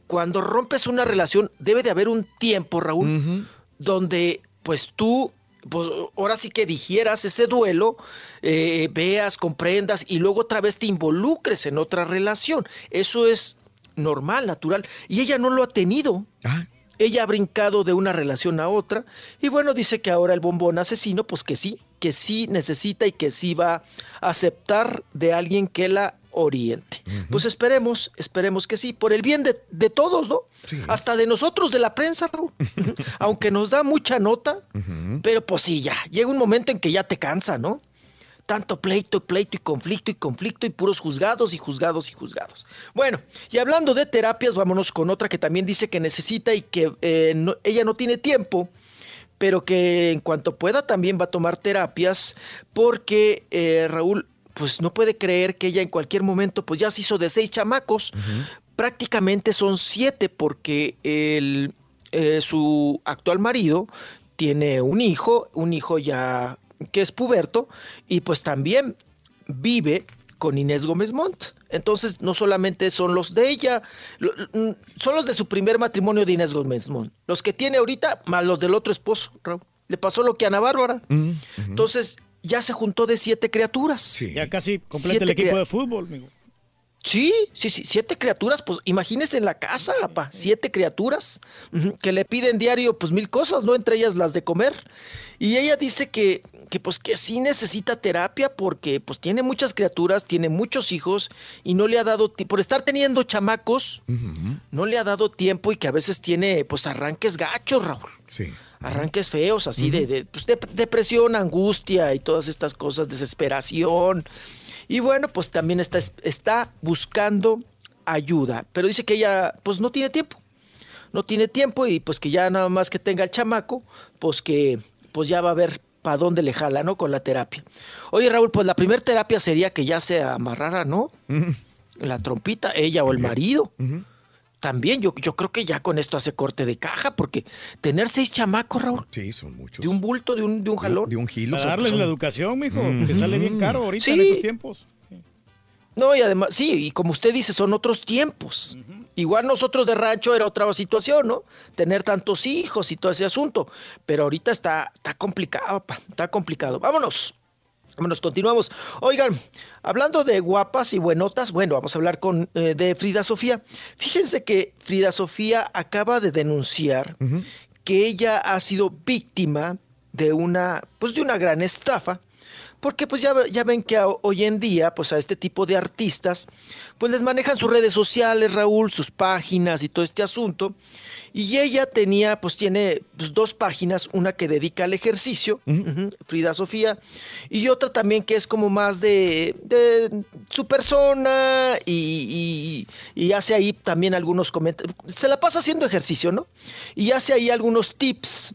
Speaker 66: Cuando rompes una relación, debe de haber un tiempo, Raúl, donde pues tú, pues ahora sí que digieras ese duelo, eh, veas, comprendas y luego otra vez te involucres en otra relación. Eso es normal, natural. Y ella no lo ha tenido. Ella ha brincado de una relación a otra y bueno, dice que ahora el bombón asesino, pues que sí, que sí necesita y que sí va a aceptar de alguien que la oriente. Pues esperemos, esperemos que sí, por el bien de, de todos, ¿no? Hasta de nosotros, de la prensa, Raúl. Aunque nos da mucha nota, pero pues sí, ya, llega un momento en que ya te cansa, ¿no? tanto pleito, pleito y conflicto y conflicto y puros juzgados y juzgados y juzgados. Bueno, y hablando de terapias, vámonos con otra que también dice que necesita y que eh, no- ella no tiene tiempo, pero que en cuanto pueda también va a tomar terapias porque eh, Raúl pues no puede creer que ella en cualquier momento pues ya se hizo de seis chamacos. Prácticamente son siete porque el, eh, su actual marido tiene un hijo, un hijo ya que es puberto y pues también vive con Inés Gómez Montt. Entonces, no solamente son los de ella, mm, son los de su primer matrimonio de Inés Gómez Montt. Los que tiene ahorita, más los del otro esposo, Raúl. Le pasó lo que a Ana Bárbara. Entonces, ya se juntó de siete criaturas.
Speaker 3: Ya casi completa el equipo de fútbol, amigo.
Speaker 66: Sí, sí, sí, siete criaturas, pues imagínese en la casa, papá, siete criaturas que le piden diario pues mil cosas, ¿no? Entre ellas las de comer. Y ella dice que, que pues que sí necesita terapia porque pues tiene muchas criaturas, tiene muchos hijos y no le ha dado, ti- por estar teniendo chamacos, no le ha dado tiempo y que a veces tiene pues arranques gachos, Raúl.
Speaker 2: Sí.
Speaker 66: Arranques feos, así de, de, pues, de- depresión, angustia y todas estas cosas, desesperación. Y bueno, pues también está, está buscando ayuda, pero dice que ella pues no tiene tiempo. No tiene tiempo y pues que ya nada más que tenga el chamaco, pues que pues ya va a ver para dónde le jala, ¿no? Con la terapia. Oye, Raúl, pues la primera terapia sería que ya se amarrara, ¿no? La trompita, ella o el marido. También yo, yo creo que ya con esto hace corte de caja, porque tener seis chamacos, Raúl.
Speaker 2: Sí, son muchos.
Speaker 66: De un bulto, de un, de un jalón.
Speaker 2: De un gilo.
Speaker 3: Para darles la educación, mijo,
Speaker 66: Mm.
Speaker 3: que sale bien caro ahorita
Speaker 66: Sí.
Speaker 3: en estos tiempos.
Speaker 66: No, y además, sí, y como usted dice, son otros tiempos. Igual nosotros de rancho era otra situación, ¿no? Tener tantos hijos y todo ese asunto. Pero ahorita está, está complicado, papá, está complicado. Vámonos. Vámonos, continuamos. Oigan, hablando de guapas y buenotas, bueno, vamos a hablar con, eh, de Frida Sofía. Fíjense que Frida Sofía acaba de denunciar que ella ha sido víctima de una, pues de una gran estafa porque pues ya, ya ven que a- hoy en día, pues a este tipo de artistas, pues les manejan sus redes sociales, Raúl, sus páginas y todo este asunto. Y ella tenía, pues tiene pues, dos páginas, una que dedica al ejercicio, Frida Sofía, y otra también que es como más de, de su persona y, y- y hace ahí también algunos comentarios. Se la pasa haciendo ejercicio, ¿no? Y hace ahí algunos tips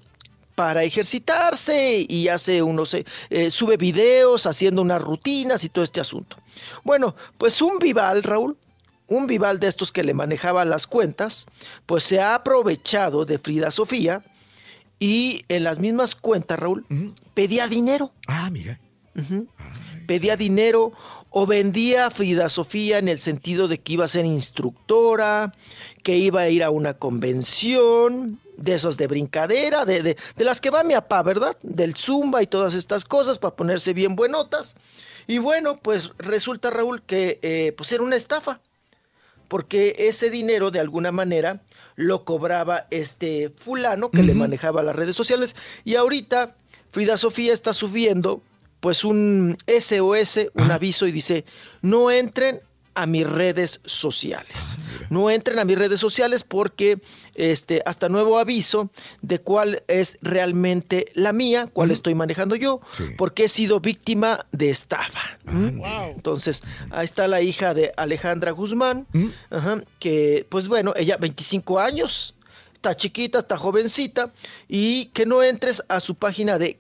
Speaker 66: para ejercitarse y hace unos, eh, eh, sube videos haciendo unas rutinas y todo este asunto. Bueno, pues un Vival, Raúl, un Vival de estos que le manejaba las cuentas, pues se ha aprovechado de Frida Sofía y en las mismas cuentas, Raúl, pedía dinero.
Speaker 2: Ah, mira.
Speaker 66: Pedía dinero o vendía a Frida Sofía en el sentido de que iba a ser instructora, que iba a ir a una convención, de esos de brincadera, de, de- de las que va mi papá, ¿verdad? Del zumba y todas estas cosas para ponerse bien buenotas. Y bueno, pues resulta, Raúl, que eh, pues era una estafa, porque ese dinero de alguna manera lo cobraba este fulano que le manejaba las redes sociales. Y ahorita Frida Sofía está subiendo pues un SOS, un aviso y dice, no entren a mis redes sociales. no entren a mis redes sociales porque este hasta nuevo aviso de cuál es realmente la mía, cuál estoy manejando yo, porque he sido víctima de estafa. ¿Mm? Entonces, ahí está la hija de Alejandra Guzmán, ajá, que pues bueno, ella 25 años, está chiquita, está jovencita, y que no entres a su página de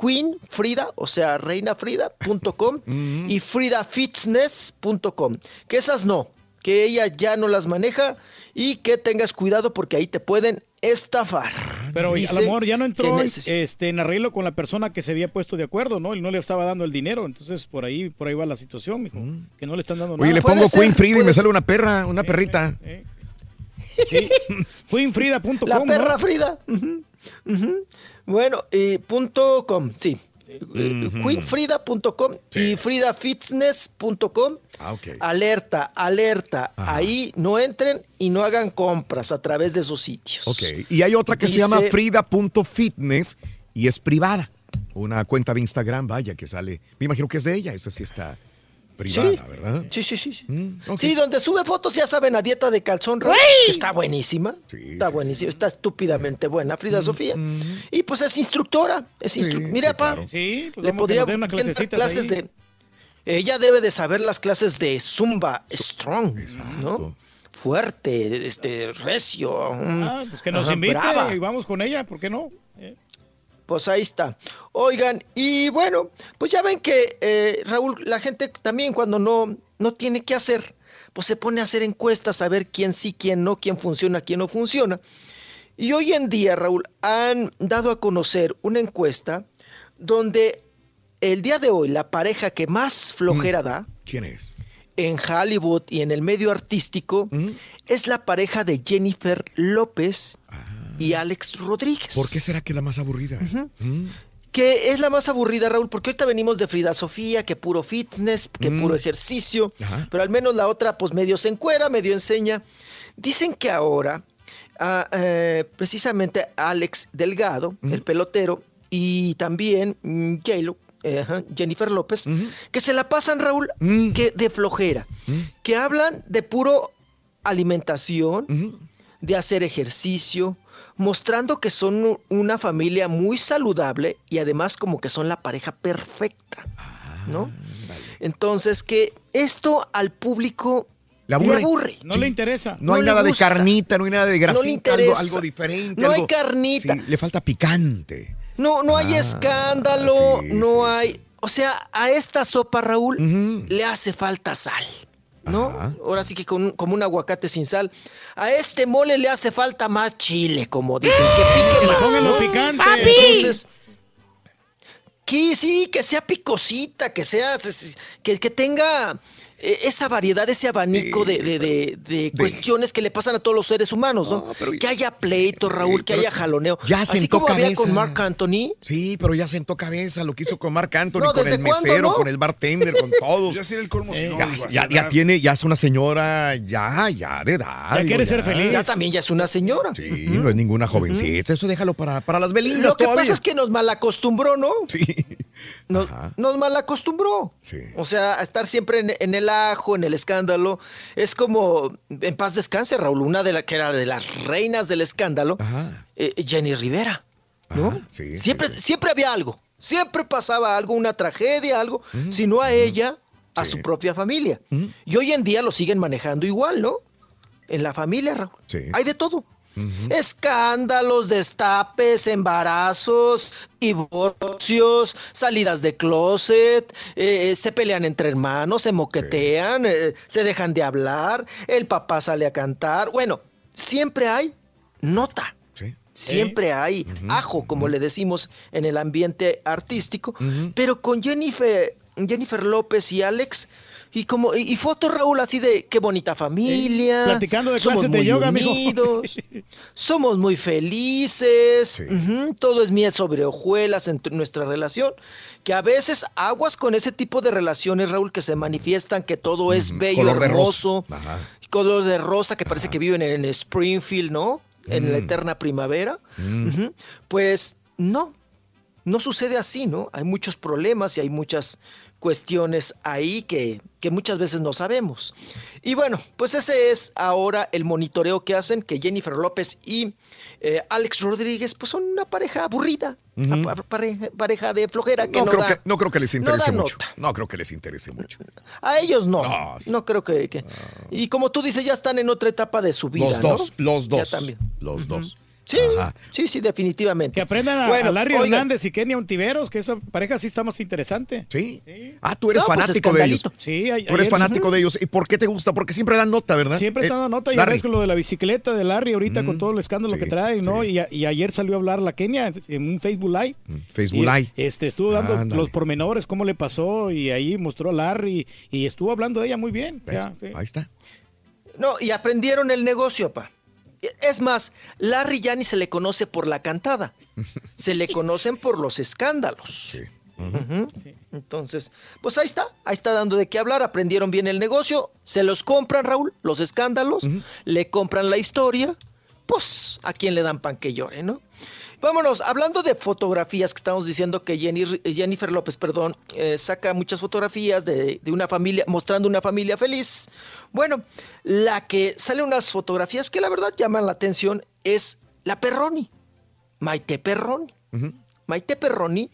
Speaker 66: Queen Frida, o sea, reinafrida.com y fridafitness.com. Que esas no, que ella ya no las maneja y que tengas cuidado porque ahí te pueden estafar.
Speaker 3: Pero
Speaker 66: Dice
Speaker 3: a lo mejor ya no entró este, en arreglo con la persona que se había puesto de acuerdo, ¿no? Él no le estaba dando el dinero, entonces por ahí, por ahí va la situación, mijo, que no le están dando
Speaker 2: Oye,
Speaker 3: nada.
Speaker 2: le pongo Queen Frida y me sale una perra, una perrita.
Speaker 3: Sí. Queenfrida.com,
Speaker 66: La perra
Speaker 3: ¿no?
Speaker 66: Frida. Bueno, y punto com, sí. Eh, Queenfrida.com y fridafitness.com.
Speaker 2: Ah, ok.
Speaker 66: Alerta, alerta. Ahí no entren y no hagan compras a través de esos sitios.
Speaker 2: Ok. Y hay otra que se llama frida.fitness y es privada. Una cuenta de Instagram, vaya, que sale. Me imagino que es de ella, esa sí está. Privada,
Speaker 66: Sí.
Speaker 2: ¿verdad?
Speaker 66: Sí, sí, sí. sí.
Speaker 2: Mm.
Speaker 66: Sí, donde sube fotos, ya saben, a dieta de calzón. Que Está buenísima. está buenísima. Está estúpidamente buena, Frida Sofía. Y pues es instructora. Es instru- Mira, pa.
Speaker 3: Sí, pues
Speaker 66: le podría
Speaker 3: clasecitas
Speaker 66: clases
Speaker 3: ahí.
Speaker 66: de. Ella debe de saber las clases de Zumba Strong, ¿no? Fuerte, este, recio.
Speaker 3: Ah, pues que nos
Speaker 66: Ajá,
Speaker 3: invite
Speaker 66: brava.
Speaker 3: y vamos con ella, ¿por qué no? Eh.
Speaker 66: Pues ahí está. Oigan, y bueno, pues ya ven que eh, Raúl, la gente también cuando no, no tiene qué hacer, pues se pone a hacer encuestas a ver quién sí, quién no, quién funciona, quién no funciona. Y hoy en día, Raúl, han dado a conocer una encuesta donde el día de hoy la pareja que más flojera da
Speaker 2: ¿Quién es?
Speaker 66: en Hollywood y en el medio artístico es la pareja de Jennifer López y Alex Rodríguez.
Speaker 2: ¿Por qué será que es la más aburrida? Mm.
Speaker 66: Que es la más aburrida, Raúl, porque ahorita venimos de Frida Sofía, que puro fitness, que
Speaker 2: Mm.
Speaker 66: puro ejercicio,
Speaker 2: Ajá.
Speaker 66: pero al menos la otra, pues medio se encuera, medio enseña. Dicen que ahora, ah, eh, precisamente Alex Delgado, el pelotero, y también mm, J-Lo, eh, ajá, Jennifer López, que se la pasan, Raúl, que de flojera, que hablan de puro alimentación, de hacer ejercicio, mostrando que son una familia muy saludable y además como que son la pareja perfecta, ¿no? Entonces que esto al público
Speaker 2: Le aburre.
Speaker 66: le aburre.
Speaker 3: No le interesa.
Speaker 2: No, hay nada de carnita, no hay nada de
Speaker 66: No le
Speaker 2: grasita, algo,
Speaker 66: interesa.
Speaker 2: algo diferente.
Speaker 66: No hay
Speaker 2: algo-
Speaker 66: carnita.
Speaker 2: Sí, le falta picante.
Speaker 66: No, no hay
Speaker 2: Ah,
Speaker 66: escándalo,
Speaker 2: sí,
Speaker 66: no hay... O sea, a esta sopa, Raúl, le hace falta sal. ¿No? Ahora sí que con, como un aguacate sin sal. A este mole le hace falta más chile, como dicen. Que pique
Speaker 3: Que
Speaker 66: más.
Speaker 3: lo
Speaker 66: ¿no?
Speaker 3: picante.
Speaker 4: ¡Papi!
Speaker 66: Entonces, que sí, que sea picosita, que sea, que, que tenga eh, esa variedad, ese abanico de, de- de- de cuestiones que le pasan a todos los seres humanos, ¿no? que haya pleito, Raúl, que haya jaloneo.
Speaker 2: ya
Speaker 66: Así
Speaker 2: sentó
Speaker 66: como había
Speaker 2: cabeza.
Speaker 66: con Mark Anthony.
Speaker 2: Sí, pero ya sentó cabeza, lo que hizo con Marc Anthony,
Speaker 66: No,
Speaker 2: con
Speaker 66: ¿desde
Speaker 2: el mesero,
Speaker 66: no?
Speaker 2: con el bartender, con todos.
Speaker 7: Ya sería el colmo si no,
Speaker 2: ya, ya- tiene, ya es una señora, ya, ya de edad.
Speaker 3: Ya quiere ser feliz.
Speaker 66: Ya también ya es una señora.
Speaker 2: Sí, no es ninguna jovencita. Eso déjalo para, para las belindas
Speaker 66: Lo que
Speaker 2: todavía.
Speaker 66: pasa es que nos malacostumbró, ¿no?
Speaker 2: Sí.
Speaker 66: Nos, nos malacostumbró.
Speaker 2: Sí.
Speaker 66: O sea, a estar siempre en, en el ajo, en el escándalo. Es como, en paz descanse, Raúl, una de las que era de las reinas del escándalo, eh, Jenny Rivera, ¿no?
Speaker 2: sí,
Speaker 66: siempre, siempre había algo. Siempre pasaba algo, una tragedia, algo, si no a ella, a su propia familia. Y hoy en día lo siguen manejando igual, ¿no? En la familia, Raúl.
Speaker 2: Sí.
Speaker 66: Hay de todo. Escándalos, destapes, embarazos, divorcios, salidas de closet, eh, se pelean entre hermanos, se moquetean, eh, se dejan de hablar, el papá sale a cantar. Bueno, siempre hay nota. Siempre hay ajo, como le decimos en el ambiente artístico. Pero con Jennifer, Jennifer López y Alex, y como y, y fotos, Raúl, así de qué bonita familia.
Speaker 3: Platicando de
Speaker 66: somos
Speaker 3: clases de
Speaker 66: muy
Speaker 3: yoga, mijo.
Speaker 66: unidos, somos muy felices. todo es miel sobre hojuelas en nuestra relación. Que a veces aguas con ese tipo de relaciones, Raúl, que se manifiestan que todo es bello,
Speaker 2: color de rosa.
Speaker 66: color de rosa, que parece que viven en, Springfield, ¿no? En la
Speaker 2: Mm.
Speaker 66: eterna primavera.
Speaker 2: Mm.
Speaker 66: Pues no, no sucede así, ¿no? Hay muchos problemas y hay muchas cuestiones ahí que, que muchas veces no sabemos. Y bueno, pues ese es ahora el monitoreo que hacen, que Jennifer López y eh, Alex Rodríguez, pues son una pareja aburrida, a- pareja, pareja de flojera que
Speaker 2: No,
Speaker 66: no,
Speaker 2: creo
Speaker 66: da-
Speaker 2: que, no creo que les interese mucho.
Speaker 66: nota.
Speaker 2: No creo que les interese mucho.
Speaker 66: A ellos no.
Speaker 2: No,
Speaker 66: No, creo que, que- Y como tú dices, ya están en otra etapa de su vida.
Speaker 2: Los dos, los
Speaker 66: Ya
Speaker 2: dos.
Speaker 66: también.
Speaker 2: Los dos.
Speaker 66: Sí, sí, sí, definitivamente.
Speaker 3: Que aprendan a,
Speaker 66: Bueno,
Speaker 3: a Larry
Speaker 66: oigan.
Speaker 3: Hernández y Kenia Ontiveros, que esa pareja sí está más interesante.
Speaker 2: Sí. Ah, tú eres
Speaker 3: No, pues,
Speaker 2: fanático de ellos.
Speaker 3: Sí, a-
Speaker 2: Tú eres fanático de ellos. ¿Y por qué te gusta? Porque siempre dan nota, ¿verdad?
Speaker 3: Siempre
Speaker 2: Eh,
Speaker 3: está dando nota y con lo de la bicicleta de Larry ahorita
Speaker 2: Mm,
Speaker 3: con todo el escándalo que trae, ¿no? Y, a- y ayer salió a hablar la Kenia en un Facebook Live.
Speaker 2: Facebook
Speaker 3: Y,
Speaker 2: Live.
Speaker 3: Este, estuvo dando
Speaker 2: Ándale.
Speaker 3: los pormenores, cómo le pasó, y ahí mostró a Larry y estuvo hablando de ella muy bien.
Speaker 2: ¿Ves?
Speaker 3: ya, sí.
Speaker 2: Ahí está.
Speaker 66: No, y aprendieron el negocio, pa. Es más, Larry ya ni se le conoce por la cantada. Se le conocen por los escándalos. Ujú. Entonces, pues ahí está, ahí está dando de qué hablar, aprendieron bien el negocio, se los compran, Raúl, los escándalos, le compran la historia, pues a quién le dan pan que llore, ¿no? Vámonos, hablando de fotografías que estamos diciendo que Jenny- Jennifer López, perdón, eh, saca muchas fotografías de, de una familia, mostrando una familia feliz. Bueno, la que sale unas fotografías que la verdad llaman la atención es la Perroni, Maite Perroni. Maite Perroni,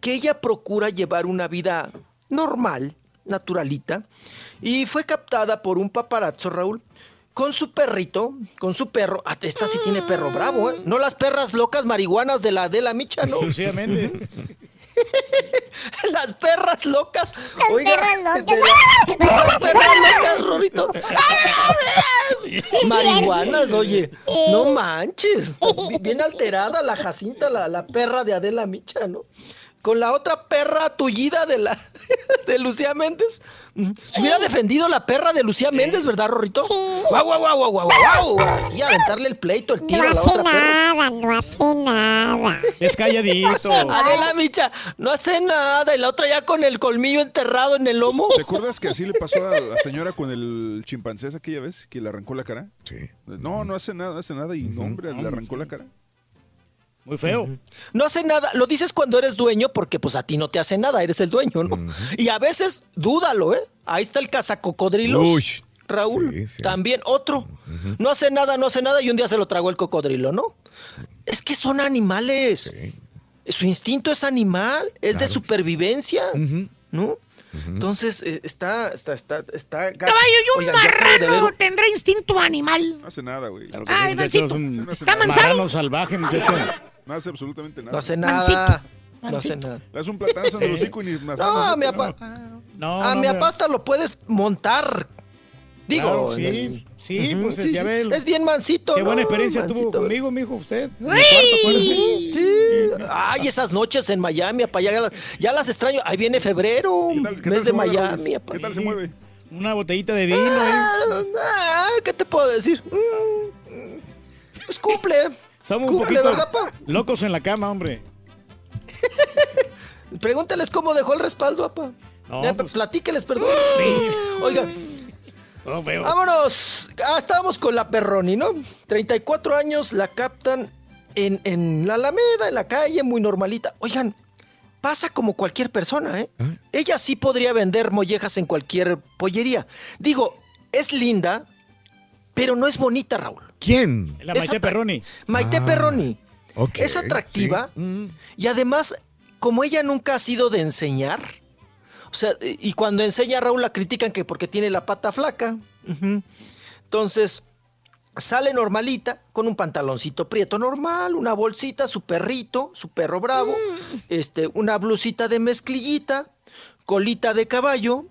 Speaker 66: que ella procura llevar una vida normal, naturalita, y fue captada por un paparazzo, Raúl, con su perrito, con su perro. Ah, esta sí tiene perro bravo, ¿eh? No las perras locas marihuanas de la de la micha, ¿no?
Speaker 3: Exclusivamente.
Speaker 66: Las perras locas.
Speaker 4: Las
Speaker 66: Oiga,
Speaker 4: perras locas.
Speaker 66: de- Las perras locas, Rorito. Marihuanas, oye. No manches. Bi- Bien alterada la Jacinta, la, la perra de Adela Micha, ¿no? Con la otra perra tullida de la de Lucía Méndez. Se hubiera defendido la perra de Lucía Méndez, ¿verdad, Rorrito? Guau, guau, guau, guau, guau, guau. Así aventarle el pleito, el tiro
Speaker 4: No
Speaker 66: a la otra perra.
Speaker 4: nada, no hace nada.
Speaker 3: Es calladito.
Speaker 66: Adela Micha, no hace nada. Y la otra ya con el colmillo enterrado en el lomo.
Speaker 7: ¿Te acuerdas que así le pasó a la señora con el chimpancé esa aquella vez? Que le arrancó la cara.
Speaker 2: Sí.
Speaker 7: No, no hace nada, hace nada. Y no, hombre, le arrancó la cara.
Speaker 3: Muy feo.
Speaker 66: No hace nada. Lo dices cuando eres dueño porque pues a ti no te hace nada, eres el dueño, ¿no? Y a veces dúdalo, ¿eh? Ahí está el cazacocodrilos.
Speaker 2: Uy.
Speaker 66: Raúl,
Speaker 2: Sí, sí.
Speaker 66: también otro. No hace nada, no hace nada y un día se lo tragó el cocodrilo, ¿no? Es que son animales. Su instinto es animal, es de supervivencia, ¿no? Entonces, eh, está, está, está, está...
Speaker 17: Caballo, y un
Speaker 66: Oigan, ver
Speaker 17: marrano
Speaker 66: un-
Speaker 17: tendrá instinto animal.
Speaker 7: No hace nada, güey.
Speaker 3: Claro que
Speaker 17: Ay,
Speaker 3: sí,
Speaker 17: ¿Está mansado?
Speaker 3: marrano salvaje, muchacho.
Speaker 7: No hace absolutamente nada.
Speaker 66: No hace nada.
Speaker 17: Mancito,
Speaker 66: No hace nada.
Speaker 7: Le hace un platazo en el hocico y ni las
Speaker 66: No,
Speaker 7: manos
Speaker 66: mi papá.
Speaker 3: No,
Speaker 66: a
Speaker 3: no,
Speaker 66: mi papá hasta lo puedes montar. Digo,
Speaker 3: Claro, sí,
Speaker 66: el-
Speaker 3: sí, pues ya ve el-
Speaker 66: Es bien mansito.
Speaker 3: Qué buena
Speaker 66: ¿no?
Speaker 3: experiencia tuvo conmigo, mijo, usted. Cuarto.
Speaker 66: Sí. Ay, esas noches en Miami, apa, ya, las, ya las extraño. Ahí viene febrero,
Speaker 7: ¿Qué tal- qué
Speaker 66: mes
Speaker 7: tal
Speaker 66: de
Speaker 7: mueve,
Speaker 66: Miami. Apa.
Speaker 7: ¿Qué tal se mueve?
Speaker 3: Una botellita de vino, ¿eh?
Speaker 66: Ah, ah, ¿Qué te puedo decir? Mm, mm, Pues cumple.
Speaker 3: Somos un
Speaker 66: cumple,
Speaker 3: poquito
Speaker 66: ¿verdad, pa?
Speaker 3: locos en la cama, hombre.
Speaker 66: Pregúntales cómo dejó el respaldo, apa.
Speaker 3: No,
Speaker 66: Ya,
Speaker 3: pues-
Speaker 66: Platíqueles, perdón. Oiga,
Speaker 3: No, feo.
Speaker 66: Vámonos. Ah, estábamos con la Perroni, ¿no? 34 años la captan en, en la Alameda, en la calle, muy normalita. Oigan, pasa como cualquier persona, ¿eh? Ella sí podría vender mollejas en cualquier pollería. Digo, es linda, pero no es bonita, Raúl.
Speaker 2: ¿Quién?
Speaker 3: La Maite Perroni.
Speaker 66: Maite
Speaker 2: Ah,
Speaker 66: Perroni.
Speaker 2: ok,
Speaker 66: es atractiva
Speaker 2: sí. Mm.
Speaker 66: y además, como ella nunca ha sido de enseñar, o sea, y cuando enseña a Raúl la critican que porque tiene la pata flaca. Entonces, sale normalita, con un pantaloncito prieto normal, una bolsita, su perrito, su perro bravo, este, una blusita de mezclillita, colita de caballo,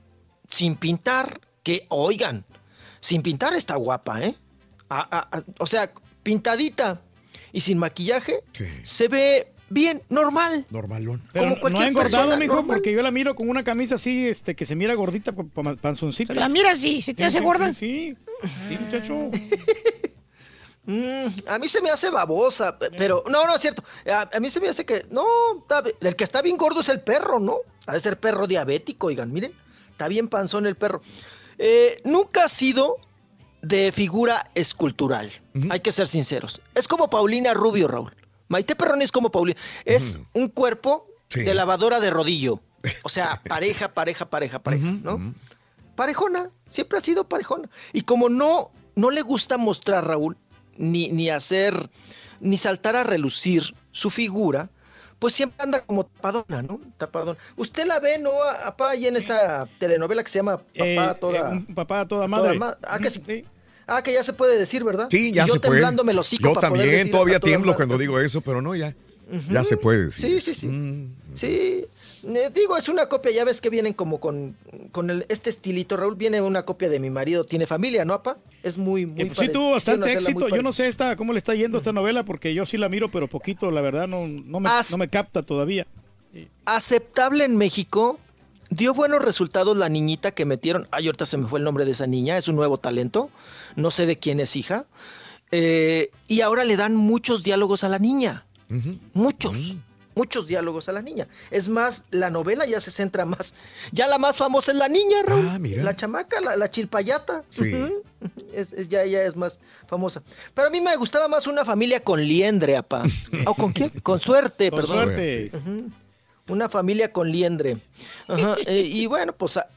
Speaker 66: sin pintar, que oigan, sin pintar está guapa, ¿eh? O sea, pintadita y sin maquillaje,
Speaker 2: Sí.
Speaker 66: se ve bien, normal.
Speaker 2: Normalón.
Speaker 3: Pero
Speaker 66: como
Speaker 3: no ha
Speaker 66: cualquier
Speaker 3: engordado,
Speaker 66: persona
Speaker 3: mijo,
Speaker 66: normal.
Speaker 3: porque yo la miro con una camisa así, este, que se mira gordita, pa- pa- panzoncita.
Speaker 17: La mira así, ¿se te
Speaker 3: Sí,
Speaker 17: hace
Speaker 3: sí,
Speaker 17: gorda?
Speaker 3: Sí, sí, sí, muchacho.
Speaker 66: Mm, a mí se me hace babosa, pe- pero no, no es cierto. A, a mí se me hace que no, está el que está bien gordo es el perro, ¿no? Ha de ser perro diabético, oigan, miren, está bien panzón el perro. Eh, nunca ha sido de figura escultural, hay que ser sinceros. Es como Paulina Rubio, Raúl. Maite Perroni es como Paulina, es un cuerpo
Speaker 2: Sí.
Speaker 66: de lavadora de rodillo. O sea, pareja, pareja, pareja, pareja, ¿no? Parejona, siempre ha sido parejona. Y como no, no le gusta mostrar, Raúl, ni, ni hacer, ni saltar a relucir su figura, pues siempre anda como tapadona, ¿no? Tapadona. Usted la ve, ¿no? Apá, ahí en esa telenovela que se llama Papá
Speaker 3: Eh,
Speaker 66: toda...
Speaker 3: eh, un papá a toda
Speaker 66: toda
Speaker 3: madre.
Speaker 66: ma- ah, que sí.
Speaker 3: Sí.
Speaker 66: Ah, que ya se puede decir, ¿verdad?
Speaker 2: Sí, ya
Speaker 66: Y yo
Speaker 2: se puede. Yo
Speaker 66: para poder
Speaker 2: también, todavía tiemblo cuando digo eso, pero no, ya. Ya se puede decir.
Speaker 66: Sí, sí, sí.
Speaker 2: Mm.
Speaker 66: Sí, eh, digo, es una copia, ya ves que vienen como con, con el, este estilito, Raúl, viene una copia de mi marido, tiene familia, ¿no, apa? Es muy, muy
Speaker 3: Eh, pues sí tuvo bastante éxito. Yo no sé esta, cómo le está yendo esta novela, porque yo sí la miro, pero poquito, la verdad, no, no, me,
Speaker 66: As-
Speaker 3: no me capta todavía.
Speaker 66: Aceptable en México, dio buenos resultados la niñita que metieron, ay, ahorita se me fue el nombre de esa niña, es un nuevo talento, no sé de quién es hija, eh, y ahora le dan muchos diálogos a la niña, muchos. Muchos diálogos a la niña. Es más, la novela ya se centra más. Ya la más famosa es la niña, Raúl.
Speaker 2: Ah, mira.
Speaker 66: La chamaca, la, la chilpayata.
Speaker 2: Sí.
Speaker 66: Es, es- ya, ya es más famosa. Pero a mí me gustaba más una familia con liendre, apa. ¿O con quién? Con suerte,
Speaker 3: Con
Speaker 66: perdón.
Speaker 3: suerte.
Speaker 66: Una familia con liendre. Ajá, eh, y bueno, pues a-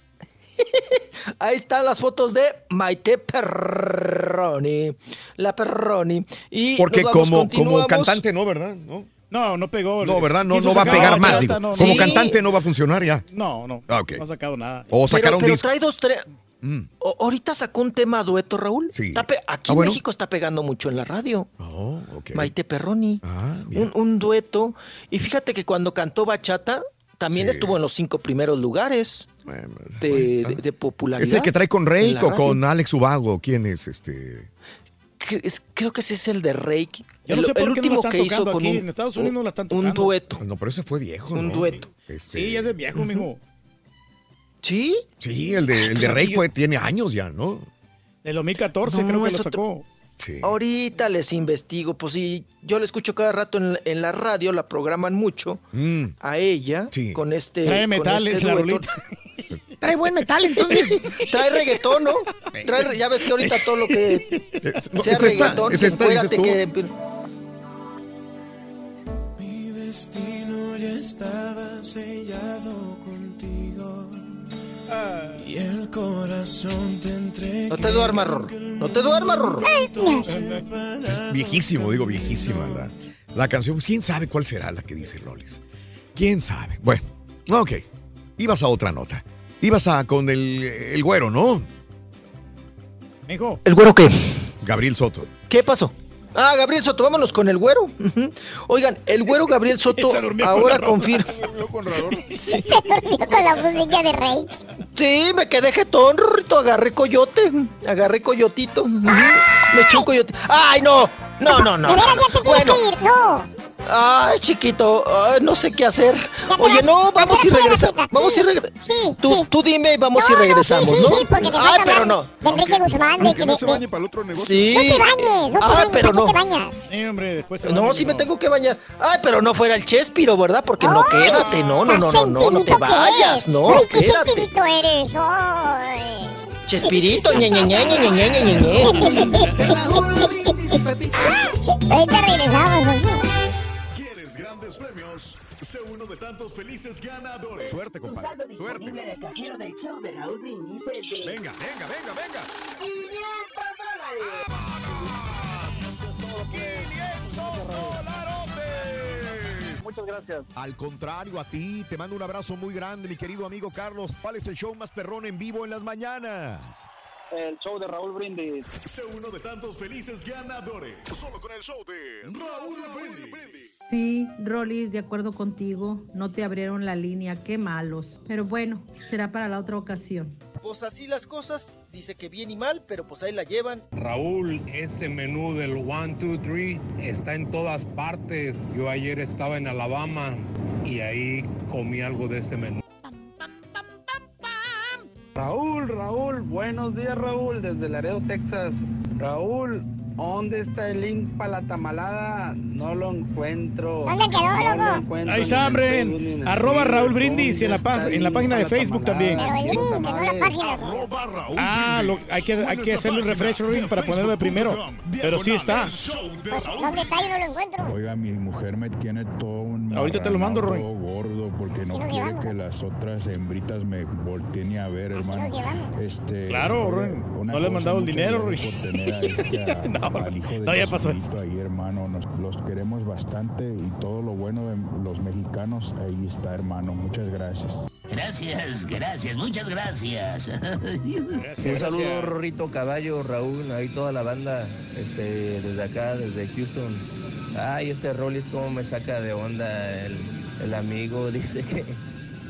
Speaker 66: ahí están las fotos de Maite Perroni. La Perroni. Y
Speaker 2: Porque como, como cantante no, ¿verdad? No,
Speaker 3: No, no pegó.
Speaker 2: no ¿verdad? No, no va a pegar más, digo.
Speaker 3: no.
Speaker 2: Como
Speaker 66: Sí.
Speaker 2: cantante no va a funcionar ya.
Speaker 3: No, no.
Speaker 2: Ah, ok.
Speaker 3: No ha sacado nada.
Speaker 2: O sacar
Speaker 66: pero,
Speaker 2: un
Speaker 66: pero
Speaker 2: disco.
Speaker 66: trae dos, tres.
Speaker 2: Mm.
Speaker 66: Ahorita sacó un tema dueto, Raúl.
Speaker 2: Sí.
Speaker 66: Pe- Aquí
Speaker 2: Ah,
Speaker 66: en
Speaker 2: bueno.
Speaker 66: México está pegando mucho en la radio.
Speaker 2: Oh, ok.
Speaker 66: Maite Perroni.
Speaker 2: Ah,
Speaker 66: un, un dueto. Y fíjate que cuando cantó Bachata, también
Speaker 2: Sí.
Speaker 66: estuvo en los cinco primeros lugares de, de- de popularidad.
Speaker 2: ¿Es el que trae con
Speaker 66: la
Speaker 2: o con Alex Ubago? ¿Quién es este?
Speaker 66: Creo que ese es el de.
Speaker 3: Yo no
Speaker 66: el,
Speaker 3: sé por
Speaker 66: el
Speaker 3: qué no
Speaker 66: último
Speaker 3: están
Speaker 66: que hizo con
Speaker 3: aquí.
Speaker 66: un,
Speaker 3: En Estados Unidos no la están
Speaker 66: un
Speaker 3: tocando.
Speaker 66: dueto.
Speaker 2: No, pero ese fue viejo,
Speaker 66: Un
Speaker 2: ¿no?
Speaker 66: dueto.
Speaker 2: Este,
Speaker 3: Sí, ya es de viejo, mijo.
Speaker 66: ¿Sí?
Speaker 2: Sí, el de, el de Rake
Speaker 66: yo-
Speaker 2: fue, tiene años ya, ¿no?
Speaker 3: Del 2014
Speaker 66: No,
Speaker 3: creo que lo sacó.
Speaker 2: Sí.
Speaker 66: Ahorita les investigo. Pues sí, yo la escucho cada rato en, en la radio, la programan mucho
Speaker 2: Mm.
Speaker 66: a ella con este.
Speaker 3: Trae
Speaker 66: con
Speaker 3: metales,
Speaker 66: este
Speaker 3: la.
Speaker 66: Trae buen metal, entonces. Trae reggaetón, ¿no? Trae, ya ves que ahorita todo lo que
Speaker 2: no,
Speaker 66: sea
Speaker 2: es esta,
Speaker 66: reggaetón,
Speaker 2: es esta, dices tú.
Speaker 66: que-
Speaker 36: Mi destino ya estaba sellado contigo. Y el corazón te entregué.
Speaker 66: No te duermas, Rorro. No te duermas, Rorro.
Speaker 2: Es viejísimo, digo viejísima la, la canción. Pues, ¿Quién sabe cuál será la que dice Lolis? ¿Quién sabe? Bueno, ok. Ibas a otra nota. Ibas a con el, el güero, ¿no?
Speaker 3: Mijo.
Speaker 66: ¿El güero qué?
Speaker 2: Gabriel Soto.
Speaker 66: ¿Qué pasó? Ah, Gabriel Soto, vámonos con el güero. Oigan, el güero Gabriel Soto
Speaker 3: Se durmió con
Speaker 66: ahora confirma.
Speaker 4: Se durmió con la música de Rey.
Speaker 66: Sí, me quedé jetón. Agarré coyote. Agarré coyotito. Me eché un coyote. ¡Ay, no! No, no, no.
Speaker 4: De veras ya te tienes
Speaker 66: Bueno.
Speaker 4: que ir. No.
Speaker 66: Ay, chiquito, ay, no sé qué hacer. Oye,
Speaker 4: vas-
Speaker 66: no, vamos y regresamos. Vamos y regresamos.
Speaker 4: sí,
Speaker 66: tú,
Speaker 4: sí.
Speaker 66: tú dime y vamos y
Speaker 4: No, no,
Speaker 66: regresamos,
Speaker 4: sí, sí,
Speaker 66: ¿no?
Speaker 4: sí, porque te
Speaker 66: Ay, pero no.
Speaker 4: De Enrique Guzmán, de que
Speaker 7: no
Speaker 4: de-
Speaker 7: se
Speaker 4: de-
Speaker 7: bañe para el otro negocio.
Speaker 66: Sí.
Speaker 4: No te bañes, no te
Speaker 66: Ah,
Speaker 4: bañes,
Speaker 66: pero
Speaker 4: ¿para
Speaker 66: no.
Speaker 4: te bañas?
Speaker 3: Sí, hombre, después se
Speaker 66: No, sí me tengo que bañar. Ay, pero no fuera el Chespiro, ¿verdad? Porque no, quédate, no, no, no, no, no, no te vayas, no,
Speaker 4: Ay, qué
Speaker 66: quédate.
Speaker 4: sentidito eres.
Speaker 66: Chespirito, ñe, ñe, ñe, ñe, ñe, ñe, ñe, ñe.
Speaker 4: Ahorita regresamos.
Speaker 59: Uno de tantos felices ganadores.
Speaker 2: Suerte, compadre. Suerte.
Speaker 67: en el cajero del show de Raúl Brindis es de
Speaker 2: Venga, venga, venga, venga.
Speaker 67: 500 dólares.
Speaker 2: Muchas gracias. Al contrario, a ti te mando un abrazo muy grande, mi querido amigo Carlos. ¿Cuál es el show más perrón en vivo en las mañanas?
Speaker 68: El show de Raúl Brindis.
Speaker 59: Sé uno de tantos felices ganadores. Solo con el show de Raúl Brindis.
Speaker 65: Sí, Rolis, de acuerdo contigo, no te abrieron la línea, qué malos. Pero bueno, será para la otra ocasión.
Speaker 66: Pues así las cosas, dice que bien y mal, pero pues ahí la llevan.
Speaker 69: Raúl, ese menú del 1, 2, 3 está en todas partes. Yo ayer estaba en Alabama y ahí comí algo de ese menú.
Speaker 70: Raúl, Raúl, buenos días Raúl, desde Laredo, Texas. Raúl, ¿dónde está el link para la tamalada? No lo encuentro.
Speaker 4: ¿Dónde quedó,
Speaker 70: No lo
Speaker 4: loco?
Speaker 70: encuentro
Speaker 3: Ahí está, hombre.
Speaker 70: En
Speaker 3: Arroba. Raúl Brindis en la,
Speaker 70: ¿Dónde
Speaker 3: pa-
Speaker 70: está el
Speaker 3: en la página de Facebook también.
Speaker 4: Pero el link, no la página.
Speaker 59: Arroba Raúl
Speaker 3: Ah, lo- hay que, hay que hacerle un refresh Rolling, para ponerlo de primero. Pero sí está.
Speaker 4: Pues, ¿Dónde está? Yo no lo encuentro.
Speaker 71: Oiga, mi mujer me tiene todo un
Speaker 3: Ahorita te lo mando, Roy.
Speaker 71: marranado gordo porque no quiere
Speaker 4: llevamos.
Speaker 71: que las otras hembritas me volteen a ver, hermano. Este,
Speaker 3: Claro,
Speaker 71: una
Speaker 3: No le he mandado el dinero,
Speaker 71: gracias
Speaker 3: No,
Speaker 71: al hijo de
Speaker 3: no, ya pasó
Speaker 71: Chespirito ahí, hermano. Nos, los queremos bastante y todo lo bueno de los mexicanos ahí está, hermano. Muchas gracias.
Speaker 67: Gracias, gracias, muchas gracias.
Speaker 70: Un saludo, Rorrito Caballo, Raúl, ahí toda la banda, este, desde acá, desde Houston. Ay, este Rollis cómo me saca de onda el, el amigo, dice que,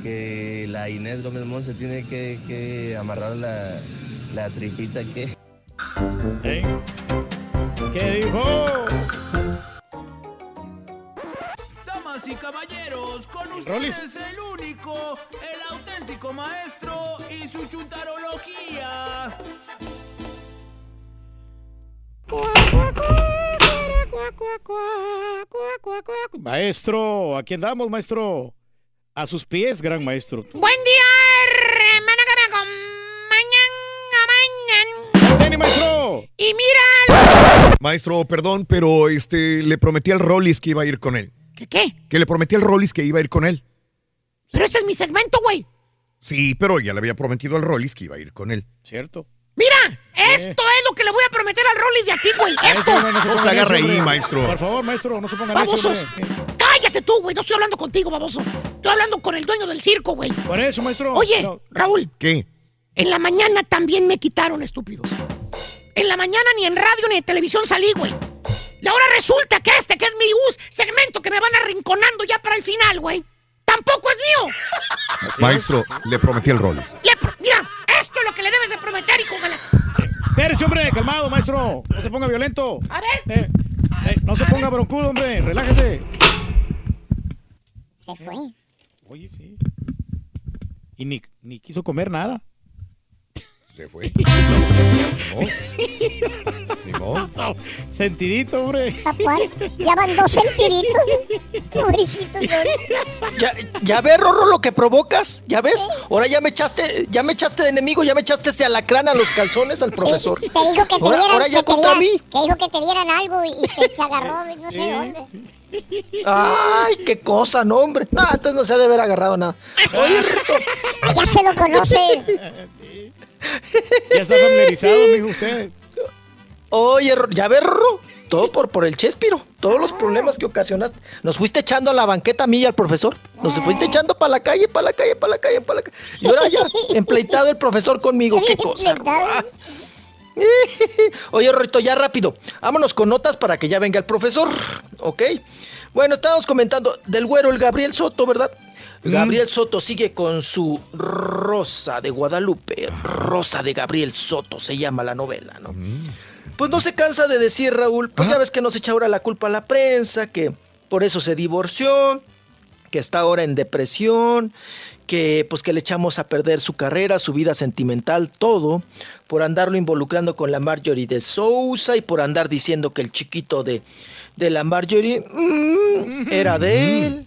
Speaker 70: que la Inés Gómez Mon se tiene que, que amarrar la, la tripita que...
Speaker 3: ¿Eh? ¿Qué dijo?
Speaker 36: Damas y caballeros, con
Speaker 3: Rolis.
Speaker 36: ustedes el único, el auténtico maestro y su chuntarología.
Speaker 3: Maestro, aquí andamos, maestro. A sus pies, gran maestro.
Speaker 17: Buen día, hermano que me acompañan a mañana.
Speaker 3: Maestro.
Speaker 17: Y mira.
Speaker 2: Maestro, perdón, pero este le prometí al Rollis que iba a ir con él.
Speaker 17: ¿Qué qué?
Speaker 2: Que le prometí al Rollis que iba a ir con él.
Speaker 17: Pero este es mi segmento, güey.
Speaker 2: Sí, pero ya le había prometido al Rollis que iba a ir con él.
Speaker 3: Cierto.
Speaker 17: Mira, esto es lo que le voy a prometer al Rollis de a ti, güey. Esto.
Speaker 3: No, no se
Speaker 2: No se ahí,
Speaker 3: hombre.
Speaker 2: maestro.
Speaker 3: Por favor, maestro, no se ponga
Speaker 17: Babosos.
Speaker 3: hombre.
Speaker 17: Cállate tú, güey. No estoy hablando contigo, baboso. Estoy hablando con el dueño del circo, güey.
Speaker 3: Por eso, maestro.
Speaker 17: Oye,
Speaker 3: No.
Speaker 17: Raúl,
Speaker 2: ¿Qué?
Speaker 17: en la mañana también me quitaron, estúpidos. En la mañana ni en radio ni en televisión salí, güey. Y ahora resulta que este, que es mi us segmento que me van arrinconando ya para el final, güey, tampoco es mío.
Speaker 2: Maestro, le prometí.
Speaker 17: Le pro- mira, esto es lo que le debes de prometer, hijo de la...
Speaker 3: Espérese, hombre, calmado, maestro. No se ponga violento.
Speaker 17: A ver.
Speaker 3: Eh, eh, no se ponga broncudo, hombre. Relájese.
Speaker 4: Se fue.
Speaker 3: Oye, sí. Y ni, ni quiso comer nada.
Speaker 2: Se fue. Modo.
Speaker 3: Sentidito, hombre.
Speaker 4: Papá, ya van dos sentiditos. Pobrecitos.
Speaker 66: ¿Ya, ya ves, Rorro, lo que provocas? ¿Ya ves? Ahora ya me echaste, ya me echaste de enemigo, ya me echaste ese alacrán a los calzones al profesor.
Speaker 4: Te dijo que te
Speaker 66: Ahora,
Speaker 4: dieran,
Speaker 66: ahora ya
Speaker 4: que te
Speaker 66: contra
Speaker 4: dieran-
Speaker 66: mí.
Speaker 4: Que dijo que te dieran algo y, y se, se agarró, no sé dónde.
Speaker 66: Ay, qué cosa, no, hombre. No, entonces no se ha de haber agarrado nada. Oye,
Speaker 4: Ya se lo conoce.
Speaker 3: Ya está familiarizado, mijo, usted.
Speaker 66: oye, ya ves, Rorro. Todo por, por el Chespiro. Todos los problemas que ocasionaste. Nos fuiste echando a la banqueta a mí y al profesor. Nos fuiste echando para la calle, para la calle, para la calle, para la calle. Y ahora ya, empleitado el profesor conmigo. Qué cosa. Oye, Rorrito, ya rápido. Vámonos con notas para que ya venga el profesor. ¿Ok? Bueno, estábamos comentando del güero, el Gabriel Soto, ¿verdad? Gabriel Soto sigue con su Rosa de Guadalupe. Rosa de Gabriel Soto se llama la novela, ¿no? Pues no se cansa de decir, Raúl, pues ya ves que nos echa ahora la culpa a la prensa, que por eso se divorció, que está ahora en depresión, que pues que le echamos a perder su carrera, su vida sentimental, todo, por andarlo involucrando con la Marjorie de Sousa y por andar diciendo que el chiquito de, de la Marjorie mm, era de él.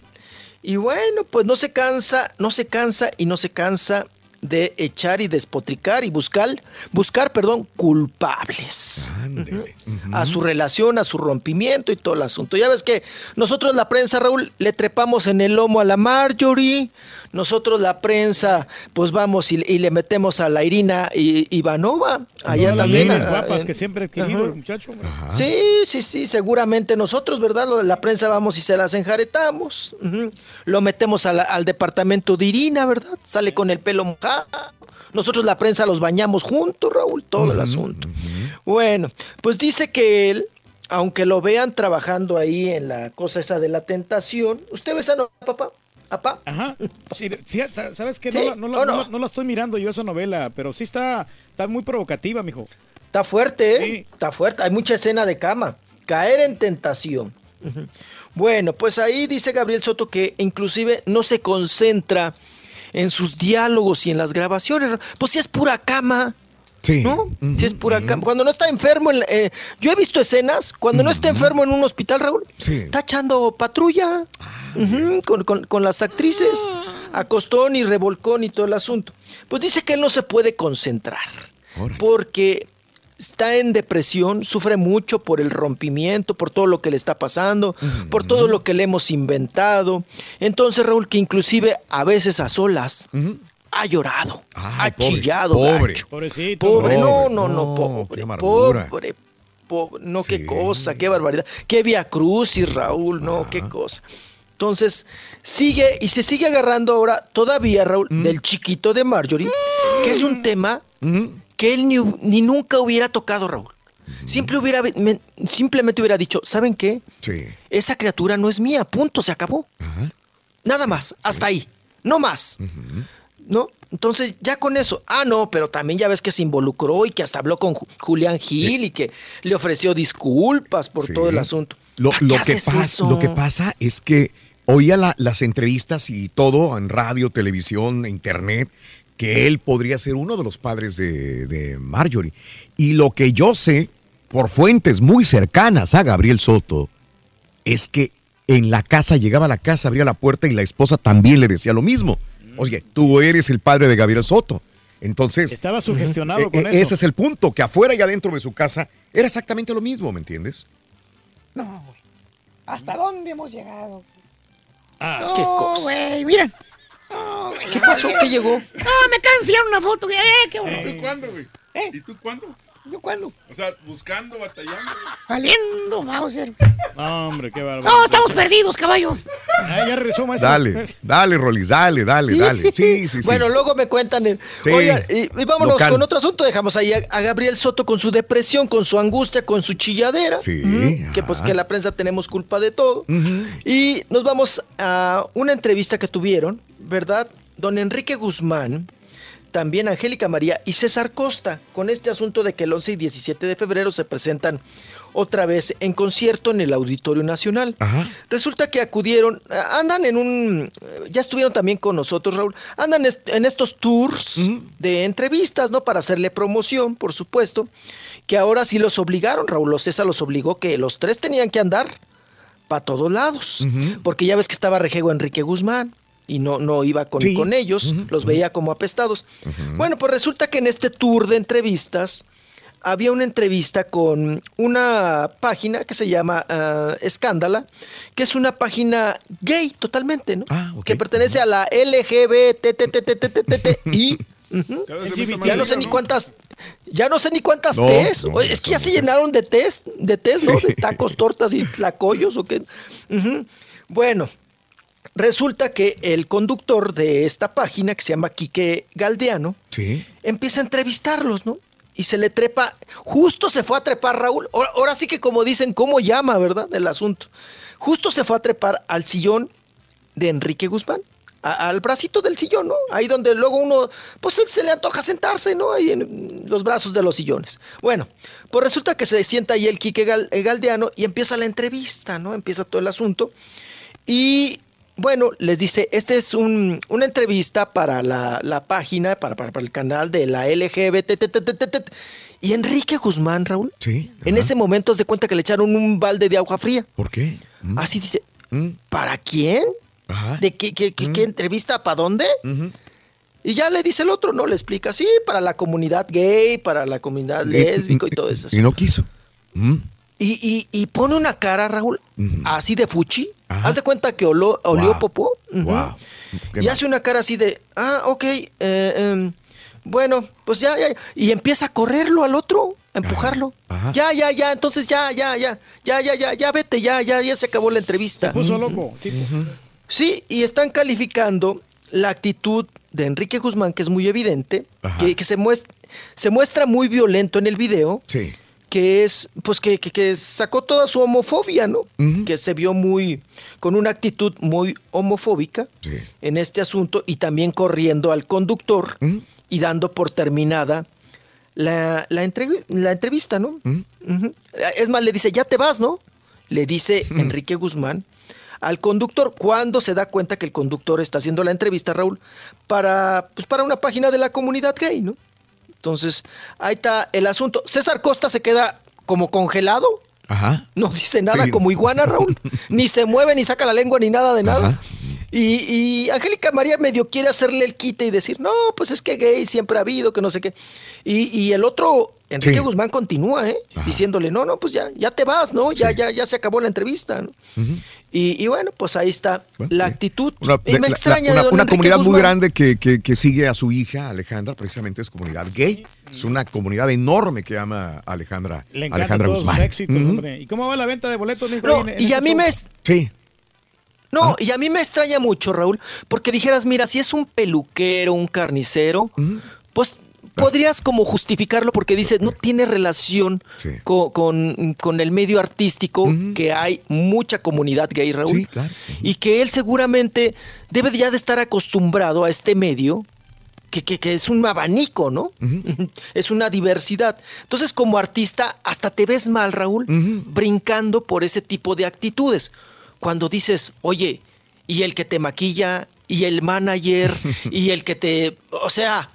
Speaker 66: Y bueno, pues no se cansa, no se cansa y no se cansa de echar y despotricar y buscar, buscar, perdón, culpables. A su relación, a su rompimiento y todo el asunto. Ya ves que nosotros la prensa, Raúl, le trepamos en el lomo a la Marjorie, nosotros la prensa, pues vamos y, y le metemos a la Irina I- Ivanova, allá
Speaker 3: las
Speaker 66: también. a-
Speaker 3: guapas que siempre he querido
Speaker 66: Ajá.
Speaker 3: el muchacho.
Speaker 66: Sí, sí, sí, seguramente nosotros, ¿verdad? Lo- La prensa vamos y se las enjaretamos. Lo metemos a la- al departamento de Irina, ¿verdad? Sale con el pelo mojado. Nosotros la prensa los bañamos juntos, Raúl, todo el asunto. Bueno, pues dice que él, aunque lo vean trabajando ahí en la cosa esa de la tentación, ¿usted ve esa no, papá? ¿Papá?
Speaker 3: Ajá. Sí, fíjate, ¿sabes qué?
Speaker 66: ¿Sí?
Speaker 3: No, la- no la-
Speaker 66: ¿O no?
Speaker 3: no la- no la estoy mirando yo esa novela, pero sí está, está muy provocativa, mijo.
Speaker 66: Está fuerte, ¿eh? Está fuerte. Hay mucha escena de cama. Caer en tentación. Bueno, pues ahí dice Gabriel Soto que inclusive no se concentra en sus diálogos y en las grabaciones. Pues si es pura cama.
Speaker 2: Sí.
Speaker 66: ¿No? Si es pura cama. Cuando no está enfermo, en la- eh, yo he visto escenas, cuando no está enfermo en un hospital, Raúl, está echando patrulla con, con- con las actrices, acostón y revolcón y todo el asunto. Pues dice que él no se puede concentrar porque está en depresión, sufre mucho por el rompimiento, por todo lo que le está pasando, por todo lo que le hemos inventado. Entonces, Raúl, que inclusive a veces a solas ha llorado, ha
Speaker 2: pobre,
Speaker 66: chillado.
Speaker 2: pobre.
Speaker 66: gacho.
Speaker 3: Pobrecito.
Speaker 66: Pobre, no,
Speaker 2: Pobre,
Speaker 66: no, no,
Speaker 2: no,
Speaker 66: pobre, pobre, pobre, no, qué cosa, qué barbaridad, qué vía crucis, Raúl, no, qué cosa. Entonces, sigue y se sigue agarrando ahora todavía, Raúl, del chiquito de Marjorie, que es un tema que él ni, ni nunca hubiera tocado, Raúl. Siempre hubiera, me- simplemente hubiera dicho, ¿saben qué?
Speaker 2: Sí.
Speaker 66: Esa criatura no es mía, punto, se acabó. Nada más, hasta ahí, no más. ¿No? Entonces, ya con eso. Ah, no, pero también ya ves que se involucró y que hasta habló con Ju- Julián Gil y que le ofreció disculpas por todo el asunto.
Speaker 2: Lo, lo que pasa es que oía la- las entrevistas y todo en radio, televisión, internet, que él podría ser uno de los padres de, de Marjorie. Y lo que yo sé, por fuentes muy cercanas a Gabriel Soto, es que en la casa, llegaba a la casa, abría la puerta y la esposa también le decía lo mismo. Oye, tú eres el padre de Gabriel Soto. Entonces.
Speaker 3: Estaba sugestionado
Speaker 2: eh,
Speaker 3: con
Speaker 2: eh,
Speaker 3: eso.
Speaker 2: Ese es el punto, que afuera y adentro de su casa era exactamente lo mismo, ¿me entiendes?
Speaker 17: No, güey. ¿Hasta dónde hemos llegado?
Speaker 3: Ah,
Speaker 17: no,
Speaker 66: qué cosa.
Speaker 17: güey, miren.
Speaker 66: ¿Qué pasó? ¿Qué llegó?
Speaker 17: No, me acaban de enseñar una foto. Eh, qué bonito.
Speaker 7: ¿Y tú cuándo, güey?
Speaker 17: ¿Eh?
Speaker 7: ¿Y tú cuándo?
Speaker 17: ¿Yo cuándo?
Speaker 7: O sea, buscando, batallando.
Speaker 17: Valiendo, Mauser.
Speaker 3: No, hombre, qué bárbaro.
Speaker 17: No, estamos perdidos, caballo.
Speaker 3: Ah, ya regresó, maestro.
Speaker 2: Dale, dale, Rolis, dale, dale, dale. Sí, sí, sí.
Speaker 66: Bueno, luego me cuentan. el-
Speaker 2: Sí,
Speaker 66: Oigan, y, y vámonos
Speaker 2: local.
Speaker 66: con otro asunto. Dejamos ahí a, a Gabriel Soto con su depresión, con su angustia, con su chilladera.
Speaker 2: Sí,
Speaker 66: Que pues que la prensa tenemos culpa de todo. Y nos vamos a una entrevista que tuvieron, ¿verdad? Don Enrique Guzmán, también Angélica María y César Costa, con este asunto de que el 11 y 17 de febrero se presentan otra vez en concierto en el Auditorio Nacional. Resulta que acudieron, andan en un, ya estuvieron también con nosotros, Raúl, andan en estos tours de entrevistas, ¿no? Para hacerle promoción, por supuesto, que ahora sí los obligaron, Raúl, los César los obligó que los tres tenían que andar para todos lados, porque ya ves que estaba Rejego Enrique Guzmán y no, no iba con,
Speaker 2: Sí.
Speaker 66: con ellos, los veía como apestados. Bueno, pues resulta que en este tour de entrevistas había una entrevista con una página que se llama ah, Escándala, que es una página gay totalmente, ¿no? Que pertenece a la LGBTTTTTTI. Ya no sé ni cuántas, ya no sé ni cuántas
Speaker 2: No,
Speaker 66: Oye, es que ya se llenaron de test, de test, ¿no? De tacos, tortas y tlacoyos o qué. Bueno, resulta que el conductor de esta página, que se llama Quique Galdeano,
Speaker 2: Sí.
Speaker 66: empieza a entrevistarlos, ¿no? Y se le trepa, justo se fue a trepar Raúl. Ahora, ahora sí que como dicen, ¿cómo llama, verdad? El asunto. Justo se fue a trepar al sillón de Enrique Guzmán, a- al bracito del sillón, ¿no? Ahí donde luego uno, pues se le antoja sentarse, ¿no? Ahí en los brazos de los sillones. Bueno, pues resulta que se sienta ahí el Quique Gal- eh, Galdeano y empieza la entrevista, ¿no? Empieza todo el asunto. Y bueno, les dice, esta es un- una entrevista para la, la página, para, para, para el canal de la LGBT. Y Enrique Guzmán, Raúl,
Speaker 2: Sí.
Speaker 66: en ese momento se cuenta que le echaron un balde de agua fría.
Speaker 2: ¿Por qué? ¿Mm?
Speaker 66: Así dice,
Speaker 2: ¿Mm?
Speaker 66: ¿para quién?
Speaker 2: Ajá.
Speaker 66: ¿De qué, qué, qué- qué entrevista? ¿Para dónde? Y ya le dice el otro, ¿no? Le explica, sí, para la comunidad gay, para la comunidad lésbica y todo eso.
Speaker 2: Y no quiso. ¿Mm?
Speaker 66: Y, y- y pone una cara, Raúl, así de fuchi. Haz de cuenta que oló- olió
Speaker 2: Guau.
Speaker 66: popó. Y
Speaker 2: mal.
Speaker 66: hace una cara así de, ah, ok, eh, em, bueno, pues ya, ya. Y empieza a correrlo al otro, a empujarlo.
Speaker 2: Ajá.
Speaker 66: Ya, ya, ya, entonces ya, ya, ya, ya, ya, ya, ya, vete, ya, ya, ya se acabó la entrevista.
Speaker 3: Puso loco. tipo.
Speaker 66: Sí, y están calificando la actitud de Enrique Guzmán, que es muy evidente, que, que se, muestra, se muestra muy violento en el video,
Speaker 2: Sí.
Speaker 66: Que es, pues que, que- que sacó toda su homofobia, ¿no? Que se vio muy, con una actitud muy homofóbica en este asunto y también corriendo al conductor y dando por terminada la, la, entrev- la entrevista, ¿no? Es más, le dice, ya te vas, ¿no? Le dice Enrique Guzmán al conductor cuando se da cuenta que el conductor está haciendo la entrevista, Raúl, para, pues, para una página de la comunidad gay, ¿no? Entonces, ahí está el asunto. César Costa se queda como congelado,
Speaker 2: Ajá.
Speaker 66: no dice nada
Speaker 2: Sí.
Speaker 66: como iguana, Raúl, ni se mueve, ni saca la lengua, ni nada de nada. Y, y Angélica María medio quiere hacerle el quite y decir, no, pues es que gay siempre ha habido, que no sé qué. Y, y el otro, Enrique
Speaker 2: Sí.
Speaker 66: Guzmán, continúa, ¿eh? Diciéndole, no, no, pues ya, ya te vas, ¿no? Ya, ya, ya se acabó la entrevista, ¿no? y, y bueno, pues ahí está la actitud.
Speaker 2: Una,
Speaker 66: y me
Speaker 2: la- la-
Speaker 66: extraña
Speaker 2: una,
Speaker 66: de don
Speaker 2: una
Speaker 66: Enrique
Speaker 2: comunidad muy grande que, que- que sigue a su hija Alejandra, precisamente es comunidad gay. Es una comunidad enorme que ama a Alejandra,
Speaker 3: Le encanta
Speaker 2: Alejandra
Speaker 3: todos sus
Speaker 2: Guzmán.
Speaker 3: hombre. ¿Y cómo va la venta de boletos?
Speaker 66: No,
Speaker 3: ahí en- en
Speaker 66: y a
Speaker 3: ese
Speaker 66: mí
Speaker 3: show?
Speaker 66: me...
Speaker 2: Sí.
Speaker 66: No, y a mí me extraña mucho, Raúl, porque dijeras, mira, si es un peluquero, un carnicero, pues podrías como justificarlo porque dices, no tiene relación co- con, con el medio artístico, que hay mucha comunidad gay, Raúl,
Speaker 2: Sí, claro.
Speaker 66: y que él seguramente debe ya de estar acostumbrado a este medio. Que, que- que es un abanico, ¿no? Es una diversidad. Entonces, como artista, hasta te ves mal, Raúl, brincando por ese tipo de actitudes. Cuando dices, oye, y el que te maquilla, y el manager, y el que te. O sea,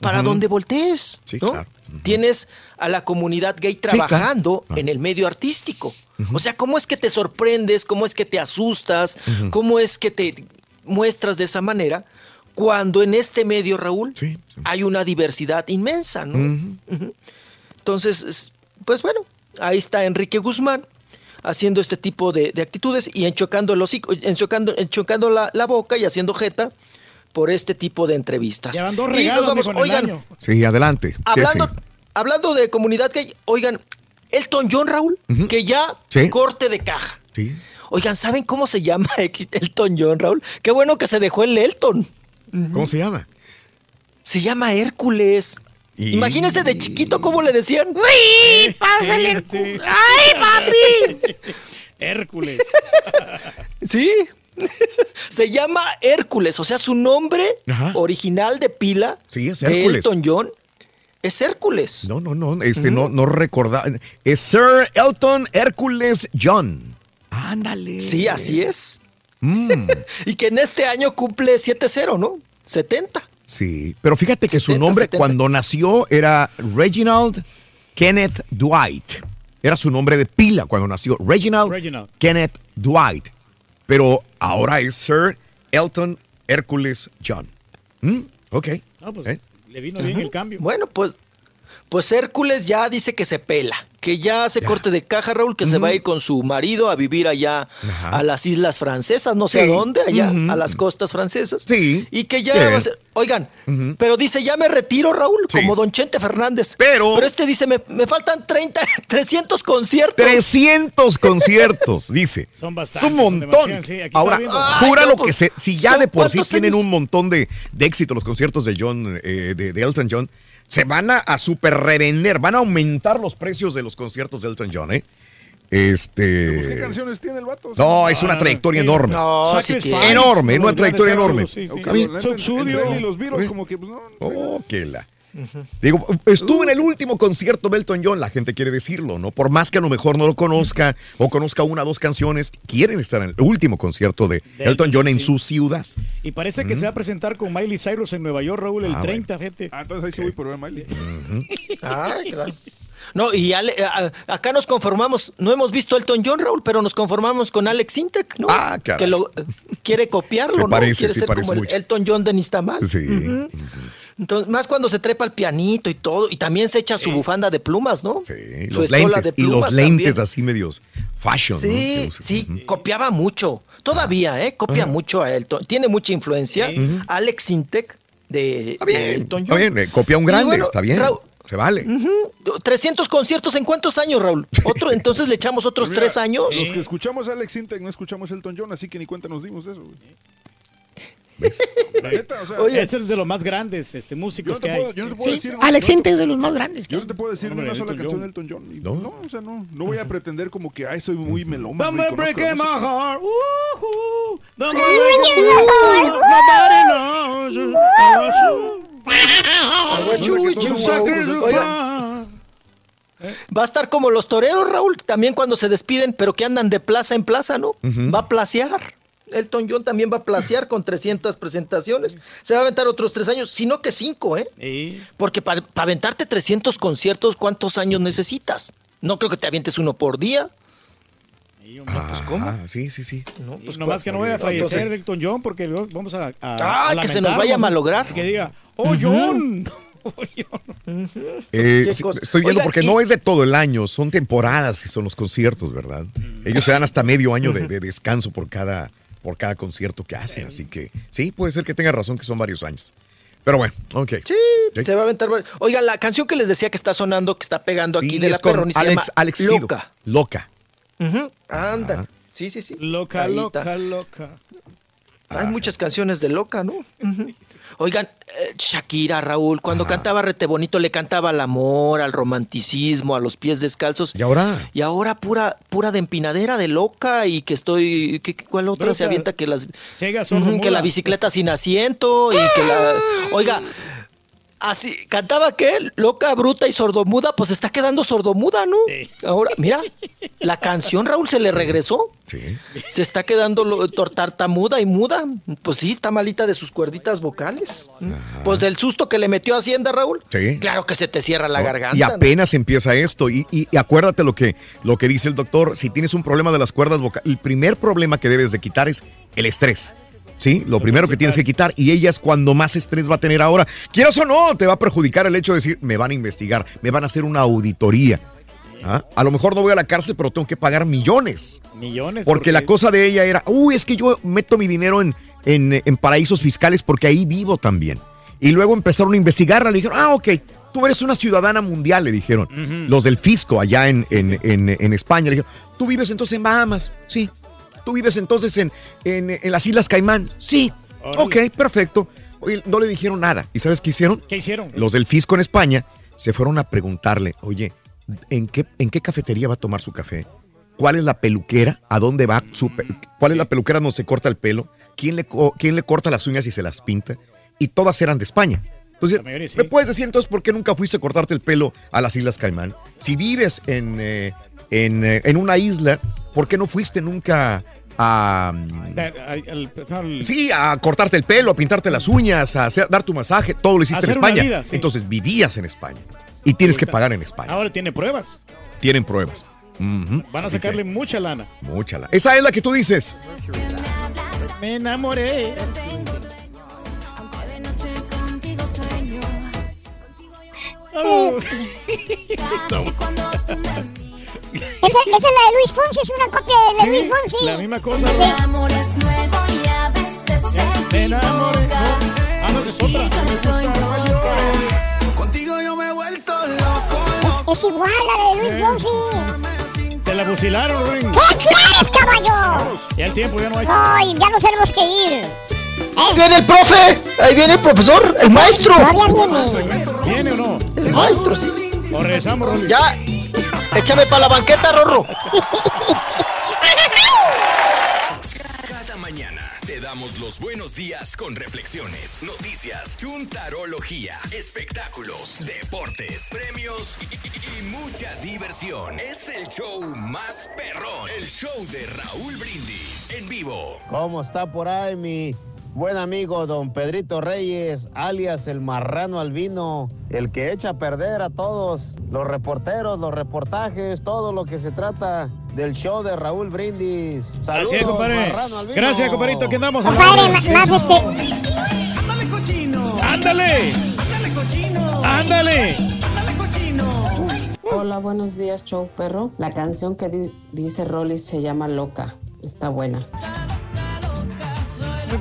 Speaker 66: para
Speaker 2: Ujú.
Speaker 66: donde voltees,
Speaker 2: Sí,
Speaker 66: ¿no?
Speaker 2: claro.
Speaker 66: Tienes a la comunidad gay
Speaker 2: claro.
Speaker 66: trabajando en el medio artístico. O sea, ¿cómo es que te sorprendes? ¿Cómo es que te asustas? ¿Cómo es que te muestras de esa manera? Cuando en este medio, Raúl, hay una diversidad inmensa, ¿no? Entonces, es- pues bueno, ahí está Enrique Guzmán haciendo este tipo de, de actitudes y enchocando, el hocico, enchocando, enchocando la, la boca y haciendo jeta por este tipo de entrevistas.
Speaker 3: Ya van dos
Speaker 66: Y vamos,
Speaker 3: el
Speaker 66: oigan,
Speaker 3: año.
Speaker 2: Sí, adelante. ¿Qué
Speaker 66: hablando, hablando de comunidad gay, oigan, Elton John, Raúl, que ya
Speaker 2: Sí.
Speaker 66: corte de caja.
Speaker 2: Sí.
Speaker 66: Oigan, ¿saben cómo se llama Elton John, Raúl? Qué bueno que se dejó el Elton.
Speaker 2: ¿Cómo se llama?
Speaker 66: Se llama Hércules.
Speaker 2: Y-
Speaker 66: Imagínense de chiquito cómo le decían.
Speaker 17: ¡Uy! ¡Pásale ¡Ay, papi!
Speaker 3: Hércules.
Speaker 66: Sí. Se llama Hércules, o sea, su nombre original de pila
Speaker 2: Sí, es
Speaker 66: de. Elton John es Hércules.
Speaker 2: No, no, no, este no, no recordaba. Es Sir Elton Hércules John. Ándale.
Speaker 66: Sí, así es.
Speaker 2: Mm,
Speaker 66: Y que en este año cumple 7-0, ¿no? 70.
Speaker 2: sí, pero fíjate que su
Speaker 66: 70,
Speaker 2: nombre
Speaker 66: 70.
Speaker 2: cuando nació era Reginald Kenneth Dwight. Era su nombre de pila cuando nació. Reginald,
Speaker 3: Reginald.
Speaker 2: Kenneth Dwight. Pero ahora es Sir Elton Hércules John. Mm, ok.
Speaker 3: No, pues,
Speaker 2: ¿Eh?
Speaker 3: le vino bien
Speaker 66: Ujú.
Speaker 3: el cambio.
Speaker 66: Bueno, pues, pues Hércules ya dice que se pela, que ya se corte de caja, Raúl, que se va a ir con su marido a vivir allá
Speaker 2: Ajá.
Speaker 66: a las islas francesas, no sé
Speaker 2: Sí.
Speaker 66: a dónde, allá, a las costas francesas.
Speaker 2: Sí.
Speaker 66: Y que ya
Speaker 2: Bien.
Speaker 66: va a ser, oigan, pero dice, ya me retiro, Raúl,
Speaker 2: Sí.
Speaker 66: como Don Chente Fernández.
Speaker 2: Pero-
Speaker 66: Pero este dice, me, me faltan 30, 300 conciertos.
Speaker 2: 300 conciertos, dice.
Speaker 3: Son
Speaker 2: Es
Speaker 3: bastantes.
Speaker 2: un
Speaker 3: son
Speaker 2: montón.
Speaker 3: demasiados, sí, aquí
Speaker 2: Ahora, jura
Speaker 66: no,
Speaker 2: lo
Speaker 66: pues,
Speaker 2: que se, si ya
Speaker 66: ¿son
Speaker 2: de por sí tienen
Speaker 66: años?
Speaker 2: un montón de, de éxito los conciertos de John, eh, de, de Elton John, se van a, a super revender, van a aumentar los precios de los conciertos de Elton John, ¿eh? Este.
Speaker 7: Pues, ¿Qué canciones tiene el vato?
Speaker 2: No, es una trayectoria
Speaker 3: sí.
Speaker 2: enorme.
Speaker 66: No, sí tiene.
Speaker 2: Enorme,
Speaker 3: uno
Speaker 2: una trayectoria enorme.
Speaker 3: sí, sí.
Speaker 7: Neta,
Speaker 3: Sub
Speaker 7: entre
Speaker 3: Studio.
Speaker 7: él y los Beatles, como que, pues no.
Speaker 2: Oh, que la. Digo, estuve en el último concierto de Elton John, la gente quiere decirlo, ¿no? Por más que a lo mejor no lo conozca o conozca una o dos canciones, quieren estar en el último concierto de
Speaker 3: De
Speaker 2: Elton John en
Speaker 3: sí.
Speaker 2: su ciudad.
Speaker 3: Y parece que se va a presentar con Miley Cyrus en Nueva York, Raúl, el
Speaker 2: Ah,
Speaker 3: 30, gente.
Speaker 7: Ah, entonces ahí sí voy por ver Miley.
Speaker 66: Ay, claro. No, y Ale- a- acá nos conformamos, no hemos visto Elton John, Raúl, pero nos conformamos con Alex Intec, ¿no?
Speaker 2: Ah, caray.
Speaker 66: Que lo eh, quiere copiarlo,
Speaker 2: Se
Speaker 66: ¿no?
Speaker 2: parece,
Speaker 66: quiere
Speaker 2: sí
Speaker 66: ser
Speaker 2: parece
Speaker 66: como el
Speaker 2: mucho.
Speaker 66: Elton John de Nistamal.
Speaker 2: Sí.
Speaker 66: Ujú. Entonces, más cuando se trepa al pianito y todo, y también se echa su bufanda de plumas, ¿no?
Speaker 2: Sí,
Speaker 66: Su
Speaker 2: los lentes,
Speaker 66: de
Speaker 2: y los lentes
Speaker 66: también.
Speaker 2: así medios fashion. ¿no?
Speaker 66: Sí, sí, copiaba mucho. Todavía, ¿eh? Copia mucho a Elton. Tiene mucha influencia. Alex Intec de,
Speaker 2: Está
Speaker 66: de
Speaker 2: bien,
Speaker 66: Elton
Speaker 2: está
Speaker 66: John.
Speaker 2: bien, eh, copia un grande,
Speaker 66: bueno,
Speaker 2: está bien.
Speaker 66: Raúl-
Speaker 2: Se vale.
Speaker 66: Ujú. 300 conciertos en cuántos años, Raúl? Otro, entonces le echamos otros
Speaker 7: Pues mira,
Speaker 66: tres años.
Speaker 7: Los que escuchamos a Alex Intec no escuchamos Elton John, así que ni cuenta nos dimos eso. güey. La neta, o sea,
Speaker 66: Oye.
Speaker 3: Este es de los más grandes este,
Speaker 7: yo
Speaker 3: músicos
Speaker 7: no te
Speaker 3: que
Speaker 7: puedo,
Speaker 3: hay.
Speaker 7: yo no te puedo
Speaker 17: Sí,
Speaker 7: decir.
Speaker 17: Alex
Speaker 7: yo,
Speaker 17: es de los más grandes. que
Speaker 7: yo
Speaker 17: hay.
Speaker 7: no te puedo decir ni
Speaker 3: Hombre,
Speaker 7: una sola
Speaker 3: Elton
Speaker 7: canción de Elton John. Y
Speaker 2: ¿No?
Speaker 7: No, o sea, no, no voy a pretender como que, ay, soy muy melómano. y
Speaker 3: Dame
Speaker 7: conozco la
Speaker 3: break in my
Speaker 7: música.
Speaker 3: heart. Woohoo. Dame break in my heart. Nobody knows you.
Speaker 66: Chuy,
Speaker 3: You
Speaker 66: chuy.
Speaker 3: sacrifice.
Speaker 66: Oigan, Va a estar como los toreros, Raúl, también cuando se despiden, pero que andan de plaza en plaza, ¿no? Va a placear. Elton John también va a placear con 300 presentaciones. Se va a aventar otros tres años, sino que cinco, ¿eh? Porque para aventarte 300 conciertos, ¿cuántos años necesitas? No creo que te avientes uno por día.
Speaker 3: Sí, hombre.
Speaker 66: pues, ¿cómo?
Speaker 2: Ah, sí, sí, sí.
Speaker 66: No, pues,
Speaker 3: nomás que no vaya a
Speaker 66: Entonces-
Speaker 3: fallecer Elton John porque luego vamos a, a-
Speaker 66: Ah,
Speaker 3: a
Speaker 66: que se nos vaya a
Speaker 3: ¿no?
Speaker 66: malograr.
Speaker 3: Que diga, oh John. Oh, John.
Speaker 2: Eh, estoy viendo
Speaker 66: Oigan,
Speaker 2: porque
Speaker 66: y-
Speaker 2: no es de todo el año, son temporadas y son los conciertos, ¿verdad? Ellos se dan hasta medio año de, de descanso por cada, por cada concierto que hacen, así que sí, puede ser que tenga razón que son varios años. Pero bueno, ok.
Speaker 66: Sí, se va a aventar. varios- Oigan, la canción que les decía que está sonando, que está pegando
Speaker 2: Sí,
Speaker 66: aquí de
Speaker 2: es
Speaker 66: la perroni, se
Speaker 2: Alex,
Speaker 66: llama
Speaker 2: Alex Fido.
Speaker 66: Loca.
Speaker 2: Loca.
Speaker 66: Anda. Sí, sí, sí.
Speaker 3: Loca,
Speaker 66: Ahí
Speaker 3: loca,
Speaker 66: está.
Speaker 3: loca.
Speaker 66: Hay muchas canciones de Loca, ¿no? Ujú. Oigan, eh, Shakira, Raúl, cuando cantaba Rete Bonito le cantaba al amor, al romanticismo, a los pies descalzos.
Speaker 2: ¿Y ahora?
Speaker 66: Y ahora pura, pura de empinadera, de loca y que estoy... ¿qué- ¿Cuál otra se avienta? Que las...
Speaker 3: Ciega,
Speaker 66: que la bicicleta sin asiento y que la... Oiga, así, cantaba que loca, bruta y sordomuda, pues está quedando sordomuda, ¿no? Ahora, mira, la canción, Raúl, se le regresó.
Speaker 2: Sí.
Speaker 66: Se está quedando tartamuda y muda. Pues sí, está malita de sus cuerditas vocales. Pues del susto que le metió a Hacienda, Raúl.
Speaker 2: Sí.
Speaker 66: Claro que se te cierra la
Speaker 2: ¿no?
Speaker 66: garganta.
Speaker 2: Y
Speaker 66: ¿no?
Speaker 2: apenas empieza esto. Y, y- y acuérdate lo que, lo que dice el doctor. Si tienes un problema de las cuerdas vocales, el primer problema que debes de quitar es el estrés. Sí, lo primero que tienes que quitar y ella es cuando más estrés va a tener ahora. Quieras o no, te va a perjudicar el hecho de decir, me van a investigar, me van a hacer una auditoría. ¿Ah? A lo mejor no voy a la cárcel, pero tengo que pagar millones.
Speaker 3: Millones.
Speaker 2: Porque la cosa de ella era, uy, es que yo meto mi dinero en, en, en paraísos fiscales porque ahí vivo también. Y luego empezaron a investigarla, le dijeron, ah, ok, tú eres una ciudadana mundial, le dijeron. Los del fisco allá en, en, en, en España, le dijeron, tú vives entonces en Bahamas, sí. Tú vives entonces en, en, en las Islas Caimán, sí. Ok, perfecto. Oye, no le dijeron nada. ¿Y sabes qué hicieron?
Speaker 3: ¿Qué hicieron?
Speaker 2: Los del fisco en España se fueron a preguntarle, oye, ¿en qué, ¿en qué cafetería va a tomar su café? ¿Cuál es la peluquera? ¿A dónde va su ¿Cuál es la peluquera donde se corta el pelo? ¿Quién le, ¿Quién le corta las uñas y se las pinta? Y todas eran de España. Entonces, ¿me puedes decir entonces por qué nunca fuiste a cortarte el pelo a las Islas Caimán? Si vives en, eh, en, eh, en una isla, ¿por qué no fuiste nunca a...
Speaker 3: al-
Speaker 2: Sí, a cortarte el pelo, a pintarte las uñas, a hacer, dar tu masaje, todo lo hiciste en España.
Speaker 3: vida, sí.
Speaker 2: Entonces vivías en España y tienes que pagar en España.
Speaker 3: Ahora tiene pruebas.
Speaker 2: Tienen pruebas.
Speaker 3: Van a
Speaker 2: Así que,
Speaker 3: sacarle mucha lana.
Speaker 2: mucha la- Esa es la que tú dices.
Speaker 3: Me enamoré. Oh.
Speaker 4: Esa, esa es la de Luis Fonsi, es una copia de la de Luis Fonsi.
Speaker 3: La misma cosa.
Speaker 4: Sí.
Speaker 3: Me enamoré. No. Ah, no, es otra.
Speaker 36: Contigo yo me he vuelto loco.
Speaker 4: Es igual a la de Luis Fonsi.
Speaker 3: Se la fusilaron, Ring.
Speaker 4: ¿Qué quieres, caballo?
Speaker 3: Ya el tiempo ya no hay.
Speaker 4: Ay, ya nos tenemos que ir. ¿Eh?
Speaker 66: Ahí viene el profe, ahí viene el profesor, el maestro.
Speaker 4: Todavía viene.
Speaker 3: ¿Viene o no?
Speaker 66: El maestro, sí.
Speaker 3: O regresamos, Rolly.
Speaker 66: Ya, échame para la banqueta, Rorro.
Speaker 59: Cada mañana te damos los buenos días con reflexiones, noticias, chuntarología, espectáculos, deportes, premios y, y- y mucha diversión. Es el show más perrón, el show de Raúl Brindis en vivo.
Speaker 72: ¿Cómo está por ahí mi buen amigo don Pedrito Reyes, alias el marrano albino, el que echa a perder a todos los reporteros, los reportajes, todo lo que se trata del show de Raúl Brindis? Saludos,
Speaker 3: Así es, compadre.
Speaker 72: marrano albino.
Speaker 3: Gracias, compadrito. Aquí andamos. a la
Speaker 4: Compadre,
Speaker 3: orden.
Speaker 4: ma- más este.
Speaker 3: ¡Ándale! ¡Ándale!
Speaker 73: Hola, buenos días, show perro. La canción que di- dice Rolly se llama Loca. Está buena.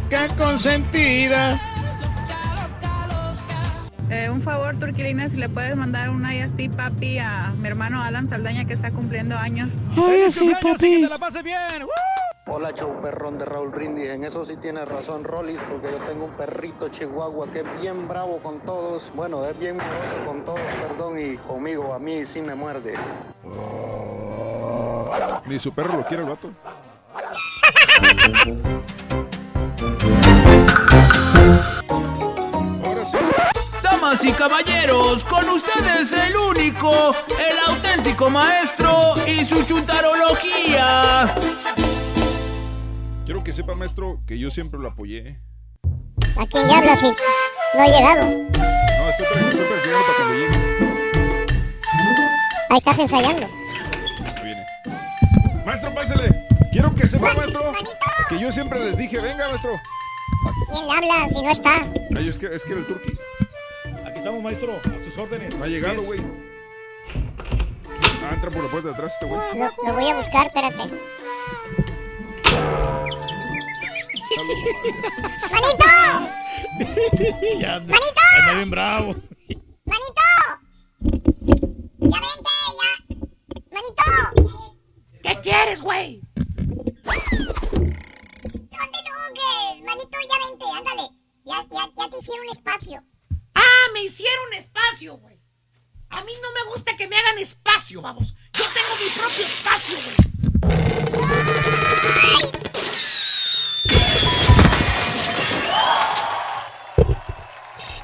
Speaker 3: ¡Qué consentida!
Speaker 64: Eh, un favor, Turquilina, si le puedes mandar una y así, papi, a mi hermano Alan Saldaña que está cumpliendo años.
Speaker 3: ¡Ay, sí, papi!
Speaker 64: la pase bien!
Speaker 72: Hola, show perrón de Raúl Brindis. En eso sí tienes razón, Rollis, porque yo tengo un perrito chihuahua que es bien bravo con todos. Bueno, es bien miedoso con todos, perdón, y conmigo, a mí sí me muerde.
Speaker 7: Ni su perro lo quiere el vato.
Speaker 36: Damas y caballeros, con ustedes el único, el auténtico maestro y su chuntarología.
Speaker 7: Quiero que sepa, maestro, que yo siempre lo apoyé.
Speaker 4: ¿A quién hablas si no ha llegado?
Speaker 7: No, estoy, estoy practicando para cuando llegue.
Speaker 4: Ahí estás ensayando.
Speaker 7: Ahí viene. Maestro, pásele. Quiero que sepa, maestro, que yo siempre les dije, venga, maestro.
Speaker 4: ¿A quién le hablas si no está?
Speaker 7: Ay, es que, es que era el turqui.
Speaker 3: Aquí estamos, maestro. A sus órdenes.
Speaker 7: No ha llegado, güey. Ah, entra por la puerta de atrás este güey.
Speaker 4: Lo, lo voy a buscar, espérate. ¡Manito!
Speaker 3: ya anda,
Speaker 4: ¡Manito!
Speaker 3: anda bien bravo.
Speaker 4: ¡Manito! ¡Ya vente, ya! ¡Manito!
Speaker 17: ¿Qué quieres, güey?
Speaker 4: Enojes, manito, ya vente, ándale. Ya, ya, ya te hicieron espacio.
Speaker 17: Ah, me hicieron espacio, güey. A mí no me gusta que me hagan espacio, vamos. Yo tengo mi propio espacio, güey.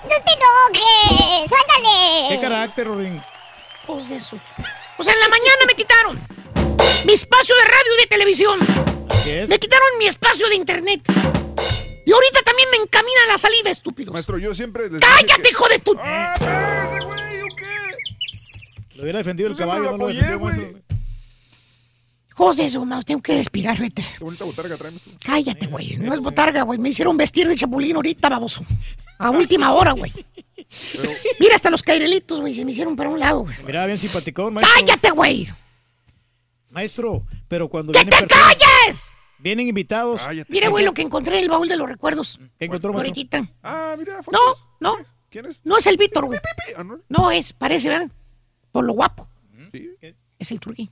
Speaker 4: ¡No te enojes! ¡Ándale!
Speaker 3: ¿Qué carácter, Ring?
Speaker 17: Pues de eso. O sea, en la mañana me quitaron mi espacio de radio y de televisión.
Speaker 3: ¿Qué es?
Speaker 17: Me quitaron mi espacio de internet. Y ahorita también me encaminan a la salida, estúpidos.
Speaker 7: Maestro, yo siempre les
Speaker 17: ¡Cállate,
Speaker 7: que-
Speaker 17: hijo de tu!
Speaker 3: Lo hubiera defendido el
Speaker 7: Yo
Speaker 3: caballo,
Speaker 7: lo
Speaker 3: no lo
Speaker 7: apoyé,
Speaker 3: defendió,
Speaker 7: güey.
Speaker 17: José, eso, ma, tengo que respirar, vete.
Speaker 7: Qué bonita botarga trae, maestro.
Speaker 17: Cállate, güey. No es botarga, güey. Me hicieron vestir de chapulín ahorita, baboso. A última hora, güey. Mira, hasta los cairelitos, güey, se me hicieron para un lado, güey.
Speaker 3: Mira, bien simpaticón, maestro.
Speaker 17: ¡Cállate, güey!
Speaker 3: Maestro, pero cuando
Speaker 17: ¡Que
Speaker 3: vienen
Speaker 17: te
Speaker 3: personas-
Speaker 17: calles!
Speaker 3: Vienen invitados.
Speaker 17: Mira, güey, lo que encontré en el baúl de los recuerdos.
Speaker 3: ¿Qué encontró, maestro?
Speaker 17: Ahorita.
Speaker 7: Ah, mira,
Speaker 17: No, no.
Speaker 7: ¿Quién es?
Speaker 17: No es el Víctor, güey.
Speaker 7: Ah, ¿no?
Speaker 17: No es, parece, ¿verdad? Por lo guapo.
Speaker 7: Sí.
Speaker 17: Es el turqui.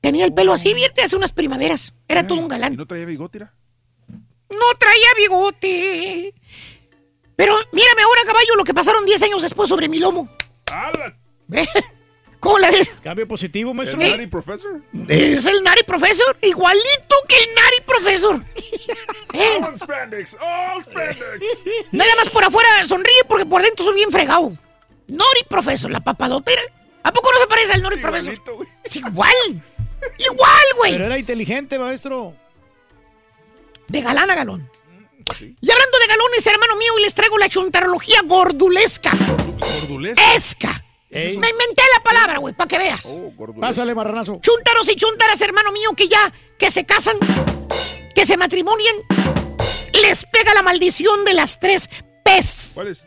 Speaker 17: Tenía el pelo así, vierte hace unas primaveras. Era todo un
Speaker 7: ¿Y
Speaker 17: galán.
Speaker 7: no traía bigote, era?
Speaker 17: No traía bigote. Pero mírame ahora, caballo, lo que pasaron 10 años después sobre mi lomo. ¿Ve? ¿Cómo la ves?
Speaker 3: Cambio positivo,
Speaker 7: ¿El
Speaker 3: maestro.
Speaker 7: Nari Professor?
Speaker 17: Es el Nari Professor, igualito que el Nari Professor. ¿Eh?
Speaker 7: All spandex, all spandex.
Speaker 17: Nada más por afuera sonríe porque por dentro soy bien fregado. Nori Professor, la papadotera. ¿A poco no se parece al Nori Professor? Es igual. Igual, güey.
Speaker 3: Pero era inteligente, maestro.
Speaker 17: De galán a galón. Y hablando de galones, hermano mío, y les traigo la chuntarología gordulesca.
Speaker 7: ¿Gordulesca?
Speaker 17: Esca.
Speaker 3: Ey.
Speaker 17: Me inventé la palabra, güey, para que veas.
Speaker 7: Oh.
Speaker 3: Pásale, marranazo.
Speaker 17: Chúntaros y chúntaras, hermano mío, que ya, que se casan, que se matrimonian, les pega la maldición de las tres P's.
Speaker 7: ¿Cuál es?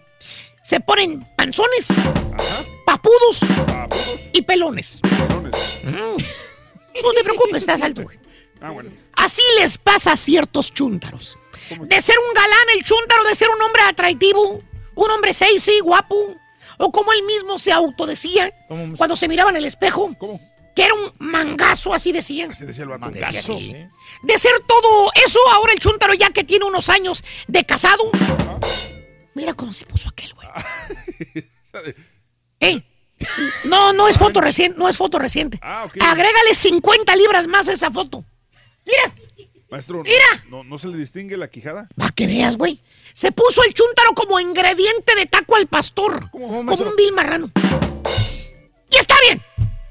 Speaker 17: Se ponen panzones, papudos y pelones. Mm. No te preocupes, estás alto, güey.
Speaker 7: Ah, bueno.
Speaker 17: Así les pasa a ciertos chúntaros. De ser un galán el chúntaro, de ser un hombre atractivo, un hombre sexy, guapo, o como él mismo se autodecía cuando se miraba en el espejo, que era un mangazo, así decían.
Speaker 7: Así decía el vato.
Speaker 17: Decía así. De ser todo eso, ahora el chúntaro ya que tiene unos años de casado. Mira cómo se puso aquel, güey. ¿Eh? No, no es foto reciente, no es foto reciente.
Speaker 7: Ah, ok.
Speaker 17: Agrégale 50 libras más a esa foto. Mira,
Speaker 7: Maestro,
Speaker 17: Mira.
Speaker 7: ¿no, ¿no se le distingue la quijada?
Speaker 17: para que veas, güey. Se puso el chúntaro como ingrediente de taco al pastor. Como un vil marrano. Y está bien.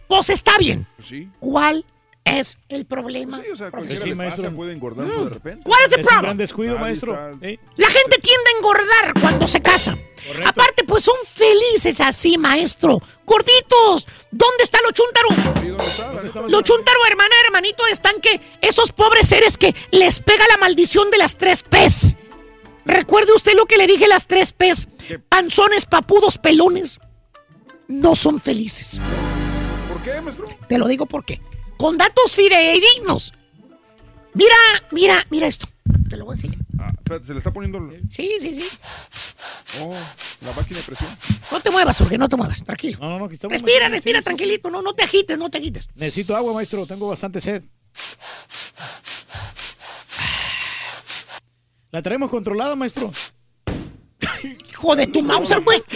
Speaker 17: Pues está bien.
Speaker 7: Sí.
Speaker 17: ¿Cuál es el problema?
Speaker 7: Sí, o sea,
Speaker 17: profesor?
Speaker 7: cualquiera le pasa, puede engordar
Speaker 17: Mm.
Speaker 7: de repente.
Speaker 17: ¿Cuál es el problema?
Speaker 3: gran descuido, maestro.
Speaker 7: está.
Speaker 3: ¿Eh?
Speaker 17: La gente tiende a engordar cuando se casa. Aparte, pues son felices así, maestro. Gorditos. ¿Dónde está lo chúntaro?
Speaker 7: Sí.
Speaker 17: Lo chúntaro, hermana, hermanito, están que esos pobres seres que les pega la maldición de las tres P's. Recuerde usted lo que le dije las tres P's. Panzones, papudos, pelones. No son felices.
Speaker 7: ¿Por qué, maestro?
Speaker 17: Te lo digo porque. Con datos fidedignos. Mira, mira, mira esto. Te lo voy a enseñar.
Speaker 7: Ah, espérate, se le está poniendo.
Speaker 17: Sí, sí, sí.
Speaker 7: Oh, la máquina de presión.
Speaker 17: No te muevas, Jorge, no te muevas. Tranquilo.
Speaker 3: No, no, no, aquí estamos.
Speaker 17: Respira, respira,
Speaker 3: Sí, sí,
Speaker 17: tranquilito. No, no te agites, no te agites.
Speaker 3: Necesito agua, maestro. Tengo bastante sed. La traemos controlada, maestro.
Speaker 17: Hijo de tu Mauser, güey.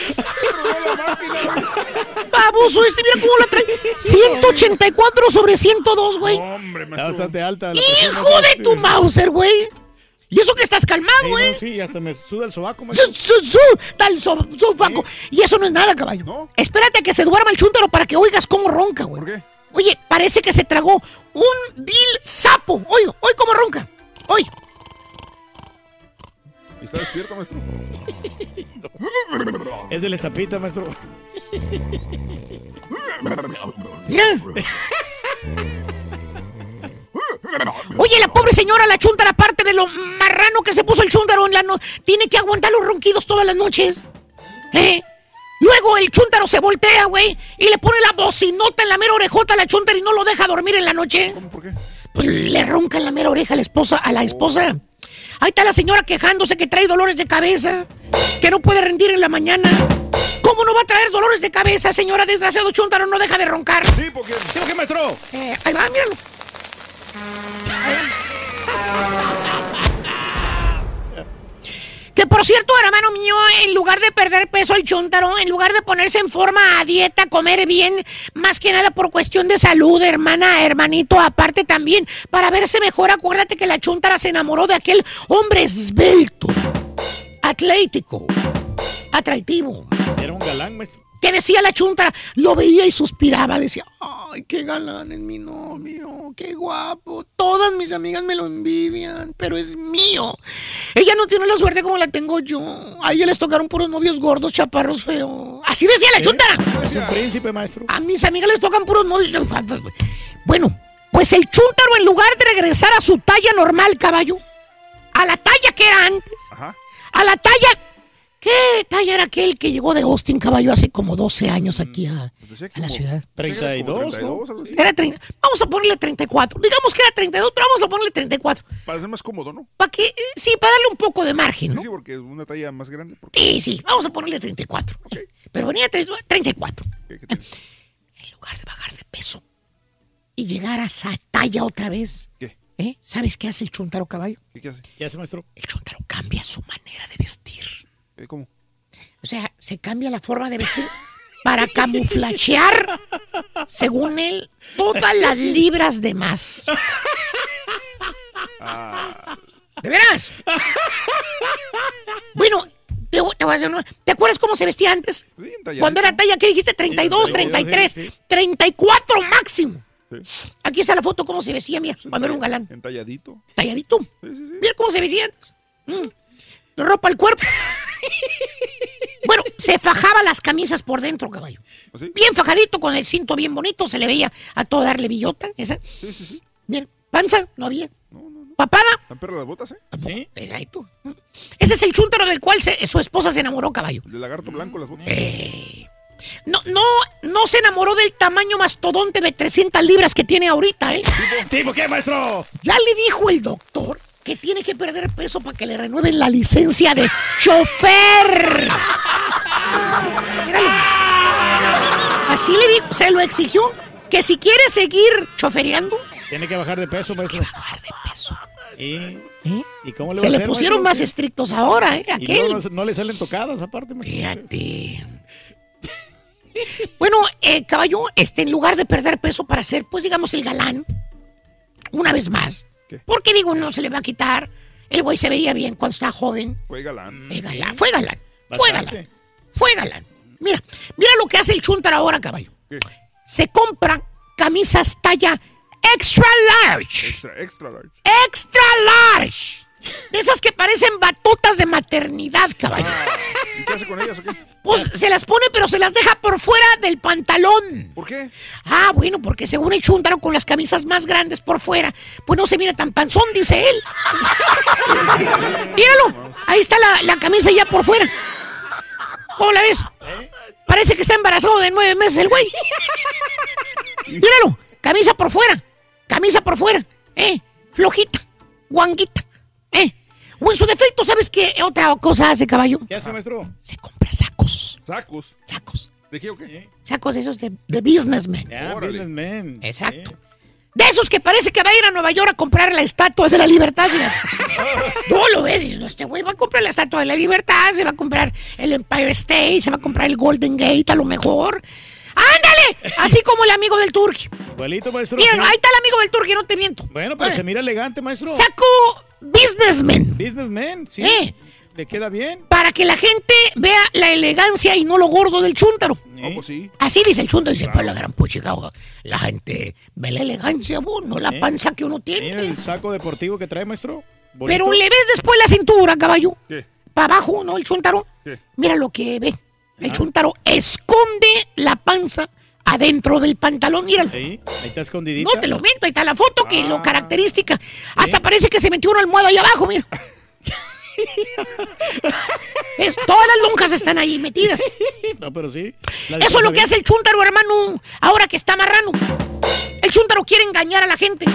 Speaker 17: Baboso este, mira cómo la trae. 184 sobre 102, güey.
Speaker 7: Hombre,
Speaker 3: Está
Speaker 7: maestro.
Speaker 3: bastante alta.
Speaker 17: Hijo de tu Mauser, güey. Y eso que estás calmado,
Speaker 3: Sí,
Speaker 17: güey.
Speaker 3: no, sí, hasta me suda el sobaco.
Speaker 17: Su, su, su, tal so- sobaco. Y eso no es nada, caballo.
Speaker 7: ¿No?
Speaker 17: Espérate a que se duerma el chúntaro para que oigas cómo ronca, güey.
Speaker 7: ¿Por qué?
Speaker 17: Oye, parece que se tragó un vil sapo. Oye, oye cómo ronca. Oye.
Speaker 7: ¿Y ¿Está despierto, maestro?
Speaker 3: Es de la zapita, maestro.
Speaker 17: Oye, la pobre señora, la chuntara, aparte de lo marrano que se puso el chúntaro en la no tiene que aguantar los ronquidos todas las noches. ¿Eh? Luego el chúntaro se voltea, güey, y le pone la bocinota en la mera orejota a la chúntara y no lo deja dormir en la noche.
Speaker 7: ¿Cómo? ¿Por qué?
Speaker 17: Pues le ronca en la mera oreja a la esposa, a la esposa. Ahí está la señora quejándose que trae dolores de cabeza, que no puede rendir en la mañana. ¿Cómo no va a traer dolores de cabeza, señora? Desgraciado chúntaro, no deja de roncar.
Speaker 7: Sí, porque...
Speaker 3: ¿Sí o qué, maestro?
Speaker 17: Eh, ahí va, míralo. Que por cierto, hermano mío, en lugar de perder peso el chúntaro, en lugar de ponerse en forma a dieta, comer bien, más que nada por cuestión de salud, hermana, hermanito, aparte también, para verse mejor, acuérdate que la chúntara se enamoró de aquel hombre esbelto, atlético, atractivo,
Speaker 3: Era un galán, maestro.
Speaker 17: Que decía la chuntara, lo veía y suspiraba, decía, ay, qué galán es mi novio, qué guapo, todas mis amigas me lo envidian, pero es mío. Ella no tiene la suerte como la tengo yo, a ella les tocaron puros novios gordos, chaparros feos. Así decía la chuntara.
Speaker 3: Es un príncipe, maestro.
Speaker 17: A mis amigas les tocan puros novios. Bueno, Pues el chúntaro, en lugar de regresar a su talla normal, caballo, a la talla que era antes,
Speaker 7: Ajá.
Speaker 17: a la talla. ¿Qué talla era aquel que llegó de Austin, caballo, hace como 12 años aquí a, a la ciudad?
Speaker 7: 32, ¿no?
Speaker 17: Era 30, vamos a ponerle 34. Digamos que era 32, pero vamos a ponerle 34.
Speaker 7: Para ser más cómodo, ¿no?
Speaker 17: Para que, sí, para darle un poco de margen, ¿no?
Speaker 7: Sí, porque una talla más grande. porque-
Speaker 17: Sí, sí, vamos a ponerle 34. Pero venía 30 34.
Speaker 7: ¿Qué- qué?
Speaker 17: En lugar de bajar de peso y llegar a esa talla otra vez.
Speaker 7: ¿Qué?
Speaker 17: ¿eh? ¿Sabes qué hace el chuntaro caballo?
Speaker 7: ¿Qué, qué hace?
Speaker 3: ¿Qué hace, maestro?
Speaker 17: El chuntaro cambia su manera de vestir.
Speaker 7: ¿Eh, ¿Cómo?
Speaker 17: O sea, se cambia la forma de vestir para camuflachear, según él, todas las libras de más.
Speaker 7: Ah,
Speaker 17: ¿De veras? Bueno, te, te voy a hacer una- ¿Te acuerdas cómo se vestía antes? Cuando era talla, ¿qué dijiste? 32,
Speaker 7: Sí,
Speaker 17: 33,
Speaker 7: sí, sí.
Speaker 17: 34 máximo. Aquí está la foto, cómo se vestía, mira, cuando era un galán.
Speaker 7: Entalladito.
Speaker 17: Talladito. Mira cómo se vestía antes. Mm. Ropa al cuerpo. bueno, se fajaba las camisas por dentro, caballo.
Speaker 7: ¿Ah, sí?
Speaker 17: Bien fajadito, con el cinto bien bonito, se le veía a todo darle billota. Esa.
Speaker 7: Sí, sí, sí.
Speaker 17: Bien, panza, no había. Papada,
Speaker 7: ¿Han perdido las botas, eh?
Speaker 3: Sí.
Speaker 17: Exacto. Ese es el chúntaro del cual se- su esposa se enamoró, caballo.
Speaker 7: De lagarto blanco las botas.
Speaker 17: Eh. No, no, no se enamoró del tamaño mastodonte de 300 libras que tiene ahorita, ¿eh?
Speaker 3: ¿Tipo qué, maestro?
Speaker 17: Ya le dijo el doctor que tiene que perder peso para que le renueven la licencia de chofer. Míralo. Así le dijo, se lo exigió, que si quiere seguir chofereando,
Speaker 3: Tiene que bajar de peso,
Speaker 17: bajar de peso.
Speaker 3: ¿Y,
Speaker 17: ¿Eh?
Speaker 3: ¿y cómo le
Speaker 17: se le
Speaker 3: hacer,
Speaker 17: pusieron
Speaker 3: maestro?
Speaker 17: más estrictos ahora, ¿eh? Aquel.
Speaker 3: no, no le salen tocadas, aparte.
Speaker 17: Fíjate. Bueno, eh, caballo, este, en lugar de perder peso para ser, pues digamos, el galán, una vez más. Porque digo, no se le va a quitar. El güey se veía bien cuando estaba joven.
Speaker 7: Fue galán.
Speaker 17: Fue galán, fue galán, fue
Speaker 7: Bastante.
Speaker 17: galán, fue galán. Mira, mira lo que hace el chuntar ahora, caballo. Se compra camisas talla extra large.
Speaker 7: Extra, extra large.
Speaker 17: Extra large. De esas que parecen batutas de maternidad, caballo.
Speaker 7: ¿Y qué hace con ellas o qué?
Speaker 17: Pues se las pone, pero se las deja por fuera del pantalón.
Speaker 7: ¿Por qué?
Speaker 17: Ah, bueno, porque según el chúntaro con las camisas más grandes por fuera, pues no se mira tan panzón, dice él. Míralo, ahí está la, la camisa ya por fuera. ¿Cómo la ves? Parece que está embarazado de nueve meses el güey. Míralo, camisa por fuera, camisa por fuera, eh, flojita, guanguita, eh. O en su defecto, ¿sabes qué otra cosa hace caballo?
Speaker 3: ¿Qué hace, maestro?
Speaker 17: Se compra sacos.
Speaker 7: ¿Sacos?
Speaker 17: Sacos.
Speaker 7: ¿De qué o qué?
Speaker 17: Sacos esos de, de businessman.
Speaker 3: Ya, businessman.
Speaker 17: Exacto. De esos que parece que va a ir a Nueva York a comprar la estatua de la libertad. Tú lo ves, no, este güey va a comprar la estatua de la libertad, se va a comprar el Empire State, se va a comprar el Golden Gate a lo mejor. ¡Ándale! Así como el amigo del Turqui.
Speaker 3: Igualito, maestro.
Speaker 17: Mira,
Speaker 3: sí.
Speaker 17: ahí está el amigo del Turqui, no te miento.
Speaker 3: Bueno, pero se mira elegante, maestro.
Speaker 17: Saco businessman.
Speaker 3: Businessman, sí.
Speaker 17: Eh.
Speaker 3: Le queda bien.
Speaker 17: Para que la gente vea la elegancia y no lo gordo del chúntaro.
Speaker 7: No, pues sí.
Speaker 17: Así dice el chúntaro, dice, pues la gran puchica, la gente ve la elegancia, no la
Speaker 3: Eh.
Speaker 17: panza que uno tiene.
Speaker 3: Mira el saco deportivo que trae, maestro. Bonito.
Speaker 17: Pero le ves después la cintura, caballo.
Speaker 7: ¿Qué?
Speaker 17: Para abajo, ¿no? El chúntaro.
Speaker 7: ¿Qué?
Speaker 17: Mira lo que ve. El
Speaker 3: Ah.
Speaker 17: chúntaro esconde la panza adentro del pantalón. Míralo.
Speaker 3: Ahí, ahí está escondidita.
Speaker 17: No te lo miento, ahí está la foto, que
Speaker 7: Ah.
Speaker 17: lo característica. Hasta parece que se metió una almohada ahí abajo, mira. Es, todas las lonjas están ahí metidas.
Speaker 3: No, pero sí.
Speaker 17: Eso es lo que hace el chúntaro, hermano, ahora que está marrano. El chúntaro quiere engañar a la gente.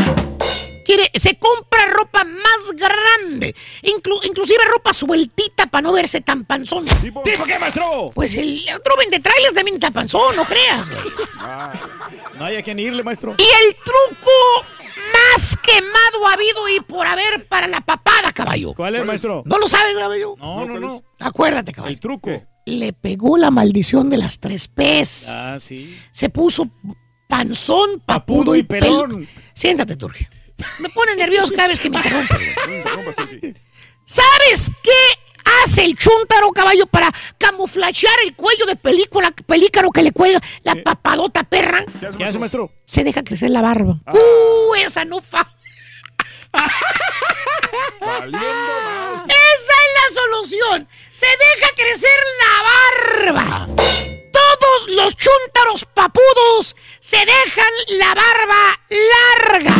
Speaker 17: Quiere, se compra ropa más grande, inclu- inclusive ropa sueltita para no verse tan panzón.
Speaker 3: ¿Tipo qué, maestro?
Speaker 17: Pues el otro vende trailers también está panzón, no creas, güey.
Speaker 3: No hay a quien irle, maestro.
Speaker 17: Y el truco más quemado ha habido y por haber para la papada, caballo.
Speaker 3: ¿Cuál es, maestro?
Speaker 17: ¿No lo sabes, caballo?
Speaker 3: No, no, no.
Speaker 17: Acuérdate, caballo.
Speaker 3: El truco.
Speaker 17: Le pegó la maldición de las tres P's.
Speaker 3: Ah, sí.
Speaker 17: Se puso panzón, papudo,
Speaker 3: Papudo
Speaker 17: y
Speaker 3: pelón.
Speaker 17: pelón. Siéntate, Turge. Me pone nervioso cada vez que me interrumpe. ¿Sabes qué hace el chúntaro caballo para camuflajear el cuello de película, pelícaro que le cuelga la papadota perra?
Speaker 7: ¿Qué hace,
Speaker 3: ¿Qué hace,
Speaker 7: maestro?
Speaker 3: maestro?
Speaker 17: Se deja crecer la barba.
Speaker 3: Ah.
Speaker 17: ¡Uh! Esa no fa.
Speaker 7: Valiendo más.
Speaker 17: Esa es la solución. Se deja crecer la barba. Todos los chúntaros papudos se dejan la barba larga.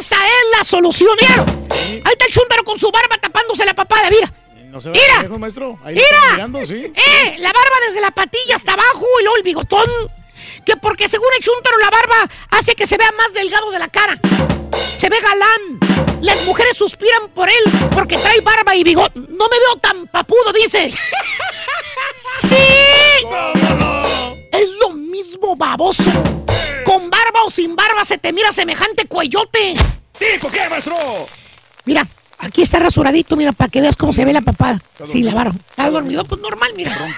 Speaker 17: Esa es la solución. Míralo. Ahí está el chúntaro con su barba tapándose la papada, mira.
Speaker 3: No se
Speaker 17: Mira.
Speaker 3: vea lejos, maestro. Ahí lo
Speaker 17: ¡Mira!
Speaker 3: están mirando, sí.
Speaker 17: ¡Eh! La barba desde la patilla hasta abajo y luego el bigotón. Que porque según el chúntaro la barba hace que se vea más delgado de la cara. Se ve galán. Las mujeres suspiran por él porque trae barba y bigote. No me veo tan papudo, dice. ¡Sí! Lo mismo, baboso. Con barba o sin barba se te mira semejante cuellote.
Speaker 3: Sí, ¿por qué, maestro?
Speaker 17: Mira, aquí está rasuradito, mira, para que veas cómo se ve la papada. Sí, la barba. ¿Está dormido? Pues normal, mira.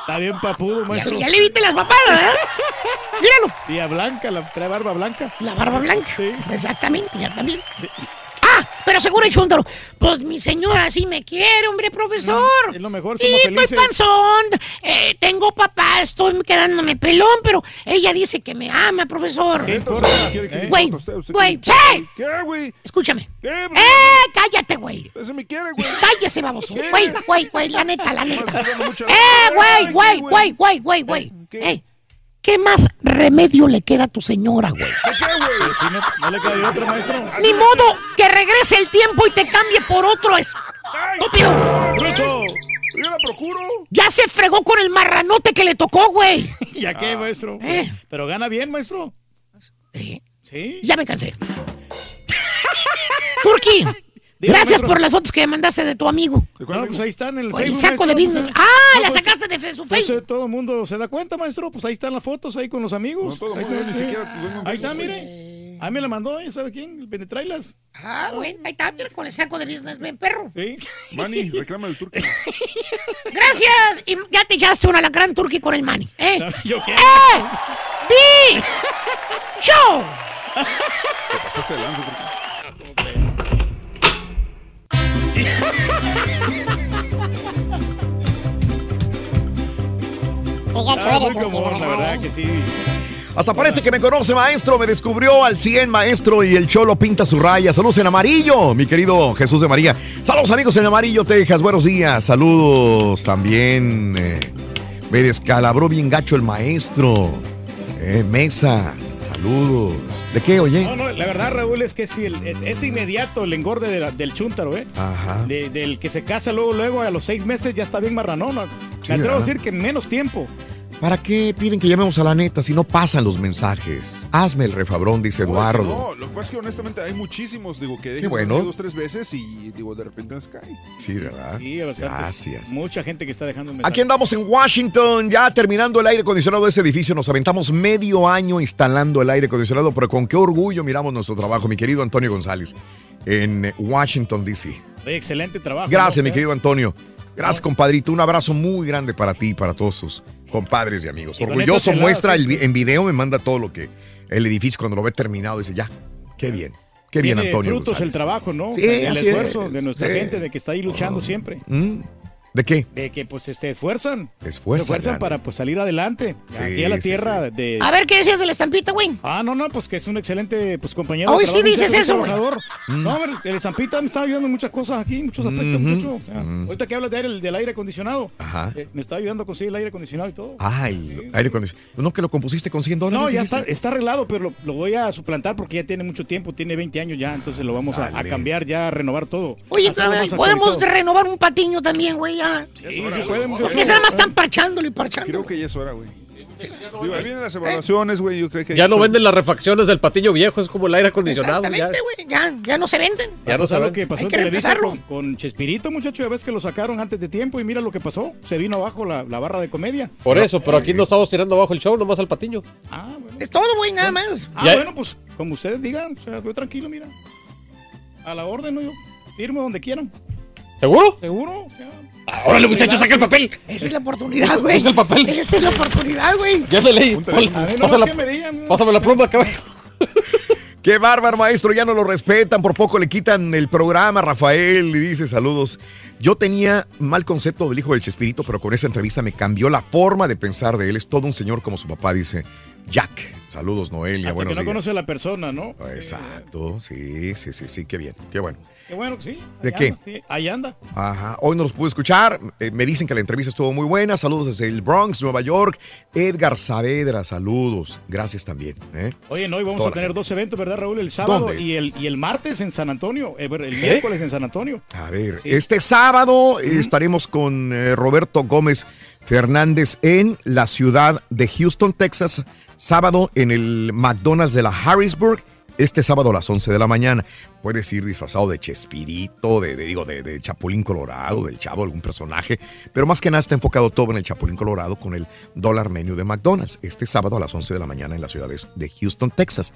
Speaker 3: Está bien papudo,
Speaker 17: Ya,
Speaker 3: maestro.
Speaker 17: ya le viste las papadas, ¿verdad? Míralo.
Speaker 3: Y a Blanca, la trae barba blanca.
Speaker 17: La barba blanca. Exactamente, ya también. Ah, pero seguro el chúntaro. Pues mi señora sí me quiere, hombre, profesor.
Speaker 3: Mm, Es lo mejor, somos
Speaker 17: estoy
Speaker 3: felices.
Speaker 17: panzón. eh, tengo papá, estoy quedándome pelón, pero ella dice que me ama, profesor.
Speaker 7: ¿Qué
Speaker 17: Güey, güey,
Speaker 7: qué?
Speaker 17: ¡sí!
Speaker 7: ¿Qué, güey?
Speaker 17: Escúchame.
Speaker 7: ¿Qué,
Speaker 17: ¡Eh, cállate, güey!
Speaker 7: Ese me quiere, güey.
Speaker 17: Cállese, baboso. Güey, güey, güey, la neta, la neta. ¡Eh, güey, güey,
Speaker 7: ¿qué,
Speaker 17: güey, güey, güey, güey! Eh, ¿Qué más remedio le queda a tu señora, güey?
Speaker 7: ¿Qué, güey?
Speaker 3: Sí, no, no le cae de otro, maestro.
Speaker 17: Ni modo que regrese el tiempo y te cambie por otro es- estúpido.
Speaker 3: ¡Bruto!
Speaker 7: Yo la procuro.
Speaker 17: Ya se fregó con el marranote que le tocó, güey.
Speaker 3: ¿Ya qué, maestro?
Speaker 17: Eh.
Speaker 3: Pero gana bien, maestro.
Speaker 17: Eh,
Speaker 3: Sí.
Speaker 17: Ya me cansé. Turki, gracias
Speaker 3: maestro.
Speaker 17: por las fotos que me mandaste de tu amigo.
Speaker 3: No, pues ahí están en el
Speaker 17: O el
Speaker 3: Facebook,
Speaker 17: saco de business.
Speaker 3: pues,
Speaker 17: Ah,
Speaker 3: no,
Speaker 17: la
Speaker 3: pues,
Speaker 17: sacaste de su
Speaker 3: pues,
Speaker 17: Facebook.
Speaker 3: eh, todo el mundo se da cuenta, maestro. Pues ahí están las fotos ahí con los amigos.
Speaker 7: No, todo el
Speaker 3: Ahí
Speaker 7: mundo,
Speaker 3: está,
Speaker 7: ni siquiera
Speaker 3: Ahí mire. Ahí me la mandó, ¿ya sabe quién? El Penetrailas.
Speaker 17: Ah, bueno, ahí está, mira, con el saco de business, ven, perro.
Speaker 3: Sí.
Speaker 7: Manny, reclama el turco.
Speaker 17: Gracias. Y ya te echaste una la gran Turki con el Manny, ¿eh?
Speaker 3: ¿Yo qué?
Speaker 17: ¡Eh! ¡Di! ¡Yo!
Speaker 7: Te pasaste de lanza, turco.
Speaker 3: Ah, muy común, la verdad que sí.
Speaker 2: Hasta parece que me conoce, maestro. Me descubrió al 100, maestro. Y el cholo pinta su raya. Saludos en amarillo, mi querido Jesús de María. Saludos, amigos en amarillo, Texas. Buenos días. Saludos también. eh, me descalabró bien gacho el maestro. Eh, mesa. Saludos. ¿De qué, oye?
Speaker 3: No, no, la verdad, Raúl, es que sí, el- es, es inmediato el engorde de la- del chúntaro, ¿eh?
Speaker 2: Ajá.
Speaker 3: De- del que se casa luego, luego, a los seis meses ya está bien marranón. Me atrevo a decir que en menos tiempo.
Speaker 2: ¿Para qué piden que llamemos a la neta si no pasan los mensajes? Hazme el refabrón, dice Eduardo.
Speaker 7: No, lo que pasa es que honestamente hay muchísimos, digo, que dejan
Speaker 2: bueno.
Speaker 7: dos, tres veces y digo, de repente les cae.
Speaker 2: Sí, ¿verdad?
Speaker 3: Sí, bastantes.
Speaker 2: Gracias.
Speaker 3: Mucha gente que está dejando un mensaje.
Speaker 2: Aquí andamos en Washington, ya terminando el aire acondicionado de ese edificio. Nos aventamos medio año instalando el aire acondicionado, pero con qué orgullo miramos nuestro trabajo, mi querido Antonio González, en eh, Washington, D.C.
Speaker 3: Oye, excelente trabajo.
Speaker 2: Gracias,
Speaker 3: ¿no?
Speaker 2: mi querido Antonio. Gracias, compadrito. Un abrazo muy grande para ti y para todos compadres y amigos.
Speaker 3: Y
Speaker 2: Orgulloso muestra el
Speaker 3: sí.
Speaker 2: vi- en video, me manda todo lo que el edificio cuando lo ve terminado dice, ya, qué bien, qué bien, Antonio.
Speaker 3: frutos el
Speaker 2: González.
Speaker 3: trabajo, ¿no?
Speaker 2: Sí,
Speaker 3: O sea, el esfuerzo
Speaker 2: es,
Speaker 3: de nuestra
Speaker 2: sí.
Speaker 3: gente, de que está ahí luchando siempre.
Speaker 2: ¿Mm? ¿De qué?
Speaker 3: De que pues este, esfuerzan.
Speaker 2: Esfuerzan,
Speaker 3: Se esfuerzan
Speaker 2: gana.
Speaker 3: para pues salir adelante.
Speaker 2: Sí,
Speaker 3: Aquí a la
Speaker 2: sí,
Speaker 3: tierra de...
Speaker 17: A ver, ¿qué decías de la estampita, güey?
Speaker 3: Ah, no, no, pues que es un excelente pues compañero.
Speaker 17: Hoy sí dices eso, güey.
Speaker 2: Mm.
Speaker 3: No, a ver, el Zampita me está ayudando en muchas cosas aquí, muchos aspectos,
Speaker 2: Ujú,
Speaker 3: mucho. O sea, Ahorita que hablas de aire- del aire acondicionado,
Speaker 2: Ajá.
Speaker 3: eh, me está ayudando a conseguir el aire acondicionado y todo.
Speaker 2: Ay, aire acondicionado. Pues no que lo compusiste con 100 dólares.
Speaker 3: No, ya está, está arreglado, pero lo, lo voy a suplantar porque ya tiene mucho tiempo, tiene 20 años ya, entonces lo vamos a, cambiar ya, a renovar todo.
Speaker 17: Oye, a ver, podemos renovar un patiño también, güey, ya.
Speaker 3: Sí, se puede, mucho-
Speaker 17: Porque nada más están parchándolo y parchándolo.
Speaker 7: Creo que ya es hora, güey. Digo, ahí vienen las evaluaciones, güey. Yo creo que
Speaker 74: Ya no
Speaker 7: son-
Speaker 74: venden las refacciones del patiño viejo, es como el aire acondicionado. Ya,
Speaker 17: Exactamente, güey, ya, ya no se venden.
Speaker 74: ya no
Speaker 3: sea, lo
Speaker 74: saben.
Speaker 3: que pasó
Speaker 17: Hay que
Speaker 3: con, con Chespirito, muchacho, ya ves que lo sacaron antes de tiempo y mira lo que pasó. Se vino abajo la, la barra de comedia.
Speaker 74: Por eso, pero aquí no estamos tirando abajo el show, nomás al patiño.
Speaker 3: Ah, bueno.
Speaker 17: Es todo, güey, nada más.
Speaker 3: Ah,
Speaker 74: Ya-
Speaker 3: bueno, pues como ustedes digan, o sea, yo tranquilo, mira. A la orden, ¿no? Yo firmo donde quieran.
Speaker 74: ¿Seguro?
Speaker 3: ¿Seguro? O sea,
Speaker 74: órale, muchachos, saca el papel.
Speaker 17: Esa es la oportunidad, güey.
Speaker 74: Busca el papel.
Speaker 17: Esa es la oportunidad, güey.
Speaker 74: Ya le leí. Pásame la pluma, caballo.
Speaker 2: Qué bárbaro, maestro, ya no lo respetan, por poco le quitan el programa, Rafael, y dice saludos. Yo tenía mal concepto del hijo del Chespirito, pero con esa entrevista me cambió la forma de pensar de él. Es todo un señor como su papá, dice Jack Saludos, Noelia.
Speaker 3: Hasta
Speaker 2: Buenos
Speaker 3: que no
Speaker 2: días.
Speaker 3: conoce a la persona, ¿no?
Speaker 2: Exacto, sí, sí, sí, sí, qué bien, qué bueno.
Speaker 3: Qué bueno que sí.
Speaker 2: ¿De qué?
Speaker 3: anda, sí, ahí anda.
Speaker 2: Ajá, hoy no los pude escuchar. Eh, me dicen que la entrevista estuvo muy buena. Saludos desde el Bronx, Nueva York. Edgar Saavedra, saludos. Gracias también. ¿eh?
Speaker 3: Oye, no, y vamos
Speaker 2: Toda
Speaker 3: a tener dos eventos, ¿verdad, Raúl? El sábado
Speaker 2: ¿Dónde?
Speaker 3: y el, y el martes en San Antonio. eh, el miércoles en San Antonio.
Speaker 2: A ver, este sábado eh, estaremos con Roberto Gómez Fernández en la ciudad de Houston, Texas. Sábado en el McDonald's de la Harrisburg. Este sábado a las 11 de la mañana. Puedes ir disfrazado de Chespirito, de, de- digo, de, de Chapulín Colorado, del Chavo, algún personaje. Pero más que nada está enfocado todo en el Chapulín Colorado con el dólar menú de McDonald's. Este sábado a las 11 de la mañana en la ciudad de- de Houston, Texas.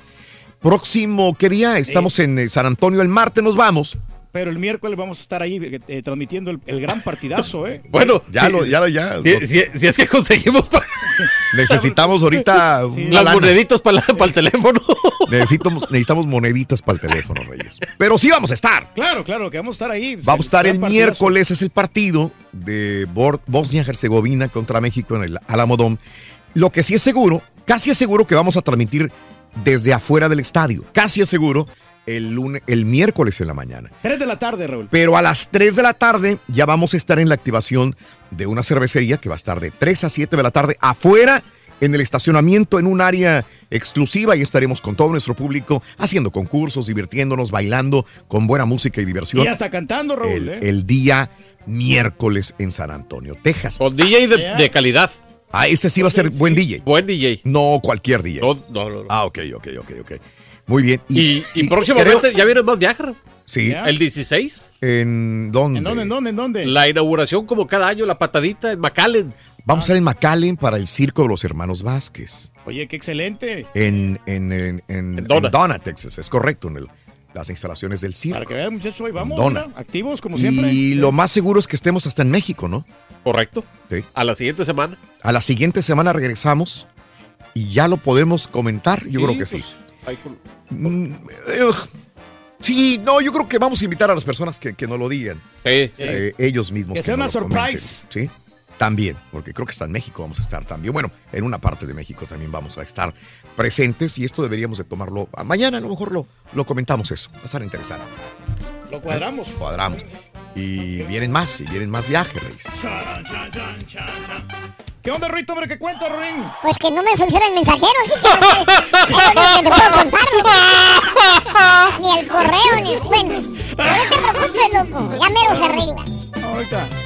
Speaker 2: Próximo, ¿qué día? Estamos en eh, San Antonio el martes, nos vamos.
Speaker 3: Pero el miércoles vamos a estar ahí eh, eh, transmitiendo el, el gran partidazo, ¿eh?
Speaker 74: Bueno,
Speaker 2: Ya
Speaker 74: sí,
Speaker 2: lo, ya lo, ya.
Speaker 74: Si,
Speaker 2: lo-
Speaker 74: si- si es que conseguimos pa-
Speaker 2: necesitamos ahorita
Speaker 74: las
Speaker 2: lana.
Speaker 74: moneditas para el teléfono.
Speaker 2: Necesito- necesitamos moneditas para el teléfono, Reyes. Pero sí vamos a estar.
Speaker 3: Claro, claro, que vamos a estar ahí.
Speaker 2: Vamos a estar el
Speaker 3: partidazo.
Speaker 2: miércoles, es el partido de Bosnia-Herzegovina contra México en el Alamodón. Lo que sí es seguro, casi es seguro que vamos a transmitir desde afuera del estadio. Casi es seguro el, lunes, el miércoles en la mañana.
Speaker 3: Tres de la tarde, Raúl.
Speaker 2: Pero a las 3 de la tarde ya vamos a estar en la activación de una cervecería que va a estar de 3 a 7 de la tarde afuera en el estacionamiento en un área exclusiva y estaremos con todo nuestro público haciendo concursos, divirtiéndonos, bailando con buena música y diversión
Speaker 3: Y hasta cantando, Raúl,
Speaker 2: el,
Speaker 3: ¿eh?
Speaker 2: el día miércoles en San Antonio, Texas.
Speaker 74: Con DJ de, de calidad.
Speaker 2: Ah, este sí va a ser buen DJ.
Speaker 74: Buen DJ.
Speaker 2: No cualquier DJ.
Speaker 74: No, no, no.
Speaker 2: Ah, ok, ok, ok, ok. Muy bien.
Speaker 74: Y, y próximamente
Speaker 2: creo-
Speaker 74: ya vienen más viajes.
Speaker 2: Sí.
Speaker 74: El 16.
Speaker 2: ¿En dónde?
Speaker 3: ¿En dónde, en dónde, en dónde?
Speaker 74: La inauguración como cada año, la patadita en McAllen.
Speaker 2: Vamos a estar en McAllen para el Circo de los Hermanos Vázquez.
Speaker 3: Oye, qué excelente.
Speaker 2: En, en, en, en- en
Speaker 74: Donna.
Speaker 2: Donna, Texas, es correcto, en el- las instalaciones del circo.
Speaker 3: Para que vean, muchachos, hoy vamos,
Speaker 2: Dona.
Speaker 3: mira, activos como siempre.
Speaker 2: Y lo más seguro es que estemos hasta en México, ¿no?
Speaker 74: Correcto.
Speaker 2: Sí.
Speaker 74: A la siguiente semana.
Speaker 2: A la siguiente semana regresamos y ya lo podemos comentar. Yo
Speaker 74: Sí,
Speaker 2: creo que sí.
Speaker 74: pues, con-
Speaker 2: Mm, ugh. Sí, no, yo creo que vamos a invitar a las personas que, que nos lo digan.
Speaker 74: Sí,
Speaker 2: Eh, ellos mismos.
Speaker 3: Que sea
Speaker 2: nos
Speaker 3: una
Speaker 2: comenten.
Speaker 3: surprise.
Speaker 2: Sí, también, porque creo que está en México vamos a estar también. Bueno, en una parte de México también vamos a estar presentes y esto deberíamos de tomarlo. a- Mañana a lo mejor lo, lo comentamos eso. Va a estar interesante.
Speaker 3: Lo cuadramos.
Speaker 2: Cuadramos. Y vienen más, y vienen más viajes, Reyes.
Speaker 3: Chan, chan, chan, chan, chan. ¿Qué onda, Ruito, hombre? ¿Qué cuenta, Ruin?
Speaker 4: Pues que no me funciona el mensajero, así que no sé. Puedo contar, Ni el correo, ni... Bueno, no te preocupes, loco. Ya mero se arregla.
Speaker 3: Ahorita.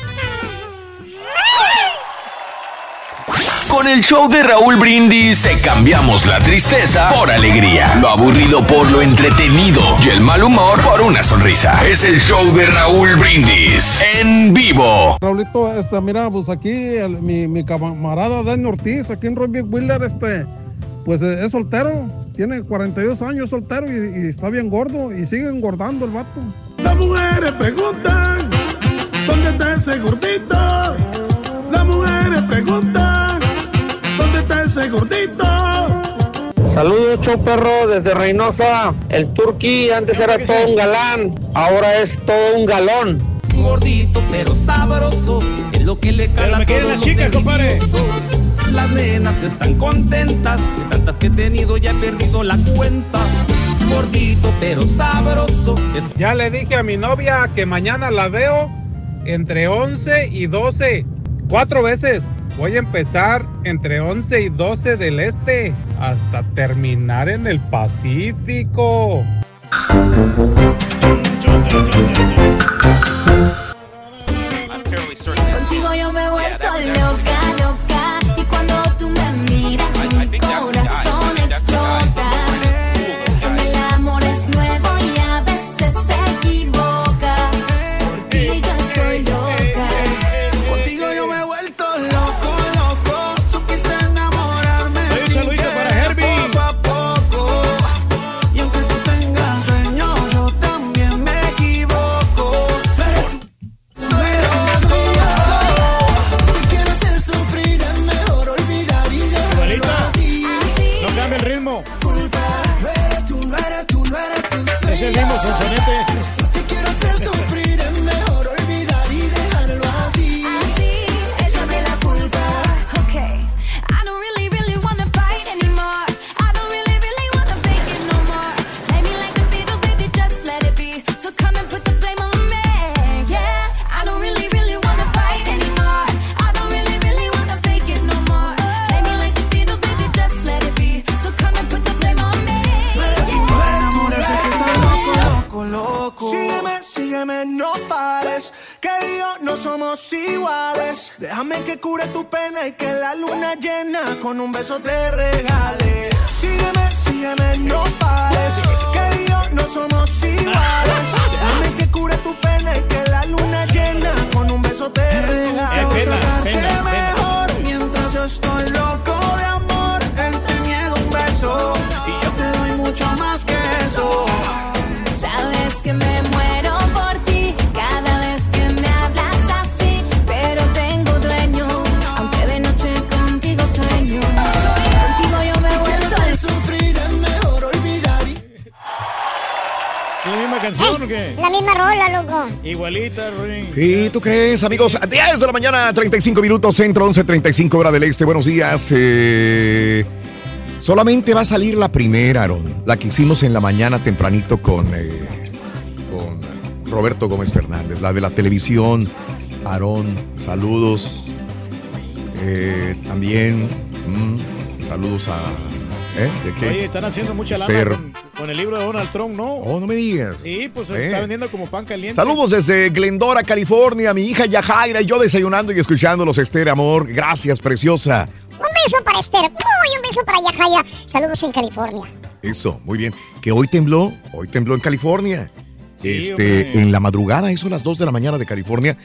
Speaker 59: Con el show de Raúl Brindis te cambiamos la tristeza por alegría, lo aburrido por lo entretenido y el mal humor por una sonrisa. Es el show de Raúl Brindis en vivo.
Speaker 75: Raulito, este, mira, pues aquí el- mi, mi camarada Dani Ortiz, aquí en Roy Big Wheeler, este, pues eh, es soltero, tiene 42 años soltero y, y está bien gordo y sigue engordando el vato.
Speaker 36: Las mujeres preguntan, ¿dónde está ese gordito? Las mujeres preguntan, ¿dónde está ese gordito?
Speaker 72: Saludos, show perro, desde Reynosa. El turqui antes era todo un galán, ahora es todo un galón.
Speaker 36: Gordito pero sabroso, es lo que le cala
Speaker 3: me
Speaker 36: a
Speaker 3: quedan
Speaker 36: todos
Speaker 3: las
Speaker 36: los
Speaker 3: chicas, compadre.
Speaker 36: Las nenas están contentas, de tantas que he tenido ya he perdido la cuenta. Gordito pero sabroso, es
Speaker 75: Ya le dije a mi novia que mañana la veo entre 11 y 12, cuatro veces. Voy a empezar entre 11 y 12 del este hasta terminar en el Pacífico.
Speaker 76: Contigo yo me he vuelto loca, loca.
Speaker 77: Déjame que cure tu pena y que la luna llena con un beso te regale. Sígueme, sígueme, no pares. Que yo no somos iguales. Déjame que cure tu pena y que la luna llena con un beso te regale. Tratarte mejor mientras yo estoy loco de amor.
Speaker 3: Misma canción o qué?
Speaker 4: La misma rola, loco.
Speaker 3: Igualita, Ring.
Speaker 2: Sí, ¿tú crees, amigos? 10 de la mañana, 35 minutos, centro, 11.35 hora del este. Buenos días. eh, solamente va a salir la primera, Aaron. La que hicimos en la mañana tempranito con, eh, con Roberto Gómez Fernández, la de la televisión. Aarón, saludos. Eh, también, mm, saludos a... ¿Eh? ¿De qué?
Speaker 3: Oye, están haciendo mucha
Speaker 2: Esther.
Speaker 3: lana con, el libro de Donald Trump, ¿no?
Speaker 2: Oh, no me digas.
Speaker 3: Sí, pues se
Speaker 2: Eh.
Speaker 3: está vendiendo como pan caliente.
Speaker 2: Saludos desde Glendora, California. Mi hija Yajaira y yo desayunando y escuchándolos, Esther, amor. Gracias, preciosa.
Speaker 4: Un beso para Esther. Uy, un beso para Yajaya. Saludos en California.
Speaker 2: Eso, muy bien. Que hoy tembló, hoy tembló en California. este,
Speaker 3: hombre.
Speaker 2: en la madrugada, eso a las 2 de la mañana de California,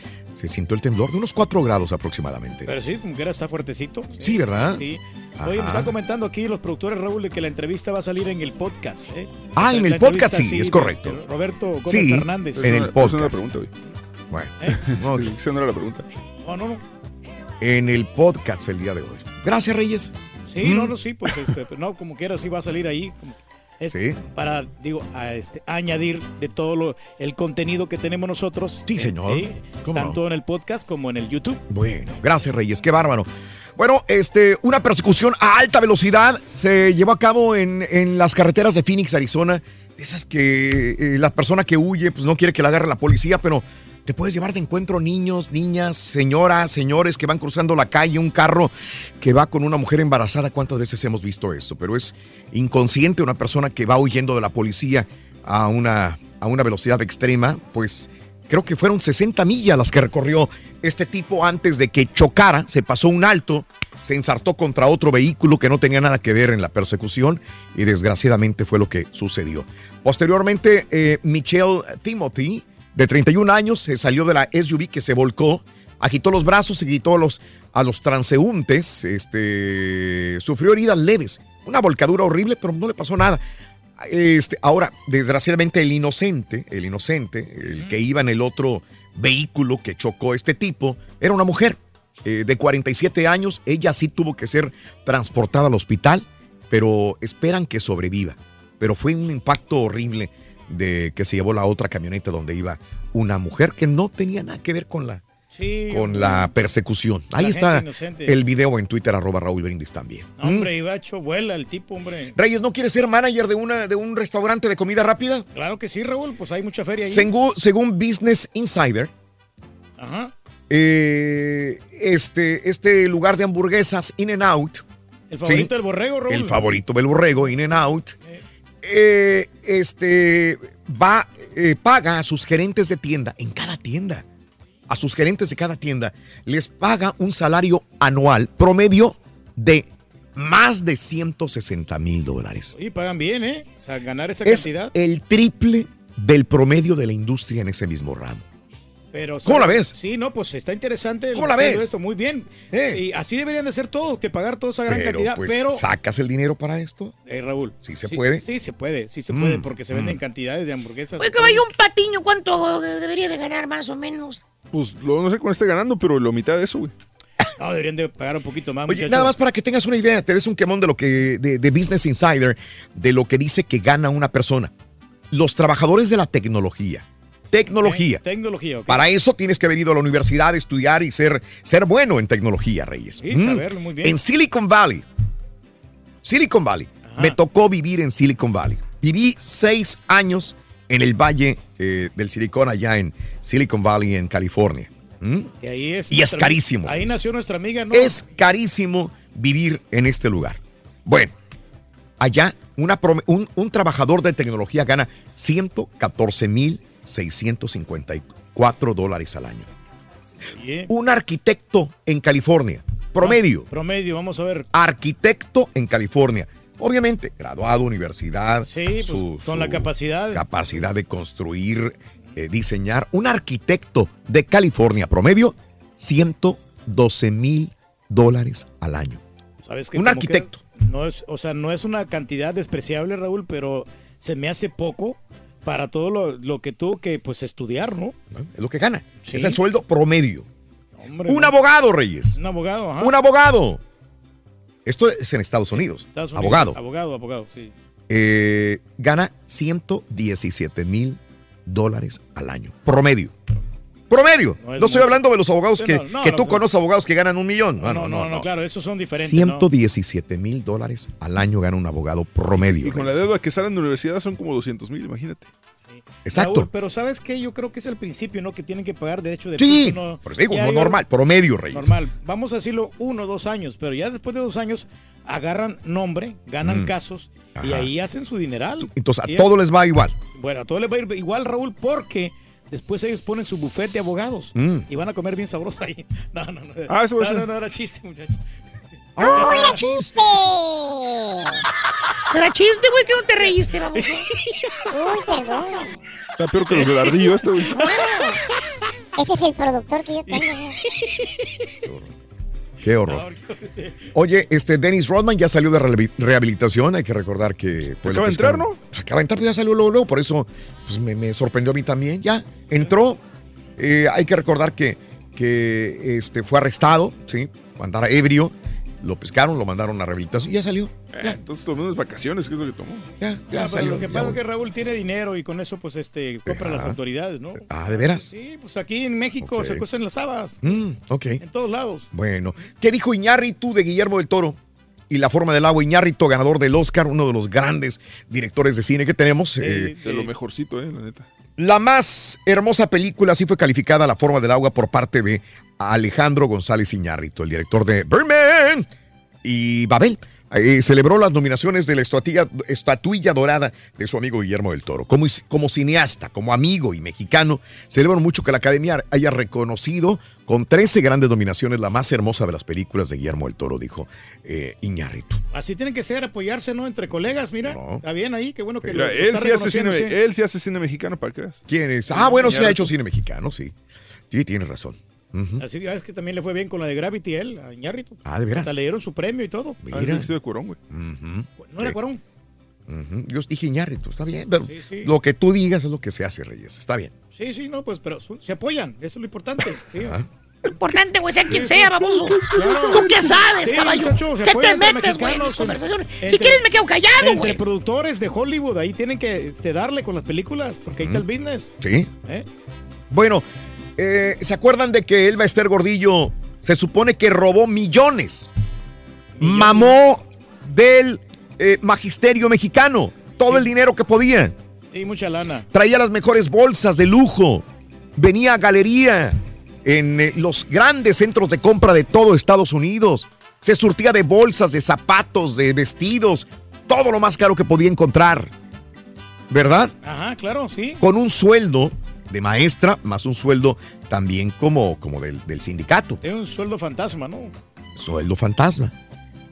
Speaker 2: se sintió el temblor de unos 4 grados aproximadamente.
Speaker 3: Pero sí, como que era está fuertecito.
Speaker 2: Sí, ¿verdad?
Speaker 3: Sí. Oye, me están comentando aquí los productores, Raúl, de que la entrevista va a salir en el podcast. ¿eh?
Speaker 2: Ah,
Speaker 3: La-
Speaker 2: en
Speaker 3: la
Speaker 2: el podcast sí, es correcto.
Speaker 3: Roberto Gómez
Speaker 2: Sí,
Speaker 3: Fernández.
Speaker 2: en el
Speaker 7: Esa no era la
Speaker 2: podcast.
Speaker 7: pregunta, güey.
Speaker 2: Bueno,
Speaker 7: Sí, Esa no era la pregunta.
Speaker 3: Oh, no, no.
Speaker 2: en el podcast el día de hoy. Gracias, Reyes.
Speaker 3: Sí,
Speaker 2: Mm.
Speaker 3: no, no, sí, pues este, pues, no, como quiera, sí va a salir ahí. como- es
Speaker 2: Sí.
Speaker 3: Para, digo, a este, añadir de todo lo, el contenido que tenemos nosotros.
Speaker 2: Sí,
Speaker 3: eh,
Speaker 2: señor.
Speaker 3: eh,
Speaker 2: ¿Cómo no?
Speaker 3: tanto en el podcast como en el YouTube.
Speaker 2: Bueno, gracias Reyes, qué bárbaro. Bueno, este, una persecución a alta velocidad se llevó a cabo en, en las carreteras de Phoenix, Arizona. Esas que eh, la persona que huye pues no quiere que la agarre la policía, pero te puedes llevar de encuentro niños, niñas, señoras, señores que van cruzando la calle, un carro que va con una mujer embarazada. ¿Cuántas veces hemos visto esto? Pero es inconsciente una persona que va huyendo de la policía a una, a una velocidad extrema, pues creo que fueron 60 millas las que recorrió este tipo antes de que chocara, se pasó un alto, se ensartó contra otro vehículo que no tenía nada que ver en la persecución y desgraciadamente fue lo que sucedió. Posteriormente, eh, Michelle Timothy, de 31 años, se salió de la SUV que se volcó, agitó los brazos y gritó a los, a los transeúntes, este, sufrió heridas leves, una volcadura horrible, pero no le pasó nada. Este, ahora, desgraciadamente, el inocente, el inocente, el que iba en el otro vehículo que chocó este tipo, era una mujer eh, de 47 años. Ella sí tuvo que ser transportada al hospital, pero esperan que sobreviva. Pero fue un impacto horrible de que se llevó la otra camioneta donde iba una mujer que no tenía nada que ver con la,
Speaker 3: Sí,
Speaker 2: con
Speaker 3: hombre.
Speaker 2: la persecución. Ahí
Speaker 3: La
Speaker 2: está
Speaker 3: inocente.
Speaker 2: el video en Twitter, arroba Raúl Brindis también.
Speaker 3: No, Hombre, Ibacho, vuela el tipo, hombre.
Speaker 2: Reyes, ¿no quieres ser manager de, una, de un restaurante de comida rápida?
Speaker 3: Claro que sí, Raúl, pues hay mucha feria ahí.
Speaker 2: Según, según Business Insider,
Speaker 3: Ajá.
Speaker 2: eh, este, este lugar de hamburguesas, In and Out.
Speaker 3: El favorito
Speaker 2: ¿sí?
Speaker 3: del borrego, Raúl.
Speaker 2: El favorito del borrego, In and Out. Eh, este, va, eh, paga a sus gerentes de tienda, en cada tienda, a sus gerentes de cada tienda, les paga un salario anual promedio de más de 160 mil dólares.
Speaker 3: Y pagan bien, ¿eh? O sea, ganar esa
Speaker 2: Es
Speaker 3: cantidad.
Speaker 2: el triple del promedio de la industria en ese mismo ramo.
Speaker 3: Pero,
Speaker 2: ¿Cómo la ves?
Speaker 3: Sí, no, pues está interesante. el
Speaker 2: ¿Cómo la ves?
Speaker 3: Esto, muy bien. Y así deberían de ser todos, que pagar toda esa gran
Speaker 2: Pero,
Speaker 3: cantidad.
Speaker 2: pues,
Speaker 3: pero,
Speaker 2: ¿sacas el dinero para esto?
Speaker 3: eh, Raúl.
Speaker 2: Sí se puede.
Speaker 3: Sí, se puede, sí se
Speaker 2: Mm,
Speaker 3: puede, porque se venden
Speaker 2: mm.
Speaker 3: cantidades de hamburguesas.
Speaker 17: Oye, caballo, un patiño, ¿cuánto debería de ganar más o menos?
Speaker 7: Pues lo- no sé cuándo esté ganando, pero la mitad de eso, güey.
Speaker 3: No, deberían de pagar un poquito más.
Speaker 2: Oye,
Speaker 3: muchacho.
Speaker 2: nada más para que tengas una idea, te des un quemón de lo que de, de Business Insider, de lo que dice que gana una persona. Los trabajadores de la tecnología. Tecnología.
Speaker 3: Tecnología.
Speaker 2: Para eso tienes que haber ido a la universidad, estudiar y ser, ser bueno en tecnología, Reyes.
Speaker 3: Sí,
Speaker 2: Mm.
Speaker 3: saberlo muy bien.
Speaker 2: En Silicon Valley. Silicon Valley. Me tocó vivir en Silicon Valley. Viví seis años en el Valle eh, del Silicon, allá en Silicon Valley, en California. ¿Mm?
Speaker 3: Y, ahí es
Speaker 2: Y es
Speaker 3: nuestra-
Speaker 2: carísimo.
Speaker 3: Ahí nació nuestra amiga, ¿no?
Speaker 2: Es carísimo vivir en este lugar. Bueno, allá una un, un trabajador de tecnología gana 114 mil 654 dólares al año.
Speaker 3: Bien.
Speaker 2: Un arquitecto en California, promedio,
Speaker 3: Promedio, vamos a ver.
Speaker 2: arquitecto en California. Obviamente, graduado, universidad,
Speaker 3: Sí, pues,
Speaker 2: su-
Speaker 3: con la capacidad.
Speaker 2: capacidad de construir, eh, diseñar. Un arquitecto de California, promedio, 112 mil dólares al año.
Speaker 3: ¿Sabes qué?
Speaker 2: Un
Speaker 3: que
Speaker 2: arquitecto.
Speaker 3: No es, o sea, no es una cantidad despreciable, Raúl, pero se me hace poco para todo lo, lo que tuvo que pues estudiar, ¿no?
Speaker 2: Es lo que gana.
Speaker 3: Sí.
Speaker 2: Es el sueldo promedio.
Speaker 3: Hombre,
Speaker 2: un
Speaker 3: no.
Speaker 2: abogado, Reyes.
Speaker 3: Un abogado, ajá.
Speaker 2: Un abogado. Esto es en Estados Unidos.
Speaker 3: Estados Unidos.
Speaker 2: Abogado.
Speaker 3: Abogado, abogado, sí.
Speaker 2: Eh, gana 117 mil dólares al año. Promedio. Promedio.
Speaker 3: No
Speaker 2: No,
Speaker 3: es
Speaker 2: estoy hablando de los abogados
Speaker 3: Sí,
Speaker 2: que,
Speaker 3: no, no,
Speaker 2: que tú
Speaker 3: no.
Speaker 2: conoces abogados que ganan un millón.
Speaker 3: No, no, no, no, claro, esos son diferentes. ¿no?
Speaker 2: 117 mil dólares al año gana un abogado promedio.
Speaker 7: Y con la deuda que salen de la universidad son como 200 mil, imagínate.
Speaker 2: Exacto.
Speaker 3: Raúl, pero ¿sabes qué? Yo creo que es el principio, ¿no? Que tienen que pagar derecho de
Speaker 2: Sí,
Speaker 3: ¿no?
Speaker 2: por eso digo, no normal, promedio, Reyes.
Speaker 3: Normal. Vamos a decirlo uno o dos años, pero ya después de dos años agarran nombre, ganan
Speaker 2: Mm.
Speaker 3: casos y ahí hacen su dineral.
Speaker 2: Entonces, a
Speaker 3: Y-
Speaker 2: todos les va igual.
Speaker 3: Bueno, a todos les va a ir igual, Raúl, porque después ellos ponen su bufete de abogados
Speaker 2: Mm.
Speaker 3: y van a comer bien sabroso ahí. No, no, no.
Speaker 7: Ah, eso
Speaker 3: no, no, no, era chiste, muchachos.
Speaker 4: ¡Oh, era chiste!
Speaker 17: Era chiste, güey, que no te reíste, vamos.
Speaker 4: Uy, perdón.
Speaker 7: Está peor que los del ardillo este, güey.
Speaker 4: Ese es el productor que yo tengo.
Speaker 2: Qué horror. Oye, este Dennis Rodman ya salió de rehabi- rehabilitación. Hay que recordar que. fue el
Speaker 7: Acaba de entrar, ¿no?
Speaker 2: Pues acaba de entrar, pero ya salió luego, luego. Por eso pues, me, me sorprendió a mí también. Ya entró. Eh, hay que recordar que, que este, fue arrestado, ¿sí? Andara ebrio. Lo pescaron, lo mandaron a rehabilitación y ya salió.
Speaker 7: Eh, entonces tomó unas vacaciones, ¿qué es lo que tomó?
Speaker 2: Ya,
Speaker 3: Ah,
Speaker 2: ya salió.
Speaker 3: lo que pasa es que Raúl tiene dinero y con eso pues este compra las
Speaker 2: Ajá.
Speaker 3: autoridades, ¿no?
Speaker 2: Ah, ¿de veras?
Speaker 3: Sí, pues aquí en México se cosen las habas.
Speaker 2: Mm, ok.
Speaker 3: En todos lados.
Speaker 2: Bueno, ¿qué dijo Iñárritu de Guillermo del Toro? Y La forma del agua, Iñárritu, ganador del Oscar, uno de los grandes directores de cine que tenemos. eh,
Speaker 7: De lo mejorcito, eh, la neta.
Speaker 2: la más hermosa película así fue calificada La forma del agua por parte de Alejandro González Iñárritu, el director de Birdman y Babel. Eh, celebró las nominaciones de la estatuilla, estatuilla dorada de su amigo Guillermo del Toro. Como, como cineasta, como amigo y mexicano, celebro mucho que la Academia haya reconocido con 13 grandes nominaciones la más hermosa de las películas de Guillermo del Toro, dijo eh, Iñárritu.
Speaker 3: Así tienen que ser, apoyarse, ¿no? Entre colegas, mira. Está bien ahí, qué bueno que
Speaker 7: Mira,
Speaker 3: lo-
Speaker 7: él, sí hace cine,
Speaker 3: sí.
Speaker 7: él sí hace cine mexicano, para veas.
Speaker 2: ¿Quién es? Ah, bueno, sí ha
Speaker 7: Iñárritu.
Speaker 2: hecho cine mexicano, sí. Sí, tienes razón. Ujú.
Speaker 3: Así que es que también le fue bien con la de Gravity él, a Iñárritu.
Speaker 2: Ah, ¿de veras?
Speaker 3: Hasta le dieron su premio y todo.
Speaker 2: Mira.
Speaker 7: de Cuarón, güey.
Speaker 2: Ujú.
Speaker 3: ¿No era Cuarón?
Speaker 2: Ujú. Yo dije Iñárritu, está bien, pero
Speaker 3: Sí, sí.
Speaker 2: lo que tú digas es lo que se hace, Reyes, está bien.
Speaker 3: Sí, sí, no, pues, pero se apoyan, eso es lo importante.
Speaker 2: Ajá.
Speaker 17: Importante, güey, sea quien sea, baboso.
Speaker 3: Claro.
Speaker 17: ¿Tú qué sabes,
Speaker 3: Sí,
Speaker 17: caballo?
Speaker 3: muchacho, se
Speaker 17: ¿Qué te metes, güey, en
Speaker 3: mexicanos,
Speaker 17: conversaciones? Si
Speaker 3: entre-
Speaker 17: quieres me quedo callado,
Speaker 3: Entre
Speaker 17: güey.
Speaker 3: productores de Hollywood, ahí tienen que este, darle con las películas, porque ahí está el business.
Speaker 2: Sí.
Speaker 3: ¿eh?
Speaker 2: Bueno, eh, ¿se acuerdan de que Elba Ester Gordillo se supone que robó millones? Mamó del eh, magisterio mexicano todo el dinero que podía.
Speaker 3: Sí, mucha lana.
Speaker 2: Traía las mejores bolsas de lujo. Venía a galería en eh, los grandes centros de compra de todo Estados Unidos. Se surtía de bolsas, de zapatos, de vestidos, todo lo más caro que podía encontrar. ¿Verdad?
Speaker 3: Ajá, claro, sí.
Speaker 2: Con un sueldo de maestra, más un sueldo también como, como del, del sindicato.
Speaker 3: Tiene un sueldo fantasma, ¿no?
Speaker 2: Sueldo fantasma.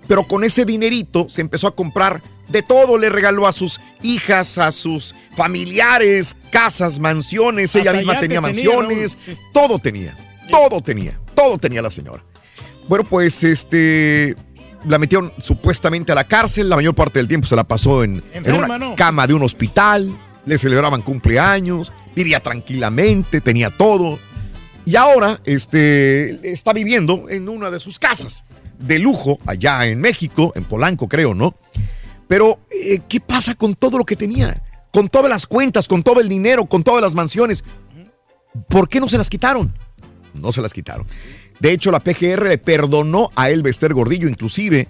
Speaker 2: Pero con ese dinerito se empezó a comprar de todo. Le regaló a sus hijas, a sus familiares, casas, mansiones. Ella misma tenía
Speaker 3: tenía,
Speaker 2: mansiones. todo tenía. Todo tenía. Todo tenía la señora. Bueno, pues este. La metieron supuestamente a la cárcel. La mayor parte del tiempo se la pasó en, en una
Speaker 3: ¿no?
Speaker 2: cama de un hospital. Le celebraban cumpleaños. Vivía tranquilamente. Tenía todo. Y ahora este, está viviendo en una de sus casas de lujo allá en México, en Polanco creo, ¿no? Pero, eh, ¿qué pasa con todo lo que tenía? Con todas las cuentas, con todo el dinero, con todas las mansiones. ¿Por qué no se las quitaron? No se las quitaron. De hecho, la PGR le perdonó a Elba Ester Gordillo inclusive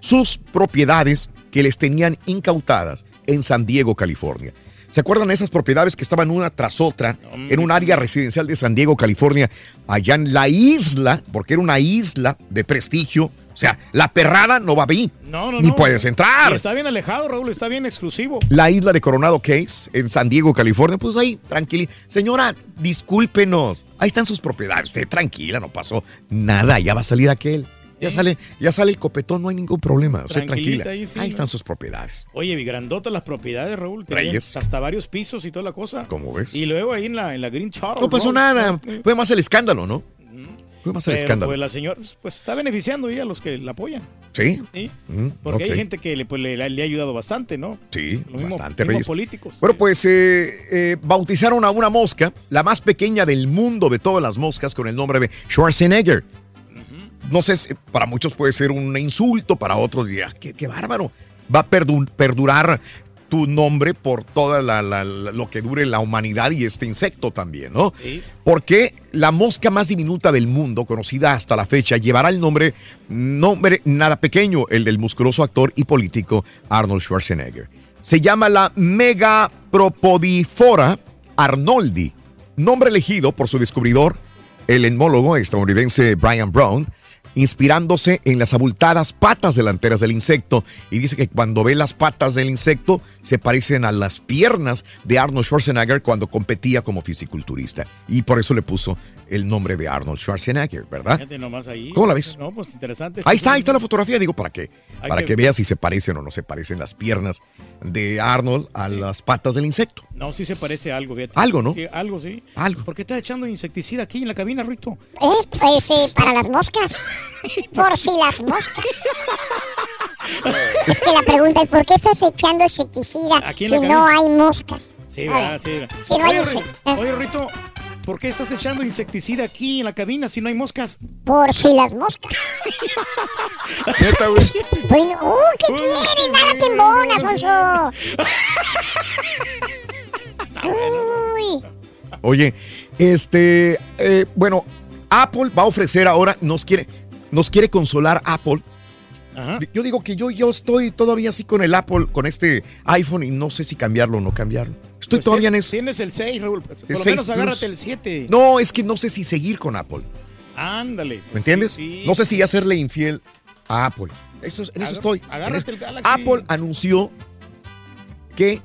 Speaker 2: sus propiedades que les tenían incautadas en San Diego, California. ¿Se acuerdan de esas propiedades que estaban una tras otra en un área residencial de San Diego, California, allá en la isla, porque era una isla de prestigio, O sea, la perrada no va ahí.
Speaker 3: No, no,
Speaker 2: Ni
Speaker 3: no.
Speaker 2: puedes entrar.
Speaker 3: Y está bien alejado, Raúl, está bien exclusivo.
Speaker 2: La isla de Coronado Case, en San Diego, California, pues ahí, tranquila. Señora, discúlpenos. Ahí están sus propiedades. Usted tranquila, no pasó nada. Ya va a salir aquel. Ya sale, ya sale el copetón, no hay ningún problema.
Speaker 3: Tranquilita
Speaker 2: tranquila.
Speaker 3: ahí, sí,
Speaker 2: ahí
Speaker 3: ¿no?
Speaker 2: están sus propiedades.
Speaker 3: Oye, y grandotas las propiedades, Raúl.
Speaker 2: Reyes.
Speaker 3: Hasta varios pisos y toda la cosa.
Speaker 2: ¿Cómo ves?
Speaker 3: Y luego ahí en la, en la Green Charles.
Speaker 2: No pasó
Speaker 3: Road,
Speaker 2: nada.
Speaker 3: ¿no?
Speaker 2: Fue más el escándalo, ¿no? Fue más el
Speaker 3: Pero,
Speaker 2: escándalo.
Speaker 3: Pues la señora pues, está beneficiando ya a los que la apoyan.
Speaker 2: Sí.
Speaker 3: Sí.
Speaker 2: Mm,
Speaker 3: Porque hay gente que le, pues, le, le ha ayudado bastante, ¿no?
Speaker 2: Sí,
Speaker 3: Los mismos-
Speaker 2: bastante,
Speaker 3: mismos
Speaker 2: Reyes.
Speaker 3: políticos.
Speaker 2: Bueno, pues eh, eh, bautizaron a una mosca, la más pequeña del mundo de todas las moscas, con el nombre de Schwarzenegger. No sé, si para muchos puede ser un insulto, para otros dirán, qué, qué bárbaro. Va a perdu- perdurar tu nombre por toda la- la- la- lo que dure la humanidad y este insecto también, ¿no?
Speaker 3: Sí.
Speaker 2: Porque la mosca más diminuta del mundo, conocida hasta la fecha, llevará el nombre, nombre nada pequeño, el del musculoso actor y político Arnold Schwarzenegger. Se llama la Megapropodifora arnoldi, nombre elegido por su descubridor, el enmólogo estadounidense Brian Brown, inspirándose en las abultadas patas delanteras del insecto y dice que cuando ve las patas del insecto se parecen a las piernas de Arnold Schwarzenegger cuando competía como fisiculturista y por eso le puso el nombre de Arnold Schwarzenegger, ¿verdad?
Speaker 3: Ahí.
Speaker 2: ¿Cómo la ves?
Speaker 3: No, pues interesante.
Speaker 2: Ahí está, ahí está la fotografía, digo, para que,
Speaker 3: Hay
Speaker 2: para
Speaker 3: que-
Speaker 2: que veas si se parecen o no se parecen las piernas de Arnold a las patas del insecto.
Speaker 3: No, sí se parece a algo, fíjate.
Speaker 2: Algo, ¿no?
Speaker 3: Sí, algo, sí.
Speaker 2: Algo.
Speaker 3: ¿Por qué estás echando insecticida aquí en la cabina, Rito?
Speaker 4: Eh, pues eh, para las moscas. Por si las moscas. Es que la pregunta es: ¿por qué estás echando insecticida
Speaker 3: Aquí
Speaker 4: si
Speaker 3: en la
Speaker 4: no
Speaker 3: cabina.
Speaker 4: hay moscas?
Speaker 3: Sí, va, sí. va.
Speaker 4: Si no hay
Speaker 3: oye, Rito, ¿por qué estás echando insecticida aquí en la cabina si no hay moscas?
Speaker 4: Por si las moscas.
Speaker 7: Neta, güey.
Speaker 4: Bueno, ¡uh, qué quieres! Nada te embonas. Uy.
Speaker 2: Oye, este, eh, bueno, Apple va a ofrecer ahora, nos quiere, nos quiere consolar Apple. Yo digo que yo, yo estoy todavía así con el Apple, con este iPhone y no sé si cambiarlo o no cambiarlo. Estoy
Speaker 3: Pues
Speaker 2: todavía en eso.
Speaker 3: Tienes el 6, Raúl. Por
Speaker 2: El
Speaker 3: lo
Speaker 2: 6
Speaker 3: menos
Speaker 2: Plus.
Speaker 3: agárrate el 7.
Speaker 2: No, es que no sé si seguir con Apple.
Speaker 3: Ándale. pues
Speaker 2: ¿Me entiendes?
Speaker 3: sí, sí.
Speaker 2: No sé si hacerle infiel a Apple. Eso, es- en eso estoy.
Speaker 3: agárrate el. Galaxy.
Speaker 2: Apple anunció que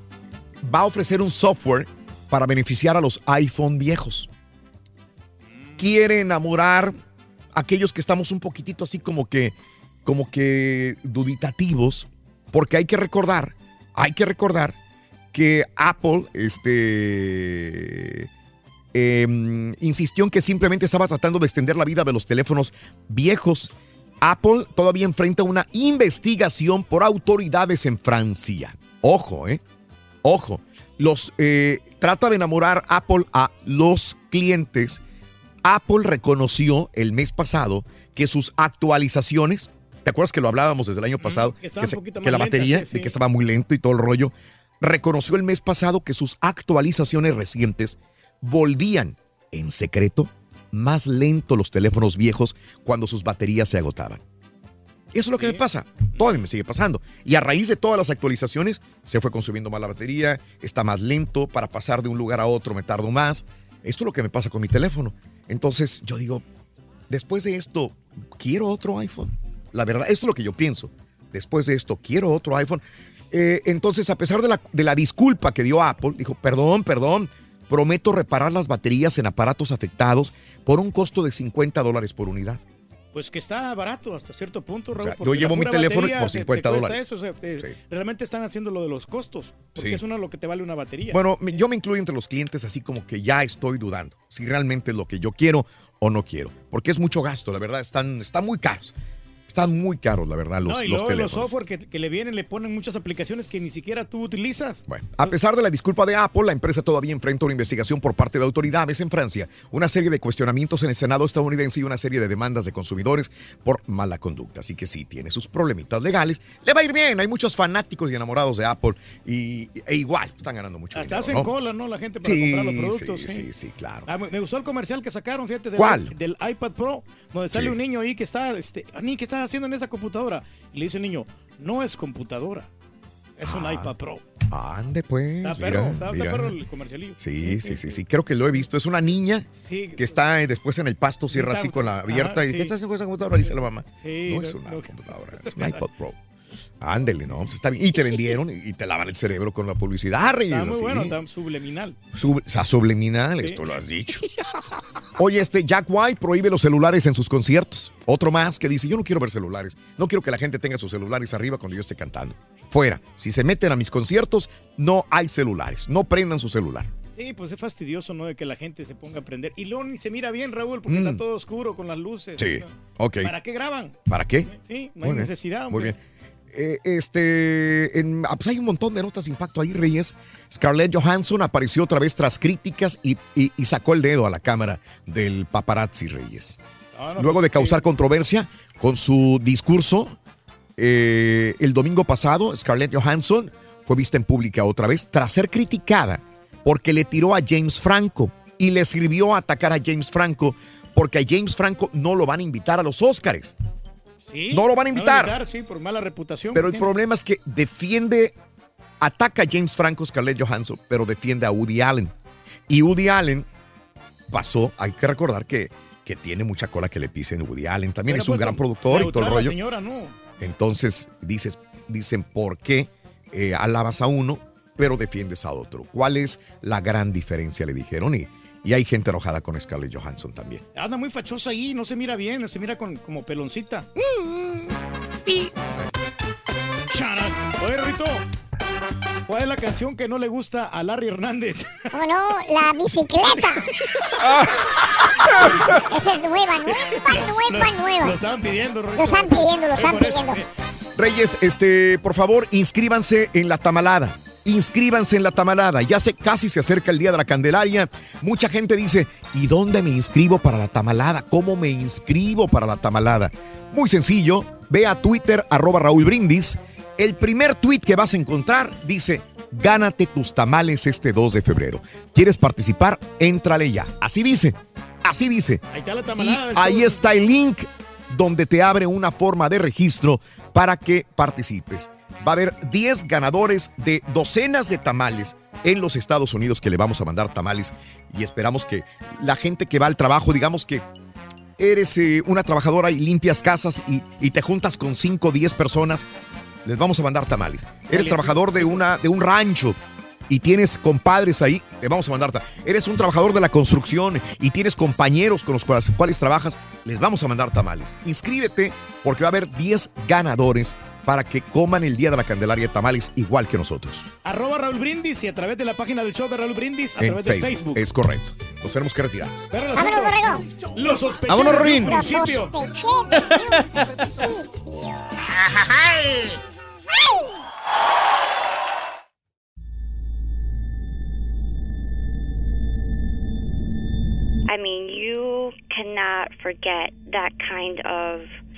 Speaker 2: va a ofrecer un software para beneficiar a los iPhone viejos. Quiere enamorar aquellos que estamos un poquitito así como que, como que duditativos, porque hay que recordar, hay que recordar que Apple, este, em, insistió en que simplemente estaba tratando de extender la vida de los teléfonos viejos. Apple todavía enfrenta una investigación por autoridades en Francia. Ojo, ¿eh? Ojo. Los, eh, trata de enamorar Apple a los clientes. Apple reconoció el mes pasado que sus actualizaciones, ¿te acuerdas que lo hablábamos desde el año pasado?
Speaker 3: que
Speaker 2: se- la batería,
Speaker 3: sí, sí.
Speaker 2: que estaba muy lento y todo el rollo. Reconoció el mes pasado que sus actualizaciones recientes volvían en secreto más lento los teléfonos viejos cuando sus baterías se agotaban. Eso es lo que me pasa. Todavía me sigue pasando. Y a raíz de todas las actualizaciones, se fue consumiendo más la batería, está más lento, para pasar de un lugar a otro me tardo más. Esto es lo que me pasa con mi teléfono. Entonces yo digo, después de esto, quiero otro iPhone. La verdad, esto es lo que yo pienso. Después de esto, quiero otro iPhone. Eh, entonces, a pesar de la, de la disculpa que dio Apple, dijo, perdón, perdón, prometo reparar las baterías en aparatos afectados por un costo de 50 dólares por unidad.
Speaker 3: Pues que está barato hasta cierto punto, Raúl.
Speaker 2: sea, yo llevo mi teléfono por
Speaker 3: te- te
Speaker 2: 50
Speaker 3: cuesta
Speaker 2: dólares.
Speaker 3: eso, o sea, te- Realmente están haciendo lo de los costos. Porque
Speaker 2: Sí.
Speaker 3: es una lo que te vale una batería.
Speaker 2: Bueno, yo me incluyo entre los clientes así como que ya estoy dudando si realmente es lo que yo quiero o no quiero. Porque es mucho gasto, la verdad, están, están muy caros. Están muy caros, la verdad, los,
Speaker 3: no, y
Speaker 2: los
Speaker 3: luego los software que, que le vienen le ponen muchas aplicaciones que ni siquiera tú utilizas.
Speaker 2: Bueno, a pesar de la disculpa de Apple, la empresa todavía enfrenta una investigación por parte de autoridades en Francia, una serie de cuestionamientos en el Senado estadounidense y una serie de demandas de consumidores por mala conducta. Así que sí, tiene sus problemitas legales. Le va a ir bien, hay muchos fanáticos y enamorados de Apple y, e igual están ganando mucho
Speaker 3: Hasta
Speaker 2: dinero,
Speaker 3: hacen
Speaker 2: ¿no?
Speaker 3: cola, ¿no? La gente para
Speaker 2: Sí,
Speaker 3: comprar los productos.
Speaker 2: sí, sí, sí, claro.
Speaker 3: Ah, me gustó el comercial que sacaron, fíjate, del,
Speaker 2: ¿Cuál?
Speaker 3: del iPad Pro, donde sale
Speaker 2: Sí.
Speaker 3: un niño ahí que está, este, "Ah, ni, ¿qué estás haciendo en esa computadora? Y le dice el niño, no es computadora, Es un iPad Pro.
Speaker 2: Ande pues.
Speaker 3: Está perro,
Speaker 2: mira,
Speaker 3: está, está
Speaker 2: mira.
Speaker 3: perro el comercialillo.
Speaker 2: Sí, sí, sí, sí. Creo que lo he visto. Es una niña
Speaker 3: Sí.
Speaker 2: que está eh, después en el pasto, cierra
Speaker 3: Está-
Speaker 2: así con la abierta.
Speaker 3: Ajá,
Speaker 2: y
Speaker 3: sí.
Speaker 2: ¿qué estás haciendo con esa computadora? Dice la mamá.
Speaker 3: Sí,
Speaker 2: no es
Speaker 3: lo-
Speaker 2: una
Speaker 3: lo-
Speaker 2: computadora, es un iPod Pro. Ándele, ¿no? Pues está bien. Y te vendieron y te lavan el cerebro con la publicidad, Reyes.
Speaker 3: Está muy
Speaker 2: así.
Speaker 3: bueno, está subliminal.
Speaker 2: Sub- o sea, subliminal, esto lo has dicho. Oye, este Jack White prohíbe los celulares en sus conciertos. Otro más que dice, yo no quiero ver celulares. No quiero que la gente tenga sus celulares arriba cuando yo esté cantando. Fuera. Si se meten a mis conciertos, no hay celulares. No prendan su celular.
Speaker 3: Sí, pues es fastidioso, ¿no? De que la gente se ponga a prender. Y luego ni se mira bien, Raúl, porque
Speaker 2: Mm.
Speaker 3: está todo oscuro con las luces.
Speaker 2: Sí, ok.
Speaker 3: ¿Para qué graban?
Speaker 2: ¿Para qué?
Speaker 3: Sí, no
Speaker 2: Muy
Speaker 3: hay
Speaker 2: bien,
Speaker 3: necesidad.
Speaker 2: Muy
Speaker 3: hombre.
Speaker 2: bien. Eh, este, en- ah, pues hay un montón de notas de impacto ahí, Reyes. Scarlett Johansson apareció otra vez tras críticas y, y- y sacó el dedo a la cámara del paparazzi, Reyes.
Speaker 3: Ah, no,
Speaker 2: Luego
Speaker 3: pues,
Speaker 2: de causar controversia con su discurso eh, el domingo pasado, Scarlett Johansson fue vista en pública otra vez tras ser criticada porque le tiró a James Franco y le sirvió a atacar a James Franco porque a James Franco no lo van a invitar a los Óscares.
Speaker 3: Sí,
Speaker 2: No lo van a invitar.
Speaker 3: Sí, por mala reputación.
Speaker 2: Pero el
Speaker 3: tiene.
Speaker 2: problema es que defiende, ataca a James Franco, Scarlett Johansson, pero defiende a Woody Allen. Y Woody Allen pasó, hay que recordar que, que tiene mucha cola que le pisen Woody Allen. También
Speaker 3: Pero,
Speaker 2: es un
Speaker 3: pues,
Speaker 2: gran productor y todo el rollo.
Speaker 3: señora, no.
Speaker 2: Entonces dices, dicen, ¿por qué eh, alabas a uno, pero defiendes a otro? ¿Cuál es la gran diferencia? Le dijeron. Y, y hay gente enojada con Scarlett Johansson también.
Speaker 3: Anda muy fachosa ahí, no se mira bien, se mira con, como peloncita. Oye, Rito, ¿cuál es la canción que no le gusta a Larry Hernández?
Speaker 4: ¿Cómo no? La bicicleta. Esa es nueva, nueva, nueva,
Speaker 3: Lo
Speaker 4: nueva.
Speaker 3: estaban pidiendo, Rito.
Speaker 4: Lo están pidiendo, lo
Speaker 3: Es
Speaker 4: están pidiendo.
Speaker 3: sí.
Speaker 2: Reyes, este, por favor, inscríbanse en la tamalada. Inscríbanse en la tamalada. Ya se casi se acerca el día de la Candelaria. Mucha gente dice, ¿y dónde me inscribo para la tamalada? ¿Cómo me inscribo para la tamalada? Muy sencillo, ve a Twitter arroba Raúl Brindis. El primer tweet que vas a encontrar dice, gánate tus tamales este 2 de febrero. ¿Quieres participar? Éntrale ya. Así dice, así dice.
Speaker 3: Ahí está la
Speaker 2: Y
Speaker 3: tamalada. del
Speaker 2: ahí está el link donde te abre una forma de registro para que participes. Va a haber 10 ganadores de docenas de tamales en los Estados Unidos que le vamos a mandar tamales y esperamos que la gente que va al trabajo, digamos que eres eh, una trabajadora y limpias casas y, y te juntas con 5 o 10 personas, les vamos a mandar tamales. Eres trabajador de, una, de un rancho y tienes compadres ahí, le vamos a mandar tamales. Eres un trabajador de la construcción y tienes compañeros con los cuales, cuales trabajas, les vamos a mandar tamales. Inscríbete porque va a haber 10 ganadores para que coman el día de la Candelaria tamales igual que nosotros.
Speaker 3: Arroba Raúl Brindis y a través de la página del show de Raúl Brindis, a
Speaker 2: en
Speaker 3: través de
Speaker 2: Facebook.
Speaker 3: Facebook.
Speaker 2: Es correcto. Nos tenemos que retirar.
Speaker 3: Pero
Speaker 4: Vámonos, borrego.
Speaker 3: Lo sospeché
Speaker 2: Vámonos,
Speaker 3: desde
Speaker 2: Rorín.
Speaker 3: un
Speaker 4: Lo
Speaker 3: principio.
Speaker 4: sospeché desde un principio. ¡Ay!
Speaker 78: I mean, you cannot forget that kind of